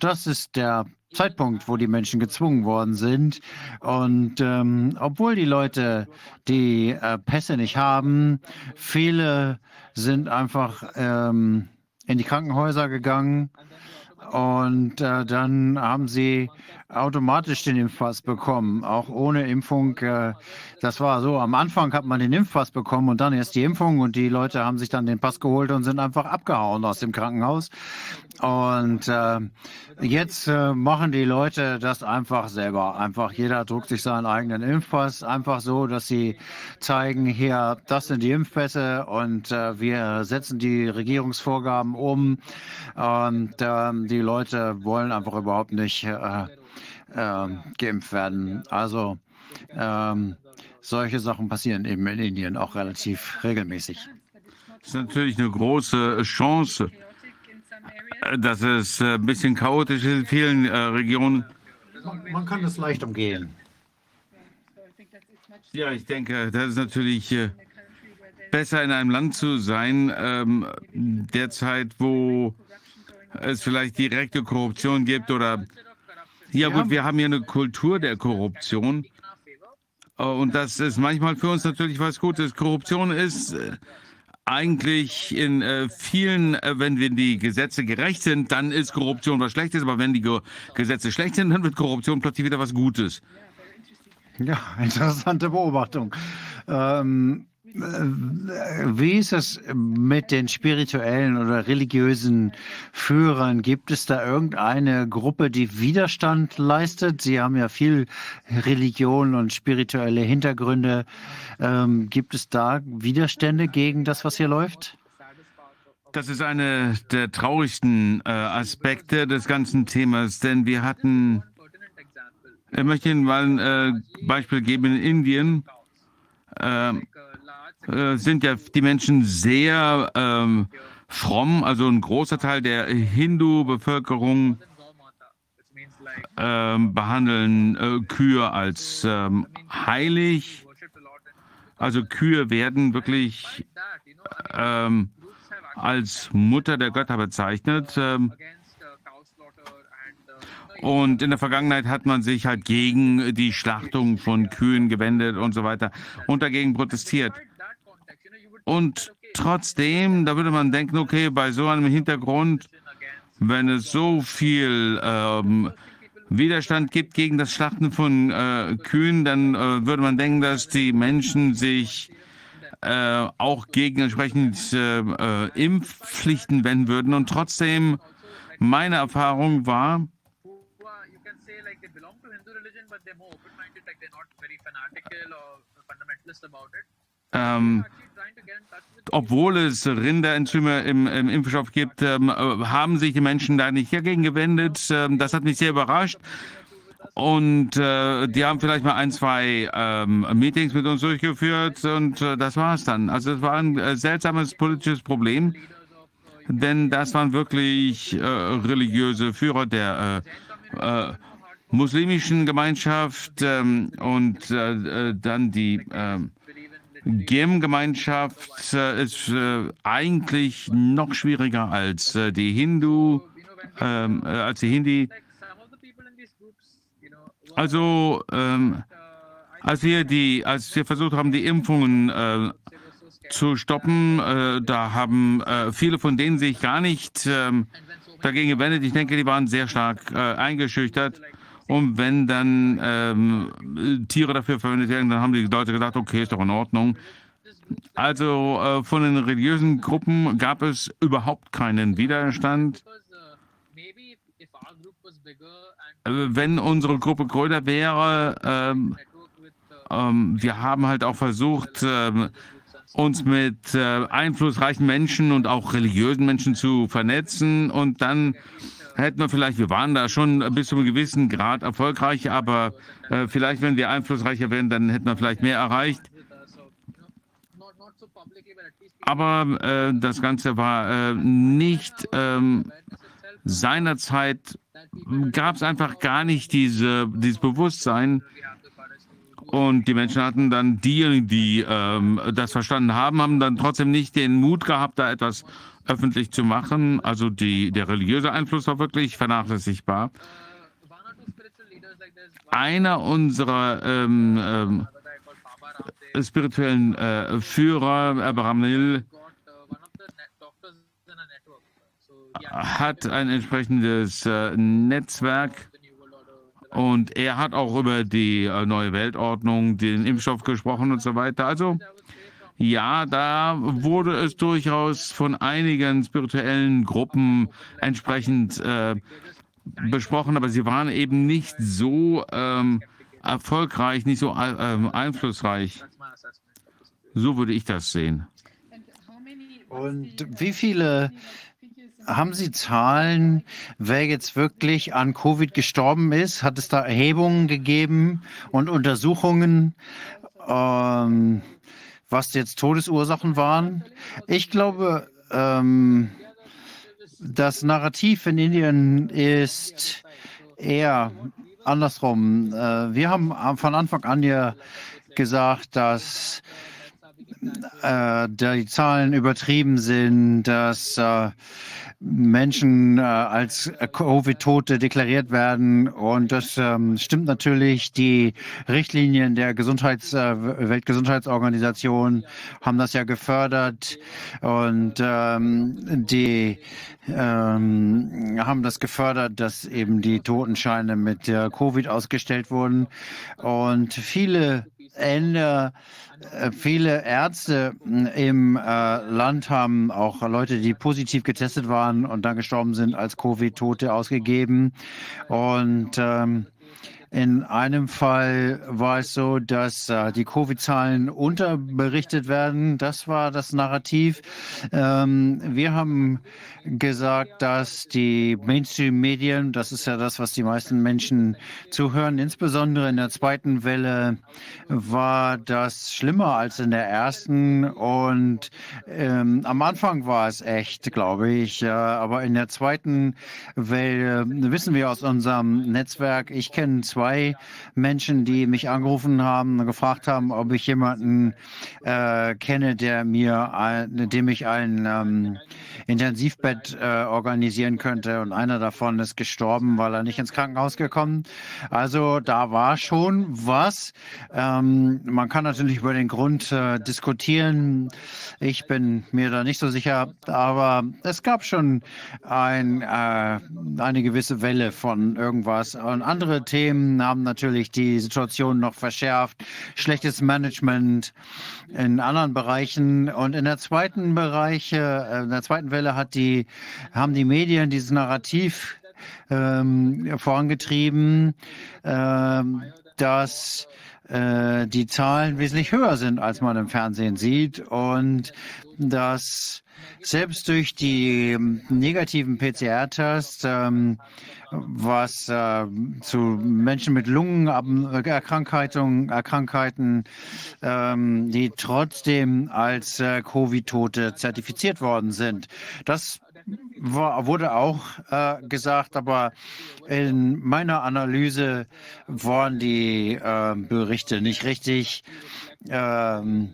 C: Das ist der Zeitpunkt, wo die Menschen gezwungen worden sind. Und ähm, obwohl die Leute die äh, Pässe nicht haben, viele sind einfach ähm, in die Krankenhäuser gegangen. Und äh, dann haben sie automatisch den Impfpass bekommen, auch ohne Impfung. Äh, das war so, am Anfang hat man den Impfpass bekommen und dann erst die Impfung und die Leute haben sich dann den Pass geholt und sind einfach abgehauen aus dem Krankenhaus. Und äh, jetzt äh, machen die Leute das einfach selber. Einfach jeder druckt sich seinen eigenen Impfpass, einfach so, dass sie zeigen, hier, das sind die Impfpässe und wir setzen die Regierungsvorgaben um. Und ähm, die Leute wollen einfach überhaupt nicht äh, geimpft werden. Also ähm, solche Sachen passieren eben in Indien auch relativ regelmäßig.
D: Das ist natürlich eine große Chance, äh, dass es ein bisschen chaotisch ist in vielen äh, Regionen.
C: Man, kann es leicht umgehen.
D: Ja, ich denke, das ist natürlich äh, besser in einem Land zu sein, ähm, derzeit, wo es vielleicht direkte Korruption gibt oder ja gut, wir haben hier eine Kultur der Korruption. Äh, und das ist manchmal für uns natürlich was Gutes. Korruption ist äh, eigentlich in äh, vielen, wenn die Gesetze gerecht sind, dann ist Korruption was Schlechtes. Aber wenn die Gesetze schlecht sind, dann wird Korruption plötzlich wieder was Gutes.
C: Ja, interessante Beobachtung. Ähm, wie ist es mit den spirituellen oder religiösen Führern? Gibt es da irgendeine Gruppe, die Widerstand leistet? Sie haben ja viel Religion und spirituelle Hintergründe. Ähm, gibt es da Widerstände gegen das, was hier läuft?
D: Das ist einer der traurigsten äh, Aspekte des ganzen Themas, denn wir hatten, ich möchte Ihnen mal ein äh, Beispiel geben in Indien. Äh, äh, sind ja die Menschen sehr ähm, fromm, also ein großer Teil der Hindu-Bevölkerung ähm, behandeln äh, Kühe als ähm, heilig. Also Kühe werden wirklich ähm, als Mutter der Götter bezeichnet. Ähm, und in der Vergangenheit hat man sich halt gegen die Schlachtung von Kühen gewendet und so weiter und dagegen protestiert. Und trotzdem, da würde man denken, okay, bei so einem Hintergrund, wenn es so viel ähm, Widerstand gibt gegen das Schlachten von äh, Kühen, dann äh, würde man denken, dass die Menschen sich äh, auch gegen entsprechend äh, äh, Impfpflichten wenden würden. Und trotzdem, meine Erfahrung war, ähm, obwohl es Rinderenzyme im, im Impfstoff gibt, ähm, haben sich die Menschen da nicht dagegen gewendet. Ähm, das hat mich sehr überrascht. Und äh, die haben vielleicht mal ein, zwei ähm, Meetings mit uns durchgeführt und äh, das war es dann. Also es war ein äh, seltsames politisches Problem, denn das waren wirklich äh, religiöse Führer der äh, äh, muslimischen Gemeinschaft ähm, und dann die äh, GEM-Gemeinschaft äh, ist äh, eigentlich noch schwieriger als äh, die Hindu, ähm, äh, als die Hindi. Also, ähm, als wir die, als wir versucht haben, die Impfungen äh, zu stoppen, äh, da haben äh, viele von denen sich gar nicht ähm, dagegen gewendet. Ich denke, die waren sehr stark eingeschüchtert. Und wenn dann ähm, Tiere dafür verwendet werden, dann haben die Leute gedacht, okay, ist doch in Ordnung. Also äh, von den religiösen Gruppen gab es überhaupt keinen Widerstand. Äh, wenn unsere Gruppe größer wäre, ähm, ähm, wir haben halt auch versucht, ähm, uns mit äh, einflussreichen Menschen und auch religiösen Menschen zu vernetzen und dann hätten wir vielleicht, wir waren da schon bis zu einem gewissen Grad erfolgreich, aber äh, vielleicht, wenn wir einflussreicher wären, dann hätten wir vielleicht mehr erreicht. Aber äh, das Ganze war äh, nicht ähm, seinerzeit gab es einfach gar nicht diese, dieses Bewusstsein. Und die Menschen hatten dann diejenigen, die ähm, das verstanden haben, haben dann trotzdem nicht den Mut gehabt, da etwas öffentlich zu machen. Also die, der religiöse Einfluss war wirklich vernachlässigbar. Einer unserer ähm, ähm, spirituellen äh, Führer, Abraham Nil, hat ein entsprechendes äh, Netzwerk und er hat auch über die äh, neue Weltordnung, den Impfstoff gesprochen und so weiter. Also ja, da wurde es durchaus von einigen spirituellen Gruppen entsprechend äh, besprochen, aber sie waren eben nicht so ähm, erfolgreich, nicht so äh, einflussreich. So würde ich das sehen.
C: Und wie viele haben Sie Zahlen, wer jetzt wirklich an Covid gestorben ist? Hat es da Erhebungen gegeben und Untersuchungen, ähm, was jetzt Todesursachen waren? Ich glaube, ähm, das Narrativ in Indien ist eher andersrum. Äh, wir haben von Anfang an ja gesagt, dass äh, die Zahlen übertrieben sind, dass äh, Menschen äh, als Covid-Tote deklariert werden. Und das ähm, stimmt natürlich. Die Richtlinien der Gesundheits-, äh, Weltgesundheitsorganisation haben das ja gefördert. Und ähm, die ähm, haben das gefördert, dass eben die Totenscheine mit der Covid ausgestellt wurden. Und viele Ende äh, viele Ärzte im äh, Land haben auch Leute, die positiv getestet waren und dann gestorben sind, als Covid-Tote ausgegeben. Und ähm, in einem Fall war es so, dass äh, die Covid-Zahlen unterberichtet werden. Das war das Narrativ. Ähm, wir haben gesagt, dass die Mainstream-Medien, das ist ja das, was die meisten Menschen zuhören, insbesondere in der zweiten Welle war das schlimmer als in der ersten. Und ähm, am Anfang war es echt, glaube ich. Äh, aber in der zweiten Welle wissen wir aus unserem Netzwerk, ich kenne zwei Menschen, die mich angerufen haben, gefragt haben, ob ich jemanden äh, kenne, der mir, ein, dem ich ein ähm, Intensivbett Bett äh, organisieren könnte. Und einer davon ist gestorben, weil er nicht ins Krankenhaus gekommen. Also da war schon was. Ähm, man kann natürlich über den Grund äh, diskutieren. Ich bin mir da nicht so sicher, aber es gab schon ein, äh, eine gewisse Welle von irgendwas. Und andere Themen haben natürlich die Situation noch verschärft. Schlechtes Management in anderen Bereichen. Und in der zweiten Bereich, äh, in der zweiten Welle hat die haben die Medien dieses Narrativ ähm, vorangetrieben, ähm, dass äh, die Zahlen wesentlich höher sind, als man im Fernsehen sieht und dass selbst durch die ähm, negativen PCR-Tests, ähm, was äh, zu Menschen mit Lungenerkrankungen, Erkrankheiten, ähm, die trotzdem als äh, Covid-Tote zertifiziert worden sind. Das war, wurde auch äh, gesagt, aber in meiner Analyse waren die äh, Berichte nicht richtig. Ähm, äh,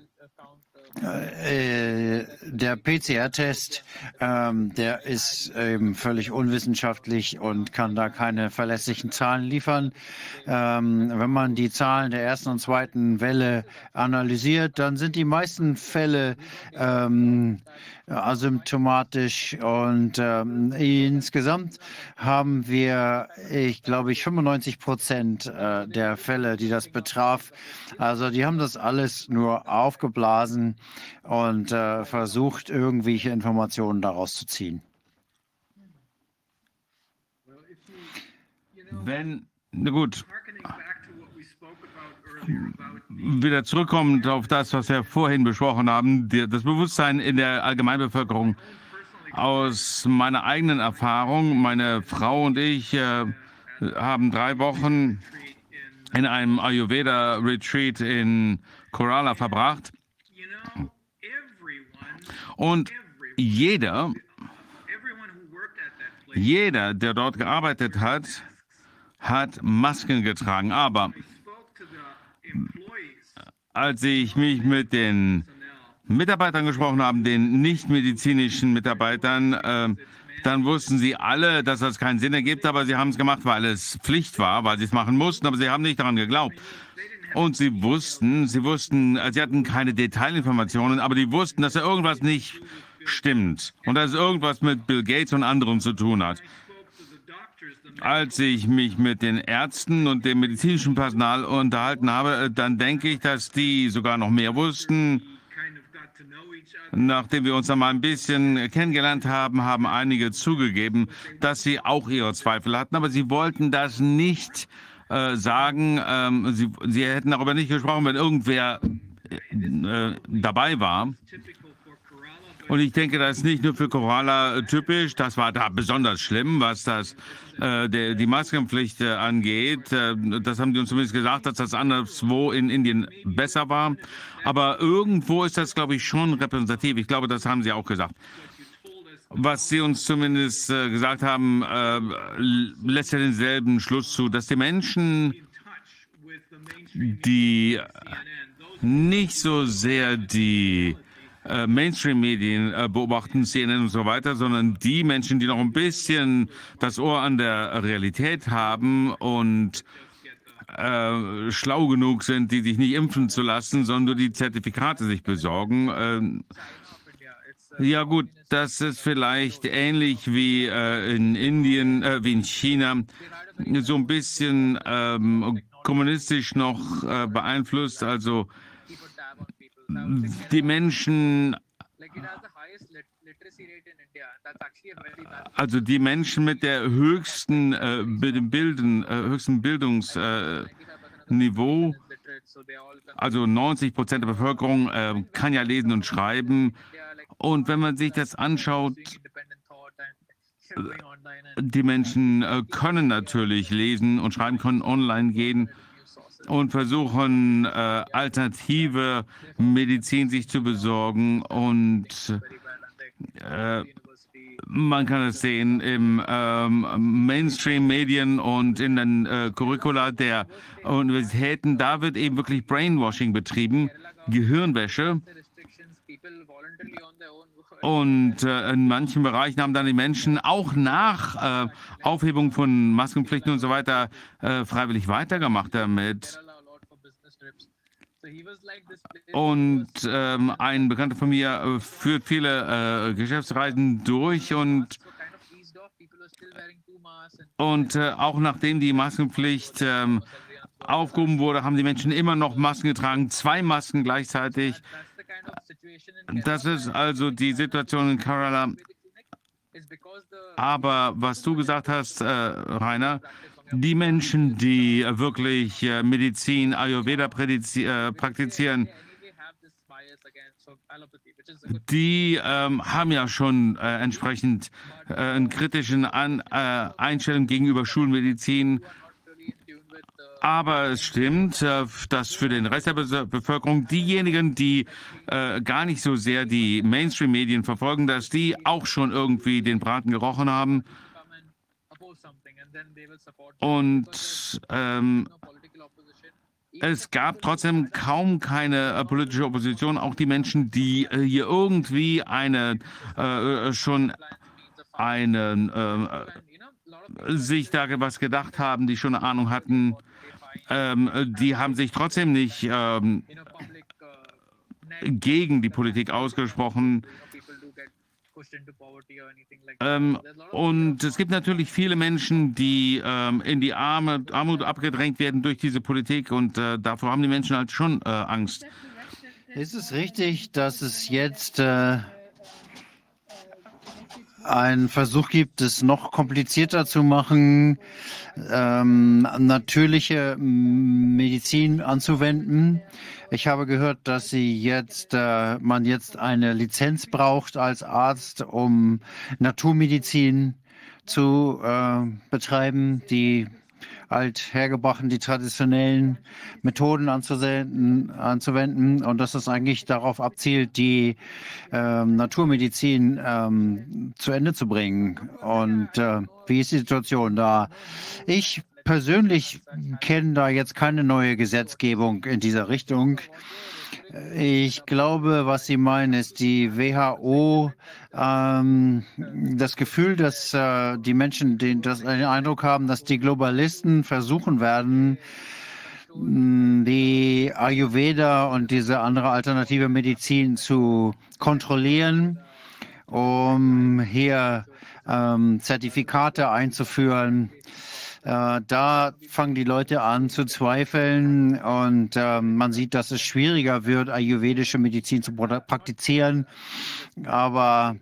C: der PCR-Test, ähm, der ist eben völlig unwissenschaftlich und kann da keine verlässlichen Zahlen liefern. Ähm, wenn man die Zahlen der ersten und zweiten Welle analysiert, dann sind die meisten Fälle ähm, asymptomatisch und ähm, insgesamt haben wir, ich glaube, ich 95 Prozent äh, der Fälle, die das betraf. Also die haben das alles nur aufgeblasen und äh, versucht, irgendwelche Informationen daraus zu ziehen.
D: Wenn, na gut, wieder zurückkommend auf das, was wir vorhin besprochen haben, das Bewusstsein in der Allgemeinbevölkerung. Aus meiner eigenen Erfahrung, meine Frau und ich äh, haben drei Wochen in einem Ayurveda-Retreat in Kerala verbracht. Und jeder, jeder, der dort gearbeitet hat, hat Masken getragen. Aber als ich mich mit den Mitarbeitern gesprochen habe, den nichtmedizinischen Mitarbeitern, äh, dann wussten sie alle, dass das keinen Sinn ergibt, aber sie haben es gemacht, weil es Pflicht war, weil sie es machen mussten, aber sie haben nicht daran geglaubt. Und sie wussten, sie wussten, sie hatten keine Detailinformationen, aber die wussten, dass da irgendwas nicht stimmt und dass es irgendwas mit Bill Gates und anderen zu tun hat. Als ich mich mit den Ärzten und dem medizinischen Personal unterhalten habe, dann denke ich, dass die sogar noch mehr wussten. Nachdem wir uns dann mal ein bisschen kennengelernt haben, haben einige zugegeben, dass sie auch ihre Zweifel hatten, aber sie wollten das nicht äh, sagen. Ähm, sie, sie hätten darüber nicht gesprochen, wenn irgendwer äh, dabei war. Und ich denke, das ist nicht nur für Koala typisch, das war da besonders schlimm, was das äh, der, die Maskenpflicht äh, angeht. Äh, das haben die uns zumindest gesagt, dass das anderswo in Indien besser war. Aber irgendwo ist das, glaube ich, schon repräsentativ. Ich glaube, das haben Sie auch gesagt. Was Sie uns zumindest äh, gesagt haben, äh, lässt ja denselben Schluss zu, dass die Menschen, die nicht so sehr die äh, Mainstream-Medien äh, beobachten, CNN und so weiter, sondern die Menschen, die noch ein bisschen das Ohr an der Realität haben und äh, schlau genug sind, die sich nicht impfen zu lassen, sondern die Zertifikate sich besorgen. Ähm, ja gut, das ist vielleicht ähnlich wie in Indien, wie in China, so ein bisschen ähm, kommunistisch noch beeinflusst. Also die Menschen, also die Menschen mit der höchsten, äh, Bilden, äh, höchsten Bildungsniveau, äh, also 90 Prozent der Bevölkerung äh, kann ja lesen und schreiben. Und wenn man sich das anschaut, die Menschen äh, können natürlich lesen und schreiben, können online gehen und versuchen, äh, alternative Medizin sich zu besorgen. Und äh, man kann es sehen im ähm, Mainstream-Medien und in den äh, Curricula der Universitäten. Da wird eben wirklich Brainwashing betrieben, Gehirnwäsche. Und äh, in manchen Bereichen haben dann die Menschen auch nach äh, Aufhebung von Maskenpflichten und so weiter äh, freiwillig weitergemacht damit. Und ähm, ein Bekannter von mir äh, führt viele äh, Geschäftsreisen durch und, und äh, auch nachdem die Maskenpflicht ähm, aufgehoben wurde, haben die Menschen immer noch Masken getragen, zwei Masken gleichzeitig. Das ist also die Situation in Kerala. Aber was du gesagt hast, äh, Rainer, die Menschen, die wirklich äh, Medizin, Ayurveda äh, praktizieren, die ähm, haben ja schon äh, entsprechend äh, einen kritischen An äh, Einstellung gegenüber Schulmedizin. Aber es stimmt, äh, dass für den Rest der Be Bevölkerung diejenigen, die äh, gar nicht so sehr die Mainstream-Medien verfolgen, dass die auch schon irgendwie den Braten gerochen haben. Und ähm, es gab trotzdem kaum keine äh, politische Opposition. Auch die Menschen, die äh, hier irgendwie eine äh, schon eine äh, sich da was gedacht haben, die schon eine Ahnung hatten, ähm, die haben sich trotzdem nicht ähm, gegen die Politik ausgesprochen. Ähm, und es gibt natürlich viele Menschen, die ähm, in die Arme, Armut abgedrängt werden durch diese Politik und äh, davor haben die Menschen halt schon äh, Angst.
C: Ist es richtig, dass es jetzt äh, einen Versuch gibt, es noch komplizierter zu machen, ähm, natürliche Medizin anzuwenden? Ich habe gehört, dass Sie jetzt, äh, man jetzt eine Lizenz braucht als Arzt, um Naturmedizin zu äh, betreiben, die althergebrachten, die traditionellen Methoden anzuwenden und dass es eigentlich darauf abzielt, die ähm, Naturmedizin ähm, zu Ende zu bringen. Und äh, wie ist die Situation da? Ich persönlich kenne da jetzt keine neue Gesetzgebung in dieser Richtung. Ich glaube, was Sie meinen, ist die WHO ähm, das Gefühl, dass äh, die Menschen den, das, den Eindruck haben, dass die Globalisten versuchen werden, die Ayurveda und diese andere alternative Medizin zu kontrollieren, um hier ähm, Zertifikate einzuführen äh, da fangen die Leute an zu zweifeln und äh, man sieht, dass es schwieriger wird, ayurvedische Medizin zu praktizieren. Aber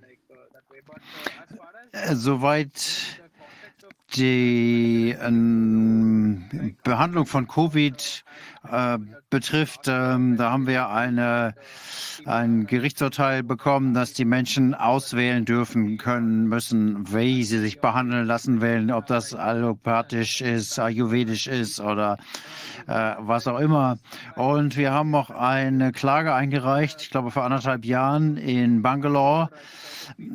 C: äh, soweit die ähm, Behandlung von Covid äh, betrifft, ähm, da haben wir eine, ein Gerichtsurteil bekommen, dass die Menschen auswählen dürfen können müssen, wie sie sich behandeln lassen wollen, ob das allopathisch ist, ayurvedisch ist oder äh, was auch immer. Und wir haben auch eine Klage eingereicht, ich glaube vor anderthalb Jahren in Bangalore.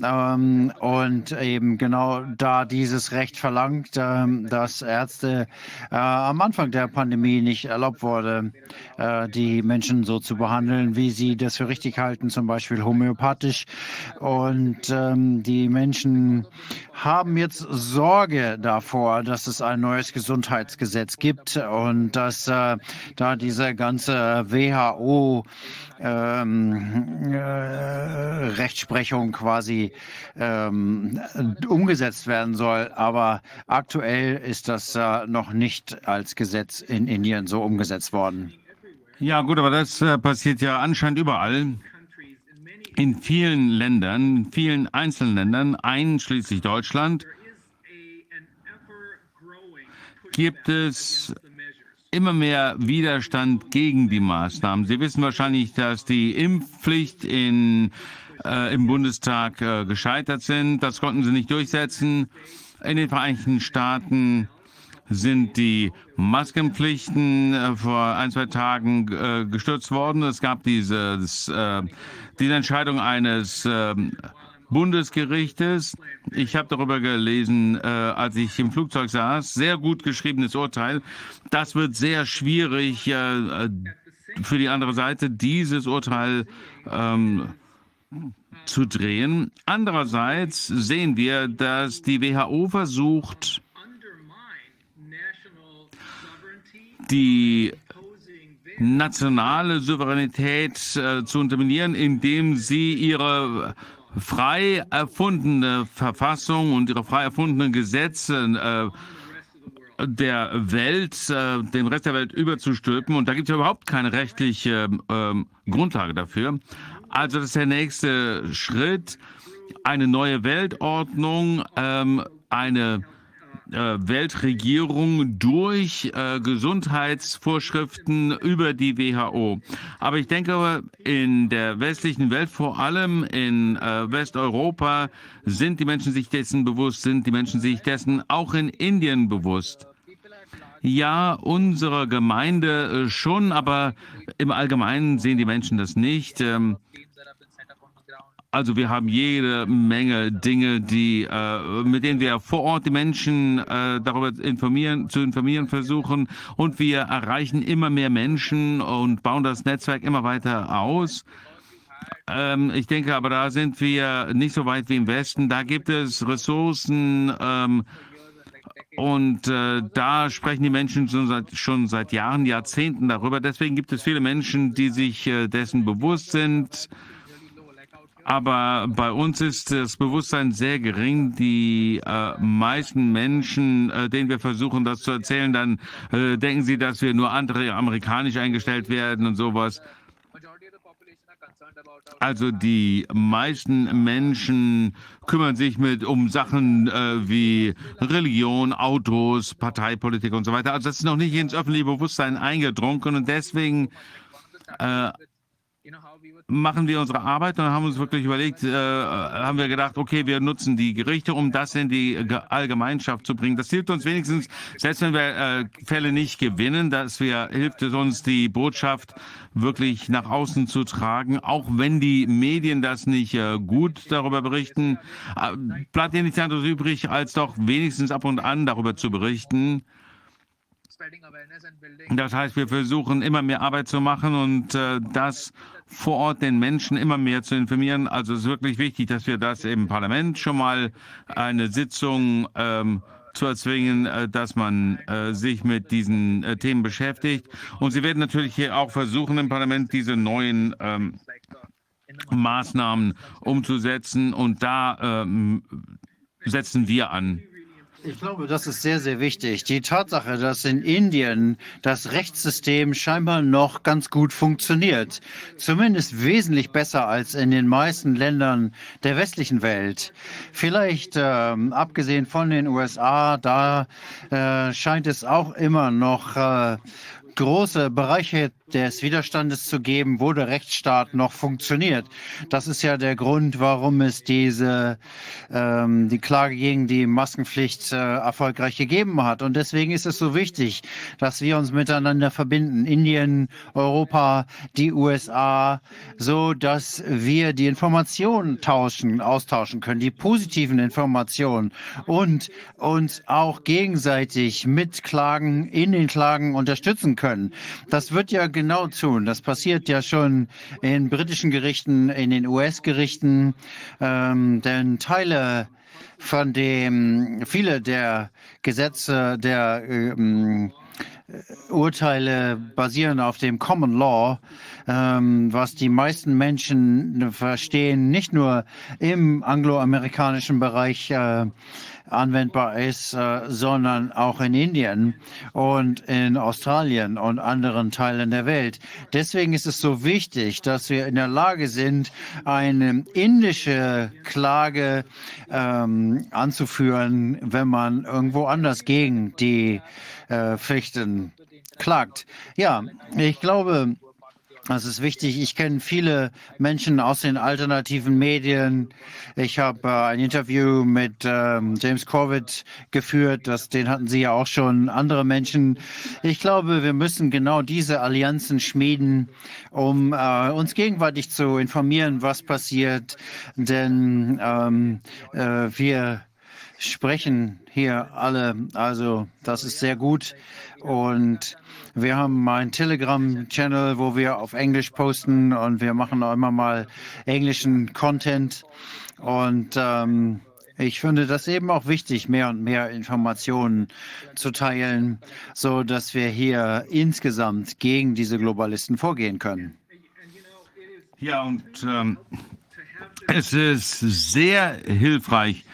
C: Ähm, und eben genau da dieses Recht verlangt, ähm, dass Ärzte äh, am Anfang der Pandemie nicht erlaubt wurde, äh, die Menschen so zu behandeln, wie sie das für richtig halten, zum Beispiel homöopathisch. Und ähm, die Menschen haben jetzt Sorge davor, dass es ein neues Gesundheitsgesetz gibt und dass äh, da diese ganze WHO ähm, äh, Rechtsprechung quasi ähm, umgesetzt werden soll. Aber aktuell ist das äh, noch nicht als Gesetz in Indien so umgesetzt worden.
D: Ja gut, aber das äh, passiert ja anscheinend überall. In vielen Ländern, in vielen einzelnen Ländern, einschließlich Deutschland, gibt es immer mehr Widerstand gegen die Maßnahmen. Sie wissen wahrscheinlich, dass die Impfpflicht in, äh, im Bundestag äh, gescheitert sind. Das konnten sie nicht durchsetzen. In den Vereinigten Staaten sind die Maskenpflichten äh, vor ein, zwei Tagen äh, gestürzt worden. Es gab dieses, äh, diese Entscheidung eines ähm, Bundesgerichtes. Ich habe darüber gelesen, äh, als ich im Flugzeug saß. Sehr gut geschriebenes Urteil. Das wird sehr schwierig äh, für die andere Seite, dieses Urteil ähm, zu drehen. Andererseits sehen wir, dass die WHO versucht, die nationale Souveränität äh, zu unterminieren, indem sie ihre frei erfundene Verfassung und ihre frei erfundenen Gesetze äh, der Welt, äh, den Rest der Welt überzustülpen. Und da gibt es überhaupt keine rechtliche äh, Grundlage dafür. Also das ist der nächste Schritt, eine neue Weltordnung, ähm, eine Weltregierung durch äh, Gesundheitsvorschriften über die WHO. Aber ich denke, in der westlichen Welt, vor allem in äh, Westeuropa, sind die Menschen sich dessen bewusst, sind die Menschen sich dessen auch in Indien bewusst. Ja, unsere Gemeinde äh, schon, aber im Allgemeinen sehen die Menschen das nicht. Ähm, also wir haben jede Menge Dinge, die, äh, mit denen wir vor Ort die Menschen äh, darüber informieren, zu informieren versuchen. Und wir erreichen immer mehr Menschen und bauen das Netzwerk immer weiter aus. Ähm, ich denke aber, da sind wir nicht so weit wie im Westen. Da gibt es Ressourcen. Ähm, und äh, da sprechen die Menschen schon seit, schon seit Jahren, Jahrzehnten darüber. Deswegen gibt es viele Menschen, die sich äh, dessen bewusst sind. Aber bei uns ist das Bewusstsein sehr gering. Die äh, meisten Menschen, äh, denen wir versuchen, das zu erzählen, dann äh, denken sie, dass wir nur andere amerikanisch eingestellt werden und sowas. Also die meisten Menschen kümmern sich mit um Sachen äh, wie Religion, Autos, Parteipolitik und so weiter. Also das ist noch nicht ins öffentliche Bewusstsein eingedrungen und deswegen äh, machen wir unsere Arbeit und haben uns wirklich überlegt, äh, haben wir gedacht, okay, wir nutzen die Gerichte, um das in die Allgemeinschaft zu bringen. Das hilft uns wenigstens, selbst wenn wir äh, Fälle nicht gewinnen, dass wir hilft es uns, die Botschaft wirklich nach außen zu tragen, auch wenn die Medien das nicht äh, gut darüber berichten. Äh, bleibt ja nichts anderes übrig, als doch wenigstens ab und an darüber zu berichten. Das heißt, wir versuchen immer mehr Arbeit zu machen und äh, das vor Ort den Menschen immer mehr zu informieren. Also es ist wirklich wichtig, dass wir das im Parlament schon mal eine Sitzung ähm, zu erzwingen, äh, dass man äh, sich mit diesen äh, Themen beschäftigt. Und Sie werden natürlich hier auch versuchen, im Parlament diese neuen ähm, Maßnahmen umzusetzen. Und da ähm, setzen wir an.
C: Ich glaube, das ist sehr, sehr wichtig. Die Tatsache, dass in Indien das Rechtssystem scheinbar noch ganz gut funktioniert, zumindest wesentlich besser als in den meisten Ländern der westlichen Welt. Vielleicht ähm, abgesehen von den USA, da äh, scheint es auch immer noch äh, große Bereiche des Widerstandes zu geben, wo der Rechtsstaat noch funktioniert. Das ist ja der Grund, warum es diese ähm, die Klage gegen die Maskenpflicht äh, erfolgreich gegeben hat. Und deswegen ist es so wichtig, dass wir uns miteinander verbinden, Indien, Europa, die USA, so dass wir die Informationen tauschen, austauschen können, die positiven Informationen und uns auch gegenseitig mit Klagen in den Klagen unterstützen können. Das wird ja genau tun. Das passiert ja schon in britischen Gerichten, in den US-Gerichten, ähm, denn Teile von dem, viele der Gesetze, der ähm, Urteile basieren auf dem Common Law, ähm, was die meisten Menschen verstehen, nicht nur im angloamerikanischen Bereich äh, anwendbar ist, äh, sondern auch in Indien und in Australien und anderen Teilen der Welt. Deswegen ist es so wichtig, dass wir in der Lage sind, eine indische Klage ähm, anzuführen, wenn man irgendwo anders gegen die äh, Pflichten klagt. Ja, ich glaube, das ist wichtig. Ich kenne viele Menschen aus den alternativen Medien. Ich habe äh, ein Interview mit ähm, James Corbett geführt. Das, den hatten Sie ja auch schon. Andere Menschen. Ich glaube, wir müssen genau diese Allianzen schmieden, um äh, uns gegenwärtig zu informieren, was passiert. Denn ähm, äh, wir sprechen hier alle. Also das ist sehr gut. Und wir haben einen Telegram-Channel, wo wir auf Englisch posten und wir machen auch immer mal englischen Content. Und ähm, ich finde das eben auch wichtig, mehr und mehr Informationen zu teilen, so dass wir hier insgesamt gegen diese Globalisten vorgehen können.
D: Ja, und ähm, es ist sehr hilfreich,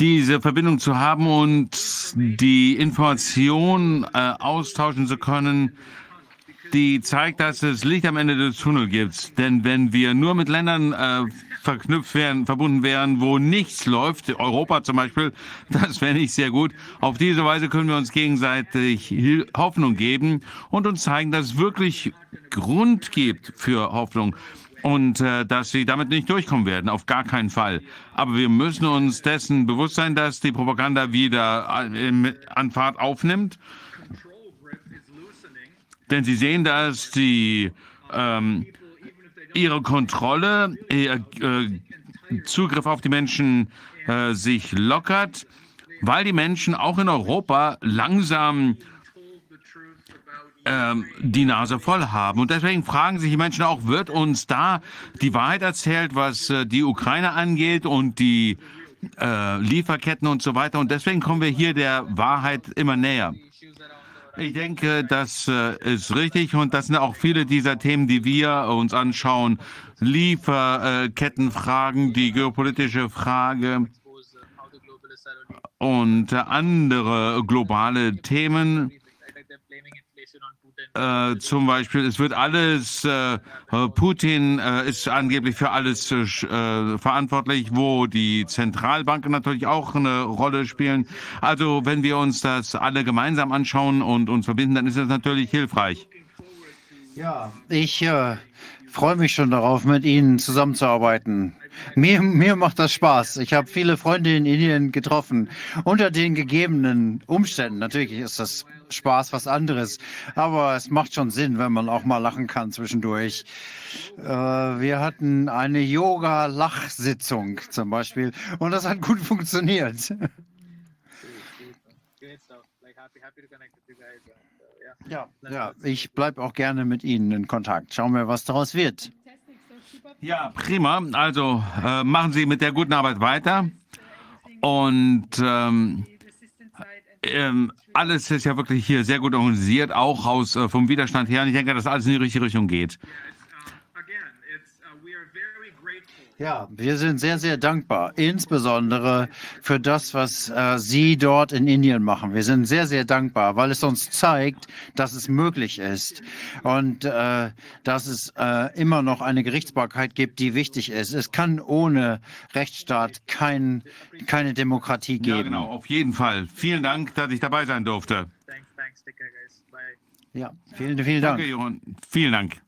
D: diese Verbindung zu haben und die Information äh, austauschen zu können. die zeigt, dass es Licht am Ende des Tunnels gibt. Denn wenn wir nur mit Ländern äh, verknüpft wären, verbunden wären, wo nichts läuft, Europa zum Beispiel, das wäre nicht sehr gut. Auf diese Weise können wir uns gegenseitig Hoffnung geben und uns zeigen, dass es wirklich Grund gibt für Hoffnung und äh, dass sie damit nicht durchkommen werden, auf gar keinen Fall. Aber wir müssen uns dessen bewusst sein, dass die Propaganda wieder äh, an Fahrt aufnimmt. Denn sie sehen, dass die ähm, ihre Kontrolle, ihr äh, Zugriff auf die Menschen äh, sich lockert, weil die Menschen auch in Europa langsam ähm, die Nase voll haben. Und deswegen fragen sich die Menschen auch, wird uns da die Wahrheit erzählt, was äh, die Ukraine angeht und die äh, Lieferketten und so weiter. Und deswegen kommen wir hier der Wahrheit immer näher. Ich denke, das äh, ist richtig und das sind auch viele dieser Themen, die wir uns anschauen. Lieferkettenfragen, die geopolitische Frage und andere globale Themen. Äh, zum Beispiel, es wird alles, äh, Putin äh, ist angeblich für alles äh, verantwortlich, wo die Zentralbanken natürlich auch eine Rolle spielen. Also wenn wir uns das alle gemeinsam anschauen und uns verbinden, dann ist das natürlich hilfreich.
C: Ja, ich äh, freue mich schon darauf, mit Ihnen zusammenzuarbeiten. Mir, mir macht das Spaß. Ich habe viele Freunde in Indien getroffen. Unter den gegebenen Umständen. Natürlich ist das Spaß was anderes. Aber es macht schon Sinn, wenn man auch mal lachen kann zwischendurch. Äh, wir hatten eine Yoga-Lachsitzung zum Beispiel. Und das hat gut funktioniert. Ja, ja, ich bleibe auch gerne mit Ihnen in Kontakt. Schauen wir, was daraus wird.
D: Ja, prima. Also äh, machen Sie mit der guten Arbeit weiter. Und ähm, ähm, alles ist ja wirklich hier sehr gut organisiert, auch aus äh, vom Widerstand her. Und ich denke, dass alles in die richtige Richtung geht.
C: Ja, wir sind sehr, sehr dankbar, insbesondere für das, was äh, Sie dort in Indien machen. Wir sind sehr, sehr dankbar, weil es uns zeigt, dass es möglich ist und äh, dass es äh, immer noch eine Gerichtsbarkeit gibt, die wichtig ist. Es kann ohne Rechtsstaat kein, keine Demokratie geben. Ja,
D: genau, auf jeden Fall. Vielen Dank, dass ich dabei sein durfte.
C: Ja, vielen, vielen Dank.
D: Danke, Johann. Vielen Dank.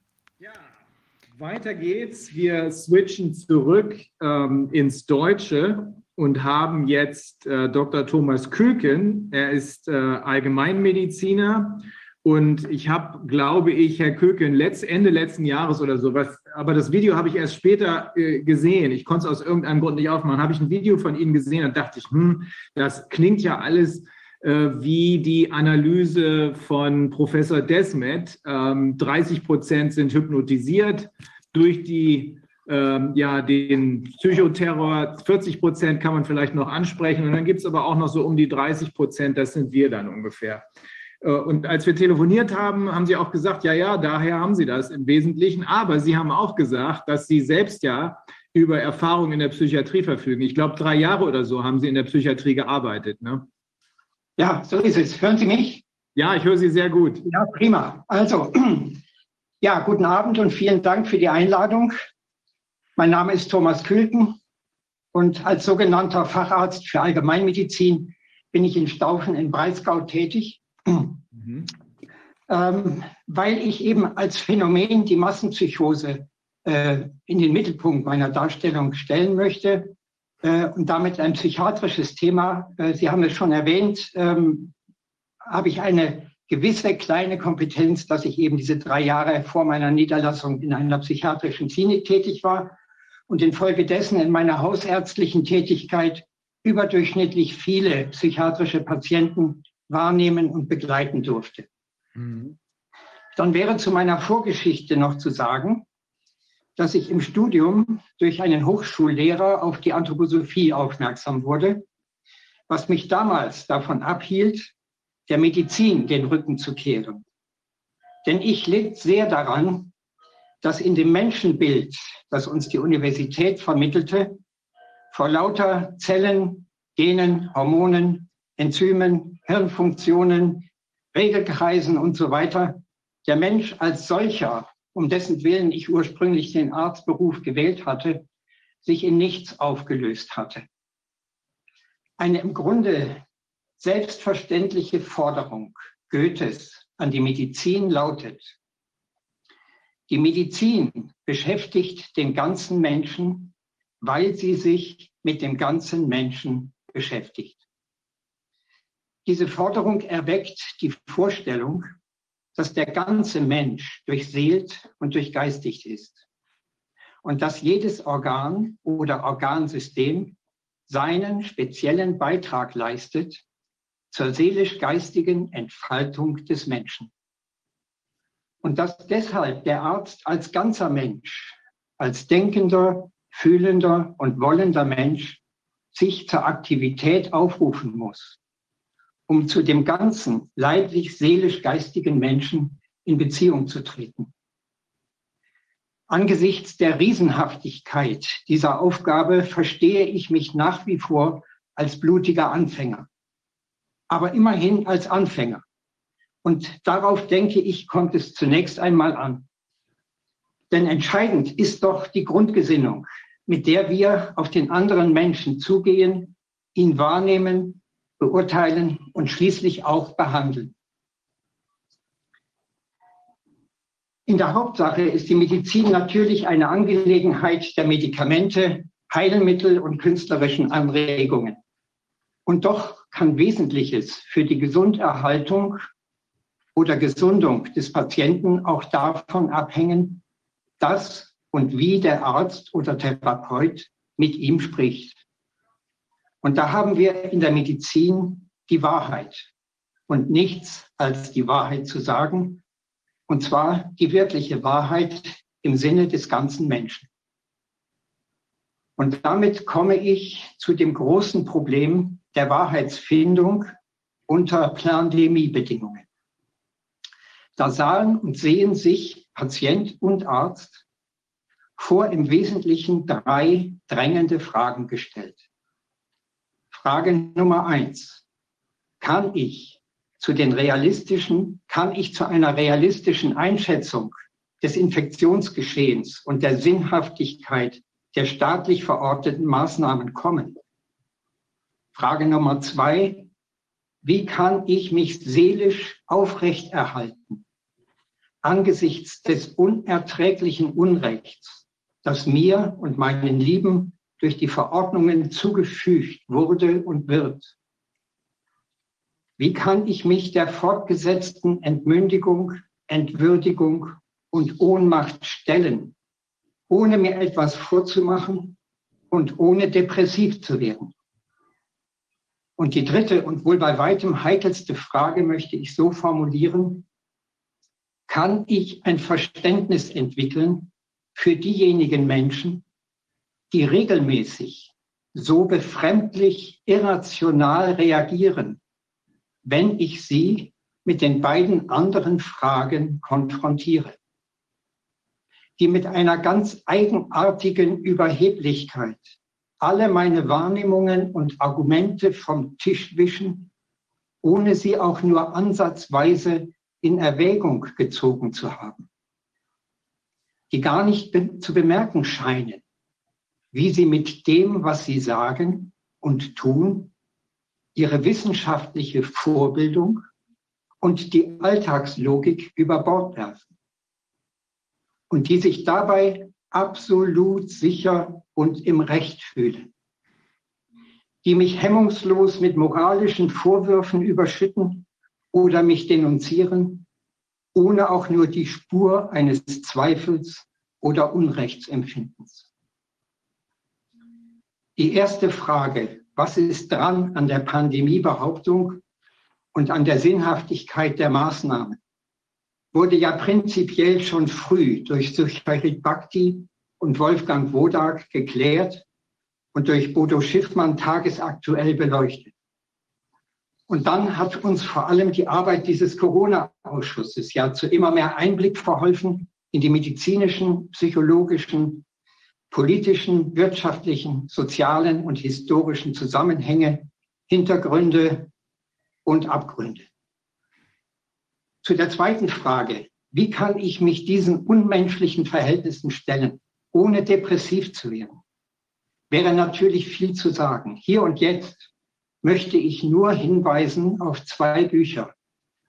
B: Weiter geht's. Wir switchen zurück ähm, ins Deutsche und haben jetzt äh, Dr. Thomas Köken. Er ist äh, Allgemeinmediziner und ich habe, glaube ich, Herr Köken, letzt, Ende letzten Jahres oder sowas, aber das Video habe ich erst später äh, gesehen. Ich konnte es aus irgendeinem Grund nicht aufmachen. Habe ich ein Video von Ihnen gesehen und dachte ich, hm, das klingt ja alles wie die Analyse von Professor Desmet. 30 ähm, Prozent sind hypnotisiert durch die, ähm, ja, den Psychoterror. 40 Prozent kann man vielleicht noch ansprechen. Und dann gibt es aber auch noch so um die 30 Prozent, das sind wir dann ungefähr. Äh, und als wir telefoniert haben, haben Sie auch gesagt, ja, ja, daher haben Sie das im Wesentlichen. Aber Sie haben auch gesagt, dass Sie selbst ja über Erfahrung in der Psychiatrie verfügen. Ich glaube, drei Jahre oder so haben Sie in der Psychiatrie gearbeitet. Ne?
L: Ja, so ist es. Hören Sie mich?
B: Ja, ich höre Sie sehr gut.
L: Ja, prima. Also, ja, guten Abend und vielen Dank für die Einladung. Mein Name ist Thomas Külken und als sogenannter Facharzt für Allgemeinmedizin bin ich in Staufen in Breisgau tätig, mhm. ähm, weil ich eben als Phänomen die Massenpsychose äh, in den Mittelpunkt meiner Darstellung stellen möchte und damit ein psychiatrisches Thema. Äh, Sie haben es schon erwähnt, ähm, habe ich eine gewisse kleine Kompetenz, dass ich eben diese drei Jahre vor meiner Niederlassung in einer psychiatrischen Klinik tätig war und infolgedessen in meiner hausärztlichen Tätigkeit überdurchschnittlich viele psychiatrische Patienten wahrnehmen und begleiten durfte. Mhm. Dann wäre zu meiner Vorgeschichte noch zu sagen, dass ich im Studium durch einen Hochschullehrer auf die Anthroposophie aufmerksam wurde, was mich damals davon abhielt, der Medizin den Rücken zu kehren. Denn ich litt sehr daran, dass in dem Menschenbild, das uns die Universität vermittelte, vor lauter Zellen, Genen, Hormonen, Enzymen, Hirnfunktionen, Regelkreisen und so weiter der Mensch als solcher, um dessen Willen ich ursprünglich den Arztberuf gewählt hatte, sich in nichts aufgelöst hatte. Eine im Grunde selbstverständliche Forderung Goethes an die Medizin lautet, die Medizin beschäftigt den ganzen Menschen, weil sie sich mit dem ganzen Menschen beschäftigt. Diese Forderung erweckt die Vorstellung, dass der ganze Mensch durchseelt und durchgeistigt ist und dass jedes Organ oder Organsystem seinen speziellen Beitrag leistet zur seelisch-geistigen Entfaltung des Menschen. Und dass deshalb der Arzt als ganzer Mensch, als denkender, fühlender und wollender Mensch sich zur Aktivität aufrufen muss, um zu dem ganzen leiblich-seelisch-geistigen Menschen in Beziehung zu treten. Angesichts der Riesenhaftigkeit dieser Aufgabe verstehe ich mich nach wie vor als blutiger Anfänger, aber immerhin als Anfänger. Und darauf denke ich, kommt es zunächst einmal an. Denn entscheidend ist doch die Grundgesinnung, mit der wir auf den anderen Menschen zugehen, ihn wahrnehmen, beurteilen und schließlich auch behandeln. In der Hauptsache ist die Medizin natürlich eine Angelegenheit der Medikamente, Heilmittel und künstlerischen Anregungen. Und doch kann Wesentliches für die Gesunderhaltung oder Gesundung des Patienten auch davon abhängen, dass und wie der Arzt oder Therapeut mit ihm spricht. Und da haben wir in der Medizin die Wahrheit und nichts als die Wahrheit zu sagen und zwar die wirkliche Wahrheit im Sinne des ganzen Menschen. Und damit komme ich zu dem großen Problem der Wahrheitsfindung unter Plandemiebedingungen. Da sahen und sehen sich Patient und Arzt vor im Wesentlichen drei drängende Fragen gestellt. Frage Nummer eins. Kann ich zu den realistischen, kann ich zu einer realistischen Einschätzung des Infektionsgeschehens und der Sinnhaftigkeit der staatlich verorteten Maßnahmen kommen? Frage Nummer zwei, wie kann ich mich seelisch aufrechterhalten angesichts des unerträglichen Unrechts, das mir und meinen Lieben durch die Verordnungen zugefügt wurde und wird? Wie kann ich mich der fortgesetzten Entmündigung, Entwürdigung und Ohnmacht stellen, ohne mir etwas vorzumachen und ohne depressiv zu werden? Und die dritte und wohl bei weitem heikelste Frage möchte ich so formulieren, kann ich ein Verständnis entwickeln für diejenigen Menschen, die regelmäßig so befremdlich irrational reagieren wenn ich sie mit den beiden anderen Fragen konfrontiere, die mit einer ganz eigenartigen Überheblichkeit alle meine Wahrnehmungen und Argumente vom Tisch wischen, ohne sie auch nur ansatzweise in Erwägung gezogen zu haben, die gar nicht zu bemerken scheinen, wie sie mit dem, was sie sagen und tun, ihre wissenschaftliche Vorbildung und die Alltagslogik über Bord werfen. Und die sich dabei absolut sicher und im Recht fühlen. Die mich hemmungslos mit moralischen Vorwürfen überschütten oder mich denunzieren, ohne auch nur die Spur eines Zweifels oder Unrechtsempfindens. Die erste Frage, was ist dran an der Pandemiebehauptung und an der Sinnhaftigkeit der Maßnahmen, wurde ja prinzipiell schon früh durch Sucharit Bhakti und Wolfgang Wodak geklärt und durch Bodo Schiffmann tagesaktuell beleuchtet. Und dann hat uns vor allem die Arbeit dieses Corona-Ausschusses ja zu immer mehr Einblick verholfen in die medizinischen, psychologischen politischen, wirtschaftlichen, sozialen und historischen Zusammenhänge, Hintergründe und Abgründe. Zu der zweiten Frage, wie kann ich mich diesen unmenschlichen Verhältnissen stellen, ohne depressiv zu werden? Wäre natürlich viel zu sagen. Hier und jetzt möchte ich nur hinweisen auf zwei Bücher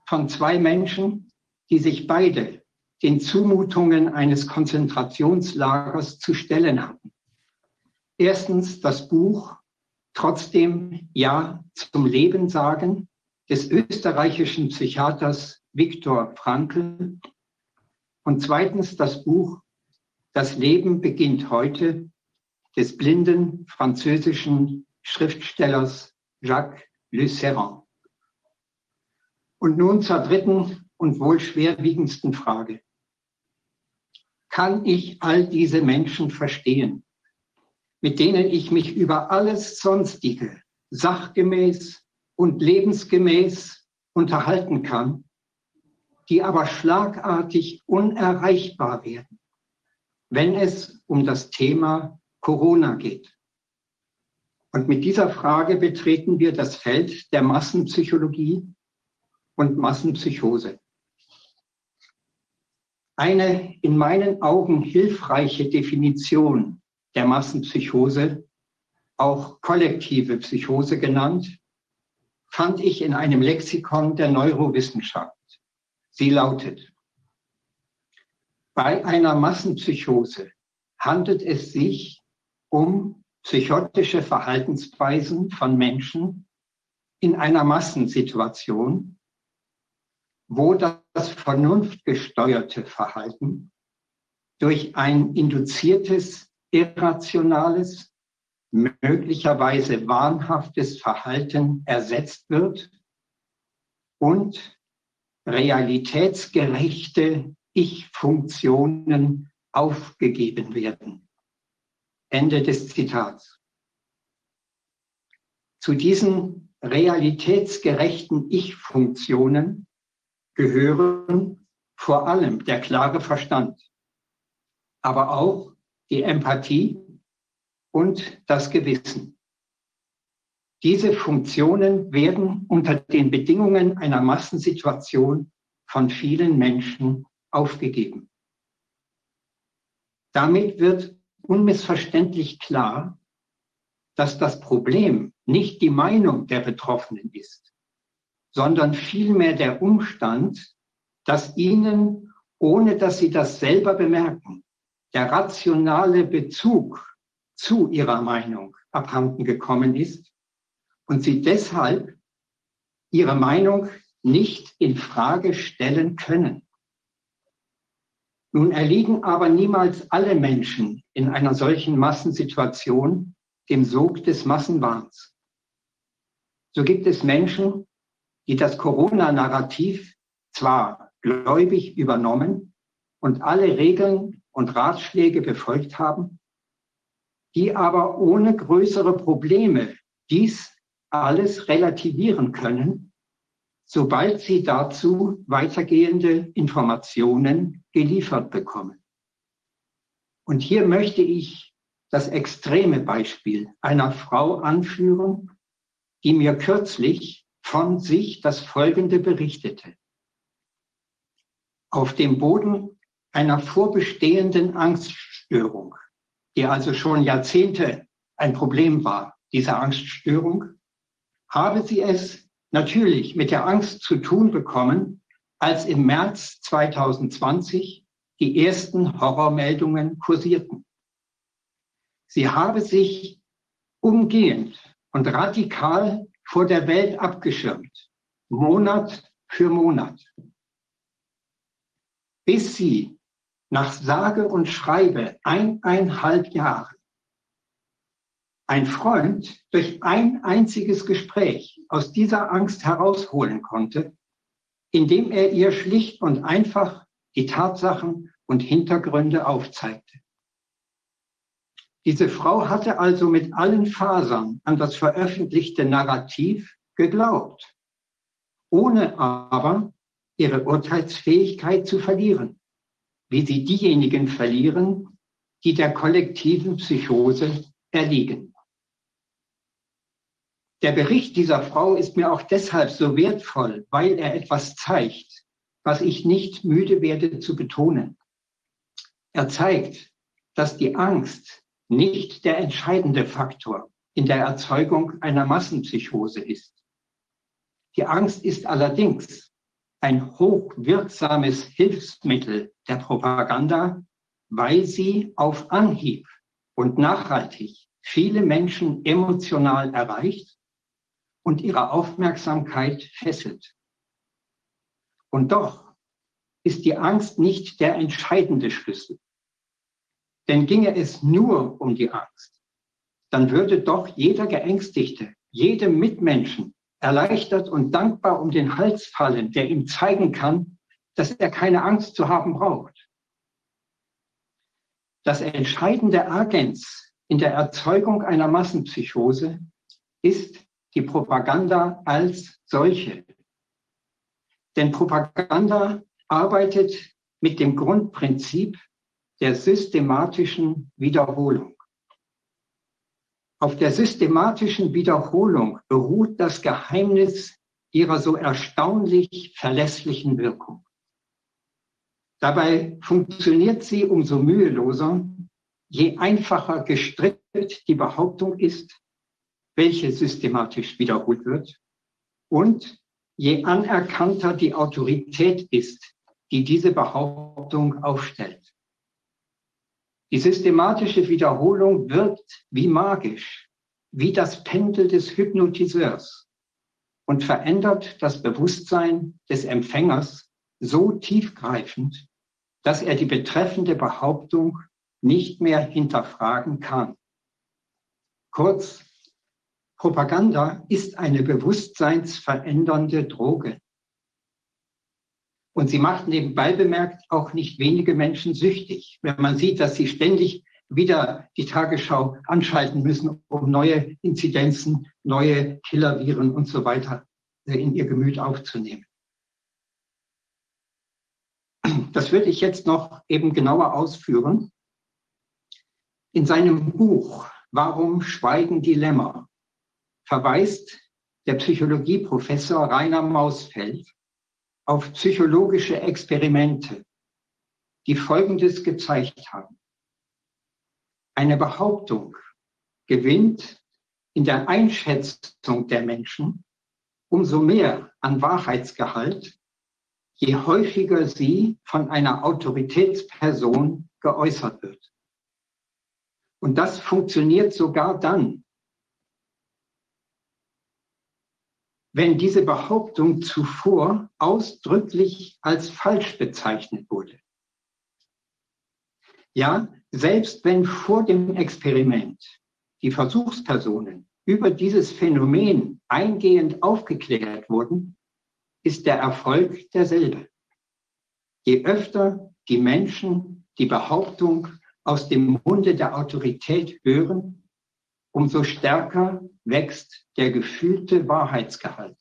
L: von zwei Menschen, die sich beide den Zumutungen eines Konzentrationslagers zu stellen hatten. Erstens das Buch Trotzdem Ja zum Leben sagen des österreichischen Psychiaters Viktor Frankl und zweitens das Buch Das Leben beginnt heute des blinden französischen Schriftstellers Jacques Lucéran. Und nun zur dritten und wohl schwerwiegendsten Frage. Kann ich all diese Menschen verstehen, mit denen ich mich über alles Sonstige sachgemäß und lebensgemäß unterhalten kann, die aber schlagartig unerreichbar werden, wenn es um das Thema Corona geht. Und mit dieser Frage betreten wir das Feld der Massenpsychologie und Massenpsychose. Eine in meinen Augen hilfreiche Definition der Massenpsychose, auch kollektive Psychose genannt, fand ich in einem Lexikon der Neurowissenschaft. Sie lautet, bei einer Massenpsychose handelt es sich um psychotische Verhaltensweisen von Menschen in einer Massensituation, wo das vernunftgesteuerte Verhalten durch ein induziertes, irrationales, möglicherweise wahnhaftes Verhalten ersetzt wird und realitätsgerechte Ich-Funktionen aufgegeben werden. Ende des Zitats. Zu diesen realitätsgerechten Ich-Funktionen gehören vor allem der klare Verstand, aber auch die Empathie und das Gewissen. Diese Funktionen werden unter den Bedingungen einer Massensituation von vielen Menschen aufgegeben. Damit wird unmissverständlich klar, dass das Problem nicht die Meinung der Betroffenen ist, sondern vielmehr der Umstand, dass ihnen, ohne dass sie das selber bemerken, der rationale Bezug zu ihrer Meinung abhanden gekommen ist und sie deshalb ihre Meinung nicht in Frage stellen können. Nun erliegen aber niemals alle Menschen in einer solchen Massensituation dem Sog des Massenwahns. So gibt es Menschen, die das Corona-Narrativ zwar gläubig übernommen und alle Regeln und Ratschläge befolgt haben, die aber ohne größere Probleme dies alles relativieren können sobald sie dazu weitergehende Informationen geliefert bekommen. Und hier möchte ich das extreme Beispiel einer Frau anführen, die mir kürzlich von sich das Folgende berichtete. Auf dem Boden einer vorbestehenden Angststörung, die also schon Jahrzehnte ein Problem war, diese Angststörung, habe sie es natürlich mit der Angst zu tun bekommen, als im März 2020 die ersten Horrormeldungen kursierten. Sie habe sich umgehend und radikal vor der Welt abgeschirmt, Monat für Monat, bis sie nach sage und schreibe eineinhalb Jahren ein Freund durch ein einziges Gespräch aus dieser Angst herausholen konnte, indem er ihr schlicht und einfach die Tatsachen und Hintergründe aufzeigte. Diese Frau hatte also mit allen Fasern an das veröffentlichte Narrativ geglaubt, ohne aber ihre Urteilsfähigkeit zu verlieren, wie sie diejenigen verlieren, die der kollektiven Psychose erliegen. Der Bericht dieser Frau ist mir auch deshalb so wertvoll, weil er etwas zeigt, was ich nicht müde werde zu betonen. Er zeigt, dass die Angst nicht der entscheidende Faktor in der Erzeugung einer Massenpsychose ist. Die Angst ist allerdings ein hochwirksames Hilfsmittel der Propaganda, weil sie auf Anhieb und nachhaltig viele Menschen emotional erreicht und ihre Aufmerksamkeit fesselt. Und doch ist die Angst nicht der entscheidende Schlüssel. Denn ginge es nur um die Angst, dann würde doch jeder Geängstigte, jedem Mitmenschen erleichtert und dankbar um den Hals fallen, der ihm zeigen kann, dass er keine Angst zu haben braucht. Das entscheidende Agens in der Erzeugung einer Massenpsychose ist die Propaganda als solche. Denn Propaganda arbeitet mit dem Grundprinzip der systematischen Wiederholung. Auf der systematischen Wiederholung beruht das Geheimnis ihrer so erstaunlich verlässlichen Wirkung. Dabei funktioniert sie umso müheloser, je einfacher gestrickt die Behauptung ist, welche systematisch wiederholt wird, und je anerkannter die Autorität ist, die diese Behauptung aufstellt. Die systematische Wiederholung wirkt wie magisch, wie das Pendel des Hypnotiseurs und verändert das Bewusstsein des Empfängers so tiefgreifend, dass er die betreffende Behauptung nicht mehr hinterfragen kann. Kurz, Propaganda ist eine bewusstseinsverändernde Droge. Und sie macht nebenbei bemerkt auch nicht wenige Menschen süchtig, wenn man sieht, dass sie ständig wieder die Tagesschau anschalten müssen, um neue Inzidenzen, neue Killerviren und so weiter in ihr Gemüt aufzunehmen. Das würde ich jetzt noch eben genauer ausführen. In seinem Buch Warum schweigen die Lämmer verweist der Psychologieprofessor Rainer Mausfeld auf psychologische Experimente, die Folgendes gezeigt haben. Eine Behauptung gewinnt in der Einschätzung der Menschen umso mehr an Wahrheitsgehalt, je häufiger sie von einer Autoritätsperson geäußert wird. Und das funktioniert sogar dann, wenn diese Behauptung zuvor ausdrücklich als falsch bezeichnet wurde. Ja, selbst wenn vor dem Experiment die Versuchspersonen über dieses Phänomen eingehend aufgeklärt wurden, ist der Erfolg derselbe. Je öfter die Menschen die Behauptung aus dem Munde der Autorität hören, umso stärker wächst der gefühlte Wahrheitsgehalt.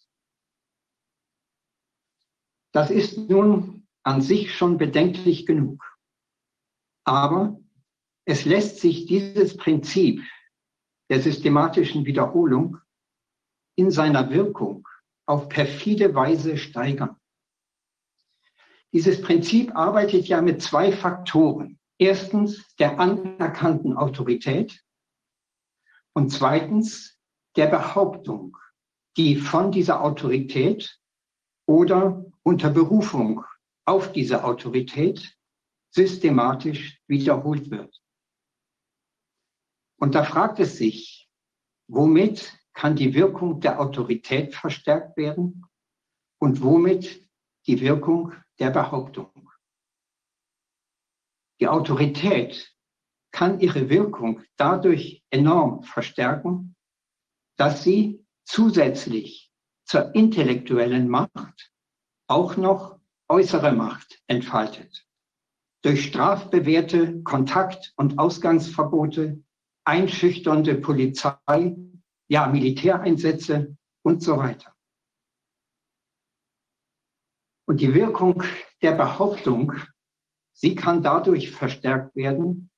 L: Das ist nun an sich schon bedenklich genug. Aber es lässt sich dieses Prinzip der systematischen Wiederholung in seiner Wirkung auf perfide Weise steigern. Dieses Prinzip arbeitet ja mit zwei Faktoren. Erstens der anerkannten Autorität und zweitens der Behauptung, die von dieser Autorität oder unter Berufung auf diese Autorität systematisch wiederholt wird. Und da fragt es sich, womit kann die Wirkung der Autorität verstärkt werden und womit die Wirkung der Behauptung. Die Autorität kann ihre Wirkung dadurch enorm verstärken, dass sie zusätzlich zur intellektuellen Macht auch noch äußere Macht entfaltet. Durch strafbewährte Kontakt- und Ausgangsverbote, einschüchternde Polizei, ja Militäreinsätze und so weiter. Und die Wirkung der Behauptung Sie kann dadurch verstärkt werden,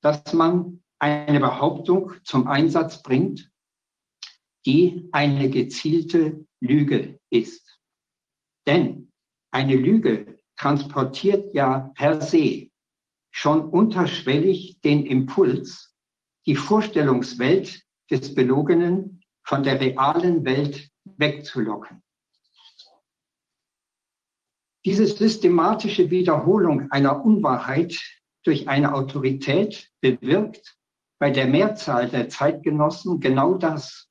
L: dass man eine Behauptung zum Einsatz bringt, die eine gezielte Lüge ist. Denn Eine Lüge transportiert ja per se schon unterschwellig den Impuls, die Vorstellungswelt des Belogenen von der realen Welt wegzulocken. Diese systematische Wiederholung einer Unwahrheit durch eine Autorität bewirkt bei der Mehrzahl der Zeitgenossen genau das,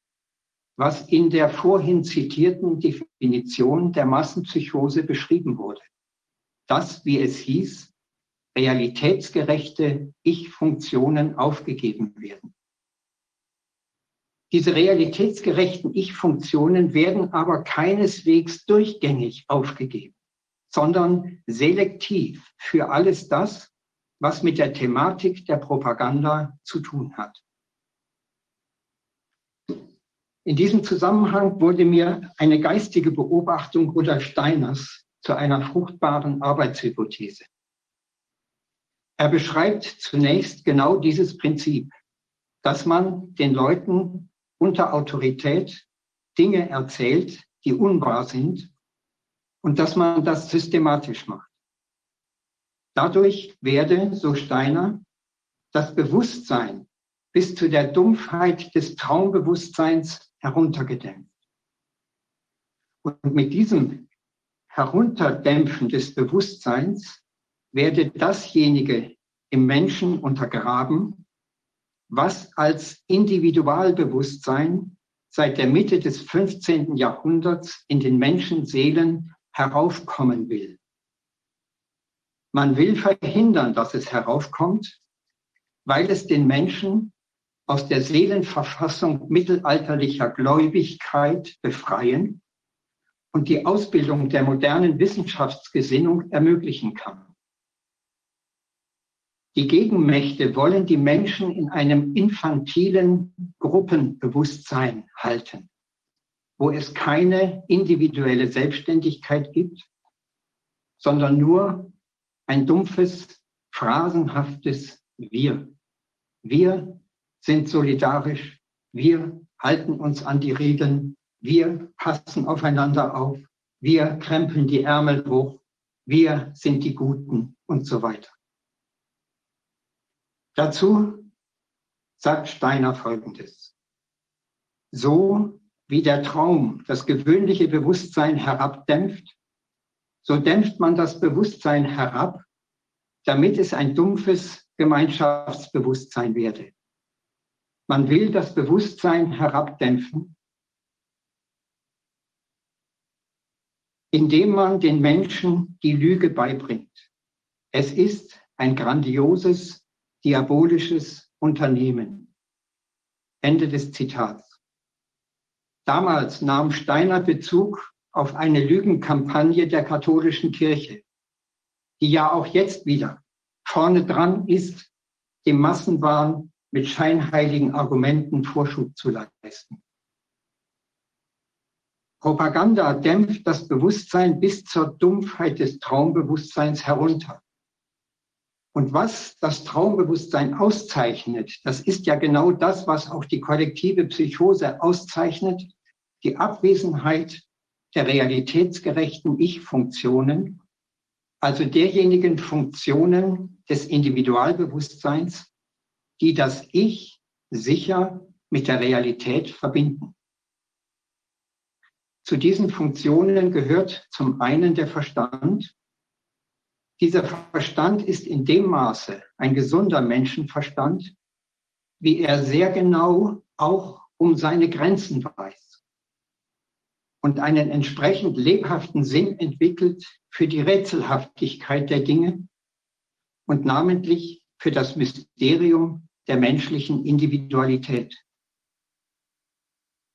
L: was in der vorhin zitierten Definition der Massenpsychose beschrieben wurde. Das, wie es hieß, realitätsgerechte Ich-Funktionen aufgegeben werden. Diese realitätsgerechten Ich-Funktionen werden aber keineswegs durchgängig aufgegeben, sondern selektiv für alles das, was mit der Thematik der Propaganda zu tun hat. In diesem Zusammenhang wurde mir eine geistige Beobachtung Rudolf Steiners zu einer fruchtbaren Arbeitshypothese. Er beschreibt zunächst genau dieses Prinzip, dass man den Leuten unter Autorität Dinge erzählt, die unwahr sind und dass man das systematisch macht. Dadurch werde, so Steiner, das Bewusstsein bis zu der Dumpfheit des Traumbewusstseins heruntergedämpft. Und mit diesem Herunterdämpfen des Bewusstseins werde dasjenige im Menschen untergraben, was als Individualbewusstsein seit der Mitte des 15. Jahrhunderts in den Menschenseelen heraufkommen will. Man will verhindern, dass es heraufkommt, weil es den Menschen aus der Seelenverfassung mittelalterlicher Gläubigkeit befreien und die Ausbildung der modernen Wissenschaftsgesinnung ermöglichen kann. Die Gegenmächte wollen die Menschen in einem infantilen Gruppenbewusstsein halten, wo es keine individuelle Selbstständigkeit gibt, sondern nur ein dumpfes, phrasenhaftes Wir. Wir sind solidarisch, wir halten uns an die Regeln, wir passen aufeinander auf, wir krempeln die Ärmel hoch, wir sind die Guten und so weiter. Dazu sagt Steiner Folgendes. So wie der Traum das gewöhnliche Bewusstsein herabdämpft, so dämpft man das Bewusstsein herab, damit es ein dumpfes Gemeinschaftsbewusstsein werde. Man will das Bewusstsein herabdämpfen, indem man den Menschen die Lüge beibringt. Es ist ein grandioses, diabolisches Unternehmen. Ende des Zitats. Damals nahm Steiner Bezug auf eine Lügenkampagne der katholischen Kirche, die ja auch jetzt wieder vorne dran ist, dem Massenwahn mit scheinheiligen Argumenten Vorschub zu leisten. Propaganda dämpft das Bewusstsein bis zur Dumpfheit des Traumbewusstseins herunter. Und was das Traumbewusstsein auszeichnet, das ist ja genau das, was auch die kollektive Psychose auszeichnet, die Abwesenheit der realitätsgerechten Ich-Funktionen, also derjenigen Funktionen des Individualbewusstseins, die das Ich sicher mit der Realität verbinden. Zu diesen Funktionen gehört zum einen der Verstand. Dieser Verstand ist in dem Maße ein gesunder Menschenverstand, wie er sehr genau auch um seine Grenzen weiß und einen entsprechend lebhaften Sinn entwickelt für die Rätselhaftigkeit der Dinge und namentlich für das Mysterium der menschlichen Individualität.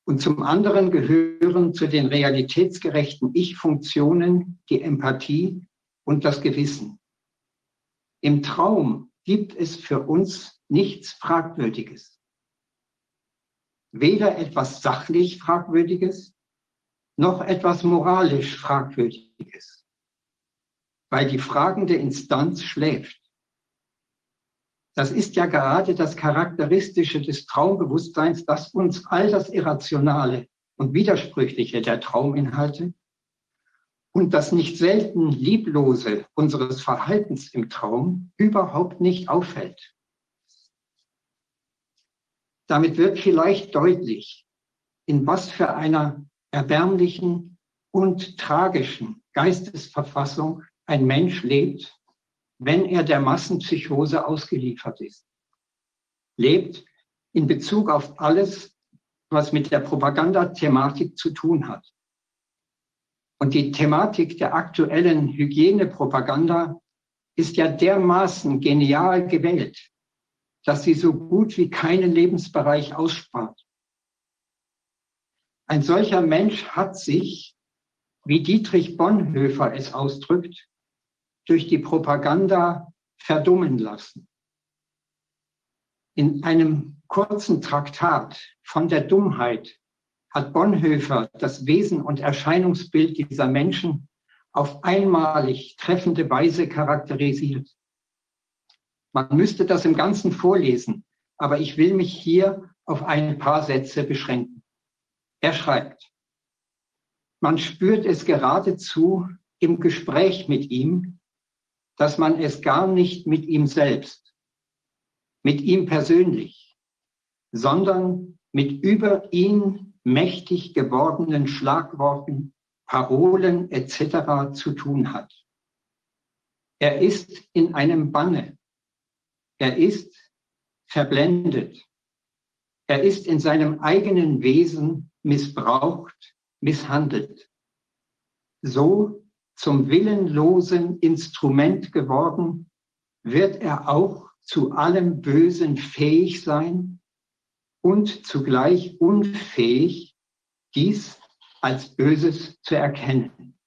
L: Und zum anderen gehören zu den realitätsgerechten Ich-Funktionen die Empathie und das Gewissen. Im Traum gibt es für uns nichts Fragwürdiges. Weder etwas sachlich Fragwürdiges, noch etwas moralisch Fragwürdiges, weil die fragende Instanz schläft. Das ist ja gerade das Charakteristische des Traumbewusstseins, dass uns all das Irrationale und Widersprüchliche der Trauminhalte und das nicht selten Lieblose unseres Verhaltens im Traum überhaupt nicht auffällt. Damit wird vielleicht deutlich, in was für einer erbärmlichen und tragischen Geistesverfassung ein Mensch lebt, wenn er der Massenpsychose ausgeliefert ist. Lebt in Bezug auf alles, was mit der Propagandathematik zu tun hat. Und die Thematik der aktuellen Hygienepropaganda ist ja dermaßen genial gewählt, dass sie so gut wie keinen Lebensbereich ausspart. Ein solcher Mensch hat sich, wie Dietrich Bonhoeffer es ausdrückt, durch die Propaganda verdummen lassen. In einem kurzen Traktat von der Dummheit hat Bonhoeffer das Wesen und Erscheinungsbild dieser Menschen auf einmalig treffende Weise charakterisiert. Man müsste das im Ganzen vorlesen, aber ich will mich hier auf ein paar Sätze beschränken. Er schreibt, man spürt es geradezu im Gespräch mit ihm, dass man es gar nicht mit ihm selbst, mit ihm persönlich, sondern mit über ihn mächtig gewordenen Schlagworten, Parolen etc. zu tun hat. Er ist in einem Banne. Er ist verblendet. Er ist in seinem eigenen Wesen missbraucht, misshandelt. So zum willenlosen Instrument geworden, wird er auch zu allem Bösen fähig sein und zugleich unfähig, dies als Böses zu erkennen.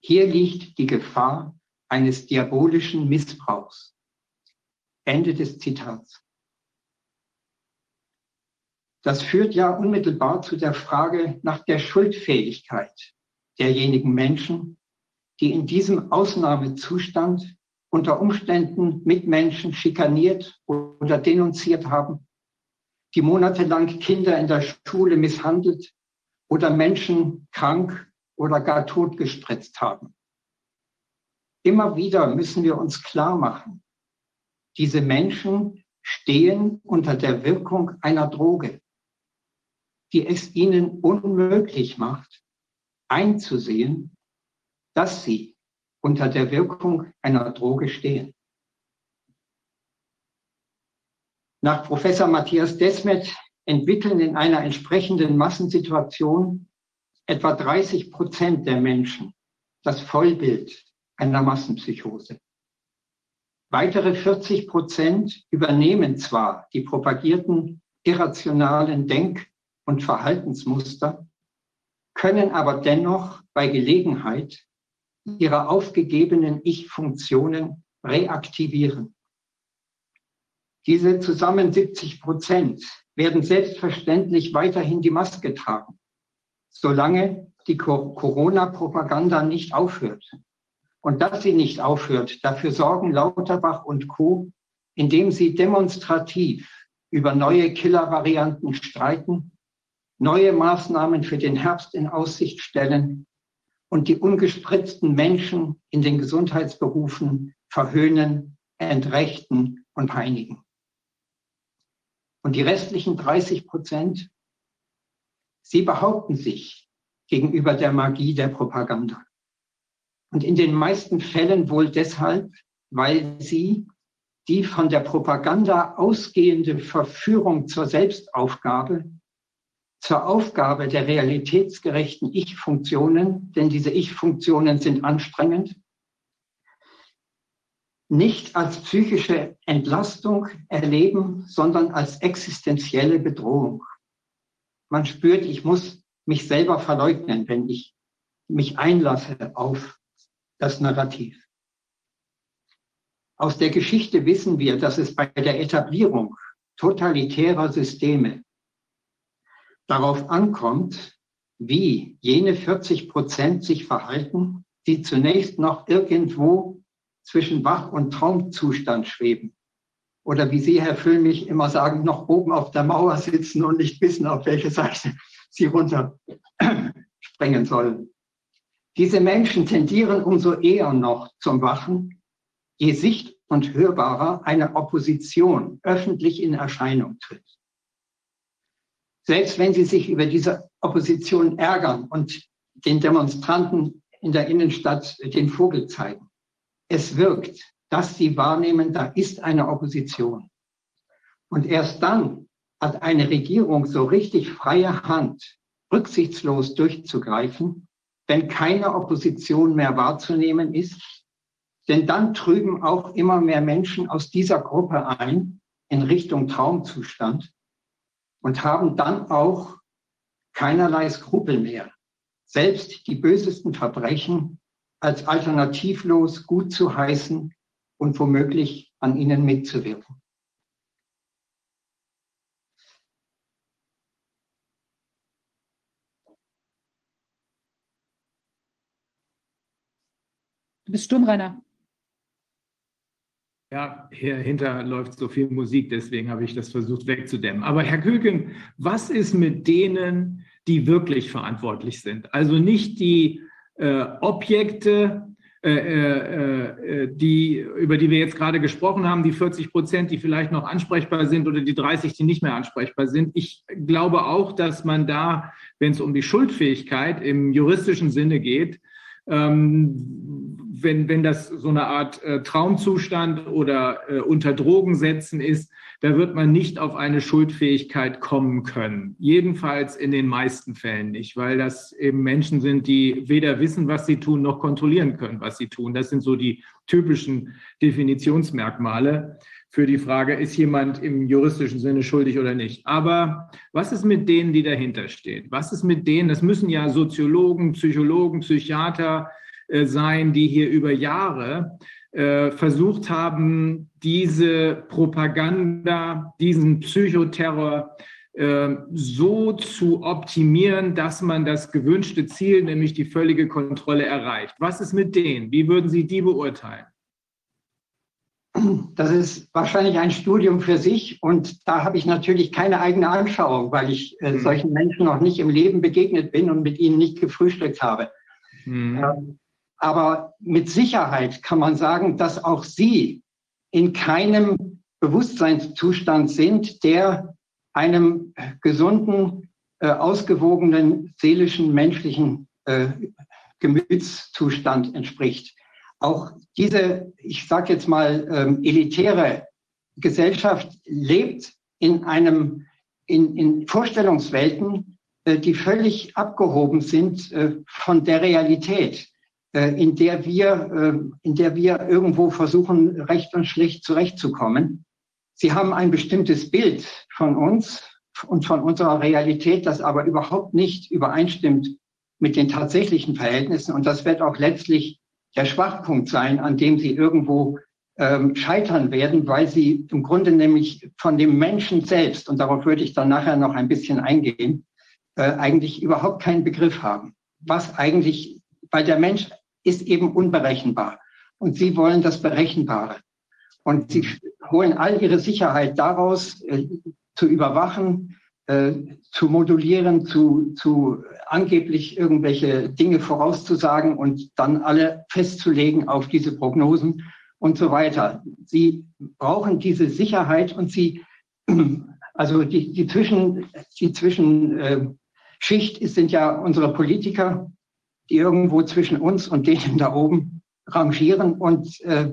L: Hier liegt die Gefahr eines diabolischen Missbrauchs. Ende des Zitats. Das führt ja unmittelbar zu der Frage nach der Schuldfähigkeit derjenigen Menschen, die in diesem Ausnahmezustand unter Umständen Mitmenschen schikaniert oder denunziert haben, die monatelang Kinder in der Schule misshandelt oder Menschen krank oder gar totgespritzt haben. Immer wieder müssen wir uns klar machen, diese Menschen stehen unter der Wirkung einer Droge die es ihnen unmöglich macht, einzusehen, dass sie unter der Wirkung einer Droge stehen. Nach Professor Matthias Desmet entwickeln in einer entsprechenden Massensituation etwa 30 Prozent der Menschen das Vollbild einer Massenpsychose. Weitere 40 Prozent übernehmen zwar die propagierten irrationalen Denk- und Verhaltensmuster, können aber dennoch bei Gelegenheit ihre aufgegebenen Ich-Funktionen reaktivieren. Diese zusammen 70 Prozent werden selbstverständlich weiterhin die Maske tragen, solange die Corona-Propaganda nicht aufhört. Und dass sie nicht aufhört, dafür sorgen Lauterbach und Co., indem sie demonstrativ über neue Killer-Varianten streiten neue Maßnahmen für den Herbst in Aussicht stellen und die ungespritzten Menschen in den Gesundheitsberufen verhöhnen, entrechten und peinigen. Und die restlichen 30 Prozent, sie behaupten sich gegenüber der Magie der Propaganda. Und in den meisten Fällen wohl deshalb, weil sie die von der Propaganda ausgehende Verführung zur Selbstaufgabe zur Aufgabe der realitätsgerechten Ich-Funktionen, denn diese Ich-Funktionen sind anstrengend, nicht als psychische Entlastung erleben, sondern als existenzielle Bedrohung. Man spürt, ich muss mich selber verleugnen, wenn ich mich einlasse auf das Narrativ. Aus der Geschichte wissen wir, dass es bei der Etablierung totalitärer Systeme darauf ankommt, wie jene 40 Prozent sich verhalten, die zunächst noch irgendwo zwischen Wach- und Traumzustand schweben. Oder wie Sie, Herr Füllmich, immer sagen, noch oben auf der Mauer sitzen und nicht wissen, auf welche Seite sie runter springen sollen. Diese Menschen tendieren umso eher noch zum Wachen, je sicht- und hörbarer eine Opposition öffentlich in Erscheinung tritt. Selbst wenn sie sich über diese Opposition ärgern und den Demonstranten in der Innenstadt den Vogel zeigen, es wirkt, dass sie wahrnehmen, da ist eine Opposition. Und erst dann hat eine Regierung so richtig freie Hand, rücksichtslos durchzugreifen, wenn keine Opposition mehr wahrzunehmen ist. Denn dann trüben auch immer mehr Menschen aus dieser Gruppe ein in Richtung Traumzustand und haben dann auch keinerlei Skrupel mehr, selbst die bösesten Verbrechen als alternativlos gut zu heißen und womöglich an ihnen mitzuwirken.
A: Du bist stumm, Rainer.
B: Ja, hier hinter läuft so viel Musik, deswegen habe ich das versucht wegzudämmen. Aber Herr Küken, was ist mit denen, die wirklich verantwortlich sind? Also nicht die äh, Objekte, äh, äh, äh die, über die wir jetzt gerade gesprochen haben, die 40 Prozent, die vielleicht noch ansprechbar sind oder die 30, die nicht mehr ansprechbar sind. Ich glaube auch, dass man da, wenn es um die Schuldfähigkeit im juristischen Sinne geht, ähm, wenn, wenn das so eine Art äh, Traumzustand oder äh, unter Drogen setzen ist, da wird man nicht auf eine Schuldfähigkeit kommen können. Jedenfalls in den meisten Fällen nicht, weil das eben Menschen sind, die weder wissen, was sie tun, noch kontrollieren können, was sie tun. Das sind so die typischen Definitionsmerkmale für die Frage, ist jemand im juristischen Sinne schuldig oder nicht. Aber was ist mit denen, die dahinter stehen? Was ist mit denen, das müssen ja Soziologen, Psychologen, Psychiater äh, sein, die hier über Jahre äh, versucht haben, diese Propaganda, diesen Psychoterror äh, so zu optimieren, dass man das gewünschte Ziel, nämlich die völlige Kontrolle, erreicht. Was ist mit denen? Wie würden Sie die beurteilen?
L: Das ist wahrscheinlich ein Studium für sich und da habe ich natürlich keine eigene Anschauung, weil ich äh, mhm. solchen Menschen noch nicht im Leben begegnet bin und mit ihnen nicht gefrühstückt habe. Mhm. Ähm, aber mit Sicherheit kann man sagen, dass auch sie in keinem Bewusstseinszustand sind, der einem gesunden, äh, ausgewogenen, seelischen, menschlichen äh, Gemütszustand entspricht auch diese, ich sage jetzt mal, ähm, elitäre Gesellschaft lebt in einem, in, in Vorstellungswelten, äh, die völlig abgehoben sind äh, von der Realität, äh, in der wir, äh, in der wir irgendwo versuchen, recht und schlicht zurechtzukommen. Sie haben ein bestimmtes Bild von uns und von unserer Realität, das aber überhaupt nicht übereinstimmt mit den tatsächlichen Verhältnissen. Und das wird auch letztlich der Schwachpunkt sein, an dem sie irgendwo ähm, scheitern werden, weil sie im Grunde nämlich von dem Menschen selbst, und darauf würde ich dann nachher noch ein bisschen eingehen, äh, eigentlich überhaupt keinen Begriff haben. Was eigentlich, weil der Mensch ist eben unberechenbar und sie wollen das Berechenbare. Und sie holen all ihre Sicherheit daraus, äh, zu überwachen, äh, zu modulieren, zu, zu angeblich irgendwelche Dinge vorauszusagen und dann alle festzulegen auf diese Prognosen und so weiter. Sie brauchen diese Sicherheit und sie, also die, die Zwischen, die Zwischenschicht äh, sind ja unsere Politiker, die irgendwo zwischen uns und denen da oben rangieren und äh,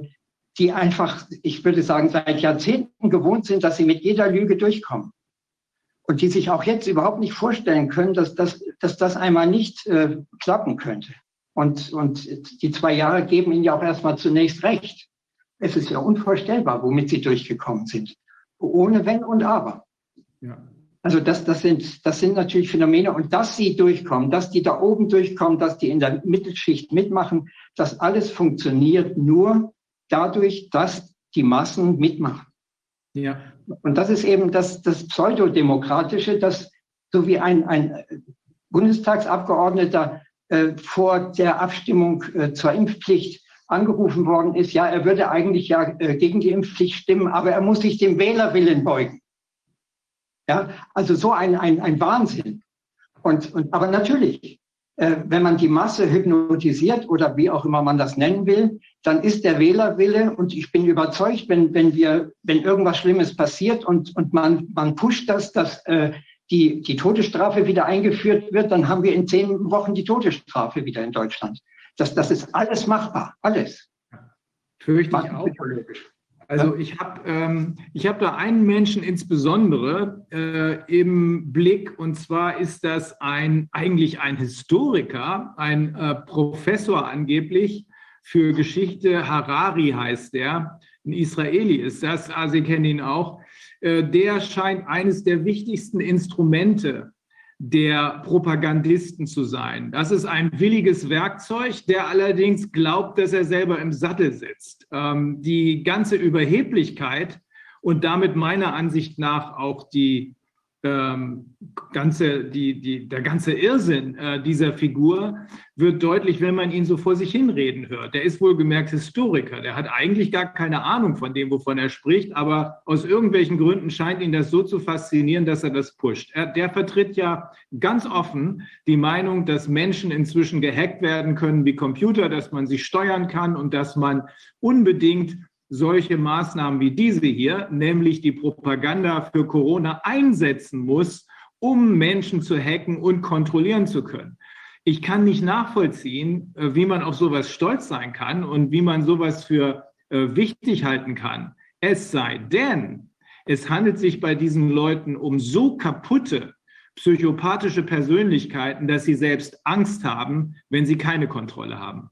L: die einfach, ich würde sagen, seit Jahrzehnten gewohnt sind, dass sie mit jeder Lüge durchkommen und die sich auch jetzt überhaupt nicht vorstellen können, dass das, dass das einmal nicht äh, klappen könnte. Und, und die zwei Jahre geben ihnen ja auch erstmal zunächst recht. Es ist ja unvorstellbar, womit sie durchgekommen sind. Ohne Wenn und Aber. Ja. Also das, das, sind, das sind natürlich Phänomene. Und dass sie durchkommen, dass die da oben durchkommen, dass die in der Mittelschicht mitmachen, das alles funktioniert nur dadurch, dass die Massen mitmachen. Ja. Und das ist eben das, das Pseudodemokratische, dass so wie ein, ein Bundestagsabgeordneter äh, vor der Abstimmung äh, zur Impfpflicht angerufen worden ist, ja, er würde eigentlich ja äh, gegen die Impfpflicht stimmen, aber er muss sich dem Wählerwillen beugen. Ja, also so ein, ein, ein Wahnsinn. Und, und, aber natürlich, wenn man die Masse hypnotisiert oder wie auch immer man das nennen will, dann ist der Wählerwille und ich bin überzeugt, wenn, wenn wir, wenn irgendwas Schlimmes passiert und, und man, man pusht das, dass äh, die, die Todesstrafe wieder eingeführt wird, dann haben wir in zehn Wochen die Todesstrafe wieder in Deutschland. Das, das ist alles machbar, alles.
B: Fürchte ich auch. Also ich habe ähm, ich hab da einen Menschen insbesondere äh, im Blick. Und zwar ist das ein eigentlich ein Historiker, ein äh, Professor angeblich für Geschichte, Harari heißt der, ein Israeli ist das, also Sie kennen ihn auch. Äh, der scheint eines der wichtigsten Instrumente der Propagandisten zu sein. Das ist ein williges Werkzeug, der allerdings glaubt, dass er selber im Sattel sitzt. Ähm, die ganze Überheblichkeit und damit meiner Ansicht nach auch die ähm, ganze, die, die, der ganze Irrsinn äh, dieser Figur wird deutlich, wenn man ihn so vor sich hinreden hört. Der ist wohlgemerkt Historiker. Der hat eigentlich gar keine Ahnung von dem, wovon er spricht, aber aus irgendwelchen Gründen scheint ihn das so zu faszinieren, dass er das pusht. Er, der vertritt ja ganz offen die Meinung, dass Menschen inzwischen gehackt werden können wie Computer, dass man sie steuern kann und dass man unbedingt solche Maßnahmen wie diese hier, nämlich die Propaganda für Corona einsetzen muss, um Menschen zu hacken und kontrollieren zu können. Ich kann nicht nachvollziehen, äh, wie man auf sowas stolz sein kann und wie man sowas für äh, wichtig halten kann. Es sei denn, es handelt sich bei diesen Leuten um so kaputte psychopathische Persönlichkeiten, dass sie selbst Angst haben, wenn sie keine Kontrolle haben.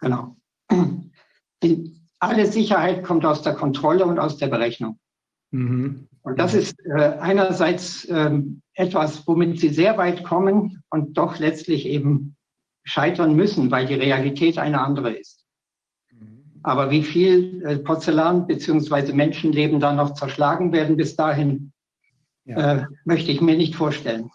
L: Genau. Alle Sicherheit kommt aus der Kontrolle und aus der Berechnung. Mhm. Und das ist äh, einerseits ähm, etwas, womit sie sehr weit kommen und doch letztlich eben scheitern müssen, weil die Realität eine andere ist. Mhm. Aber wie viel äh, Porzellan bzw. Menschenleben da noch zerschlagen werden bis dahin, ja. äh, möchte ich mir nicht vorstellen.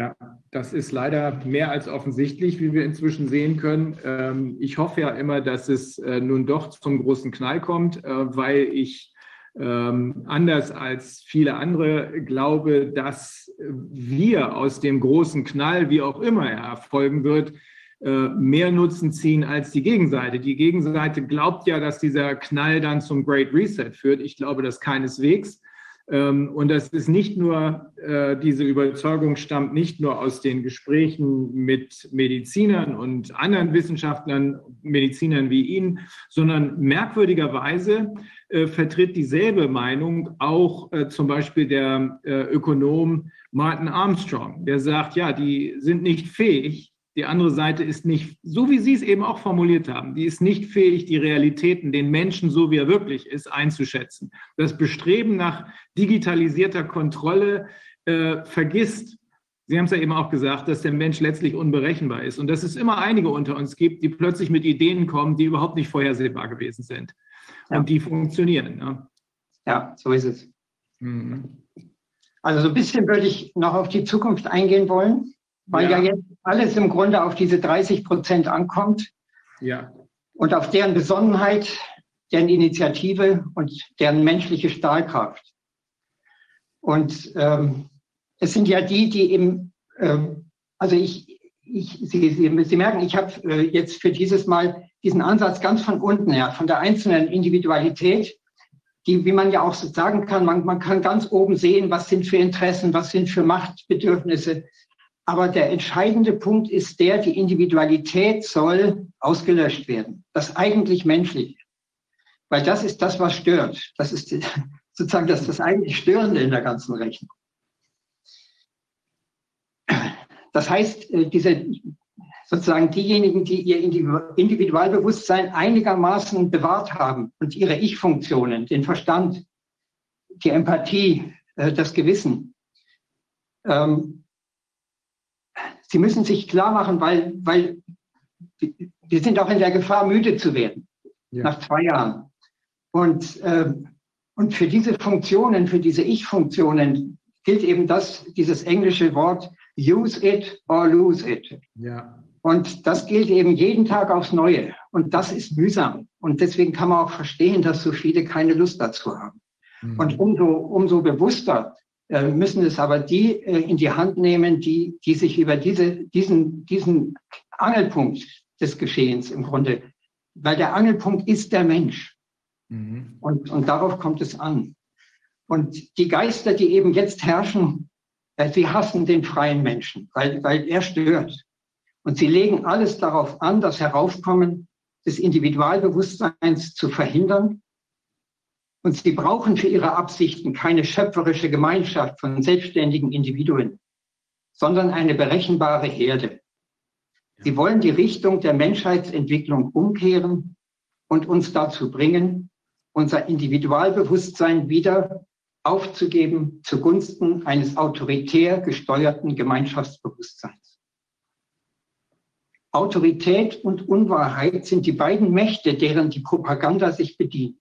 B: Ja, das ist leider mehr als offensichtlich, wie wir inzwischen sehen können. Ähm, ich hoffe ja immer, dass es äh, nun doch zum großen Knall kommt, äh, weil ich ähm, anders als viele andere glaube, dass wir aus dem großen Knall, wie auch immer er erfolgen wird, äh, mehr Nutzen ziehen als die Gegenseite. Die Gegenseite glaubt ja, dass dieser Knall dann zum Great Reset führt. Ich glaube das keineswegs. Ähm, und das ist nicht nur, äh, diese Überzeugung stammt nicht nur aus den Gesprächen mit Medizinern und anderen Wissenschaftlern, Medizinern wie Ihnen, sondern merkwürdigerweise äh, vertritt dieselbe Meinung auch äh, zum Beispiel der Ökonom Martin Armstrong, der sagt, ja, die sind nicht fähig, die andere Seite ist nicht, so wie Sie es eben auch formuliert haben, die ist nicht fähig, die Realitäten, den Menschen, so wie er wirklich ist, einzuschätzen. Das Bestreben nach digitalisierter Kontrolle äh, vergisst, Sie haben es ja eben auch gesagt, dass der Mensch letztlich unberechenbar ist und dass es immer einige unter uns gibt, die plötzlich mit Ideen kommen, die überhaupt nicht vorhersehbar gewesen sind ja. und die funktionieren.
L: Ne? Ja, so ist es. Mhm. Also so ein bisschen würde ich noch auf die Zukunft eingehen wollen weil ja. ja, jetzt alles im Grunde auf diese 30 Prozent ankommt.
B: Ja.
L: Und auf deren Besonnenheit, deren Initiative und deren menschliche Stahlkraft. Und ähm, es sind ja die, die eben, ähm, also ich, ich, Sie, Sie, Sie merken, ich habe äh, jetzt für dieses Mal diesen Ansatz ganz von unten her, von der einzelnen Individualität, die, wie man ja auch so sagen kann, man, man kann ganz oben sehen, was sind für Interessen, was sind für Machtbedürfnisse, aber der entscheidende Punkt ist der, die Individualität soll ausgelöscht werden. Das eigentlich Menschliche. Weil das ist das, was stört. Das ist sozusagen das, das eigentlich Störende in der ganzen Rechnung. Das heißt, äh, diese, sozusagen diejenigen, die ihr Individualbewusstsein einigermaßen bewahrt haben und ihre Ich-Funktionen, den Verstand, die Empathie, äh, das Gewissen, ähm, Sie müssen sich klar machen, weil, weil wir sind auch in der Gefahr, müde zu werden ja. nach zwei Jahren. Und, äh, und für diese Funktionen, für diese Ich-Funktionen gilt eben das, dieses englische Wort use it or lose it.
B: Ja.
L: Und das gilt eben jeden Tag aufs Neue. Und das ist mühsam. Und deswegen kann man auch verstehen, dass so viele keine Lust dazu haben. Mhm. Und umso, umso bewusster müssen es aber die äh, in die Hand nehmen, die, die sich über diese, diesen, diesen Angelpunkt des Geschehens im Grunde, weil der Angelpunkt ist der Mensch. Mhm. Und, und darauf kommt es an. Und die Geister, die eben jetzt herrschen, äh, sie hassen den freien Menschen, weil, weil er stört. Und sie legen alles darauf an, das Heraufkommen des Individualbewusstseins zu verhindern. Und sie brauchen für ihre Absichten keine schöpferische Gemeinschaft von selbstständigen Individuen, sondern eine berechenbare Herde. Sie wollen die Richtung der Menschheitsentwicklung umkehren und uns dazu bringen, unser Individualbewusstsein wieder aufzugeben zugunsten eines autoritär gesteuerten Gemeinschaftsbewusstseins. Autorität und Unwahrheit sind die beiden Mächte, deren die Propaganda sich bedient.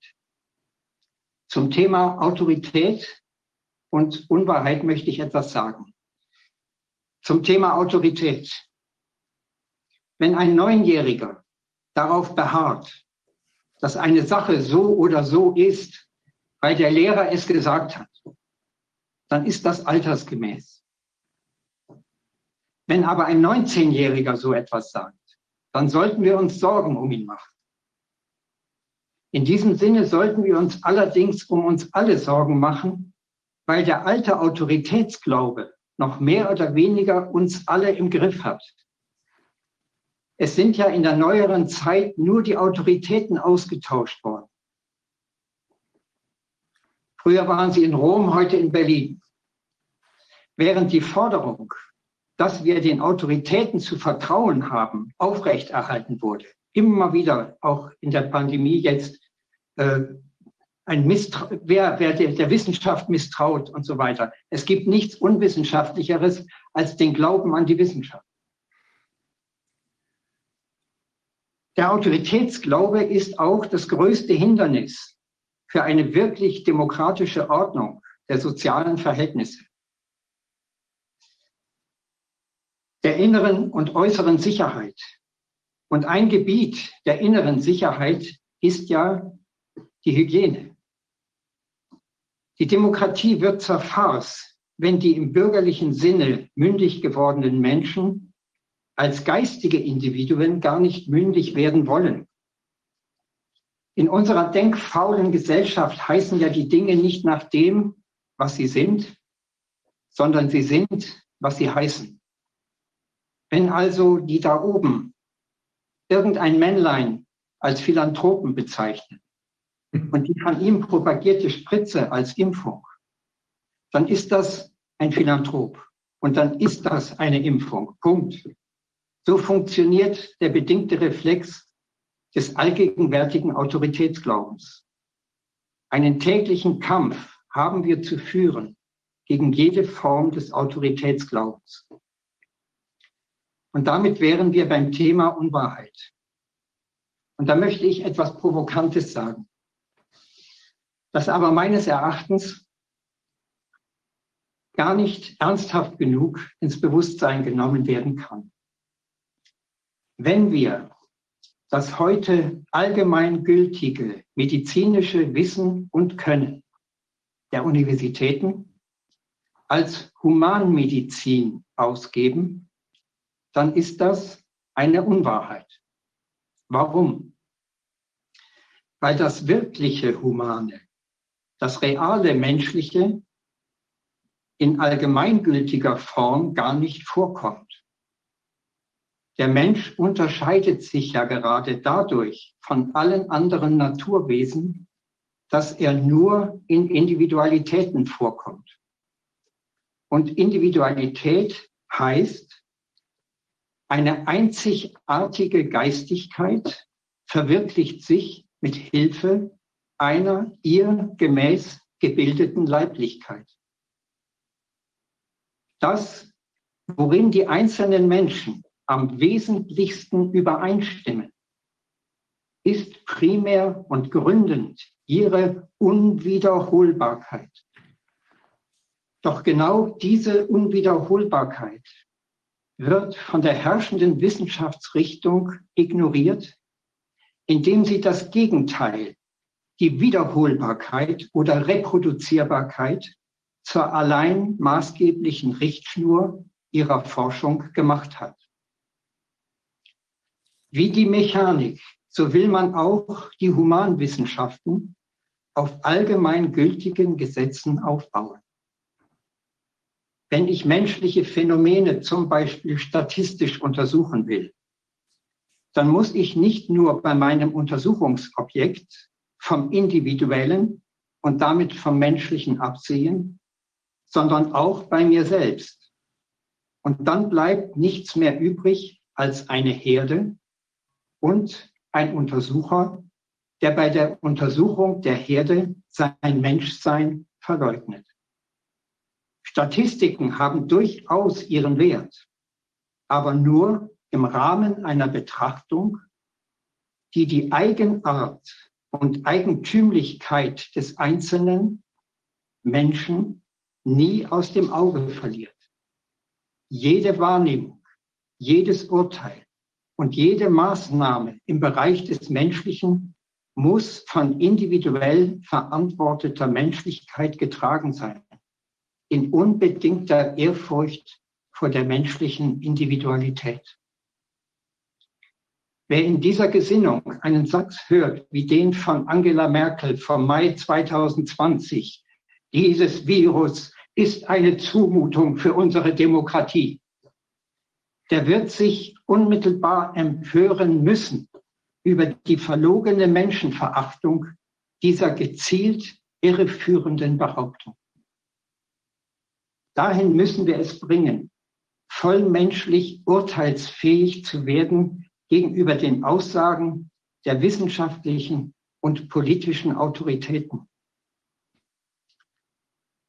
L: Zum Thema Autorität und Unwahrheit möchte ich etwas sagen. Zum Thema Autorität. Wenn ein Neunjähriger darauf beharrt, dass eine Sache so oder so ist, weil der Lehrer es gesagt hat, dann ist das altersgemäß. Wenn aber ein 19-Jähriger so etwas sagt, dann sollten wir uns Sorgen um ihn machen. In diesem Sinne sollten wir uns allerdings um uns alle Sorgen machen, weil der alte Autoritätsglaube noch mehr oder weniger uns alle im Griff hat. Es sind ja in der neueren Zeit nur die Autoritäten ausgetauscht worden. Früher waren sie in Rom, heute in Berlin. Während die Forderung, dass wir den Autoritäten zu vertrauen haben, aufrechterhalten wurde, immer wieder, auch in der Pandemie jetzt, äh, ein Mistra wer, wer der, der Wissenschaft misstraut und so weiter. Es gibt nichts Unwissenschaftlicheres als den Glauben an die Wissenschaft. Der Autoritätsglaube ist auch das größte Hindernis für eine wirklich demokratische Ordnung der sozialen Verhältnisse, der inneren und äußeren Sicherheit. Und ein Gebiet der inneren Sicherheit ist ja die Hygiene. Die Demokratie wird zur Farce, wenn die im bürgerlichen Sinne mündig gewordenen Menschen als geistige Individuen gar nicht mündig werden wollen. In unserer denkfaulen Gesellschaft heißen ja die Dinge nicht nach dem, was sie sind, sondern sie sind, was sie heißen. Wenn also die da oben irgendein Männlein als Philanthropen bezeichnen und die von ihm propagierte Spritze als Impfung, dann ist das ein Philanthrop und dann ist das eine Impfung. Punkt. So funktioniert der bedingte Reflex des allgegenwärtigen Autoritätsglaubens. Einen täglichen Kampf haben wir zu führen gegen jede Form des Autoritätsglaubens. Und damit wären wir beim Thema Unwahrheit. Und da möchte ich etwas Provokantes sagen, das aber meines Erachtens gar nicht ernsthaft genug ins Bewusstsein genommen werden kann. Wenn wir das heute allgemeingültige medizinische Wissen und Können der Universitäten als Humanmedizin ausgeben, dann ist das eine Unwahrheit. Warum? Weil das wirkliche Humane, das reale Menschliche in allgemeingültiger Form gar nicht vorkommt. Der Mensch unterscheidet sich ja gerade dadurch von allen anderen Naturwesen, dass er nur in Individualitäten vorkommt. Und Individualität heißt, eine einzigartige Geistigkeit verwirklicht sich mit Hilfe einer ihr gemäß gebildeten Leiblichkeit. Das, worin die einzelnen Menschen am wesentlichsten übereinstimmen, ist primär und gründend ihre Unwiederholbarkeit. Doch genau diese Unwiederholbarkeit wird von der herrschenden Wissenschaftsrichtung ignoriert, indem sie das Gegenteil, die Wiederholbarkeit oder Reproduzierbarkeit zur allein maßgeblichen Richtschnur ihrer Forschung gemacht hat. Wie die Mechanik, so will man auch die Humanwissenschaften auf allgemein gültigen Gesetzen aufbauen. Wenn ich menschliche Phänomene zum Beispiel statistisch untersuchen will, dann muss ich nicht nur bei meinem Untersuchungsobjekt vom Individuellen und damit vom Menschlichen absehen, sondern auch bei mir selbst. Und dann bleibt nichts mehr übrig als eine Herde und ein Untersucher, der bei der Untersuchung der Herde sein Menschsein verleugnet. Statistiken haben durchaus ihren Wert, aber nur im Rahmen einer Betrachtung, die die Eigenart und Eigentümlichkeit des einzelnen Menschen nie aus dem Auge verliert. Jede Wahrnehmung, jedes Urteil und jede Maßnahme im Bereich des Menschlichen muss von individuell verantworteter Menschlichkeit getragen sein, in unbedingter Ehrfurcht vor der menschlichen Individualität. Wer in dieser Gesinnung einen Satz hört wie den von Angela Merkel vom Mai 2020, dieses Virus ist eine Zumutung für unsere Demokratie, der wird sich unmittelbar empören müssen über die verlogene Menschenverachtung dieser gezielt irreführenden Behauptung. Dahin müssen wir es bringen, vollmenschlich urteilsfähig zu werden gegenüber den Aussagen der wissenschaftlichen und politischen Autoritäten.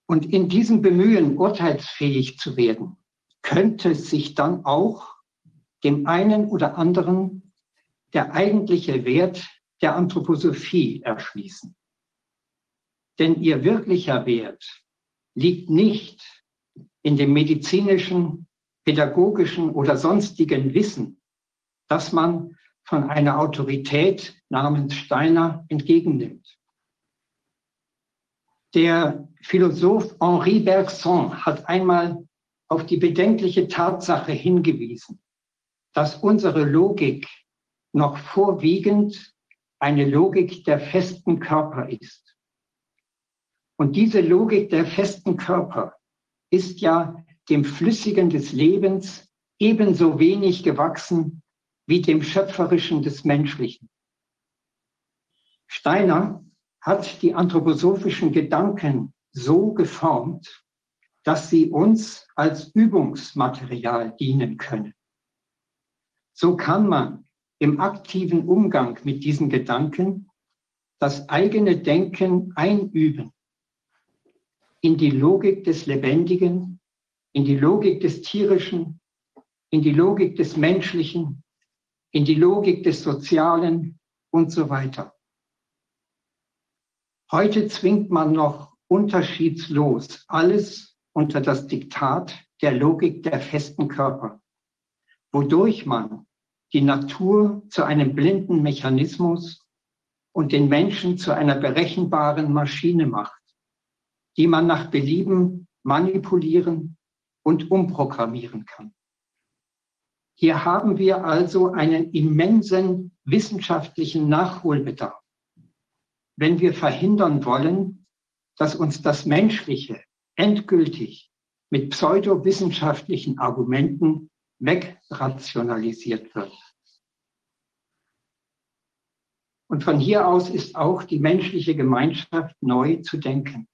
L: Und in diesem Bemühen, urteilsfähig zu werden, könnte sich dann auch dem einen oder anderen der eigentliche Wert der Anthroposophie erschließen. Denn ihr wirklicher Wert liegt nicht in dem medizinischen, pädagogischen oder sonstigen Wissen, das man von einer Autorität namens Steiner entgegennimmt. Der Philosoph Henri Bergson hat einmal auf die bedenkliche Tatsache hingewiesen, dass unsere Logik noch vorwiegend eine Logik der festen Körper ist. Und diese Logik der festen Körper ist ja dem Flüssigen des Lebens ebenso wenig gewachsen wie dem Schöpferischen des Menschlichen. Steiner hat die anthroposophischen Gedanken so geformt, dass sie uns als Übungsmaterial dienen können. So kann man im aktiven Umgang mit diesen Gedanken das eigene Denken einüben in die Logik des Lebendigen, in die Logik des Tierischen, in die Logik des Menschlichen, in die Logik des Sozialen und so weiter. Heute zwingt man noch unterschiedslos alles unter das Diktat der Logik der festen Körper, wodurch man die Natur zu einem blinden Mechanismus und den Menschen zu einer berechenbaren Maschine macht, die man nach Belieben manipulieren und umprogrammieren kann. Hier haben wir also einen immensen wissenschaftlichen Nachholbedarf, wenn wir verhindern wollen, dass uns das Menschliche endgültig mit pseudowissenschaftlichen Argumenten wegrationalisiert wird. Und von hier aus ist auch die menschliche Gemeinschaft neu zu denken.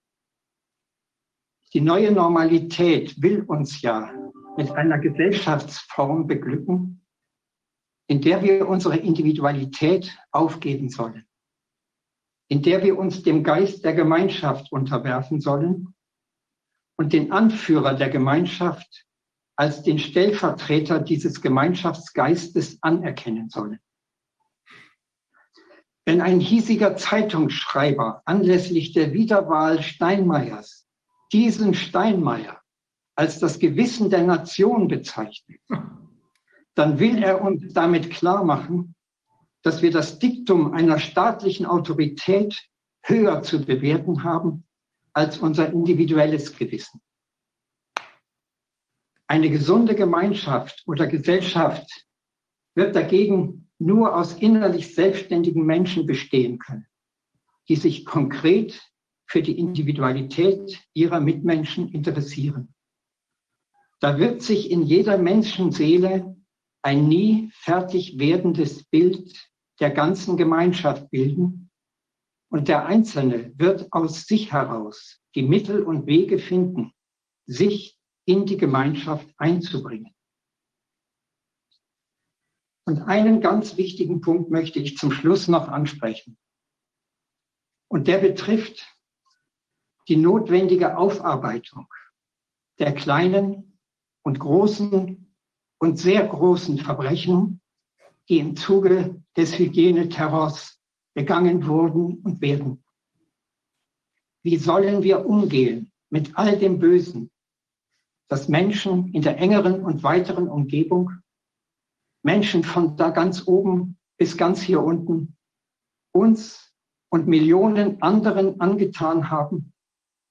L: Die neue Normalität will uns ja mit einer Gesellschaftsform beglücken, in der wir unsere Individualität aufgeben sollen, in der wir uns dem Geist der Gemeinschaft unterwerfen sollen und den Anführer der Gemeinschaft als den Stellvertreter dieses Gemeinschaftsgeistes anerkennen sollen. Wenn ein hiesiger Zeitungsschreiber anlässlich der Wiederwahl Steinmeiers diesen Steinmeier als das Gewissen der Nation bezeichnet, dann will er uns damit klar machen, dass wir das Diktum einer staatlichen Autorität höher zu bewerten haben als unser individuelles Gewissen. Eine gesunde Gemeinschaft oder Gesellschaft wird dagegen nur aus innerlich selbstständigen Menschen bestehen können, die sich konkret für die Individualität ihrer Mitmenschen interessieren. Da wird sich in jeder Menschenseele ein nie fertig werdendes Bild der ganzen Gemeinschaft bilden und der Einzelne wird aus sich heraus die Mittel und Wege finden, sich in die Gemeinschaft einzubringen. Und einen ganz wichtigen Punkt möchte ich zum Schluss noch ansprechen. Und der betrifft die notwendige Aufarbeitung der kleinen und großen und sehr großen Verbrechen, die im Zuge des Hygieneterrors begangen wurden und werden. Wie sollen wir umgehen mit all dem Bösen, das Menschen in der engeren und weiteren Umgebung, Menschen von da ganz oben bis ganz hier unten, uns und Millionen anderen angetan haben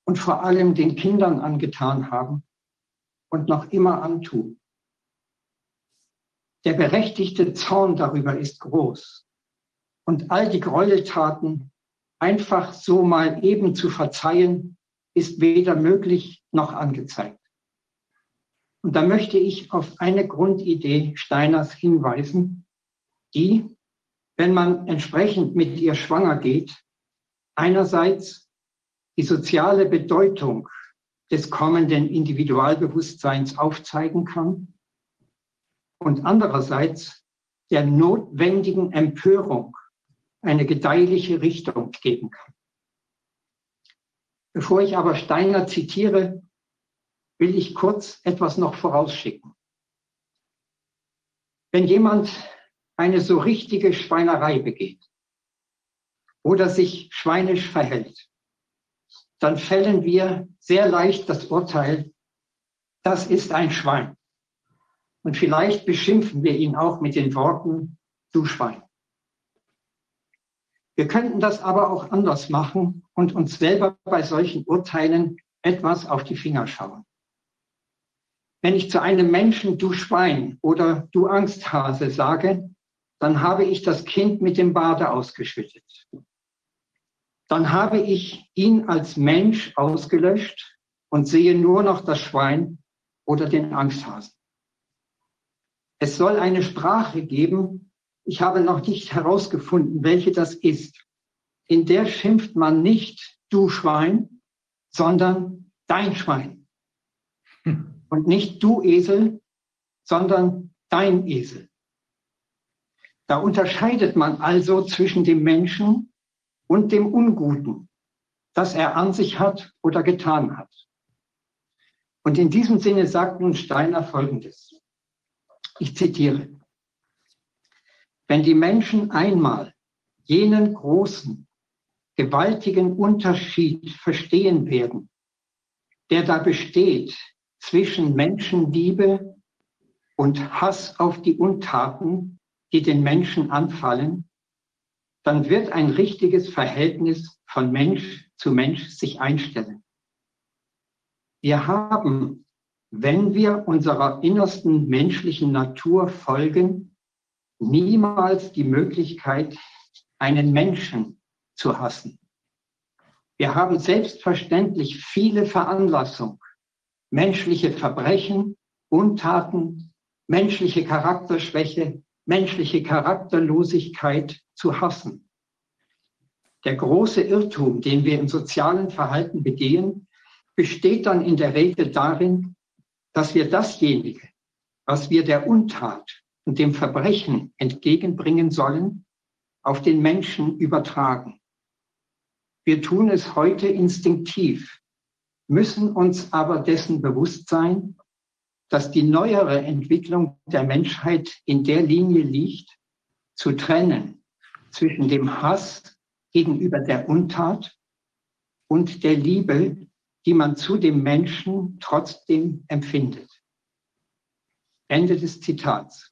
L: und vor allem den Kindern angetan haben und noch immer antun. Der berechtigte Zorn darüber ist groß. Und all die Gräueltaten einfach so mal eben zu verzeihen, ist weder möglich noch angezeigt. Und da möchte ich auf eine Grundidee Steiners hinweisen, die, wenn man entsprechend mit ihr schwanger geht, einerseits die soziale Bedeutung des kommenden Individualbewusstseins aufzeigen kann und andererseits der notwendigen Empörung eine gedeihliche Richtung geben kann. Bevor ich aber Steiner zitiere, will ich kurz etwas noch vorausschicken. Wenn jemand eine so richtige Schweinerei begeht oder sich schweinisch verhält, dann fällen wir sehr leicht das Urteil, das ist ein Schwein. Und vielleicht beschimpfen wir ihn auch mit den Worten, du Schwein. Wir könnten das aber auch anders machen und uns selber bei solchen Urteilen etwas auf die Finger schauen. Wenn ich zu einem Menschen du Schwein oder du Angsthase sage, dann habe ich das Kind mit dem Bade ausgeschüttet. Dann habe ich ihn als Mensch ausgelöscht und sehe nur noch das Schwein oder den Angsthasen. Es soll eine Sprache geben, ich habe noch nicht herausgefunden, welche das ist. In der schimpft man nicht du Schwein, sondern dein Schwein. Und nicht du Esel, sondern dein Esel. Da unterscheidet man also zwischen dem Menschen und dem Unguten, das er an sich hat oder getan hat. Und in diesem Sinne sagt nun Steiner Folgendes. Ich zitiere. Wenn die Menschen einmal jenen großen, gewaltigen Unterschied verstehen werden, der da besteht zwischen Menschenliebe und Hass auf die Untaten, die den Menschen anfallen, dann wird ein richtiges Verhältnis von Mensch zu Mensch sich einstellen. Wir haben, wenn wir unserer innersten menschlichen Natur folgen, niemals die Möglichkeit, einen Menschen zu hassen. Wir haben selbstverständlich viele Veranlassung, menschliche Verbrechen, Untaten, menschliche Charakterschwäche, menschliche Charakterlosigkeit zu hassen. Der große Irrtum, den wir im sozialen Verhalten begehen, besteht dann in der Regel darin, dass wir dasjenige, was wir der Untat und dem Verbrechen entgegenbringen sollen, auf den Menschen übertragen. Wir tun es heute instinktiv, müssen uns aber dessen bewusst sein, dass die neuere Entwicklung der Menschheit in der Linie liegt, zu trennen zwischen dem Hass gegenüber der Untat und der Liebe, die man zu dem Menschen trotzdem empfindet. Ende des Zitats.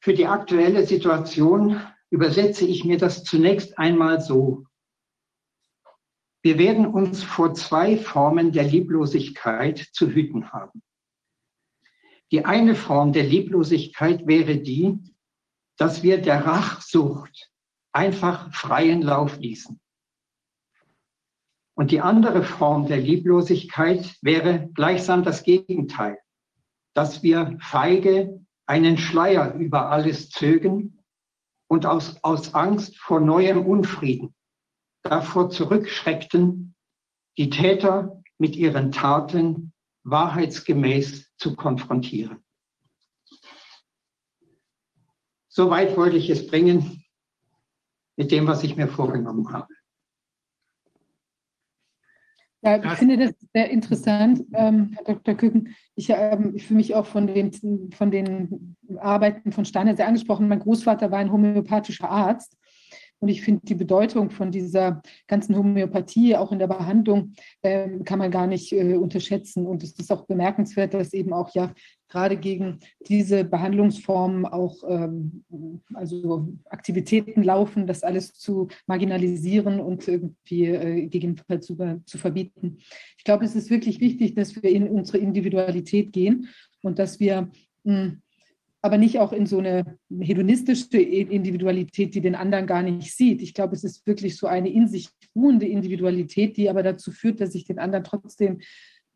L: Für die aktuelle Situation übersetze ich mir das zunächst einmal so. Wir werden uns vor zwei Formen der Lieblosigkeit zu hüten haben. Die eine Form der Lieblosigkeit wäre die, dass wir der Rachsucht einfach freien Lauf ließen. Und die andere Form der Lieblosigkeit wäre gleichsam das Gegenteil, dass wir feige einen Schleier über alles zögen und aus, aus Angst vor neuem Unfrieden davor zurückschreckten, die Täter mit ihren Taten wahrheitsgemäß zu konfrontieren. Soweit wollte ich es bringen mit dem, was ich mir vorgenommen habe.
A: Ja, ich finde das sehr interessant, ähm, Herr Dr. Küken. Ich, ähm, ich fühle mich auch von den, von den Arbeiten von Steiner sehr angesprochen. Mein Großvater war ein homöopathischer Arzt und ich finde die Bedeutung von dieser ganzen Homöopathie auch in der Behandlung äh, kann man gar nicht äh, unterschätzen. Und es ist auch bemerkenswert, dass eben auch ja gerade gegen diese Behandlungsformen auch ähm, also Aktivitäten laufen, das alles zu marginalisieren und irgendwie äh, gegebenenfalls zu, zu verbieten. Ich glaube, es ist wirklich wichtig, dass wir in unsere Individualität gehen und dass wir mh, hm, aber nicht auch in so eine hedonistische Individualität, die den anderen gar nicht sieht. Ich glaube, es ist wirklich so eine in sich ruhende Individualität, die aber dazu führt, dass ich den anderen trotzdem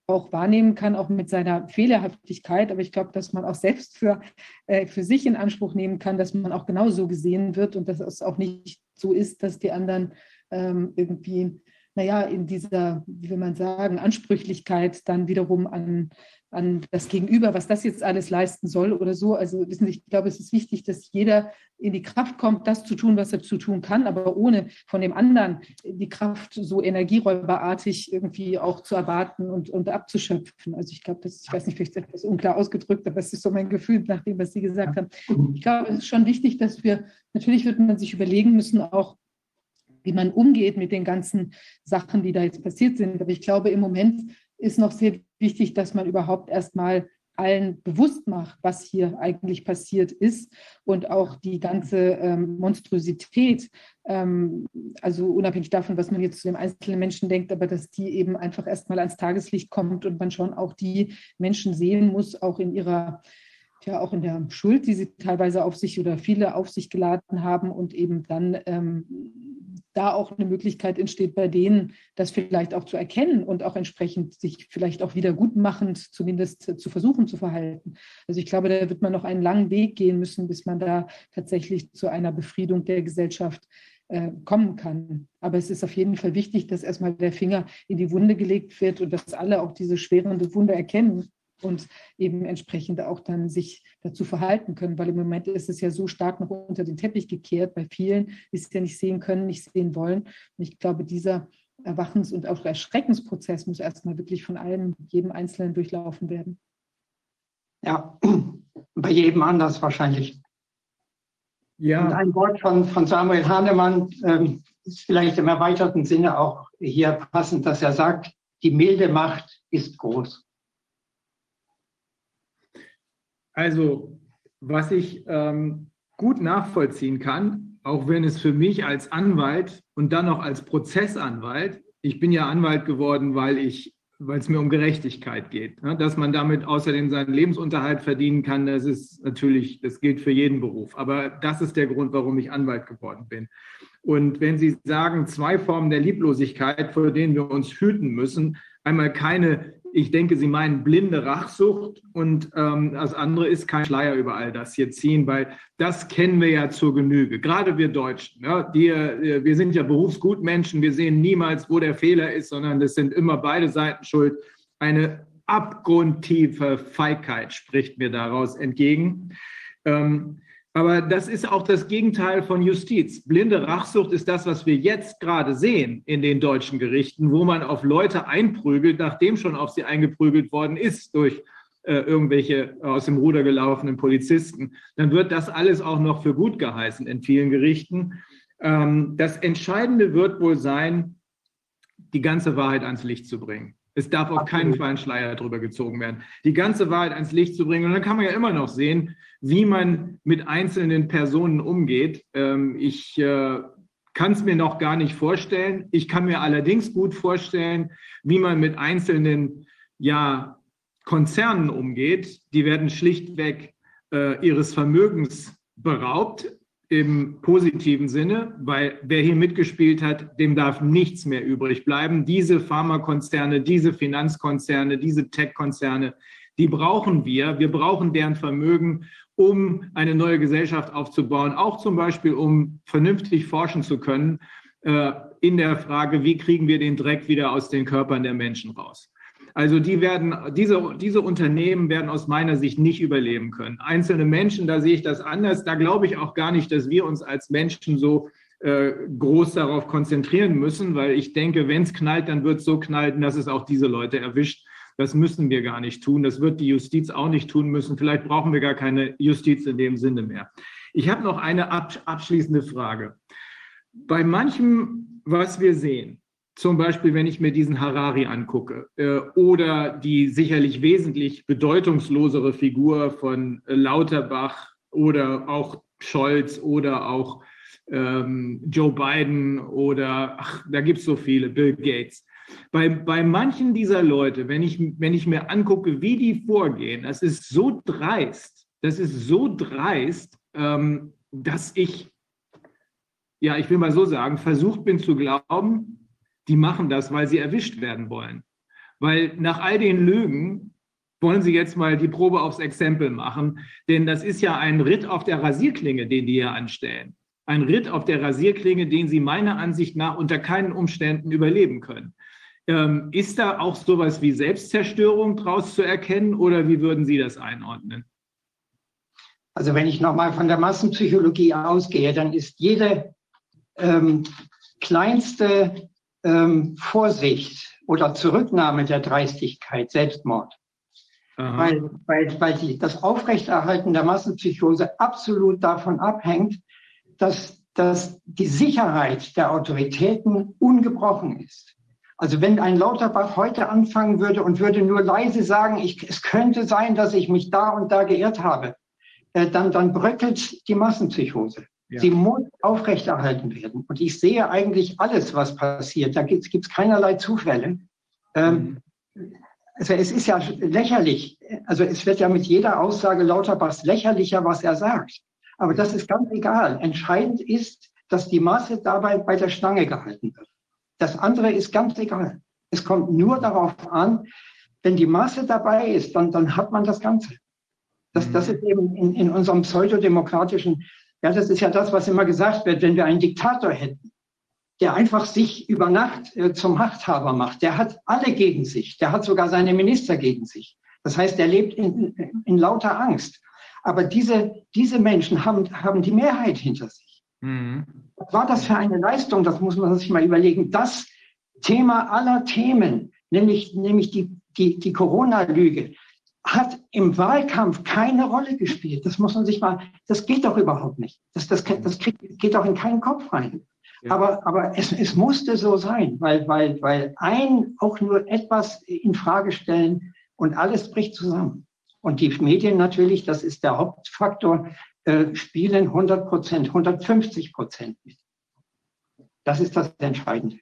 A: auch wahrnehmen kann, auch mit seiner Fehlerhaftigkeit. Aber ich glaube, dass man auch selbst für, äh, für sich in Anspruch nehmen kann, dass man auch genauso gesehen wird und dass es auch nicht so ist, dass die anderen ähm, irgendwie, naja, in dieser, wie will man sagen, Ansprüchlichkeit dann wiederum an, an das Gegenüber, was das jetzt alles leisten soll oder so. Also wissen Sie, ich glaube, es ist wichtig, dass jeder in die Kraft kommt, das zu tun, was er zu tun kann, aber ohne von dem anderen die Kraft so energieräuberartig irgendwie auch zu erwarten und, und abzuschöpfen. Also ich glaube, das, ich weiß nicht, vielleicht ist etwas unklar ausgedrückt, aber es ist so mein Gefühl nach dem, was Sie gesagt haben. Ich glaube, es ist schon wichtig, dass wir, natürlich wird man sich überlegen müssen, auch wie man umgeht mit den ganzen Sachen, die da jetzt passiert sind. Aber ich glaube, im Moment ist noch sehr wichtig, dass man überhaupt erstmal allen bewusst macht, was hier eigentlich passiert ist und auch die ganze ähm, Monstrosität, ähm, also unabhängig davon, was man jetzt zu dem einzelnen Menschen denkt, aber dass die eben einfach erstmal ans Tageslicht kommt und man schon auch die Menschen sehen muss, auch in ihrer ja auch in der Schuld, die sie teilweise auf sich oder viele auf sich geladen haben und eben dann ähm, da auch eine Möglichkeit entsteht bei denen, das vielleicht auch zu erkennen und auch entsprechend sich vielleicht auch wiedergutmachend zumindest zu versuchen zu verhalten. Also ich glaube, da wird man noch einen langen Weg gehen müssen, bis man da tatsächlich zu einer Befriedung der Gesellschaft äh, kommen kann. Aber es ist auf jeden Fall wichtig, dass erstmal der Finger in die Wunde gelegt wird und dass alle auch diese schwerende Wunde erkennen und eben entsprechend auch dann sich dazu verhalten können, weil im Moment ist es ja so stark noch unter den Teppich gekehrt bei vielen, die es ja nicht sehen können, nicht sehen wollen. Und ich glaube, dieser Erwachens- und auch Erschreckensprozess muss erstmal wirklich von allem, jedem Einzelnen durchlaufen werden.
L: Ja, bei jedem anders wahrscheinlich. Ja. Und ein Wort von, von Samuel Hahnemann ähm, ist vielleicht im erweiterten Sinne auch hier passend, dass er sagt, die milde Macht ist groß.
B: Also, was ich ähm, gut nachvollziehen kann, auch wenn es für mich als Anwalt und dann noch als Prozessanwalt, ich bin ja Anwalt geworden, weil ich weil es mir um Gerechtigkeit geht. Ne? Dass man damit außerdem seinen Lebensunterhalt verdienen kann, das ist natürlich, das gilt für jeden Beruf. Aber das ist der Grund, warum ich Anwalt geworden bin. Und wenn Sie sagen, zwei Formen der Lieblosigkeit, vor denen wir uns hüten müssen, einmal keine ich denke, Sie meinen blinde Rachsucht und ähm, das andere ist kein Schleier über all das hier ziehen, weil das kennen wir ja zur Genüge. Gerade wir Deutschen, ja, die, äh, wir sind ja Berufsgutmenschen, wir sehen niemals, wo der Fehler ist, sondern es sind immer beide Seiten schuld. Eine abgrundtiefe Feigheit spricht mir daraus entgegen. Ähm, aber das ist auch das Gegenteil von Justiz. Blinde Rachsucht ist das, was wir jetzt gerade sehen in den deutschen Gerichten, wo man auf Leute einprügelt, nachdem schon auf sie eingeprügelt worden ist durch äh, irgendwelche aus dem Ruder gelaufenen Polizisten. Dann wird das alles auch noch für gut geheißen in vielen Gerichten. Ähm, das Entscheidende wird wohl sein, die ganze Wahrheit ans Licht zu bringen. Es darf auf keinen Fall ein Schleier drüber gezogen werden. Die ganze Wahrheit ans Licht zu bringen. Und dann kann man ja immer noch sehen, wie man mit einzelnen Personen umgeht. Ähm, ich äh, kann es mir noch gar nicht vorstellen. Ich kann mir allerdings gut vorstellen, wie man mit einzelnen ja, Konzernen umgeht. Die werden schlichtweg äh, ihres Vermögens beraubt im positiven Sinne, weil wer hier mitgespielt hat, dem darf nichts mehr übrig bleiben. Diese Pharmakonzerne, diese Finanzkonzerne, diese Tech-Konzerne, die brauchen wir. Wir brauchen deren Vermögen, um eine neue Gesellschaft aufzubauen, auch zum Beispiel, um vernünftig forschen zu können äh, in der Frage, wie kriegen wir den Dreck wieder aus den Körpern der Menschen raus. Also die werden, diese, diese Unternehmen werden aus meiner Sicht nicht überleben können. Einzelne Menschen, da sehe ich das anders. Da glaube ich auch gar nicht, dass wir uns als Menschen so äh, groß darauf konzentrieren müssen, weil ich denke, wenn es knallt, dann wird es so knallen, dass es auch diese Leute erwischt. Das müssen wir gar nicht tun. Das wird die Justiz auch nicht tun müssen. Vielleicht brauchen wir gar keine Justiz in dem Sinne mehr. Ich habe noch eine abschließende Frage. Bei manchem, was wir sehen, zum Beispiel, wenn ich mir diesen Harari angucke äh, oder die sicherlich wesentlich bedeutungslosere Figur von Lauterbach oder auch Scholz oder auch ähm, Joe Biden oder, ach, da gibt es so viele, Bill Gates. Bei, bei manchen dieser Leute, wenn ich, wenn ich mir angucke, wie die vorgehen, das ist so dreist, das ist so dreist, ähm, dass ich, ja, ich will mal so sagen, versucht bin zu glauben, die machen das, weil sie erwischt werden wollen. Weil nach all den Lügen wollen sie jetzt mal die Probe aufs Exempel machen, denn das ist ja ein Ritt auf der Rasierklinge, den die hier anstellen. Ein Ritt auf der Rasierklinge, den sie meiner Ansicht nach unter keinen Umständen überleben können. Ähm, ist da auch sowas wie Selbstzerstörung draus zu erkennen oder wie würden Sie das einordnen?
L: Also wenn ich nochmal von der Massenpsychologie ausgehe, dann ist jede ähm, kleinste ähm, Vorsicht oder Zurücknahme der Dreistigkeit Selbstmord. Weil, weil, weil die, das Aufrechterhalten der Massenpsychose absolut davon abhängt, dass, dass die Sicherheit der Autoritäten ungebrochen ist. Also wenn ein Lauterbach heute anfangen würde und würde nur leise sagen, ich, es könnte sein, dass ich mich da und da geirrt habe, äh, dann, dann bröckelt die Massenpsychose. Ja. Sie muss aufrechterhalten werden. Und ich sehe eigentlich alles, was passiert. Da gibt es keinerlei Zufälle. Ähm, mhm. also es ist ja lächerlich. Also es wird ja mit jeder Aussage Lauterbachs lächerlicher, was er sagt. Aber das ist ganz egal. Entscheidend ist, dass die Masse dabei bei der Stange gehalten wird. Das andere ist ganz egal. Es kommt nur darauf an, wenn die Masse dabei ist, dann, dann hat man das Ganze. Das, das mhm. ist eben in, in unserem pseudodemokratischen ja, das ist ja das, was immer gesagt wird, wenn wir einen Diktator hätten, der einfach sich über Nacht äh, zum Machthaber macht. Der hat alle gegen sich. Der hat sogar seine Minister gegen sich. Das heißt, er lebt in, in, lauter Angst. Aber diese, diese Menschen haben, haben die Mehrheit hinter sich. Mhm. Was war das für eine Leistung? Das muss man sich mal überlegen. Das Thema aller Themen, nämlich, nämlich die, die, die Corona-Lüge, hat im Wahlkampf keine Rolle gespielt. Das muss man sich mal, das geht doch überhaupt nicht. Das, das, das kriegt, geht doch in keinen Kopf rein. Ja. Aber, aber es, es musste so sein, weil, weil, weil ein auch nur etwas in Frage stellen und alles bricht zusammen. Und die Medien natürlich, das ist der Hauptfaktor, äh, spielen 100 Prozent, 150 Prozent mit. Das ist das Entscheidende.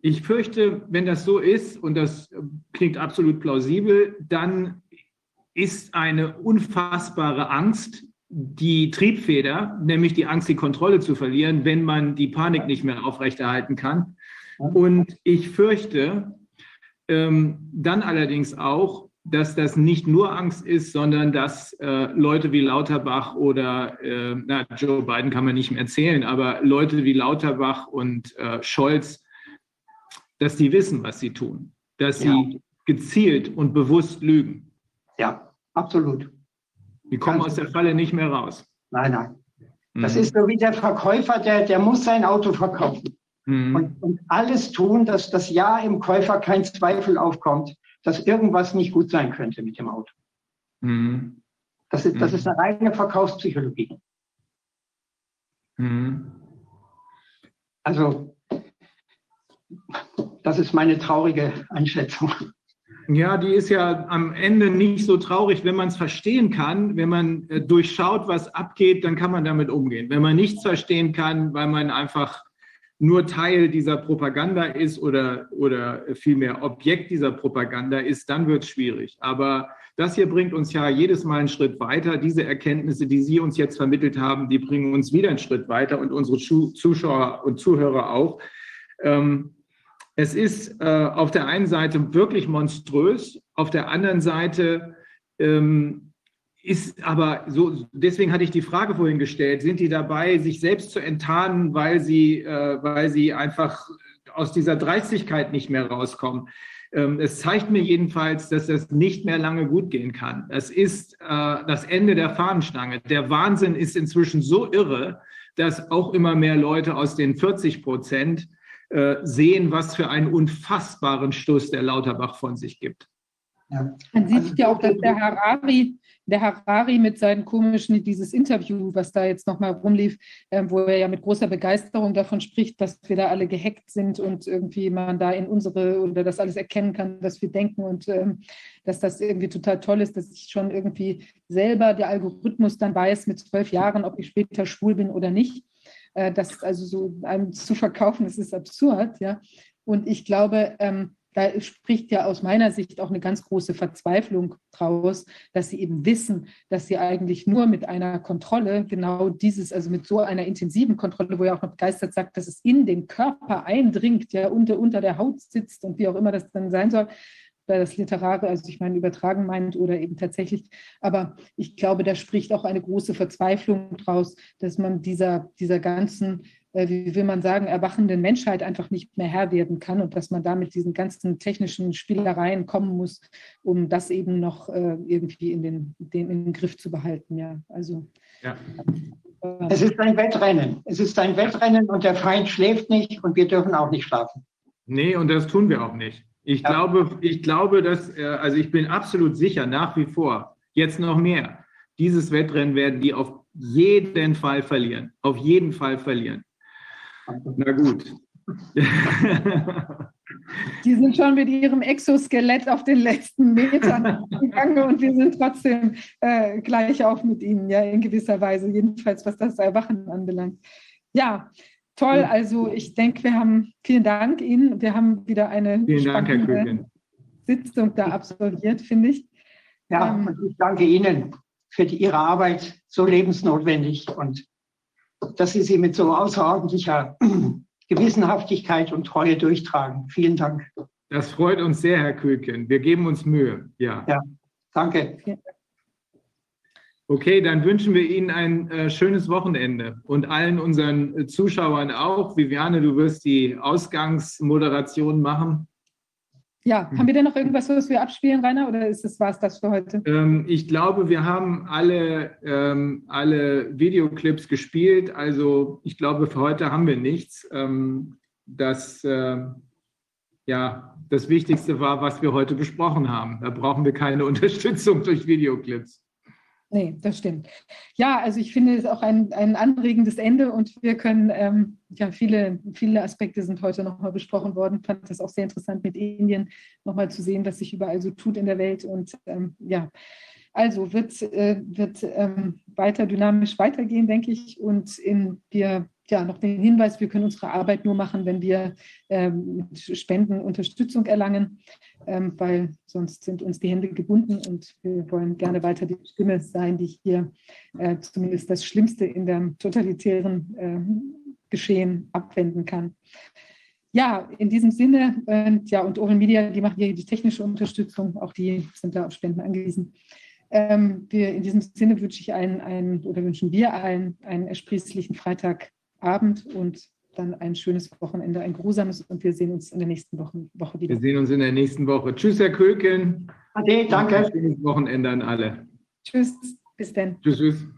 B: Ich fürchte, wenn das so ist, und das klingt absolut plausibel, dann ist eine unfassbare Angst die Triebfeder, nämlich die Angst, die Kontrolle zu verlieren, wenn man die Panik nicht mehr aufrechterhalten kann. Und ich fürchte ähm, dann allerdings auch, dass das nicht nur Angst ist, sondern dass äh, Leute wie Lauterbach oder äh, na, Joe Biden kann man nicht mehr erzählen, aber Leute wie Lauterbach und äh, Scholz, dass die wissen, was sie tun, dass ja. sie gezielt und bewusst lügen.
L: Ja, Absolut.
B: Die kommen Ganz aus der Falle nicht mehr raus.
L: Nein, nein. Das mhm. ist so wie der Verkäufer, der, der muss sein Auto verkaufen. Mhm. Und, und, alles tun, dass das Ja im Käufer kein Zweifel aufkommt, dass irgendwas nicht gut sein könnte mit dem Auto. Mhm. Das, ist, das ist eine reine Verkaufspsychologie. Mhm. Also, das ist meine traurige Einschätzung.
B: Ja, die ist ja am Ende nicht so traurig, wenn man es verstehen kann. Wenn man äh, durchschaut, was abgeht, dann kann man damit umgehen. Wenn man nichts verstehen kann, weil man einfach nur Teil dieser Propaganda ist oder, oder vielmehr Objekt dieser Propaganda ist, dann wird es schwierig. Aber das hier bringt uns ja jedes Mal einen Schritt weiter. Diese Erkenntnisse, die Sie uns jetzt vermittelt haben, die bringen uns wieder einen Schritt weiter und unsere Zuschauer und Zuhörer auch. Ähm, es ist äh, auf der einen Seite wirklich monströs, auf der anderen Seite ähm, ist aber so, deswegen hatte ich die Frage vorhin gestellt, sind die dabei, sich selbst zu enttarnen, weil sie, äh, weil sie einfach aus dieser Dreistigkeit nicht mehr rauskommen? Ähm, es zeigt mir jedenfalls, dass das nicht mehr lange gut gehen kann. Es ist äh, das Ende der Fahnenstange. Der Wahnsinn ist inzwischen so irre, dass auch immer mehr Leute aus den 40 Prozent äh, sehen, was für einen unfassbaren Stoß der Lauterbach von sich gibt.
A: Ja. Man sieht ja auch, dass der Harari der Harari mit seinen komischen, dieses Interview, was da jetzt nochmal rumlief, äh, wo er ja mit großer Begeisterung davon spricht, dass wir da alle gehackt sind und irgendwie man da in unsere oder das alles erkennen kann, was wir denken und ähm, dass das irgendwie total toll ist, dass ich schon irgendwie selber der Algorithmus dann weiß mit zwölf Jahren, ob ich später schwul bin oder nicht. Äh, das also so einem zu verkaufen, das ist absurd, ja. Und ich glaube, ähm, da spricht ja aus meiner Sicht auch eine ganz große Verzweiflung draus, dass sie eben wissen, dass sie eigentlich nur mit einer Kontrolle, genau dieses, also mit so einer intensiven Kontrolle, wo er auch noch begeistert sagt, dass es in den Körper eindringt, ja unter, unter der Haut sitzt und wie auch immer das dann sein soll, weil das Literare, also ich meine, übertragen meint oder eben tatsächlich. Aber ich glaube, da spricht auch eine große Verzweiflung draus, dass man dieser, dieser ganzen äh, wie will man sagen, erwachenden Menschheit einfach nicht mehr Herr werden kann und dass man da mit diesen ganzen technischen Spielereien kommen muss, um das eben noch äh, irgendwie in den, den, in den Griff zu behalten. Ja, also. Ja.
L: Es ist ein Wettrennen. Es ist ein Wettrennen und der Feind schläft nicht und wir dürfen auch nicht schlafen.
B: Nee, und das tun wir auch nicht. Ich ja. glaube, ich glaube, dass, äh, also ich bin absolut sicher, nach wie vor, jetzt noch mehr, dieses Wettrennen werden die auf jeden Fall verlieren. Auf jeden Fall verlieren. Na gut.
A: Die sind schon mit ihrem Exoskelett auf den letzten Metern gegangen und wir sind trotzdem äh, gleich auf mit ihnen, ja, in gewisser Weise, jedenfalls was das Erwachen anbelangt. Ja, toll. Also ich denke, wir haben, vielen Dank Ihnen. Wir haben wieder eine
B: vielen Dank, Herr Küken.
A: Sitzung da absolviert, finde ich.
L: Ja, ähm, und ich danke Ihnen für die, Ihre Arbeit, so lebensnotwendig und dass Sie sie mit so außerordentlicher Gewissenhaftigkeit und Treue durchtragen. Vielen Dank.
B: Das freut uns sehr, Herr Kühlken. Wir geben uns Mühe. Ja.
L: ja danke.
B: Okay, dann wünschen wir Ihnen ein äh, schönes Wochenende und allen unseren äh, Zuschauern auch. Viviane, du wirst die Ausgangsmoderation machen.
A: Ja, haben wir denn noch irgendwas, was wir abspielen, Rainer, oder ist das, war es das für heute?
B: Ähm, ich glaube, wir haben alle, ähm, alle Videoclips gespielt. Also ich glaube, für heute haben wir nichts. Ähm, das, äh, ja, das Wichtigste war, was wir heute besprochen haben. Da brauchen wir keine Unterstützung durch Videoclips.
A: Nee, das stimmt. Ja, also ich finde es auch ein, ein anregendes Ende und wir können, ähm, ja, viele, viele Aspekte sind heute nochmal besprochen worden. Ich fand das auch sehr interessant mit Indien nochmal zu sehen, was sich überall so tut in der Welt. Und ähm, ja, also wird, äh, wird ähm, weiter dynamisch weitergehen, denke ich. Und in, wir ja, noch den Hinweis, wir können unsere Arbeit nur machen, wenn wir ähm, Spenden Unterstützung erlangen, weil sonst sind uns die Hände gebunden und wir wollen gerne weiter die Stimme sein, die hier äh, zumindest das Schlimmste in dem totalitären äh, Geschehen abwenden kann. Ja, in diesem Sinne, äh, ja, und Oral Media, die machen hier die technische Unterstützung, auch die sind da auf Spenden angewiesen. Ähm, wir, in diesem Sinne wünsche ich einen, einen oder wünschen wir allen einen ersprießlichen Freitag Abend und dann ein schönes Wochenende, ein grusames und wir sehen uns in der nächsten Woche, Woche
B: wieder. Wir sehen uns in der nächsten Woche. Tschüss, Herr Köken.
L: Ade, danke.
B: Ein schönes Wochenende an alle.
A: Tschüss, bis dann.
B: Tschüss, tschüss.